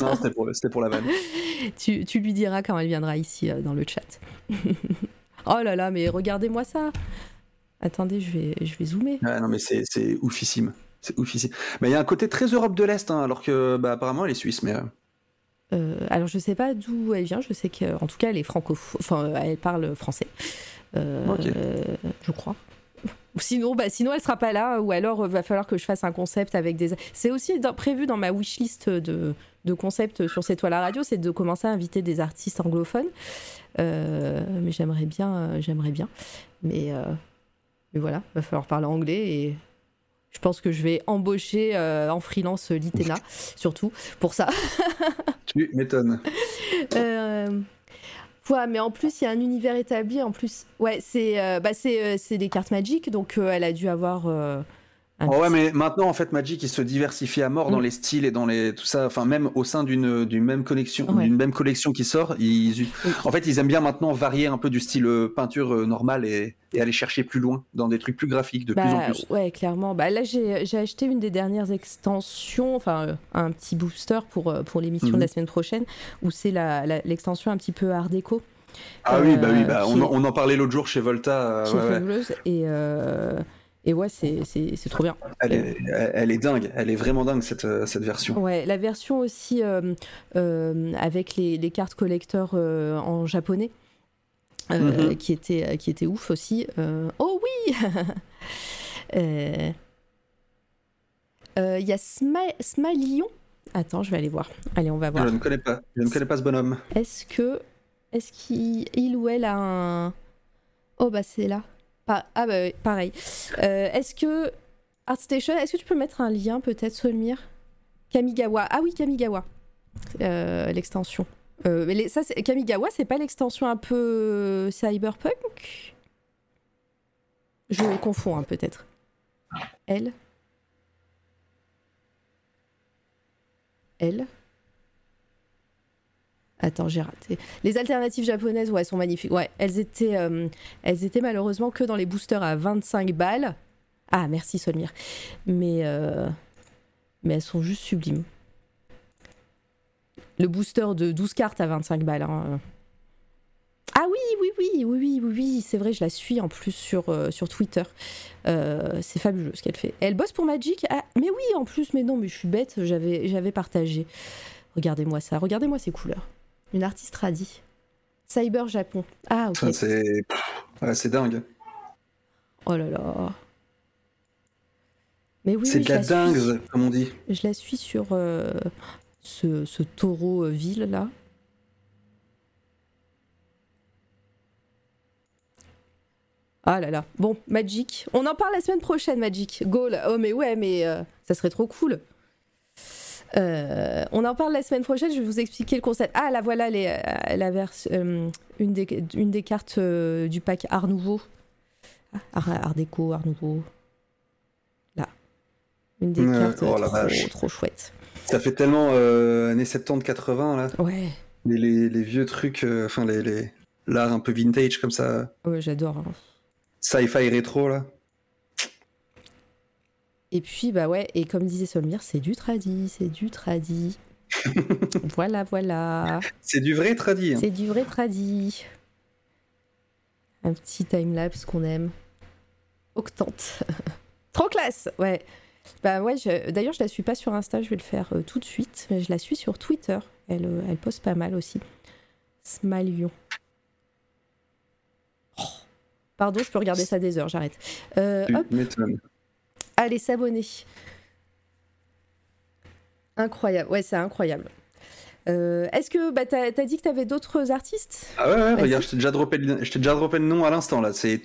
non, c'était pour, pour la vanne. Tu, tu lui diras quand elle viendra ici dans le chat. oh là là, mais regardez-moi ça. Attendez, je vais, je vais zoomer. Non, mais c'est, c'est oufissime. C'est oufissime. Mais il y a un côté très Europe de l'Est, hein, alors que bah, apparemment elle est suisse. Mais euh, Euh, alors je sais pas d'où elle vient, je sais qu'en tout cas elle est francophone, enfin elle parle français. Euh, Ok. Je crois. Sinon, bah, sinon, elle sera pas là, ou alors euh, va falloir que je fasse un concept avec des. C'est aussi dans- prévu dans ma wishlist de, de concepts sur cette toile à radio, c'est de commencer à inviter des artistes anglophones. Mais j'aimerais bien, j'aimerais bien. Mais, mais voilà, va falloir parler anglais et je pense que je vais embaucher euh, en freelance l'ITENA, [LAUGHS] surtout pour ça. [LAUGHS] Tu m'étonnes. Euh, voilà, mais en plus, il y a un univers établi. En plus, ouais, c'est euh, bah, c'est euh, c'est des cartes magiques, donc euh, elle a dû avoir. Oh ouais, mais maintenant, en fait, Magic, il se diversifie à mort dans Mm. les styles et dans les tout ça. Enfin, même au sein d'une même collection, Ouais. d'une même collection qui sort, ils, en fait, ils aiment bien maintenant varier un peu du style euh, peinture euh, normale et, et aller chercher plus loin dans des trucs plus graphiques de plus en Bah, plus. Ouais, clairement. Bah, là, j'ai j'ai acheté une des dernières extensions, enfin, euh, un petit booster pour, pour l'émission de Mhm. la semaine prochaine, où c'est la- la- l'extension un petit peu art déco. Ah oui, bah oui, bah, on, on en parlait l'autre jour chez Volta. euh, ouais, ouais. Et, euh, et ouais, c'est c'est- c'est trop bien. Elle, est, elle- elle est dingue, elle est vraiment dingue cette, euh, cette version. Ouais, la version aussi euh, euh, avec les, les cartes collector euh, en japonais, Mhm. qui, était, qui était ouf aussi. Oh oui Il [LAUGHS] y a Sma- Smalion? Attends, je vais aller voir. Allez, on va voir. Je ne connais pas, je ne connais pas ce bonhomme. Est-ce que. Est-ce qu'il il ou elle a un. Oh, bah c'est là. Ah, bah pareil. Euh, est-ce que. ArtStation, est-ce que tu peux mettre un lien peut-être, Solmir Kamigawa. Ah oui, Kamigawa. Euh, l'extension. Euh, mais ça, c'est- Kamigawa, c'est pas l'extension un peu cyberpunk? Je confonds hein, peut-être. Elle? Elle? Attends, j'ai raté. Les alternatives japonaises, ouais, sont magnifiques. Ouais, elles étaient, euh, elles étaient malheureusement que dans les boosters à 25 balles. Ah, merci Solmir. Mais, euh, mais elles sont juste sublimes. Le booster de 12 cartes à 25 balles. hein. Ah oui, oui, oui, oui, oui, oui, oui, c'est vrai, je la suis en plus sur, euh, sur Twitter. Euh, c'est fabuleux ce qu'elle fait. Elle bosse pour Magic? Ah, Mais oui, en plus, mais non, mais je suis bête, j'avais partagé. Regardez-moi ça, regardez-moi ces couleurs. Une artiste radie. Cyber Japon. Ah, ok. Ça, C'est ouais, c'est dingue. Oh là là. Mais oui, c'est oui, de la suis. dingue, comme on dit. Je la suis sur euh, ce, ce taureau euh, ville là. Ah là là. Bon, Magic. On en parle la semaine prochaine, Magic. Goal. Oh mais ouais, mais euh, ça serait trop cool. Euh, on en parle la semaine prochaine. Je vais vous expliquer le concept. Ah là voilà les, euh, la euh, une, des, une des cartes euh, du pack Art Nouveau. Ah, Art, Art déco, Art Nouveau. Là. Une des cartes oh la trop, vache. trop chouette. Ça fait tellement années 70-80 là. Ouais. Les, les- les vieux trucs, enfin les- l'art un peu vintage comme ça, Ouais, j'adore. hein. sci-fi rétro là. Et puis, bah ouais, et comme disait Solmir, c'est du tradi, c'est du tradi. [LAUGHS] voilà, voilà. C'est du vrai tradit. hein. C'est du vrai tradi. Un petit timelapse qu'on aime. Octante. [LAUGHS] Trop classe Ouais. Bah ouais, je- d'ailleurs, je la suis pas sur Insta, je vais le faire euh, tout de suite. Mais je la suis sur Twitter. Elle, euh, elle poste pas mal aussi. Smalion. Oh. Pardon, je peux regarder ça des heures, j'arrête. Euh, hop. Allez, s'abonner. Incroyable, ouais, c'est incroyable. Euh, Est-ce que bah, t'as as dit que t'avais d'autres artistes? Ah ouais, ouais, regarde, je t'ai déjà, droppé le- je déjà droppé le nom à l'instant là. C'est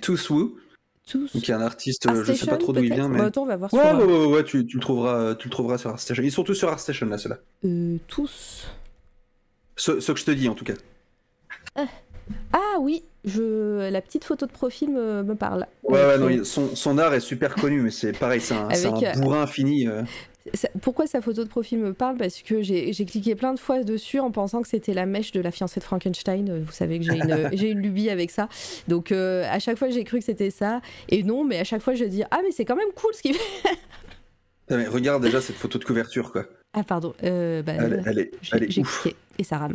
Tous qui est un artiste, je sais pas trop d'où il vient, mais. Bah, attends, on va voir Ouais, ouais, ouais, ouais, tu, tu le trouveras, tu le trouveras sur ArtStation. Ils sont tous sur ArtStation là, ceux-là. euh, tous. Ceux, ceux que je te dis en tout cas. Ah oui, je... la petite photo de profil me, me parle. Ouais, non, son, son art est super connu, mais c'est pareil, c'est un, un euh, bourrin fini. euh. Ça- Pourquoi sa photo de profil me parle? Parce que j'ai cliqué plein de fois dessus en pensant que c'était la mèche de la fiancée de Frankenstein. Euh, Vous savez que j'ai une, [LAUGHS] une lubie avec ça. Donc euh, à chaque fois j'ai cru que c'était ça. Et non, mais à chaque fois je dis Ah, mais c'est quand même cool ce qu'il fait. [LAUGHS] Mais regarde déjà cette photo de couverture, quoi. Ah, pardon. Euh, bah, Elle, elle est, elle ouf. cliqué et ça rame.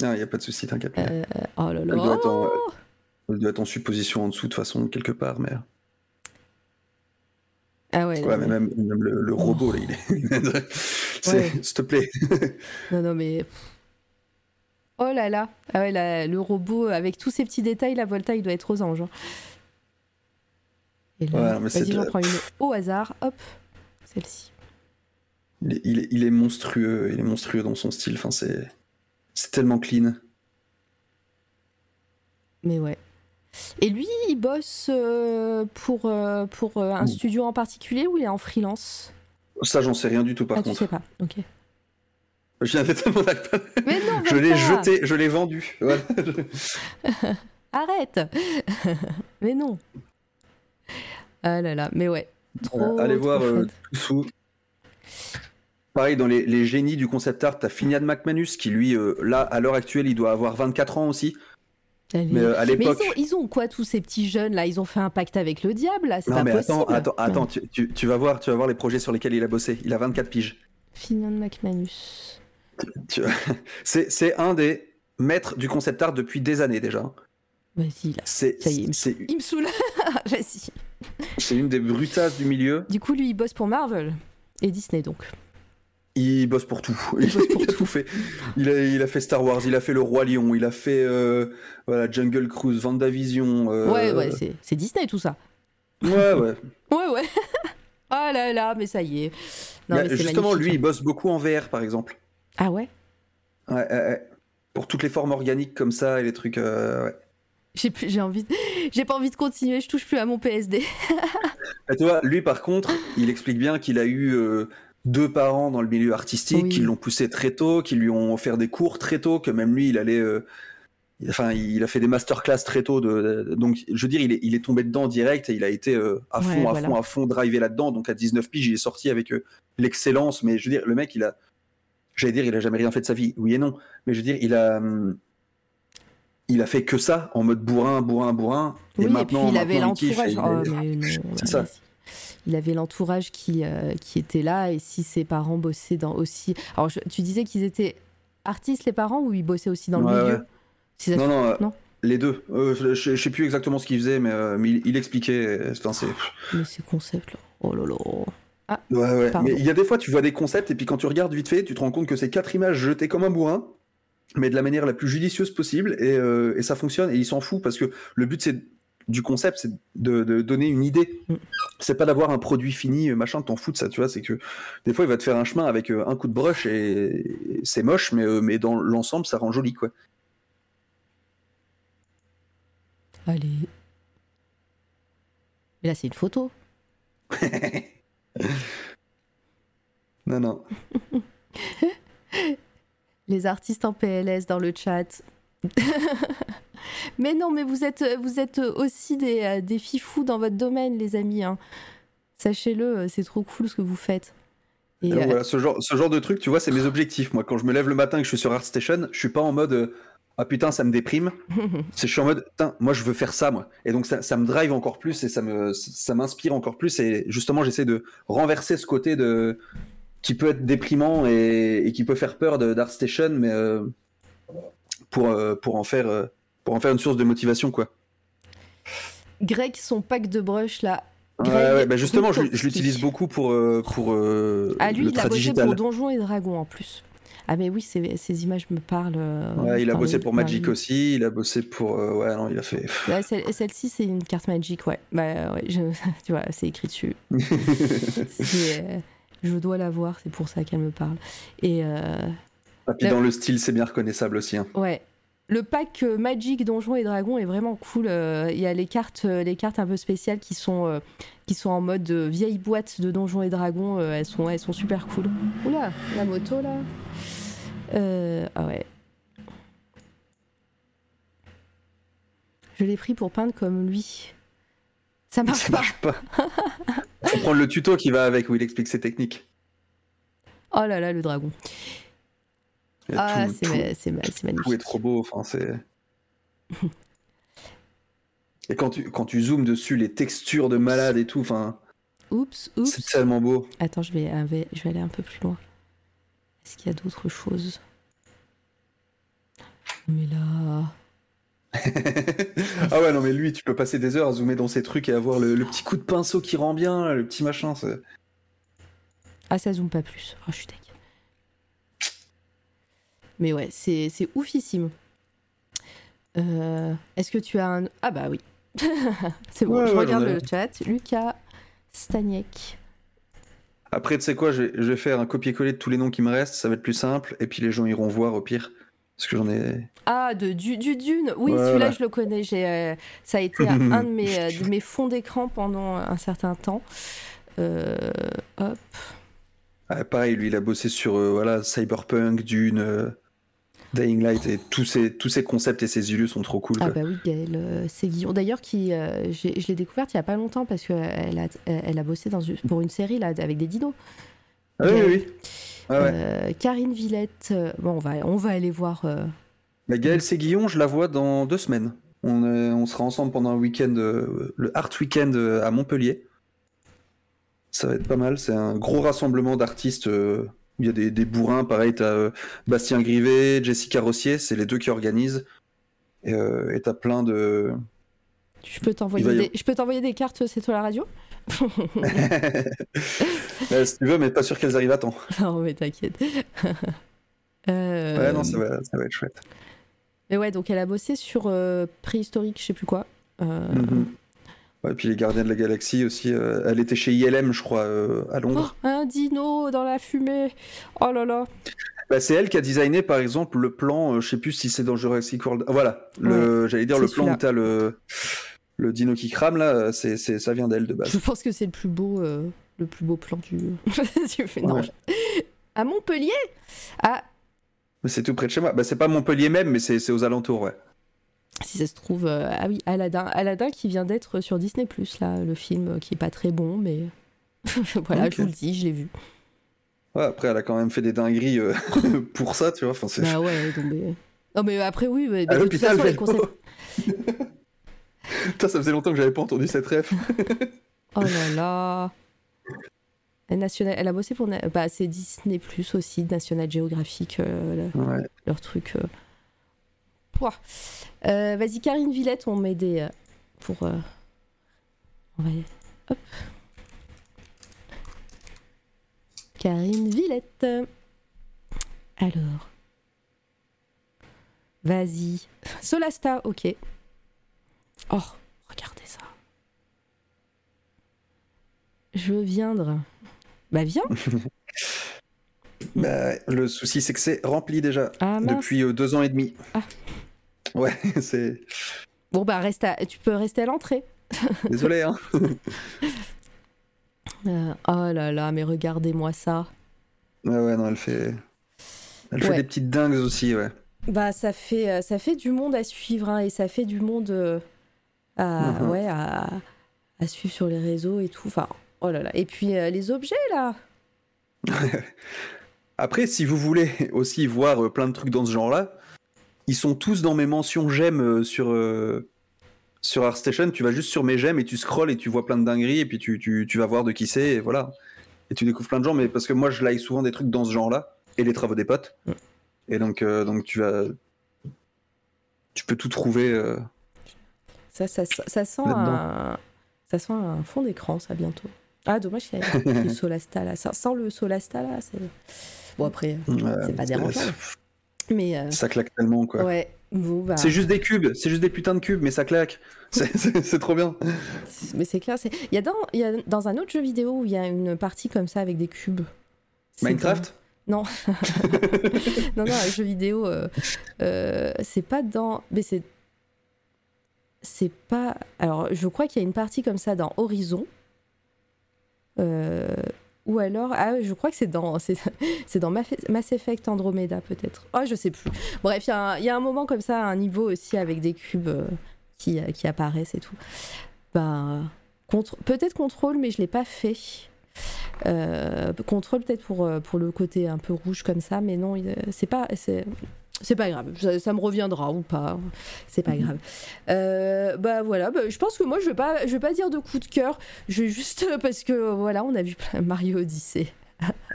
Il n'y a pas de souci, t'inquiète. Euh, oh là là. Elle doit être en- Elle doit être en supposition en dessous de toute façon, quelque part, mais. Ah ouais. Mais même, même le, le robot, là, il est. [LAUGHS] S'il te plaît. Non, non, mais. Oh là là. Ah ouais, la- le robot, avec tous ces petits détails, la Volta, il doit être aux anges. hein. Et là, Ouais, vas-y, j'en prends une au hasard. Hop, celle-ci. Il est, il est- il est monstrueux, il est monstrueux dans son style. Enfin, c'est, c'est tellement clean. Mais ouais. Et lui, il bosse euh, pour, euh, pour euh, un studio en particulier ou il est en freelance? Ça, j'en sais rien du tout, par Ah, tu contre. sais pas. Ok. Je viens d'être mon. Mais non, Je l'ai jeté, je l'ai vendu. Voilà. [LAUGHS] Arrête [LAUGHS] Mais non Ah là là, mais ouais. Trop, Allez trop voir tout sous. Pareil, dans les, les génies du concept art, t'as Finian McManus qui, lui, euh, là, à l'heure actuelle, il doit avoir 24 ans aussi. Allez. Mais euh, à ils l'époque. ont, ils ont quoi tous ces petits jeunes là? Ils ont fait un pacte avec le diable là? C'est Non, pas mais possible. attends, attends, attends, tu, tu- tu vas voir, tu vas voir les projets sur lesquels il a bossé. Il a 24 piges. Finan McManus. [LAUGHS] C'est c'est un des maîtres du concept art depuis des années déjà. Vas-y là. Ça y est. Il me saoule. [LAUGHS] Vas-y. c'est une des brutasses du milieu. Du coup, lui, il bosse pour Marvel et Disney donc. Il bosse pour tout. [LAUGHS] Il bosse pour a tout fait. Il a, il a fait Star Wars, il a fait Le Roi Lion, il a fait euh, voilà, Jungle Cruise, Vendavision. euh, Ouais, ouais, c'est- Disney tout ça. Ouais, ouais. [LAUGHS] Ouais, ouais. oh [LAUGHS] là là, mais ça y est. Non, Bah, mais justement, lui, il bosse beaucoup en VR, par exemple. Ah ouais? Ouais, ouais, ouais. Pour toutes les formes organiques comme ça et les trucs. euh, ouais. J'ai plus- j'ai envie, de- j'ai pas envie de continuer. Je touche plus à mon PSD. Et tu vois, lui, par contre, il explique bien qu'il a eu euh, deux parents dans le milieu artistique, Oui. qui l'ont poussé très tôt, qui lui ont offert des cours très tôt, que même lui, il allait. euh, il- Enfin, il a fait des masterclass très tôt. De, de- donc, je veux dire, il est, il est tombé dedans direct et il a été euh, à Ouais, fond, à voilà. fond, à fond drivé là-dedans. Donc, à 19 piges, il est sorti avec euh, l'excellence. Mais je veux dire, le mec, il a. J'allais dire, il a jamais rien fait de sa vie. Oui et non. Mais je veux dire, il a. hum, Il a fait que ça, en mode bourrin, bourrin, bourrin. Oui, et et puis maintenant, il avait maintenant, l'entourage. Oh, mais C'est ça. Il avait l'entourage qui, euh, qui était là et si ses parents bossaient dans aussi. Alors je- tu disais qu'ils étaient artistes les parents ou ils bossaient aussi dans le Ouais, milieu? ouais. Si Non, non, euh, non? les deux. Euh, je, je- je sais plus exactement ce qu'il faisait, mais, euh, mais il, il expliquait. Enfin, c'est... Mais ces concepts là. Oh là là. Ouais, ouais. Pardon. Mais il y a des fois, tu vois des concepts, et puis quand tu regardes vite fait, tu te rends compte que c'est quatre images jetées comme un bourrin, mais de la manière la plus judicieuse possible, et, euh, et ça fonctionne, et il s'en fout, parce que le but c'est du concept, c'est de, de donner une idée. Mm. C'est pas d'avoir un produit fini, euh, machin, t'en fous de ça, tu vois, c'est que des fois, il va te faire un chemin avec euh, un coup de brush, et, et c'est moche, mais, euh, mais dans l'ensemble, ça rend joli, quoi. Allez. Mais là c'est une photo. [LAUGHS] non, non. [LAUGHS] Les artistes en PLS dans le chat. [LAUGHS] mais non, mais vous êtes, vous êtes aussi des, euh, des fifous dans votre domaine, les amis. hein. Sachez-le, euh, c'est trop cool ce que vous faites. Et, euh, voilà, ce genre, ce genre de truc, tu vois, c'est mes objectifs. Moi, quand je me lève le matin et que je suis sur ArtStation, je suis pas en mode euh, ah putain, ça me déprime. [LAUGHS] Je suis en mode putain, moi je veux faire ça, moi. Et donc ça, ça me drive encore plus et ça me, ça m'inspire encore plus. Et justement, j'essaie de renverser ce côté de qui peut être déprimant et, et qui peut faire peur de- d'ArtStation, mais euh, pour pour en faire pour en faire une source de motivation, quoi. Greg, son pack de brush là. Ouais, Greg ouais, bah justement, je, l'utilise beaucoup pour euh, pour euh, Ah, lui, le il a bossé pour Donjons et Dragons en plus. Ah, mais oui, ces, ces images me parlent. euh, Ouais, il a bossé pour Magic aussi, il a bossé pour. euh, ouais, non, il a fait. Ouais, Celle-ci, c'est une carte Magic, ouais. Bah, ouais, je- [LAUGHS] tu vois, c'est écrit dessus. [LAUGHS] Euh, je dois la voir, c'est pour ça qu'elle me parle. Et euh, Ah, puis dans le style, c'est bien reconnaissable aussi. hein. ouais, le pack euh, Magic Donjons et Dragons est vraiment cool. Euh, Il y a les cartes, euh, les cartes un peu spéciales qui sont, euh, qui sont en mode euh, vieille boîte de Donjons et Dragons. Euh, elles, sont, elles sont super cool. Oula, la moto là. Euh, ah ouais. Je l'ai pris pour peindre comme lui. Ça marche Ça pas. marche pas. [LAUGHS] Faut prendre le tuto qui va avec où il explique ses techniques. Oh là là, le dragon. Ah, c'est tout- ma- c'est ma- c'est tout est magnifique. trop beau. Enfin, c'est. [LAUGHS] Et quand tu, quand tu zoomes dessus, les textures de malade et tout, enfin, Oups, c'est tellement beau. Attends, je vais, aller- je vais aller un peu plus loin. Est-ce qu'il y a d'autres choses? Mais là. [LAUGHS] ah ouais, non, mais lui, tu peux passer des heures à zoomer dans ces trucs et avoir le, le petit coup de pinceau qui rend bien, le petit machin. Ah, ça zoome pas plus. Oh, je suis deg. Mais ouais, c'est c'est oufissime. Euh, Est-ce que tu as un. Ah bah oui. [LAUGHS] c'est bon, Ouais, je ouais, regarde le chat. Lucas Staniek. Après, tu sais quoi, je vais, je vais faire un copier-coller de tous les noms qui me restent, ça va être plus simple, et puis les gens iront voir au pire. Parce que j'en ai. Ah, de, du, du Dune. Oui, Voilà. celui-là, je le connais. J'ai, euh, ça a été [LAUGHS] un, de, mes, euh, de mes fonds d'écran pendant un certain temps. Euh, hop. Ah, pareil, lui, il a bossé sur euh, voilà, Cyberpunk, Dune, euh, Dying Light, et tous ces, tous ces concepts et ces illus sont trop cool. Ah bah oui, Gaël euh, Séguillon. D'ailleurs, qui, euh, je l'ai découverte il y a pas longtemps parce qu'elle a, elle a bossé dans une- pour une série là, avec des dinos. Ah oui, oui, oui. Ah ouais. Euh, Karine Villette. euh, bon, on va, on va aller voir. euh, La Gaëlle Séguillon, je la vois dans deux semaines. On, euh, on sera ensemble pendant un week-end, euh, le Art Weekend euh, à Montpellier. Ça va être pas mal. C'est un gros rassemblement d'artistes. Il y a des, des bourrins, pareil. T'as euh, Bastien Grivet, Jessica Rossier, c'est les deux qui organisent. Et euh, t'as plein de. je peux t'envoyer y des, je peux t'envoyer des cartes. C'est toi la radio? [LAUGHS] Euh, si tu veux, mais pas sûr qu'elles arrivent à temps. [LAUGHS] Non, mais t'inquiète. [LAUGHS] Euh, Ouais, non, ça va, ça va être chouette. Mais ouais, donc elle a bossé sur préhistorique, je sais plus quoi. Mhm. Ouais, puis les Gardiens de la Galaxie aussi. euh, elle était chez ILM, je crois, euh, à oh, Londres. un dino dans la fumée. Oh là là. Bah, c'est elle qui a designé, par exemple, le plan. euh, je sais plus si c'est dans Jurassic World. Ah, Voilà, le, j'allais dire le plan où t'as le le dino qui crame là. C'est, ça vient d'elle de base. Je pense que c'est le plus beau, euh, le plus beau plan du. [LAUGHS] du Ouais. À Montpellier? Ah, c'est tout près de chez moi. Bah, c'est pas Montpellier même, mais c'est, c'est aux alentours, ouais. Si ça se trouve, euh, ah oui, Aladdin, Aladdin qui vient d'être sur Disney là, le film euh, qui est pas très bon, mais [LAUGHS] voilà, je vous le dis, je l'ai vu. Ouais, après, elle a quand même fait des dingueries euh, [LAUGHS] pour ça, tu vois. Enfin. Bah ouais, non mais. Non mais après oui, mais, mais À de toute l'hôpital, façon les concepts. [LAUGHS] Putain, ça faisait longtemps que j'avais pas entendu cette ref. Oh là là. Elle, National... Elle a bossé pour. Bah, c'est Disney Plus aussi, National Geographic, euh, Ouais. leur truc. euh. Pouah. Euh, Vas-y, Karine Villette, on met des. euh, pour. euh, On va. Hop. Karine Villette. Alors. Vas-y. Solasta, ok. Oh, regardez ça. Je veux viendre. Bah viens. [LAUGHS] Bah, le souci, c'est que c'est rempli déjà Ah depuis deux ans et demi. Ah. [LAUGHS] Ouais, c'est. Bon bah reste à... tu peux rester à l'entrée. [LAUGHS] Désolé, hein. Euh, oh là là, mais regardez-moi ça. Ouais, ouais, non, elle fait. Elle fait des petites dingues aussi, ouais. Bah ça fait euh, ça fait du monde à suivre hein, et ça fait du monde euh, à Mhm. ouais à, à suivre sur les réseaux et tout. Enfin oh là là. Et puis euh, les objets là. [LAUGHS] Après, si vous voulez aussi voir plein de trucs dans ce genre-là, ils sont tous dans mes mentions j'aime euh, sur, euh, sur ArtStation. Tu vas juste sur mes j'aime et tu scrolls et tu vois plein de dingueries et puis tu, tu, tu vas voir de qui c'est et voilà. Et tu découvres plein de gens, mais parce que moi je like souvent des trucs dans ce genre-là et les travaux des potes. Et donc, euh, donc tu vas. Tu peux tout trouver. euh, Ça ça, ça, ça sent un ça sent un fond d'écran ça bientôt. Ah dommage qu'il y ait le [LAUGHS] Solasta là. Ça, sans le Solasta là, c'est bon après euh, c'est pas dérangeant. Mais euh, Ça claque tellement, quoi. ouais. Bon, bah, C'est juste des cubes, c'est juste des putains de cubes, mais ça claque. [LAUGHS] C'est- trop bien. Mais c'est clair, il y, a dans... il y a dans un autre jeu vidéo où il y a une partie comme ça avec des cubes. Minecraft [LAUGHS] Non, non, un jeu vidéo, euh, euh, c'est pas dans. Mais c'est. C'est pas. Alors, je crois qu'il y a une partie comme ça dans Horizon. Euh, Ou alors. Ah, je crois que c'est dans. C'est [LAUGHS] dans Mass Effect Andromeda, peut-être. Ah, je sais plus. Bref, il y, a un- il y a un moment comme ça, un niveau aussi avec des cubes euh, qui, euh, qui apparaissent et tout. Contre- Peut-être contrôle, mais je l'ai pas fait. Euh, contrôle peut-être pour, pour le côté un peu rouge comme ça, mais non, c'est pas. C'est... Pas grave, ça, ça me reviendra ou pas, c'est pas grave. Euh, bah voilà, bah, je pense que moi je vais pas, je vais pas dire de coup de cœur, je vais juste parce que voilà, on a vu plein Mario Odyssey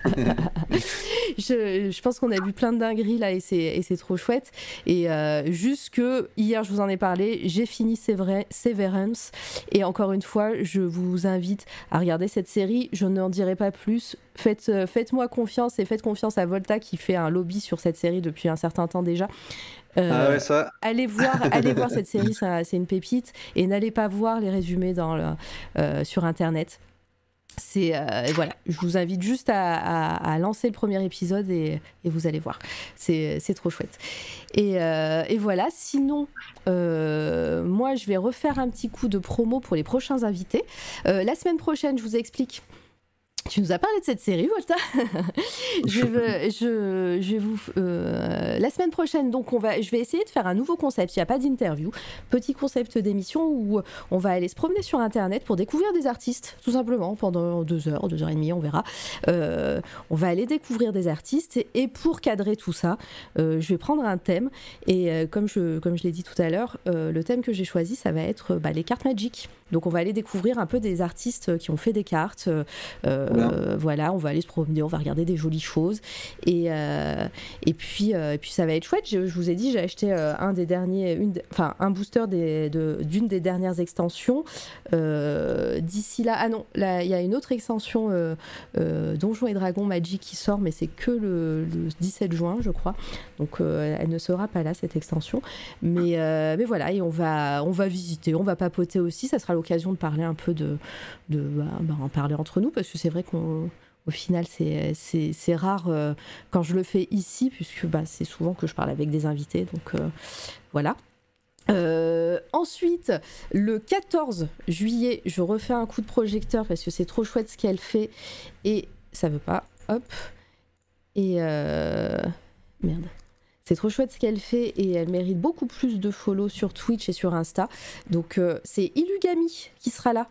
[LAUGHS] je, je pense qu'on a vu plein de dingueries là et c'est, trop chouette. Et euh, juste que hier, je vous en ai parlé, j'ai fini Sever- Severance. Et encore une fois, je vous invite à regarder cette série. Je n'en dirai pas plus. Faites, euh, faites-moi confiance et faites confiance à Volta qui fait un lobby sur cette série depuis un certain temps déjà. Euh, Ah ouais, ça. allez voir, allez voir cette série, c'est une pépite. Et n'allez pas voir les résumés dans le- sur internet. C'est euh, voilà, je vous invite juste à, à- lancer le premier épisode et, et vous allez voir. C'est trop chouette. Et, euh, et voilà, sinon, euh, moi je vais refaire un petit coup de promo pour les prochains invités. La semaine prochaine, je vous explique. Tu nous as parlé de cette série, Volta. [LAUGHS] je, veux- je, je vais vous. euh, la semaine prochaine, donc, on va, je vais essayer de faire un nouveau concept. Il n'y a pas d'interview. Petit concept d'émission où on va aller se promener sur Internet pour découvrir des artistes, tout simplement, pendant deux heures, deux heures et demie, on verra. Euh, on va aller découvrir des artistes et, et pour cadrer tout ça, euh, je vais prendre un thème. Et comme je, comme je l'ai dit tout à l'heure, le thème que j'ai choisi, ça va être bah, les cartes Magic. Donc on va aller découvrir un peu des artistes qui ont fait des cartes. euh, euh, voilà, on va aller se promener, on va regarder des jolies choses. Et, euh, puis, euh, puis ça va être chouette. Je, vous ai dit, j'ai acheté un des derniers, enfin un booster de- d'une des dernières extensions. D'ici là, ah non, il y a une autre extension Donjons et Dragons Magic qui sort, mais c'est que le, le 17 juin, je crois. Donc elle ne sera pas là cette extension. Mais, mais voilà, et on va, on va visiter, on va papoter aussi. Ça sera l'occasion de parler un peu de, de bah, bah, en parler entre nous parce que c'est vrai au final, c'est- rare euh, quand je le fais ici, puisque bah, c'est souvent que je parle avec des invités. Donc euh, voilà. Euh, ensuite, le 14 juillet, je refais un coup de projecteur parce que c'est trop chouette ce qu'elle fait et ça veut pas. Hop. Et merde. C'est trop chouette ce qu'elle fait et elle mérite beaucoup plus de follow sur Twitch et sur Insta. Donc c'est Ilugami qui sera là.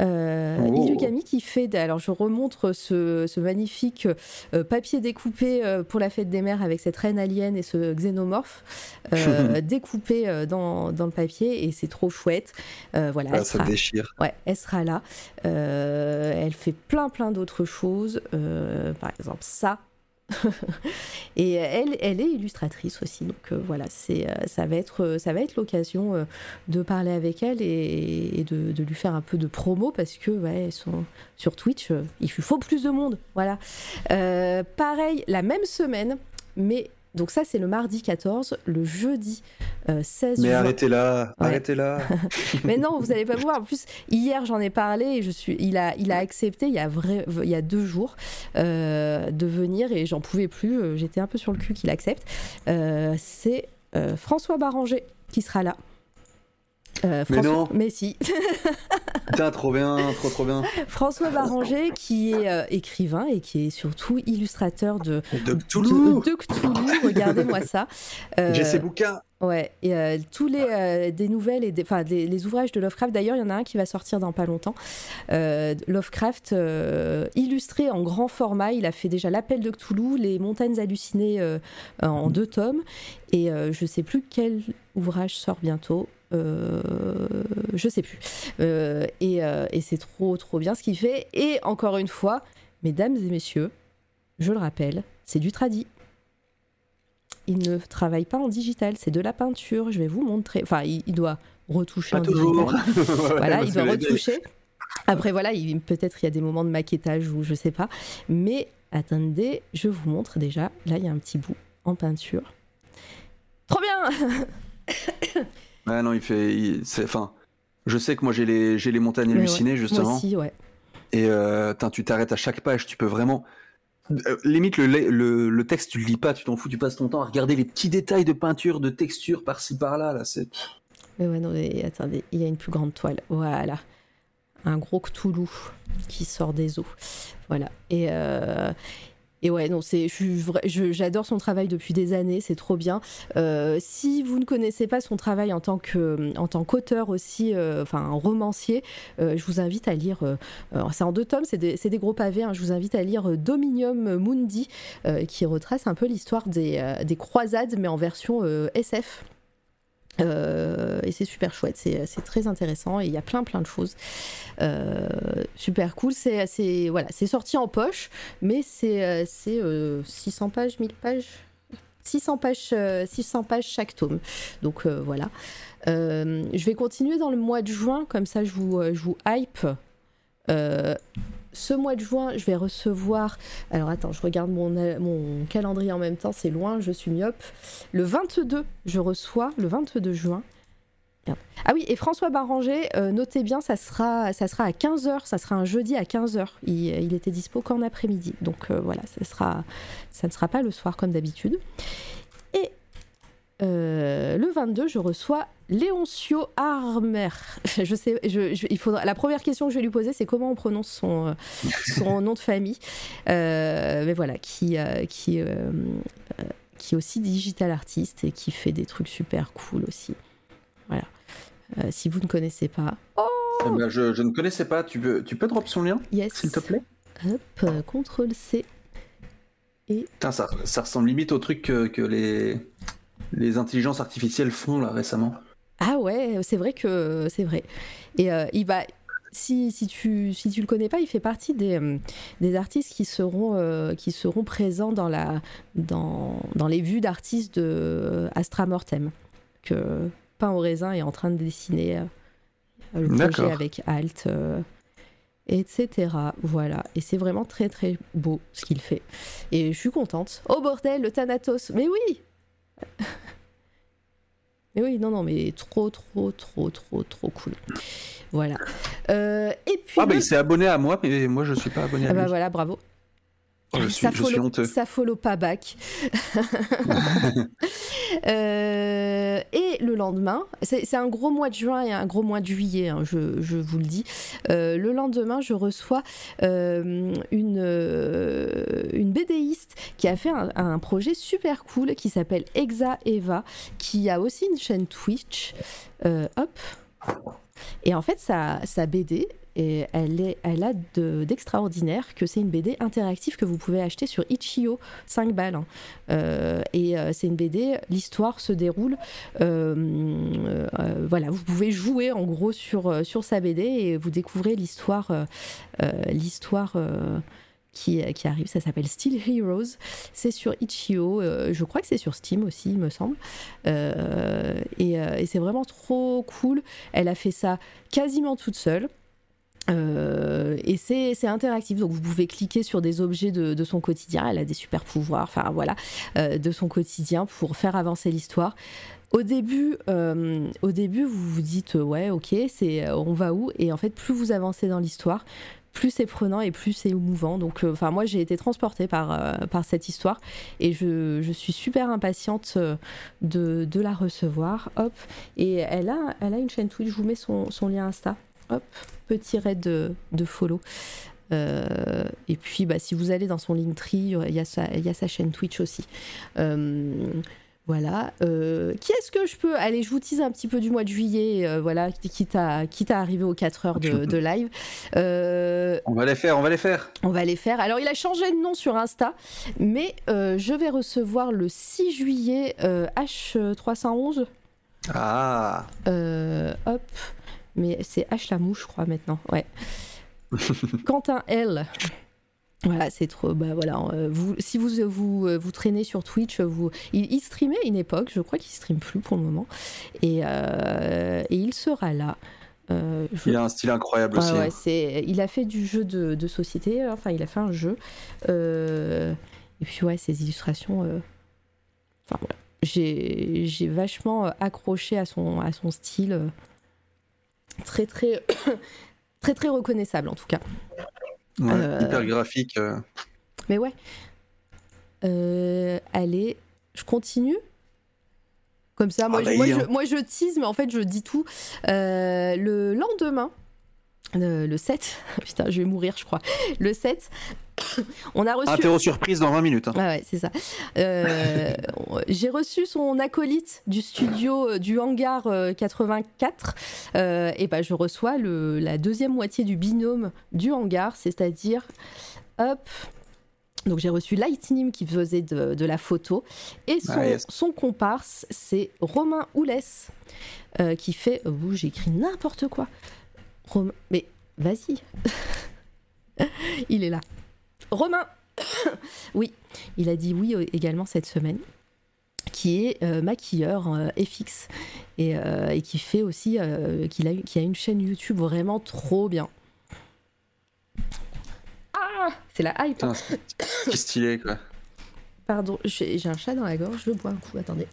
Euh, Oh. Qui fait, alors je remontre ce, ce magnifique euh, papier découpé euh, pour la fête des mères avec cette reine alien et ce xénomorphe euh, [LAUGHS] découpé dans, dans le papier et c'est trop chouette. Voilà, Ah, elle ça sera- déchire. Ouais, elle sera là. Elle fait plein plein d'autres choses. Par exemple ça. [LAUGHS] et elle, elle est illustratrice aussi. Donc euh, voilà, euh, ça va être, ça va être l'occasion euh, de parler avec elle et, de, lui faire un peu de promo parce que sur Twitch. euh, il faut plus de monde. Voilà. Euh, pareil, la même semaine, mais donc ça c'est le mardi 14, le jeudi euh, 16 Mais juin. arrêtez là, Ouais. arrêtez là. [LAUGHS] Mais non, vous allez pas [LAUGHS] voir. En plus, hier j'en ai parlé et je suis, il a, il a accepté il y a vrai, il y a deux jours euh, de venir et j'en pouvais plus. euh, J'étais un peu sur le cul qu'il accepte. Euh, c'est François Barranger qui sera là. Euh, Mais François- non. mais si. [LAUGHS] Putain, trop bien, trop trop bien. François Barranger qui est euh, écrivain et qui est surtout illustrateur de, De de, Cthulhu de Cthulhu. Regardez-moi ça. Euh, J'ai ces bouquins Ouais, et euh, tous les euh, des nouvelles et des, enfin les ouvrages de Lovecraft. D'ailleurs, il y en a un qui va sortir dans pas longtemps. Euh, Lovecraft euh, illustré en grand format. Il a fait déjà l'appel de Cthulhu, les montagnes hallucinées euh, en deux tomes, et euh, je sais plus quel ouvrage sort bientôt. Euh, je sais plus. Euh, et euh, et c'est trop trop bien ce qu'il fait. Et encore une fois, mesdames et messieurs, je le rappelle, c'est du tradit il ne travaille pas en digital, c'est de la peinture. Je vais vous montrer. Enfin, il, il doit retoucher Pas en toujours. digital. [LAUGHS] Voilà, il doit retoucher. Après, voilà, il- peut-être il y a des moments de maquettage ou je sais pas. Mais attendez, je vous montre déjà. Là, il y a un petit bout en peinture. Trop bien [LAUGHS] Ouais, non, il fait. il- c'est- Enfin, je sais que moi j'ai les, j'ai les montagnes ouais, hallucinées Moi justement. aussi, ouais. Et euh, tu t'arrêtes à chaque page, tu peux vraiment. Euh, limite, le, le, le texte, tu le lis pas, tu t'en fous, tu passes ton temps à regarder les petits détails de peinture, de texture par-ci par-là. Là, c'est. Mais ouais, non, mais attendez, il y a une plus grande toile. Voilà. Un gros Cthulhu qui sort des eaux. Voilà. Et, euh, et ouais, non, c'est, j'adore son travail depuis des années, c'est trop bien. Euh, si vous ne connaissez pas son travail en tant, que, en tant qu'auteur aussi, euh, enfin romancier, euh, je vous invite à lire, c'est en deux tomes, c'est des, gros pavés, hein, je vous invite à lire Dominium Mundi, qui retrace un peu l'histoire des, des croisades, mais en version SF. Euh, et c'est super chouette, c'est très intéressant et il y a plein plein de choses Euh, super cool. C'est voilà, c'est sorti en poche, mais c'est euh, c'est euh, 600 pages, 1000 pages? 600 pages, euh, 600 pages chaque tome. Donc voilà. Je vais continuer dans le mois de juin, comme ça je vous, je vous hype. Euh, ce mois de juin, je vais recevoir. Alors attends, je regarde mon, mon calendrier en même temps, c'est loin, je suis myope. Le 22, je reçois, le 22 juin. Ah oui, et François Barranger, euh, notez bien, ça sera, ça sera à 15h, ça sera un jeudi à 15h. Il, il était dispo qu'en après-midi. Donc euh, voilà, ça, sera, ça ne sera pas le soir comme d'habitude. Et euh, le 22, je reçois Léoncio Armer. [LAUGHS] Je sais, je, je- il faudra, la première question que je vais lui poser, c'est comment on prononce son, euh, son nom de famille. Euh, mais voilà, qui, qui, euh, qui est aussi digital artiste et qui fait des trucs super cool aussi. Voilà. Si vous ne connaissez pas, oh Eh ben, je, je ne connaissais pas. Tu peux, tu peux drop son lien, yes, s'il te plaît? Hop, contrôle C. Putain, ça, ça ressemble limite au truc que, que les, les intelligences artificielles font là récemment. Ah ouais, c'est vrai que c'est vrai. Et euh, il va, si, si tu si tu le connais pas, il fait partie des, euh, des artistes qui seront euh, qui seront présents dans la dans, dans les vues d'artistes de Astra Mortem que Pain au raisin est en train de dessiner euh, le projet avec Alt. euh, etc. Voilà. Et c'est vraiment très très beau ce qu'il fait. Et je suis contente. Oh bordel, le Thanatos. Mais oui [LAUGHS] Mais oui, non, non, mais trop, trop, trop, trop, trop cool. Voilà. Euh, et puis. Ah bah le- il s'est abonné à moi, mais moi je suis pas abonné à Ah lui. bah voilà, bravo. Je, suis, ça je suis follow, honteux. ça follow pas back. [LAUGHS] Euh, et le lendemain, c'est c'est un gros mois de juin et un gros mois de juillet, hein, je, je vous le dis. Euh, le lendemain, je reçois euh, une, une BDiste qui a fait un, un projet super cool qui s'appelle Exa Eva, qui a aussi une chaîne Twitch. Hop. Et en fait, sa, sa BD, elle, a de- d'extraordinaire que c'est une BD interactive que vous pouvez acheter sur Itch.io, 5 balles. hein. Euh, et euh, c'est une BD, l'histoire se déroule. euh, voilà, vous pouvez jouer en gros sur, sur sa BD et vous découvrez l'histoire. l'histoire. qui, qui arrive, ça s'appelle Still Heroes, c'est sur Itch.io, euh, je crois que c'est sur Steam aussi, il me semble, et c'est vraiment trop cool. Elle a fait ça quasiment toute seule. Euh, et c'est interactif, donc vous pouvez cliquer sur des objets de, son quotidien. Elle a des super pouvoirs, enfin voilà, euh, de son quotidien pour faire avancer l'histoire. Au début, euh, au début, vous vous dites ouais, ok, c'est on va où? Et en fait, plus vous avancez dans l'histoire, plus c'est prenant et plus c'est émouvant. Donc, enfin, moi, j'ai été transportée par par cette histoire et je, je suis super impatiente de, de la recevoir. Hop, et elle a elle a une chaîne Twitch. Je vous mets son lien Insta. Hop, petit raid de, de follow. Euh, et puis, bah, si vous allez dans son Linktree, il y, a sa- il y a sa chaîne Twitch aussi. Euh, voilà. Euh, qui est-ce que je peux Allez, je vous tease un petit peu du mois de juillet, euh, voilà, quitte à, quitte à arriver aux 4 heures de, de live. Euh, On va les faire, on va les faire. on va les faire. Alors, il a changé de nom sur Insta, mais euh, je vais recevoir le 6 juillet euh, H311. Ah, Euh, hop, mais c'est H la mouche, je crois, maintenant. Ouais. [LAUGHS] Quentin L. Voilà, c'est trop. Bah voilà, euh, vous, si vous, vous euh, vous traînez sur Twitch, vous, il, il streamait à une époque, je crois qu'il stream plus pour le moment, et, euh, et il sera là. Euh, je- il a un style incroyable aussi. ouais, hein. il a fait du jeu de, de société, enfin il a fait un jeu. Euh, et puis ouais, ses illustrations. euh, Enfin voilà. J'ai, j'ai vachement euh, accroché à son, à son style. Très très [COUGHS] très très reconnaissable en tout cas. Ouais, Euh, Hyper graphique. euh. Mais ouais. Euh, allez, je continue. Comme ça, moi, Ah je, bah, moi, y, je, hein. moi, je tease, mais en fait, je dis tout. Le lendemain, le, le [LAUGHS] 7, putain, je vais mourir, je crois. Le 7, [COUGHS] on a reçu. Interro surprise dans 20 minutes. hein. Ah ouais, c'est ça. Euh, J'ai reçu son acolyte du studio euh, du hangar euh, 84. euh, et ben je reçois le, la deuxième moitié du binôme du hangar, c'est-à-dire, hop, Donc j'ai reçu Lightning qui faisait de, de la photo et son, Ah, yes. son comparse c'est Romain Oulès euh, qui fait. Ouh, j'ai écrit n'importe quoi. Romain, mais vas-y. [LAUGHS] il est là. Romain. [COUGHS] oui, il a dit oui euh, également cette semaine. Qui est euh, maquilleur euh, FX et, euh, et qui fait aussi qu'il a, qui a une chaîne YouTube vraiment trop bien. Ah, c'est la hype. Putain, [COUGHS] c'est stylé, quoi. Pardon, j'ai j'ai un chat dans la gorge, je bois un coup, attendez.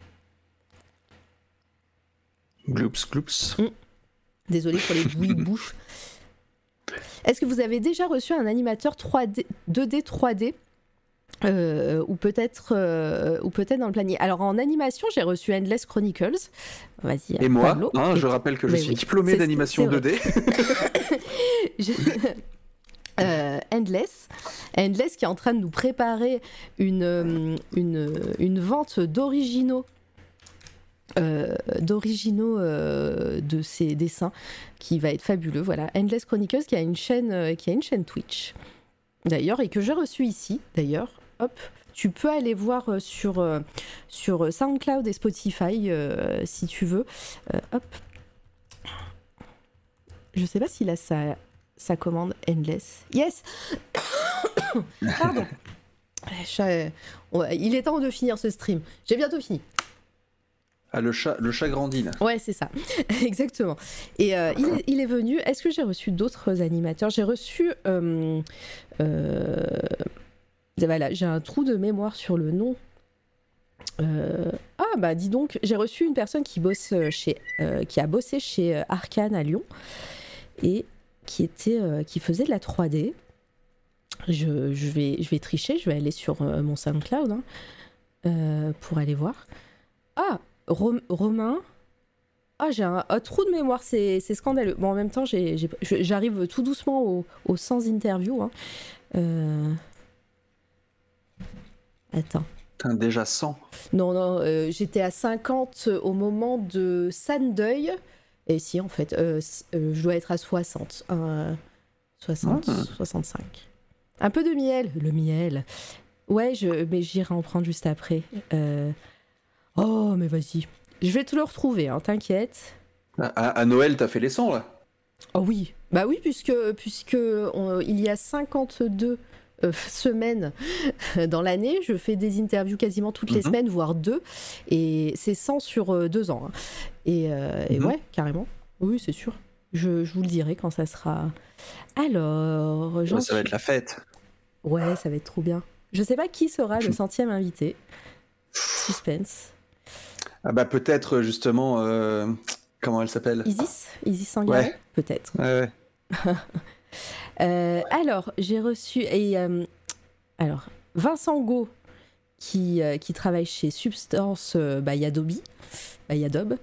Gloops, gloops. Désolée pour les bruits de bouche. Est-ce que vous avez déjà reçu un animateur 3D, 2D, 3D euh, ou peut-être euh, ou peut-être dans le planier. Alors en animation, j'ai reçu Endless Chronicles. Vas-y. Et moi, hein, Et- je rappelle que je Mais suis oui, diplômé d'animation c'est 2D. [LAUGHS] Je- Euh, Endless. Endless qui est en train de nous préparer une, euh, une, une vente d'originaux. Euh, d'originaux euh, de ses dessins qui va être fabuleux voilà Endless Chronicles qui a une chaîne euh, qui a une chaîne Twitch d'ailleurs et que j'ai reçu ici d'ailleurs hop tu peux aller voir sur sur SoundCloud et Spotify si tu veux hop je sais pas s'il a sa, sa commande Endless. Yes [COUGHS] Pardon. [COUGHS] Il est temps de finir ce stream. J'ai bientôt fini. Ah, le chat, le chat. Ouais, c'est ça. [LAUGHS] Exactement. Et euh, il, est, venu. Est-ce que j'ai reçu d'autres animateurs? J'ai reçu. euh, euh, voilà, j'ai un trou de mémoire sur le nom. Ah bah dis donc, j'ai reçu une personne qui bosse chez, qui a bossé chez Arkane à Lyon et qui était, qui faisait de la 3D. Je, vais, je vais tricher, je vais aller sur mon SoundCloud hein, pour aller voir. Ah, Rom- Romain? Ah, j'ai un, un trou de mémoire, c'est scandaleux. Bon, en même temps, j'arrive tout doucement au, au sans interview. hein. Euh, Attends. Putain, déjà 100. Non, non, euh, j'étais à 50 au moment de Sandeuil. Et si, en fait, euh, je dois être à 60. euh, 60, Ah. 65. Un peu de miel. Le miel. Ouais, je, mais j'irai en prendre juste après. Oh, mais vas-y. Je vais te le retrouver, hein, t'inquiète. À, à- à Noël, t'as fait les 100, là? Oh oui, bah oui, puisque, puisque on- il y a 52 euh, semaines [LAUGHS] dans l'année, je fais des interviews quasiment toutes les Mhm. semaines, voire deux, et c'est 100 sur euh, deux ans. hein. Et, euh, et Mhm. ouais, carrément. Oui, c'est sûr. Je, je vous le dirai quand ça sera. Alors, Ouais, ça va être la fête. Ouais, ça va être trop bien. Je sais pas qui sera le [LAUGHS] centième invité. Suspense. Ah bah peut-être, justement, euh, comment elle s'appelle? Isis? Isis Sangare Ouais. Peut-être. Ouais, ouais. [LAUGHS] Euh, alors, j'ai reçu. Et, euh, alors, Vincent Go, qui, euh, qui travaille chez Substance euh, by Adobe, by Adobe,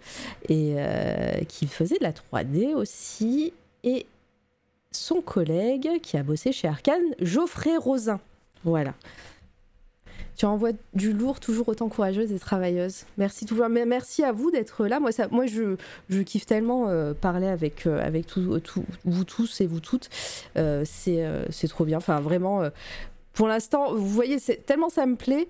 et euh, qui faisait de la 3D aussi. Et son collègue qui a bossé chez Arkane, Geoffrey Rosin. Voilà. Tu envoies du lourd, toujours autant courageuse et travailleuse. Merci toujours. Mais merci à vous d'être là. Moi, ça, moi je, je kiffe tellement euh, parler avec, euh, avec tout, tout- vous tous et vous toutes. Euh, c'est euh, trop bien. Enfin, vraiment, euh, pour l'instant, vous voyez, tellement ça me plaît,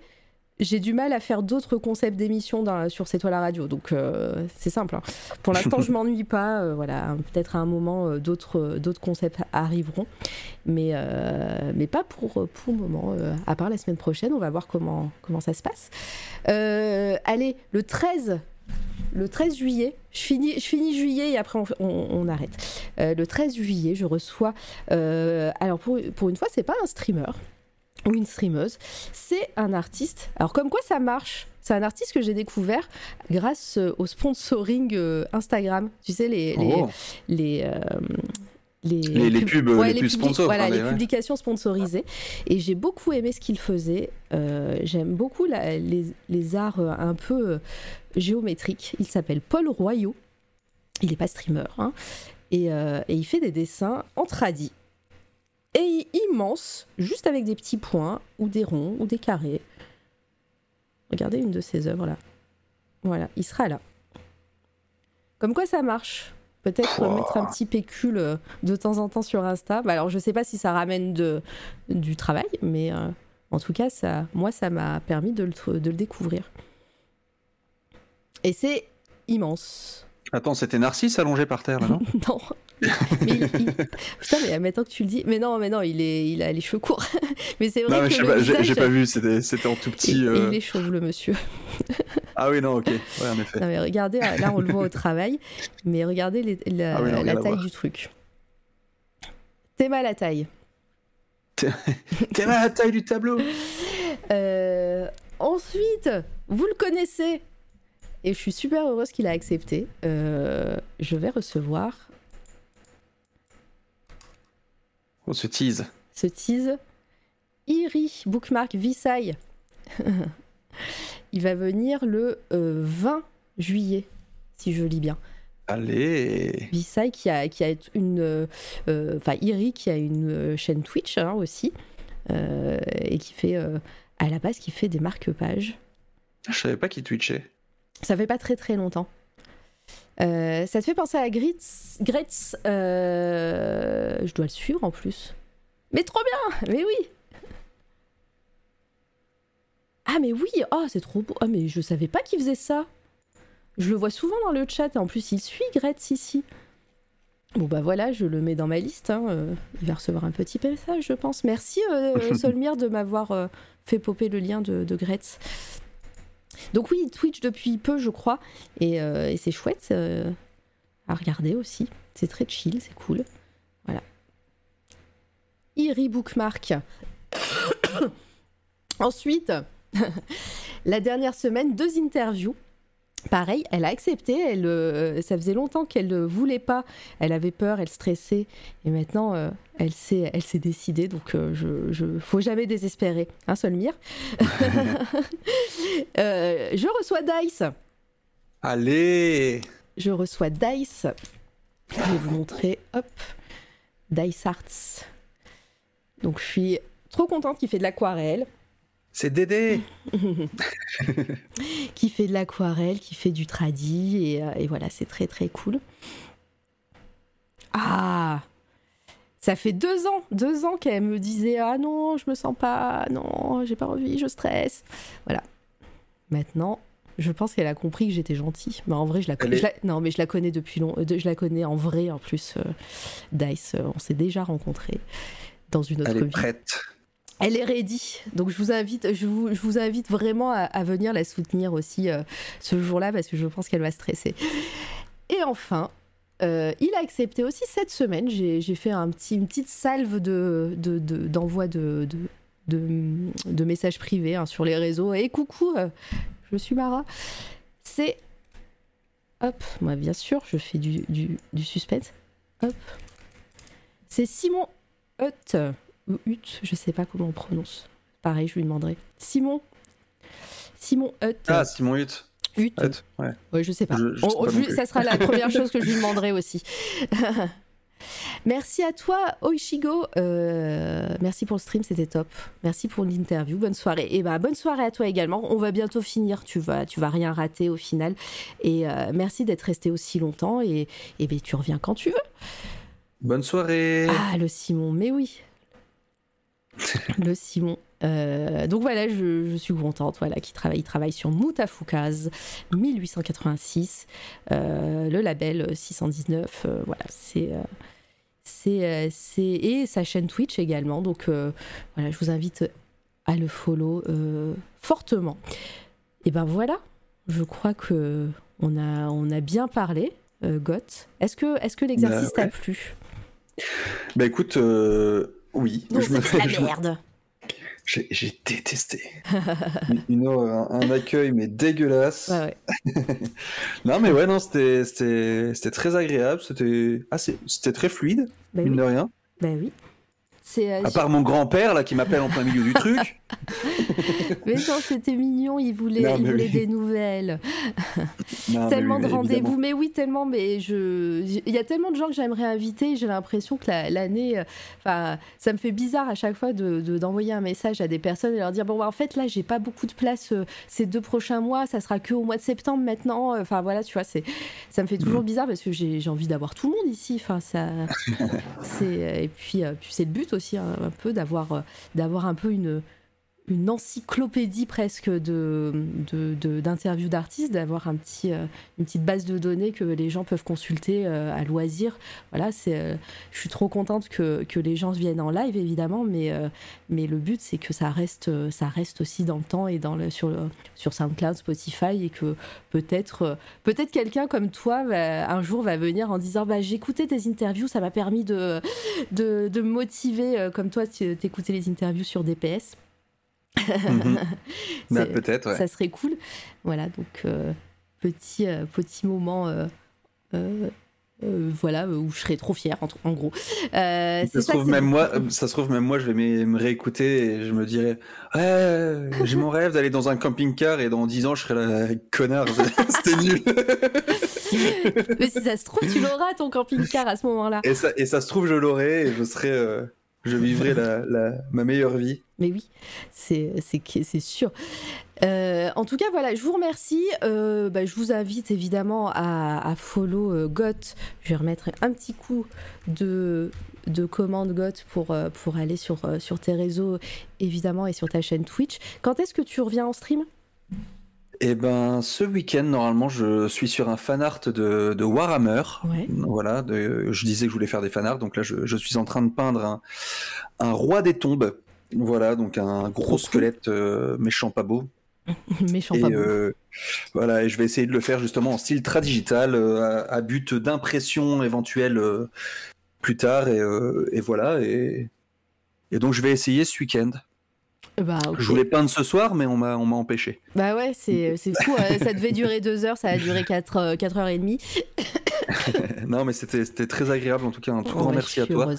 j'ai du mal à faire d'autres concepts d'émissions sur C'est toi la radio. Donc, euh, c'est simple. hein. Pour l'instant, je [LAUGHS] m'ennuie pas. euh, voilà, peut-être à un moment, euh, d'autres d'autres concepts arriveront. Mais, mais pas pour, pour le moment. à part la semaine prochaine, on va voir comment, comment ça se passe. Allez, le 13 le 13 juillet, je finis, je finis juillet et après on, on- on arrête. Euh, le 13 juillet, je reçois. euh, alors pour, pour une fois, c'est pas un streamer ou une streameuse, c'est un artiste. Alors comme quoi ça marche C'est un artiste que j'ai découvert grâce euh, au sponsoring euh, Instagram. Tu sais les les Oh. les, euh, les, Les- les pubs, les pubs publi- sponsors, Voilà, les ouais. publications sponsorisées. Et j'ai beaucoup aimé ce qu'il faisait. Euh, J'aime beaucoup la- les, les arts un peu géométriques. Il s'appelle Paul Royaux. Il n'est pas streamer. hein. Et, euh, et il fait des dessins en tradi. Et immense, juste avec des petits points, ou des ronds, ou des carrés. Regardez une de ses œuvres là. Voilà, il sera là. Comme quoi ça marche. Peut-être mettre un petit pécule euh, de temps en temps sur Insta. Bah alors je sais pas si ça ramène de, du travail, mais, euh, En tout cas, ça, moi, ça m'a permis de le, de le découvrir. Et c'est immense. Attends, c'était Narcisse allongé par terre, là, non? [LAUGHS] Non. [LAUGHS] mais il- Putain, mais maintenant que tu le dis, mais non, mais non, il est, il a les cheveux courts. [LAUGHS] mais c'est vrai Non, mais que j'ai visage, pas vu, c'était c'était en tout petit. euh, il est chauve le monsieur. [LAUGHS] Ah oui, non, ok. Ouais, en effet. Non, mais regardez, là on le voit au travail, mais regardez les- la, Ah oui, non, rien la taille du truc. T'es mal la taille. T'es à la taille du tableau Euh, ensuite, vous le connaissez. Et je suis super heureuse qu'il a accepté. Euh, je vais recevoir On se tease. ce tease. Iri, bookmark Visay. [LAUGHS] Il va venir le euh, 20 juillet, si je lis bien. Allez Visay qui a, qui a une. euh, euh, Enfin, Iri qui a une euh, chaîne Twitch hein, aussi. euh, et qui fait. euh, à la base, qui fait des marque-pages. Je savais pas qui twitchait. Ça fait pas très très longtemps. Euh, ça te fait penser à Gritz. Gretz. euh, Je dois le suivre en plus. Mais trop bien Mais oui Ah mais oui Oh c'est trop beau Ah mais je savais pas qu'il faisait ça Je le vois souvent dans le chat et en plus il suit Gretz ici. Bon bah voilà, je le mets dans ma liste. hein, euh, Il va recevoir un petit message je pense. Merci euh, [LAUGHS] Solmire de m'avoir fait popper le lien de, de Gretz. Donc oui, Twitch depuis peu, je crois, et, euh, c'est chouette euh, à regarder aussi. C'est très chill, c'est cool. Voilà. Iri Bookmark. [COUGHS] Ensuite, [LAUGHS] la dernière semaine, deux interviews. Pareil, elle a accepté. Elle, euh, ça faisait longtemps qu'elle ne voulait pas. Elle avait peur, elle stressait. Et maintenant, euh, elle s'est, elle s'est décidée. Donc, euh, je, je, faut jamais désespérer. Un seul mire. Je reçois Dice. Allez Je reçois Dice. Je vais vous montrer. Hop. Dice Arts. Donc, je suis trop contente qu'il fait de l'aquarelle. C'est Dédé [LAUGHS] qui fait de l'aquarelle, qui fait du tradi, et, euh, et voilà, c'est très très cool. Ah Ça fait deux ans, deux ans qu'elle me disait Ah non, je me sens pas, non, j'ai pas envie, je stresse. Voilà. Maintenant, je pense qu'elle a compris que j'étais gentille. Mais en vrai, je la, je la- non, mais je la connais depuis long, euh, je la connais en vrai en plus. euh, Dice, on s'est déjà rencontrés dans une autre Elle est vie. prête. Elle est ready. Donc je vous invite, je vous, invite vraiment à, venir la soutenir aussi euh, ce jour-là parce que je pense qu'elle va stresser. Et enfin, euh, il a accepté aussi cette semaine. J'ai fait un petit, une petite salve de, de- de- d'envoi de, de, de- de messages privés hein, sur les réseaux. Et coucou, euh, je suis Mara. C'est. Hop, moi bien sûr, je fais du, du, du suspense. Hop. C'est Simon Hutt ou Hutt, je sais pas comment on prononce. Pareil, je lui demanderai. Simon. Simon Hutt. Ah, Simon Hutt. Hutt. Hutt, ouais. Ouais, je sais pas. Je- je On- sais on- pas je- plus. ça sera la première [LAUGHS] chose que je lui demanderai aussi. [LAUGHS] merci à toi, Oishigo. Euh, merci pour le stream, c'était top. Merci pour l'interview. Bonne soirée. Et bah, bonne soirée à toi également. On va bientôt finir. Tu vas, tu vas rien rater au final. Et euh, merci d'être resté aussi longtemps. Et, et ben, tu reviens quand tu veux. Bonne soirée Ah, le Simon, mais oui. [LAUGHS] le Simon. Euh, donc voilà, je, je suis contente. Voilà, qui travaille, il travaille sur Moutafukaz 1886, euh, le label 619. euh, voilà, c'est. c'est, et sa chaîne Twitch également. Donc voilà, je vous invite à le follow fortement. Et ben voilà, je crois que on a on a bien parlé, Goth. Est-ce que est-ce que l'exercice Bah, t'a ouais. plu? Bah écoute, oui. Je me- c'est de la je merde. J'ai détesté. [LAUGHS] Une- un, un accueil, mais dégueulasse. Ouais, ouais. [LAUGHS] Non, mais ouais, non, c'était- c'était c'était très agréable. C'était assez- c'était très fluide, Bah mine oui. de rien. Bah oui. C'est, euh, À part mon grand-père, là, qui m'appelle en plein milieu du truc. [LAUGHS] [LAUGHS] Mais non, c'était mignon, il voulait, Non, il voulait oui. des nouvelles. Non, tellement oui, de rendez-vous, mais oui, tellement, mais je... Il y a tellement de gens que j'aimerais inviter, j'ai l'impression que la- l'année... euh, Enfin, ça me fait bizarre à chaque fois de- de- d'envoyer un message à des personnes et leur dire, bon, bah, en fait, là, j'ai pas beaucoup de place euh, ces deux prochains mois, ça sera que au mois de septembre maintenant. Enfin, voilà, tu vois, c'est ça me fait Mm. toujours bizarre parce que j'ai j'ai envie d'avoir tout le monde ici. Enfin, ça... [LAUGHS] c'est Et puis, euh, puis c'est le but aussi, hein, un peu, d'avoir euh, d'avoir un peu une une encyclopédie presque de, d'interviews d'artistes, d'avoir un petit, euh, une petite base de données que les gens peuvent consulter euh, à loisir. Voilà, euh, je suis trop contente que, que, les gens viennent en live, évidemment, mais, mais le but, c'est que ça reste, ça reste aussi dans le temps et dans le, sur, sur SoundCloud, Spotify, et que peut-être, peut-être quelqu'un comme toi, un jour, va venir en disant bah, écouté tes interviews, ça m'a permis de, de, de me motiver, comme toi, tu écoutais les interviews sur DPS. Mhm. [LAUGHS] Bah, peut-être, Ça serait cool. Voilà, donc euh, petit, euh, petit moment. Euh, voilà où je serais trop fière en, gros ça, se trouve même moi ça se trouve même moi je vais me réécouter et je me dirais ouais j'ai mon rêve d'aller dans un camping-car et dans 10 ans je serai là connard [LAUGHS] c'était nul [LAUGHS] mais si ça se trouve tu l'auras ton camping-car à ce moment-là et ça, et ça se trouve je l'aurai et je serai je vivrai la, ma meilleure vie. Mais oui, c'est sûr. Euh, en tout cas, voilà, je vous remercie. Euh, bah, je vous invite évidemment à, follow euh. Je vais remettre un petit coup de, de commande GOT pour, pour aller sur, sur tes réseaux, évidemment, et sur ta chaîne Twitch. Quand est-ce que tu reviens en stream? Eh ben, ce week-end, normalement, je suis sur un fanart de, de Warhammer. Voilà, je disais que je voulais faire des fanarts, donc là, je, suis en train de peindre un, roi des tombes. Voilà, donc un gros squelette euh, méchant pas beau. [LAUGHS] méchant pas beau. Euh, voilà, et je vais essayer de le faire justement en style tradigital, euh, à, but d'impression éventuelle plus tard, et, voilà. Et, et donc, je vais essayer ce week-end. Bah, Je voulais peindre ce soir, mais on m'a, on m'a empêché. Bah ouais, c'est, fou. Hein. ça devait durer deux heures, ça a duré 4, 4 euh, heures et demie. [LAUGHS] non, mais c'était, c'était très agréable en tout cas. Un tout grand merci à toi.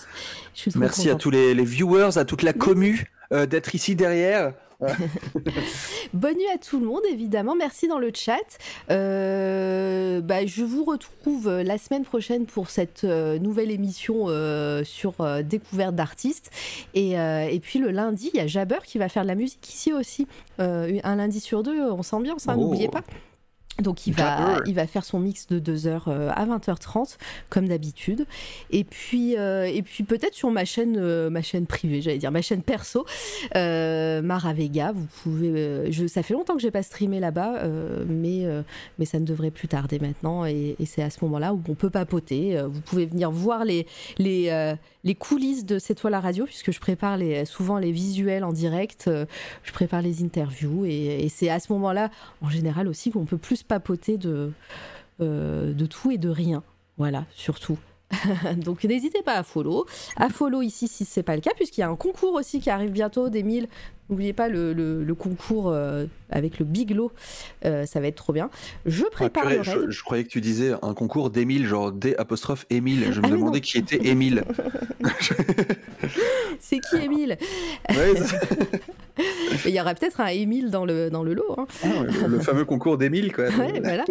Merci à tous les, les, viewers, à toute la commu euh, d'être ici derrière. [LAUGHS] Bonne nuit à tout le monde, évidemment. Merci dans le chat. Euh, bah, je vous retrouve la semaine prochaine pour cette euh, nouvelle émission euh, sur découverte d'artistes. Et, et, puis le lundi, il y a Jabber qui va faire de la musique ici aussi. un lundi sur deux, on s'ambiance, hein, n'oubliez oh. pas. Donc il va, il va faire son mix de 2h euh, à 20h30 comme d'habitude. Et puis, euh, et puis peut-être sur ma chaîne, euh, ma chaîne privée, j'allais dire ma chaîne perso, Mara Vega. Vous pouvez, je, ça fait longtemps que j'ai pas streamé là-bas, mais mais ça ne devrait plus tarder maintenant. Et, et c'est à ce moment-là où on peut papoter. Vous pouvez venir voir les les les coulisses de cette toile à radio, puisque je prépare les, souvent les visuels en direct, je prépare les interviews, et, c'est à ce moment-là, en général aussi, qu'on peut plus papoter de, euh, de tout et de rien. Voilà, surtout. [LAUGHS] Donc n'hésitez pas à follow. À follow ici si ce n'est pas le cas, puisqu'il y a un concours aussi qui arrive bientôt d'Emile N'oubliez pas le, le, concours euh, avec le Biglo, euh, ça va être trop bien. Je prépare le Je, croyais que tu disais un concours d'Émile, genre D apostrophe Émile. Je me ah, demandais qui était Émile. [LAUGHS] [LAUGHS] C'est qui Émile? Il y aura peut-être un Émile dans le, dans le lot. Hein. Ah, le, fameux concours d'Émile, quoi. Ouais, voilà.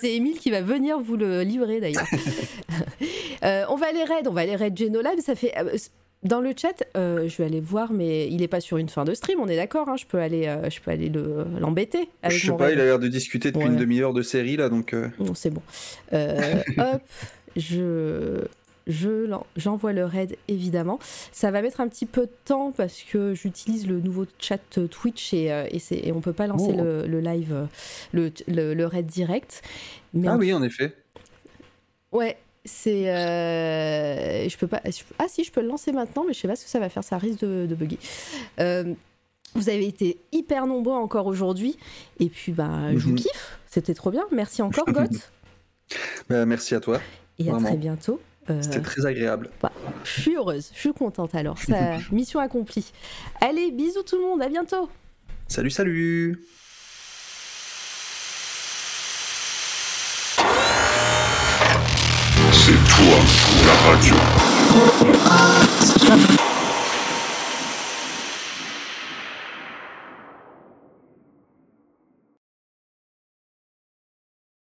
C'est Émile qui va venir vous le livrer d'ailleurs. [LAUGHS] Euh, on va aller raid, on va aller raid Genolab. Ça fait dans le chat, euh, je vais aller voir, mais il n'est pas sur une fin de stream, on est d'accord hein, Je peux aller, euh, je peux aller l'embêter. je sais pas, il a l'air de discuter depuis une demi-heure de série là, donc. Euh. Non, c'est bon. [LAUGHS] hop, je, je j'envoie le raid évidemment. Ça va mettre un petit peu de temps parce que j'utilise le nouveau chat Twitch et, et, et on peut pas lancer oh. le, live, le, le, raid direct. ah oui, en effet. Ouais, c'est. Euh, je peux pas. Ah si, je peux le lancer maintenant, mais je sais pas ce que ça va faire. Ça risque de, de bugger. Euh, vous avez été hyper nombreux encore aujourd'hui. Et puis, bah, je vous mhm. kiffe. C'était trop bien. Merci encore, [LAUGHS] Goth. bah, merci à toi. Et à très bientôt. Euh, C'était très agréable. Bah, je suis heureuse, je suis contente alors. Ça, [LAUGHS] mission accomplie. Allez, bisous tout le monde, à bientôt. Salut, salut. C'est toi, la radio.